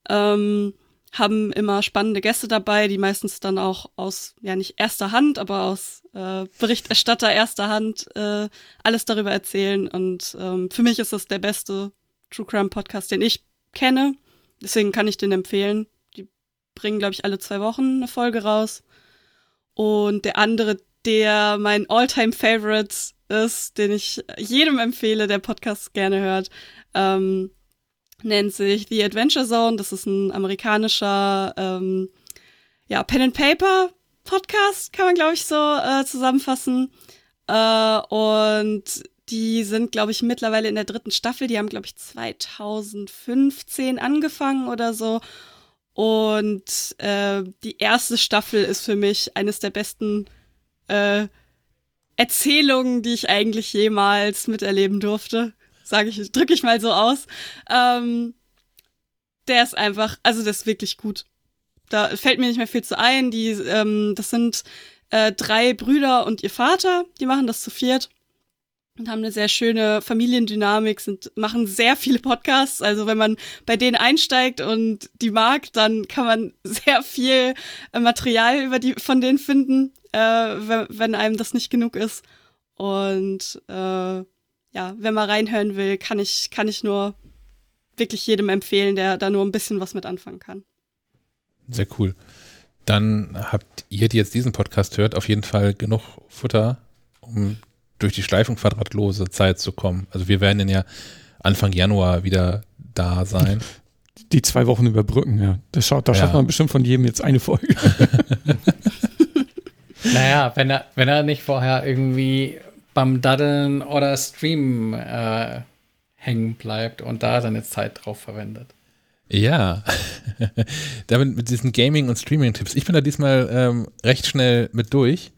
Ähm, haben immer spannende Gäste dabei, die meistens dann auch aus, ja nicht erster Hand, aber aus äh, Berichterstatter erster Hand äh, alles darüber erzählen. Und ähm, für mich ist das der beste True Crime Podcast, den ich kenne. Deswegen kann ich den empfehlen. Die bringen, glaube ich, alle zwei Wochen eine Folge raus. Und der andere, der mein Alltime favorite ist, den ich jedem empfehle, der Podcast gerne hört, ähm, nennt sich The Adventure Zone. Das ist ein amerikanischer ähm, ja, Pen and Paper Podcast, kann man, glaube ich, so äh, zusammenfassen. Äh, und die sind, glaube ich, mittlerweile in der dritten Staffel. Die haben, glaube ich, 2015 angefangen oder so. Und äh, die erste Staffel ist für mich eines der besten äh, Erzählungen, die ich eigentlich jemals miterleben durfte. Sage ich, drücke ich mal so aus. Ähm, der ist einfach, also der ist wirklich gut da fällt mir nicht mehr viel zu ein. Die, ähm, das sind äh, drei Brüder und ihr Vater, die machen das zu viert und haben eine sehr schöne Familiendynamik, sind, machen sehr viele Podcasts. Also wenn man bei denen einsteigt und die mag, dann kann man sehr viel äh, Material über die von denen finden, äh, wenn, wenn einem das nicht genug ist. Und äh, ja, wenn man reinhören will, kann ich, kann ich nur wirklich jedem empfehlen, der da nur ein bisschen was mit anfangen kann. Sehr cool. Dann habt ihr, die jetzt diesen Podcast hört, auf jeden Fall genug Futter, um durch die Schleifung quadratlose Zeit zu kommen. Also wir werden ja Anfang Januar wieder da sein. Die zwei Wochen überbrücken, ja. Das schaut, da Ja. schafft man bestimmt von jedem jetzt eine Folge. Naja, wenn er, wenn er nicht vorher irgendwie beim Daddeln oder Streamen äh, hängen bleibt und da seine Zeit drauf verwendet. Ja, damit mit diesen Gaming- und Streaming-Tipps. Ich bin da diesmal ähm, recht schnell mit durch.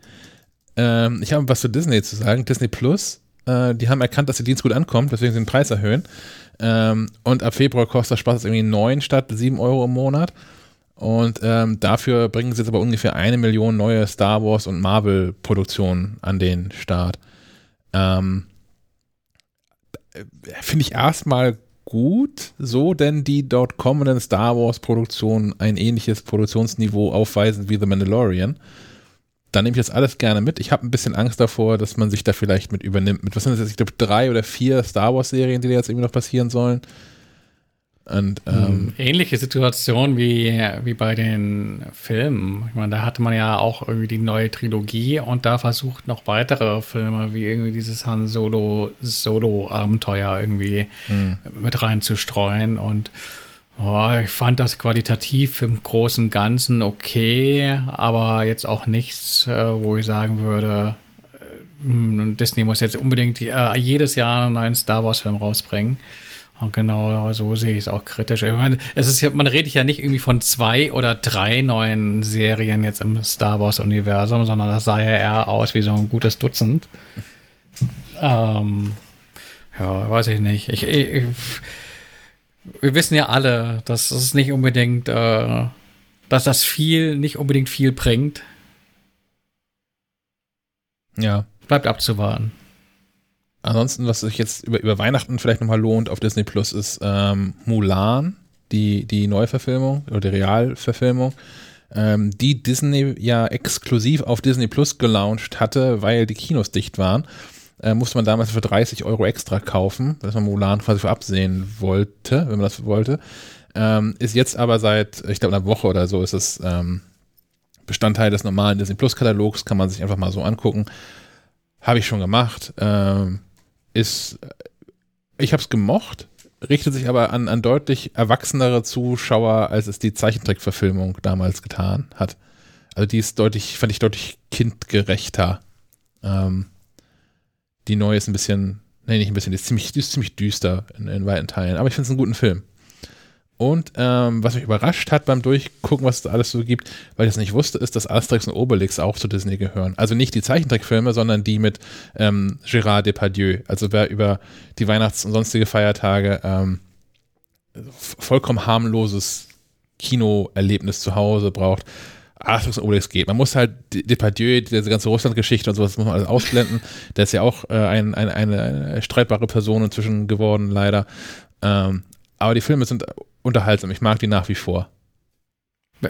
Ähm, ich habe was zu Disney zu sagen. Disney Plus, äh, die haben erkannt, dass der Dienst gut ankommt, deswegen sie den Preis erhöhen. Ähm, und ab Februar kostet der Spaß irgendwie 9 statt 7 Euro im Monat. Und ähm, dafür bringen sie jetzt aber ungefähr eine Million neue Star Wars und Marvel-Produktionen an den Start. Ähm, äh, Finde ich erstmal gut, so denn die dort kommenden Star Wars Produktionen ein ähnliches Produktionsniveau aufweisen wie The Mandalorian. Dann nehme ich das alles gerne mit. Ich habe ein bisschen Angst davor, dass man sich da vielleicht mit übernimmt. Mit was sind das jetzt? Ich glaube, drei oder vier Star Wars Serien, die da jetzt irgendwie noch passieren sollen. Und ähm, Ähnliche Situation wie, wie bei den Filmen. Ich meine, da hatte man ja auch irgendwie die neue Trilogie und da versucht noch weitere Filme wie irgendwie dieses Han Solo Solo Abenteuer irgendwie mit reinzustreuen und oh, ich fand das qualitativ im großen und Ganzen okay, aber jetzt auch nichts, äh, wo ich sagen würde, äh, hm, Disney muss jetzt unbedingt äh, jedes Jahr einen neuen Star Wars Film rausbringen. Genau so sehe ich es auch kritisch. Ich meine, es ist man redet ja nicht irgendwie von zwei oder drei neuen Serien jetzt im Star Wars-Universum, sondern das sah ja eher aus wie so ein gutes Dutzend. Ähm, ja, weiß ich nicht. Ich, ich, wir wissen ja alle, dass es nicht unbedingt, äh, dass das viel nicht unbedingt viel bringt. ja. Bleibt abzuwarten. Ansonsten, was sich jetzt über, über Weihnachten vielleicht nochmal lohnt auf Disney Plus, ist ähm, Mulan, die, die Neuverfilmung oder die Realverfilmung, ähm, die Disney ja exklusiv auf Disney Plus gelauncht hatte, weil die Kinos dicht waren. Äh, musste man damals für 30 Euro extra kaufen, dass man Mulan quasi vorab sehen wollte, wenn man das wollte. Ähm, ist jetzt aber seit, ich glaube, einer Woche oder so ist es ähm, Bestandteil des normalen Disney Plus Katalogs, kann man sich einfach mal so angucken. Habe ich schon gemacht. Ähm, ist, ich habe es gemocht, richtet sich aber an, an deutlich erwachsenere Zuschauer, als es die Zeichentrickverfilmung damals getan hat. Also die ist deutlich, fand ich deutlich kindgerechter. Ähm, die neue ist ein bisschen, nee, nicht ein bisschen, die ist ziemlich, die ist ziemlich düster in, in weiten Teilen, aber ich finde es einen guten Film. Und ähm, was mich überrascht hat beim Durchgucken, was es alles so gibt, weil ich das nicht wusste, ist, dass Asterix und Obelix auch zu Disney gehören. Also nicht die Zeichentrickfilme, sondern die mit ähm, Gérard Depardieu. Also wer über die Weihnachts- und sonstige Feiertage ähm, vollkommen harmloses Kinoerlebnis zu Hause braucht, Asterix und Obelix geht. Man muss halt De- Depardieu, diese ganze Russland-Geschichte und sowas, muss man alles ausblenden. Der ist ja auch äh, ein, ein, eine, eine streitbare Person inzwischen geworden, leider. Ähm, aber die Filme sind unterhaltsam. Ich mag die nach wie vor.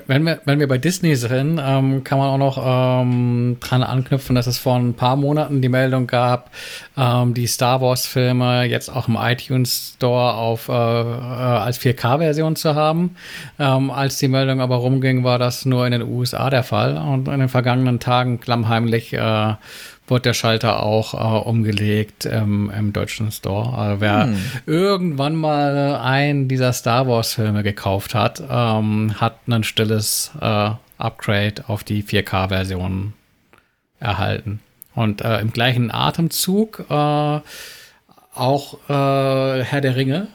Wenn wir, wenn wir bei Disney sind, ähm, kann man auch noch ähm, dran anknüpfen, dass es vor ein paar Monaten die Meldung gab, ähm, die Star Wars-Filme jetzt auch im iTunes Store auf, äh, äh, als 4K-Version zu haben. Ähm, als die Meldung aber rumging, war das nur in den USA der Fall. Und in den vergangenen Tagen klammheimlich äh, wurde der Schalter auch äh, umgelegt ähm, im deutschen Store. Also wer irgendwann mal einen dieser Star Wars-Filme gekauft hat, ähm, hat ein stilles äh, Upgrade auf die 4K-Version erhalten. Und äh, im gleichen Atemzug äh, auch äh, Herr der Ringe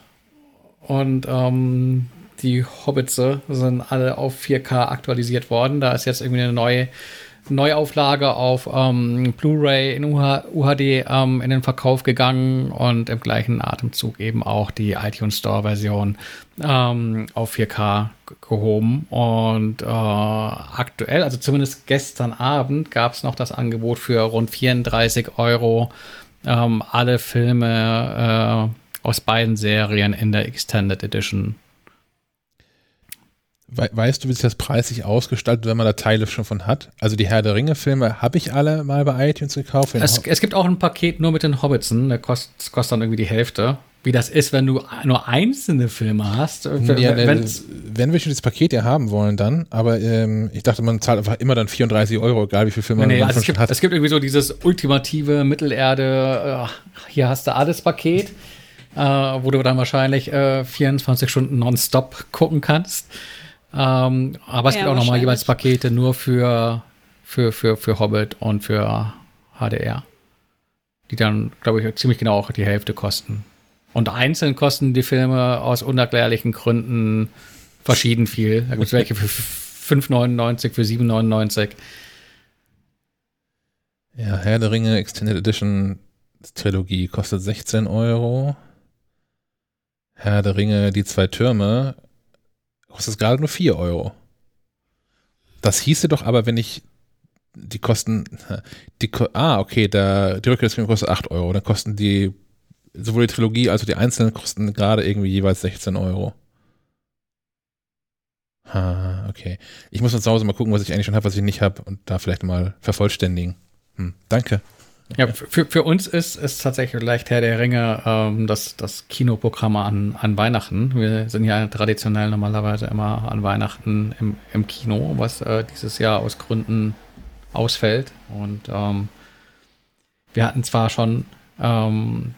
und ähm, die Hobbitze sind alle auf 4K aktualisiert worden. Da ist jetzt irgendwie eine neue Neuauflage auf ähm, Blu-ray in UH, UHD ähm, in den Verkauf gegangen und im gleichen Atemzug eben auch die iTunes Store Version ähm, auf 4K ge- gehoben. Und äh, aktuell, also zumindest gestern Abend, gab es noch das Angebot für rund 34 Euro ähm, alle Filme äh, aus beiden Serien in der Extended Edition We weißt du, wie sich das preislich ausgestaltet, wenn man da Teile schon von hat? Also die Herr der Ringe-Filme habe ich alle mal bei iTunes gekauft. Es, es gibt auch ein Paket nur mit den Hobbitsen, der kostet, kostet dann irgendwie die Hälfte. wie das ist, wenn du nur einzelne Filme hast. Ja, ne, wenn wir schon das Paket ja haben wollen, dann, aber ähm, ich dachte, man zahlt einfach immer dann 34 Euro, egal wie viele Filme nee, man also es gibt, hat. Es gibt irgendwie so dieses ultimative Mittelerde, äh, hier hast du alles Paket, äh, wo du dann wahrscheinlich äh, 24 Stunden nonstop gucken kannst. Ähm, aber es Ja, gibt auch nochmal jeweils Pakete nur für, für, für, für Hobbit und für HDR. Die dann, glaube ich, ziemlich genau auch die Hälfte kosten. Und einzeln kosten die Filme aus unerklärlichen Gründen verschieden viel. Da gibt es welche für 5,99, für 7,99. Ja, Herr der Ringe Extended Edition Trilogie kostet 16 Euro. Herr der Ringe, die zwei Türme, kostet gerade nur 4 Euro. Das hieße doch aber, wenn ich die kosten, die, ah, okay, da, die Rückkehr des Königs kostet 8 Euro. Dann kosten die, sowohl die Trilogie als auch die einzelnen kosten gerade irgendwie jeweils 16 Euro. Ah, okay. Ich muss zu Hause mal gucken, was ich eigentlich schon habe, was ich nicht habe und da vielleicht mal vervollständigen. Hm, danke. Ja, für, für uns ist es tatsächlich leicht Herr der Ringe ähm, das, das Kinoprogramm an, an Weihnachten. Wir sind ja traditionell normalerweise immer an Weihnachten im, im Kino, was äh, dieses Jahr aus Gründen ausfällt. Und ähm, wir hatten zwar schon ähm,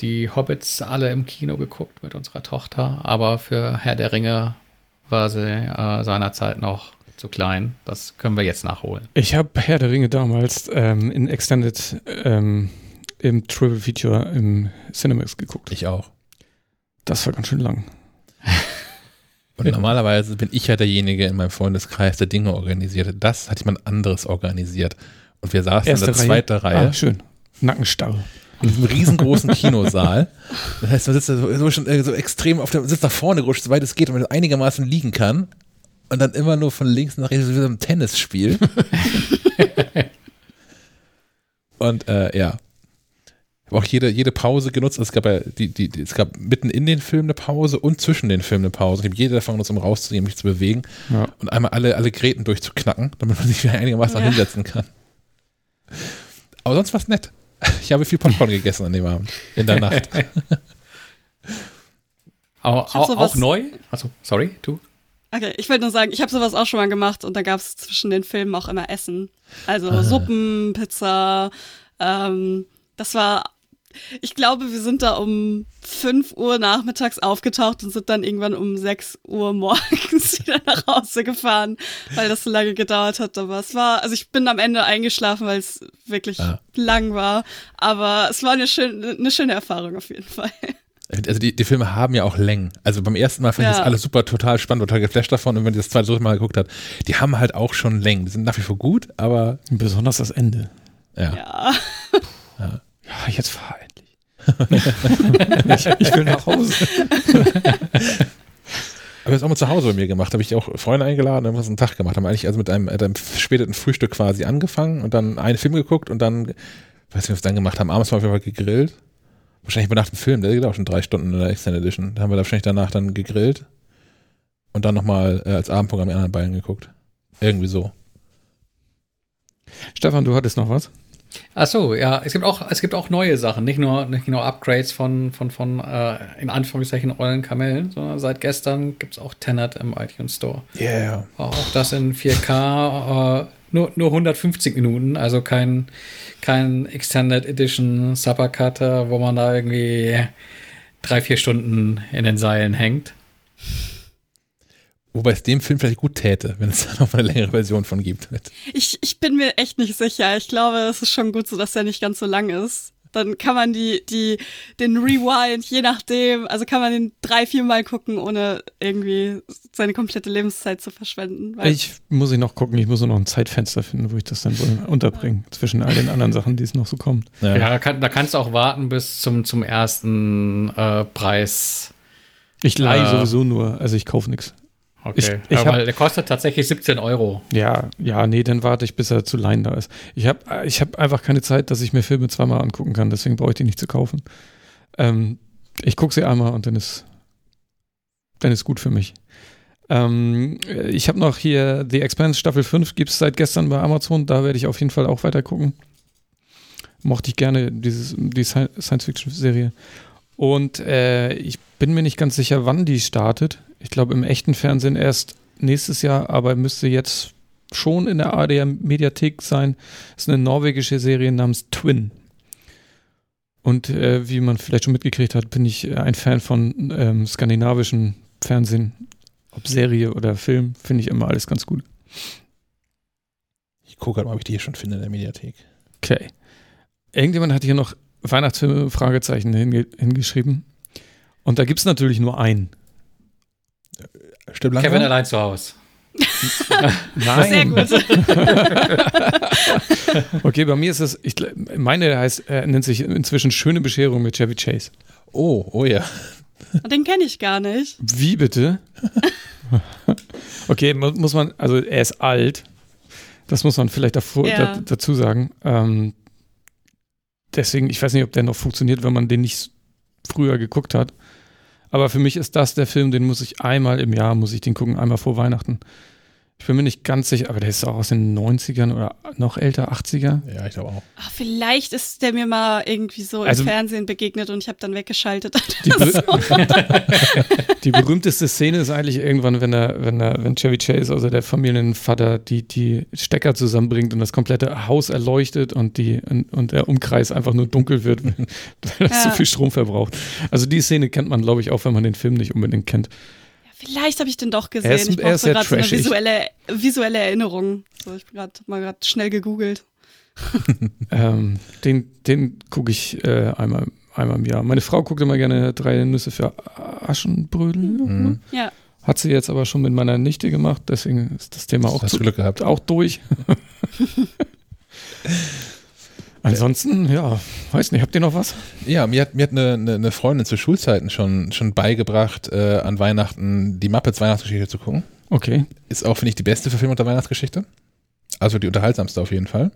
die Hobbits alle im Kino geguckt mit unserer Tochter, aber für Herr der Ringe war sie äh, seinerzeit noch zu klein. Das können wir jetzt nachholen. Ich habe Herr der Ringe damals ähm, in Extended ähm, im Triple Feature im Cinemax geguckt. Ich auch. Das war ganz schön lang. Und normalerweise bin ich ja derjenige in meinem Freundeskreis, der Dinge organisiert. Das hat jemand anderes organisiert. Und wir saßen in der zweiten Reihe Ah, schön. Nackenstarre. in diesem riesengroßen Kinosaal. Das heißt, man sitzt da so, so, schon, äh, so extrem auf dem, sitzt nach vorne gerutscht, soweit es geht, und man einigermaßen liegen kann. Und dann immer nur von links nach rechts, wie so ein Tennisspiel. und äh, ja. Ich habe auch jede, jede Pause genutzt. Also es gab ja die, die, die, es gab mitten in den Filmen eine Pause und zwischen den Filmen eine Pause. Ich habe jede davon genutzt, um rauszunehmen, mich zu bewegen Ja. und einmal alle, alle Gräten durchzuknacken, damit man sich wieder einigermaßen Ja. hinsetzen kann. Aber sonst war es nett. Ich habe viel Popcorn gegessen an dem Abend. In der Nacht. Auch, auch, auch neu? Also, sorry, du? Okay, ich wollte nur sagen, ich habe sowas auch schon mal gemacht und da gab es zwischen den Filmen auch immer Essen. Also Ah. Suppen, Pizza. Ähm, das war, ich glaube, wir sind da um 5 Uhr nachmittags aufgetaucht und sind dann irgendwann um 6 Uhr morgens wieder nach Hause gefahren, weil das so lange gedauert hat. Aber es war, also ich bin am Ende eingeschlafen, weil es wirklich Ah. lang war. Aber es war eine schöne, eine schöne Erfahrung auf jeden Fall. Also die, die Filme haben ja auch Längen. Also beim ersten Mal fand ich Ja. das alles super total spannend, total geflasht davon. Und wenn man das zweite dritte Mal geguckt hat, die haben halt auch schon Längen. Die sind nach wie vor gut, aber Besonders das Ende. ja. Ja. Ja, jetzt fahr endlich. ich, ich will nach Hause. Aber das auch mal zu Hause bei mir gemacht. Habe ich auch Freunde eingeladen, haben wir einen Tag gemacht. Haben eigentlich also mit einem, mit einem späteren Frühstück quasi angefangen und dann einen Film geguckt und dann, weiß nicht, was wir dann gemacht haben, abends mal auf jeden Fall gegrillt. Wahrscheinlich über Nacht Film, der geht auch schon drei Stunden in der Extended Edition. Da haben wir wahrscheinlich danach dann gegrillt und dann nochmal äh, als Abendprogramm die anderen beiden geguckt. Irgendwie so. Stefan, du hattest noch was? Ach so, ja, es gibt auch, es gibt auch neue Sachen, nicht nur, nicht nur Upgrades von, von, von äh, in Anführungszeichen ollen Kamellen, sondern seit gestern gibt es auch Tenet im iTunes Store. Yeah. Auch das in 4K, äh, nur, nur 150 Minuten, also kein, kein Extended Edition Supercut, äh, wo man da irgendwie drei, vier Stunden in den Seilen hängt. Wobei es dem Film vielleicht gut täte, wenn es da noch mal eine längere Version von gibt. Ich, ich bin mir echt nicht sicher. Ich glaube, es ist schon gut so, dass der nicht ganz so lang ist. Dann kann man die, die, den Rewind, je nachdem, also kann man den drei, vier Mal gucken, ohne irgendwie seine komplette Lebenszeit zu verschwenden. Weil Ich muss ich noch gucken, ich muss nur noch ein Zeitfenster finden, wo ich das dann wohl unterbringe, zwischen all den anderen Sachen, die es noch so kommt. Ja, da, kann, da kannst du auch warten bis zum, zum ersten äh, Preis. Ich leihe Äh. sowieso nur, also ich kaufe nichts. Okay. Ich- ich ja, hab- der kostet tatsächlich 17 Euro. Ja, ja, nee, dann warte ich, bis er zu leihen da ist. Ich habe ich hab einfach keine Zeit, dass ich mir Filme zweimal angucken kann, deswegen brauche ich die nicht zu kaufen. Ähm, ich gucke sie einmal und dann ist, dann ist gut für mich. Ähm, ich habe noch hier The Expanse Staffel 5, gibt es seit gestern bei Amazon, da werde ich auf jeden Fall auch weiter gucken. Mochte ich gerne, dieses, die Sci- Science-Fiction-Serie. Und äh, ich bin mir nicht ganz sicher, wann die startet. Ich glaube im echten Fernsehen erst nächstes Jahr, aber müsste jetzt schon in der ARD Mediathek sein. Das ist eine norwegische Serie namens Twin. Und äh, wie man vielleicht schon mitgekriegt hat, bin ich ein Fan von ähm, skandinavischen Fernsehen. Ob Serie oder Film, finde ich immer alles ganz gut. Ich gucke gerade mal, ob ich die hier schon finde in der Mediathek. Okay. Irgendjemand hat hier noch Weihnachtsfilme Fragezeichen hinge hingeschrieben. Und da gibt es natürlich nur einen. Stimmt Kevin allein zu Hause. Sehr Nein. gut. Okay, bei mir ist es, ich, meine heißt, äh, nennt sich inzwischen Schöne Bescherung mit Chevy Chase. Oh, oh ja. Den kenne ich gar nicht. Wie bitte? okay, mu muss man, also er ist alt. Das muss man vielleicht davor, Ja. da, dazu sagen. Ähm, deswegen, ich weiß nicht, ob der noch funktioniert, wenn man den nicht früher geguckt hat. Aber für mich ist das der Film, den muss ich einmal im Jahr, muss ich den gucken, einmal vor Weihnachten. Ich bin mir nicht ganz sicher, aber der ist auch aus den 90ern oder noch älter, 80er. Ja, ich glaube auch. Ach, vielleicht ist der mir mal irgendwie so Also- im Fernsehen begegnet und ich habe dann weggeschaltet. Die, berü- die berühmteste Szene ist eigentlich irgendwann, wenn er, wenn er, wenn Chevy Chase, also der Familienvater, die, die Stecker zusammenbringt und das komplette Haus erleuchtet und die und, und der Umkreis einfach nur dunkel wird, weil das Ja. zu viel Strom verbraucht. Also die Szene kennt man, glaube ich, auch wenn man den Film nicht unbedingt kennt. Vielleicht habe ich den doch gesehen. Er ist- ich brauche so gerade so eine visuelle, visuelle Erinnerung. So, ich bin gerade mal gerade schnell gegoogelt. Ähm, den den gucke ich äh, einmal, einmal im Jahr. Meine Frau guckt immer gerne drei Nüsse für Aschenbrödel. Mhm. Ja. Hat sie jetzt aber schon mit meiner Nichte gemacht, deswegen ist das Thema auch Hast zu, du Glück gehabt. auch durch. Ansonsten, ja, weiß nicht, habt ihr noch was? Ja, mir hat, mir hat eine, eine, eine Freundin zu Schulzeiten schon, schon beigebracht, äh, an Weihnachten die Muppets Weihnachtsgeschichte zu gucken. Okay. Ist auch, finde ich, die beste Verfilmung der Weihnachtsgeschichte. Also die unterhaltsamste auf jeden Fall.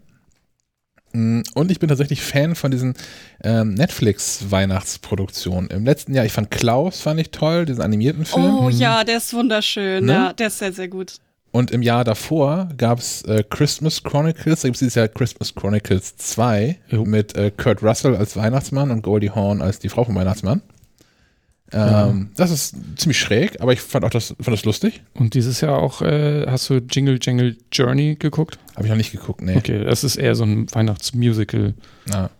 Mm, Und ich bin tatsächlich Fan von diesen ähm, Netflix-Weihnachtsproduktionen. Im letzten Jahr, ich fand Klaus, fand ich toll, diesen animierten Film. Oh ja, der ist wunderschön. Ne? Ja, der ist sehr, sehr gut. Und im Jahr davor gab es äh, Christmas Chronicles, da gibt es dieses Jahr Christmas Chronicles 2 Jo. mit äh, Kurt Russell als Weihnachtsmann und Goldie Hawn als die Frau vom Weihnachtsmann. Ähm, Das ist ziemlich schräg, aber ich fand auch das, fand das lustig. Und dieses Jahr auch, äh, hast du Jingle Jangle Journey geguckt? Habe ich noch nicht geguckt, nee. Okay, das ist eher so ein Weihnachtsmusical Ja.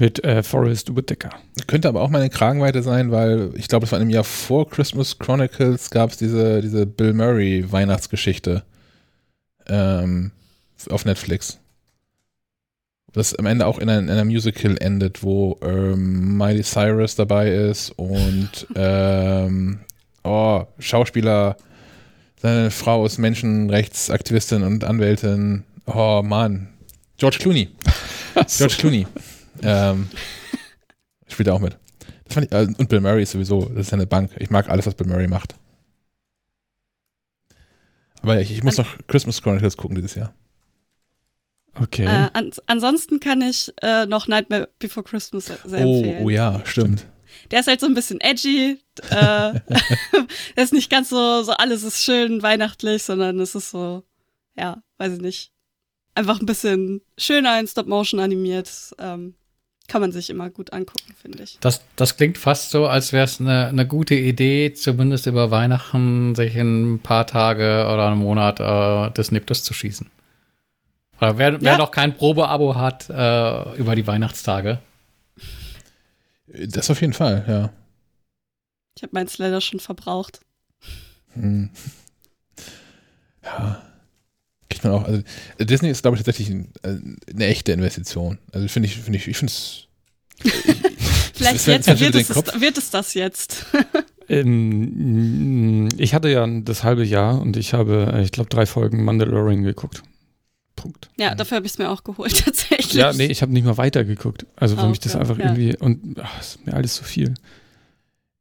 Mit äh, Forrest Whitaker. Könnte aber auch mal eine Kragenweite sein, weil ich glaube, es war in einem Jahr vor Christmas Chronicles gab es diese, diese Bill Murray Weihnachtsgeschichte ähm, auf Netflix. Das am Ende auch in, ein, in einer Musical endet, wo ähm, Miley Cyrus dabei ist und ähm, oh, Schauspieler, seine Frau ist Menschenrechtsaktivistin und Anwältin. Oh Mann. George Clooney. George Clooney. Ähm, spielt er auch mit. Das fand ich, äh, und Bill Murray ist sowieso, das ist ja eine Bank. Ich mag alles, was Bill Murray macht. Aber ja, ich, ich muss noch Christmas Chronicles gucken dieses Jahr. Okay. Äh, an, ansonsten kann ich äh, noch Nightmare Before Christmas sehr Oh, empfehlen. oh ja, stimmt. Der ist halt so ein bisschen edgy. Äh, der ist nicht ganz so, so alles ist schön weihnachtlich, sondern es ist so, ja, weiß ich nicht. Einfach ein bisschen schöner in Stop-Motion animiert. Ähm, kann man sich immer gut angucken, finde ich. Das, das klingt fast so, als wäre es eine, eine gute Idee, zumindest über Weihnachten sich in ein paar Tage oder einen Monat äh, des Niptus zu schießen. Oder wer, wer Ja. noch kein Probeabo hat äh, über die Weihnachtstage. Das auf jeden Fall, ja. Ich habe meins leider schon verbraucht. Hm. Ja. Kriegt man auch, also Disney ist, glaube ich, tatsächlich ein, äh, eine echte Investition. Also finde ich, finde ich, ich finde es. Vielleicht Es fällt- jetzt wird es, Kopf. wird es das jetzt. Ähm, ich hatte ja das halbe Jahr und ich habe, äh, ich glaube, drei Folgen Mandalorian geguckt. Punkt. ja, dafür habe ich es mir auch geholt, tatsächlich. Ja, nee, ich habe nicht mal weitergeguckt. Also für Ah, mich das okay, einfach ja. irgendwie und ach, ist mir alles zu viel.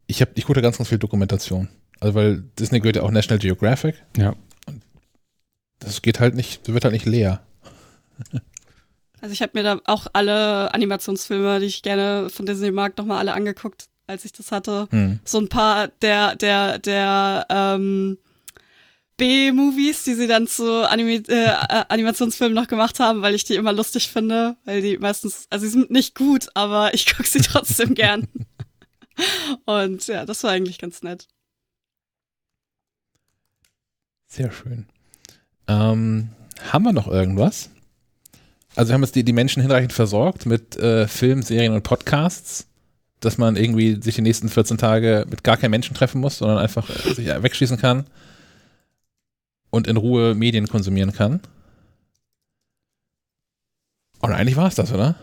Ich, hab, ich gucke da ganz, ganz viel Dokumentation. Also, weil Disney gehört ja auch National Geographic. Ja. Das geht halt nicht, wird halt nicht leer. Also ich habe mir da auch alle Animationsfilme, die ich gerne von Disney mag, nochmal alle angeguckt, als ich das hatte. Hm. So ein paar der, der, der ähm, B-Movies, die sie dann zu Anime äh, äh, Animationsfilmen noch gemacht haben, weil ich die immer lustig finde, weil die meistens, also sie sind nicht gut, aber ich gucke sie trotzdem gern. Und ja, das war eigentlich ganz nett. Sehr schön. Ähm, haben wir noch irgendwas? Also wir haben jetzt die, die Menschen hinreichend versorgt mit äh, Filmen, Serien und Podcasts, dass man irgendwie sich die nächsten 14 Tage mit gar keinem Menschen treffen muss, sondern einfach äh, sich wegschießen kann und in Ruhe Medien konsumieren kann. Und eigentlich war es das, oder?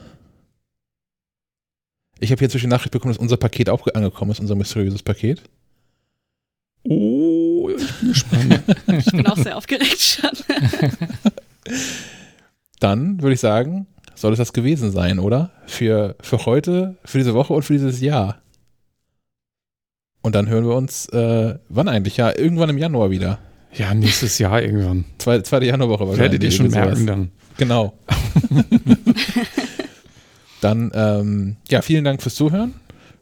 Ich habe hier zwischen Nachricht bekommen, dass unser Paket auch angekommen ist, unser mysteriöses Paket. Oh, ich bin gespannt. Ich bin auch sehr aufgeregt schon. Dann würde ich sagen, soll es das gewesen sein, oder? Für, für heute, für diese Woche und für dieses Jahr. Und dann hören wir uns, äh, wann eigentlich? Ja, irgendwann im Januar wieder. ja, nächstes Jahr irgendwann. Zwei, zweite Januarwoche wahrscheinlich. Werdet ihr schon irgendwie sowas. merken dann. Genau. dann, ähm, ja, vielen Dank fürs Zuhören.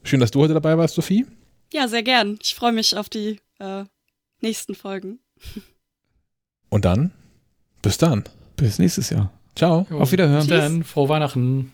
Schön, dass du heute dabei warst, Sophie. Ja, sehr gern. Ich freue mich auf die äh, nächsten Folgen. Und dann, bis dann. Bis nächstes Jahr. Ciao. Auf Wiederhören. Dann frohe Weihnachten.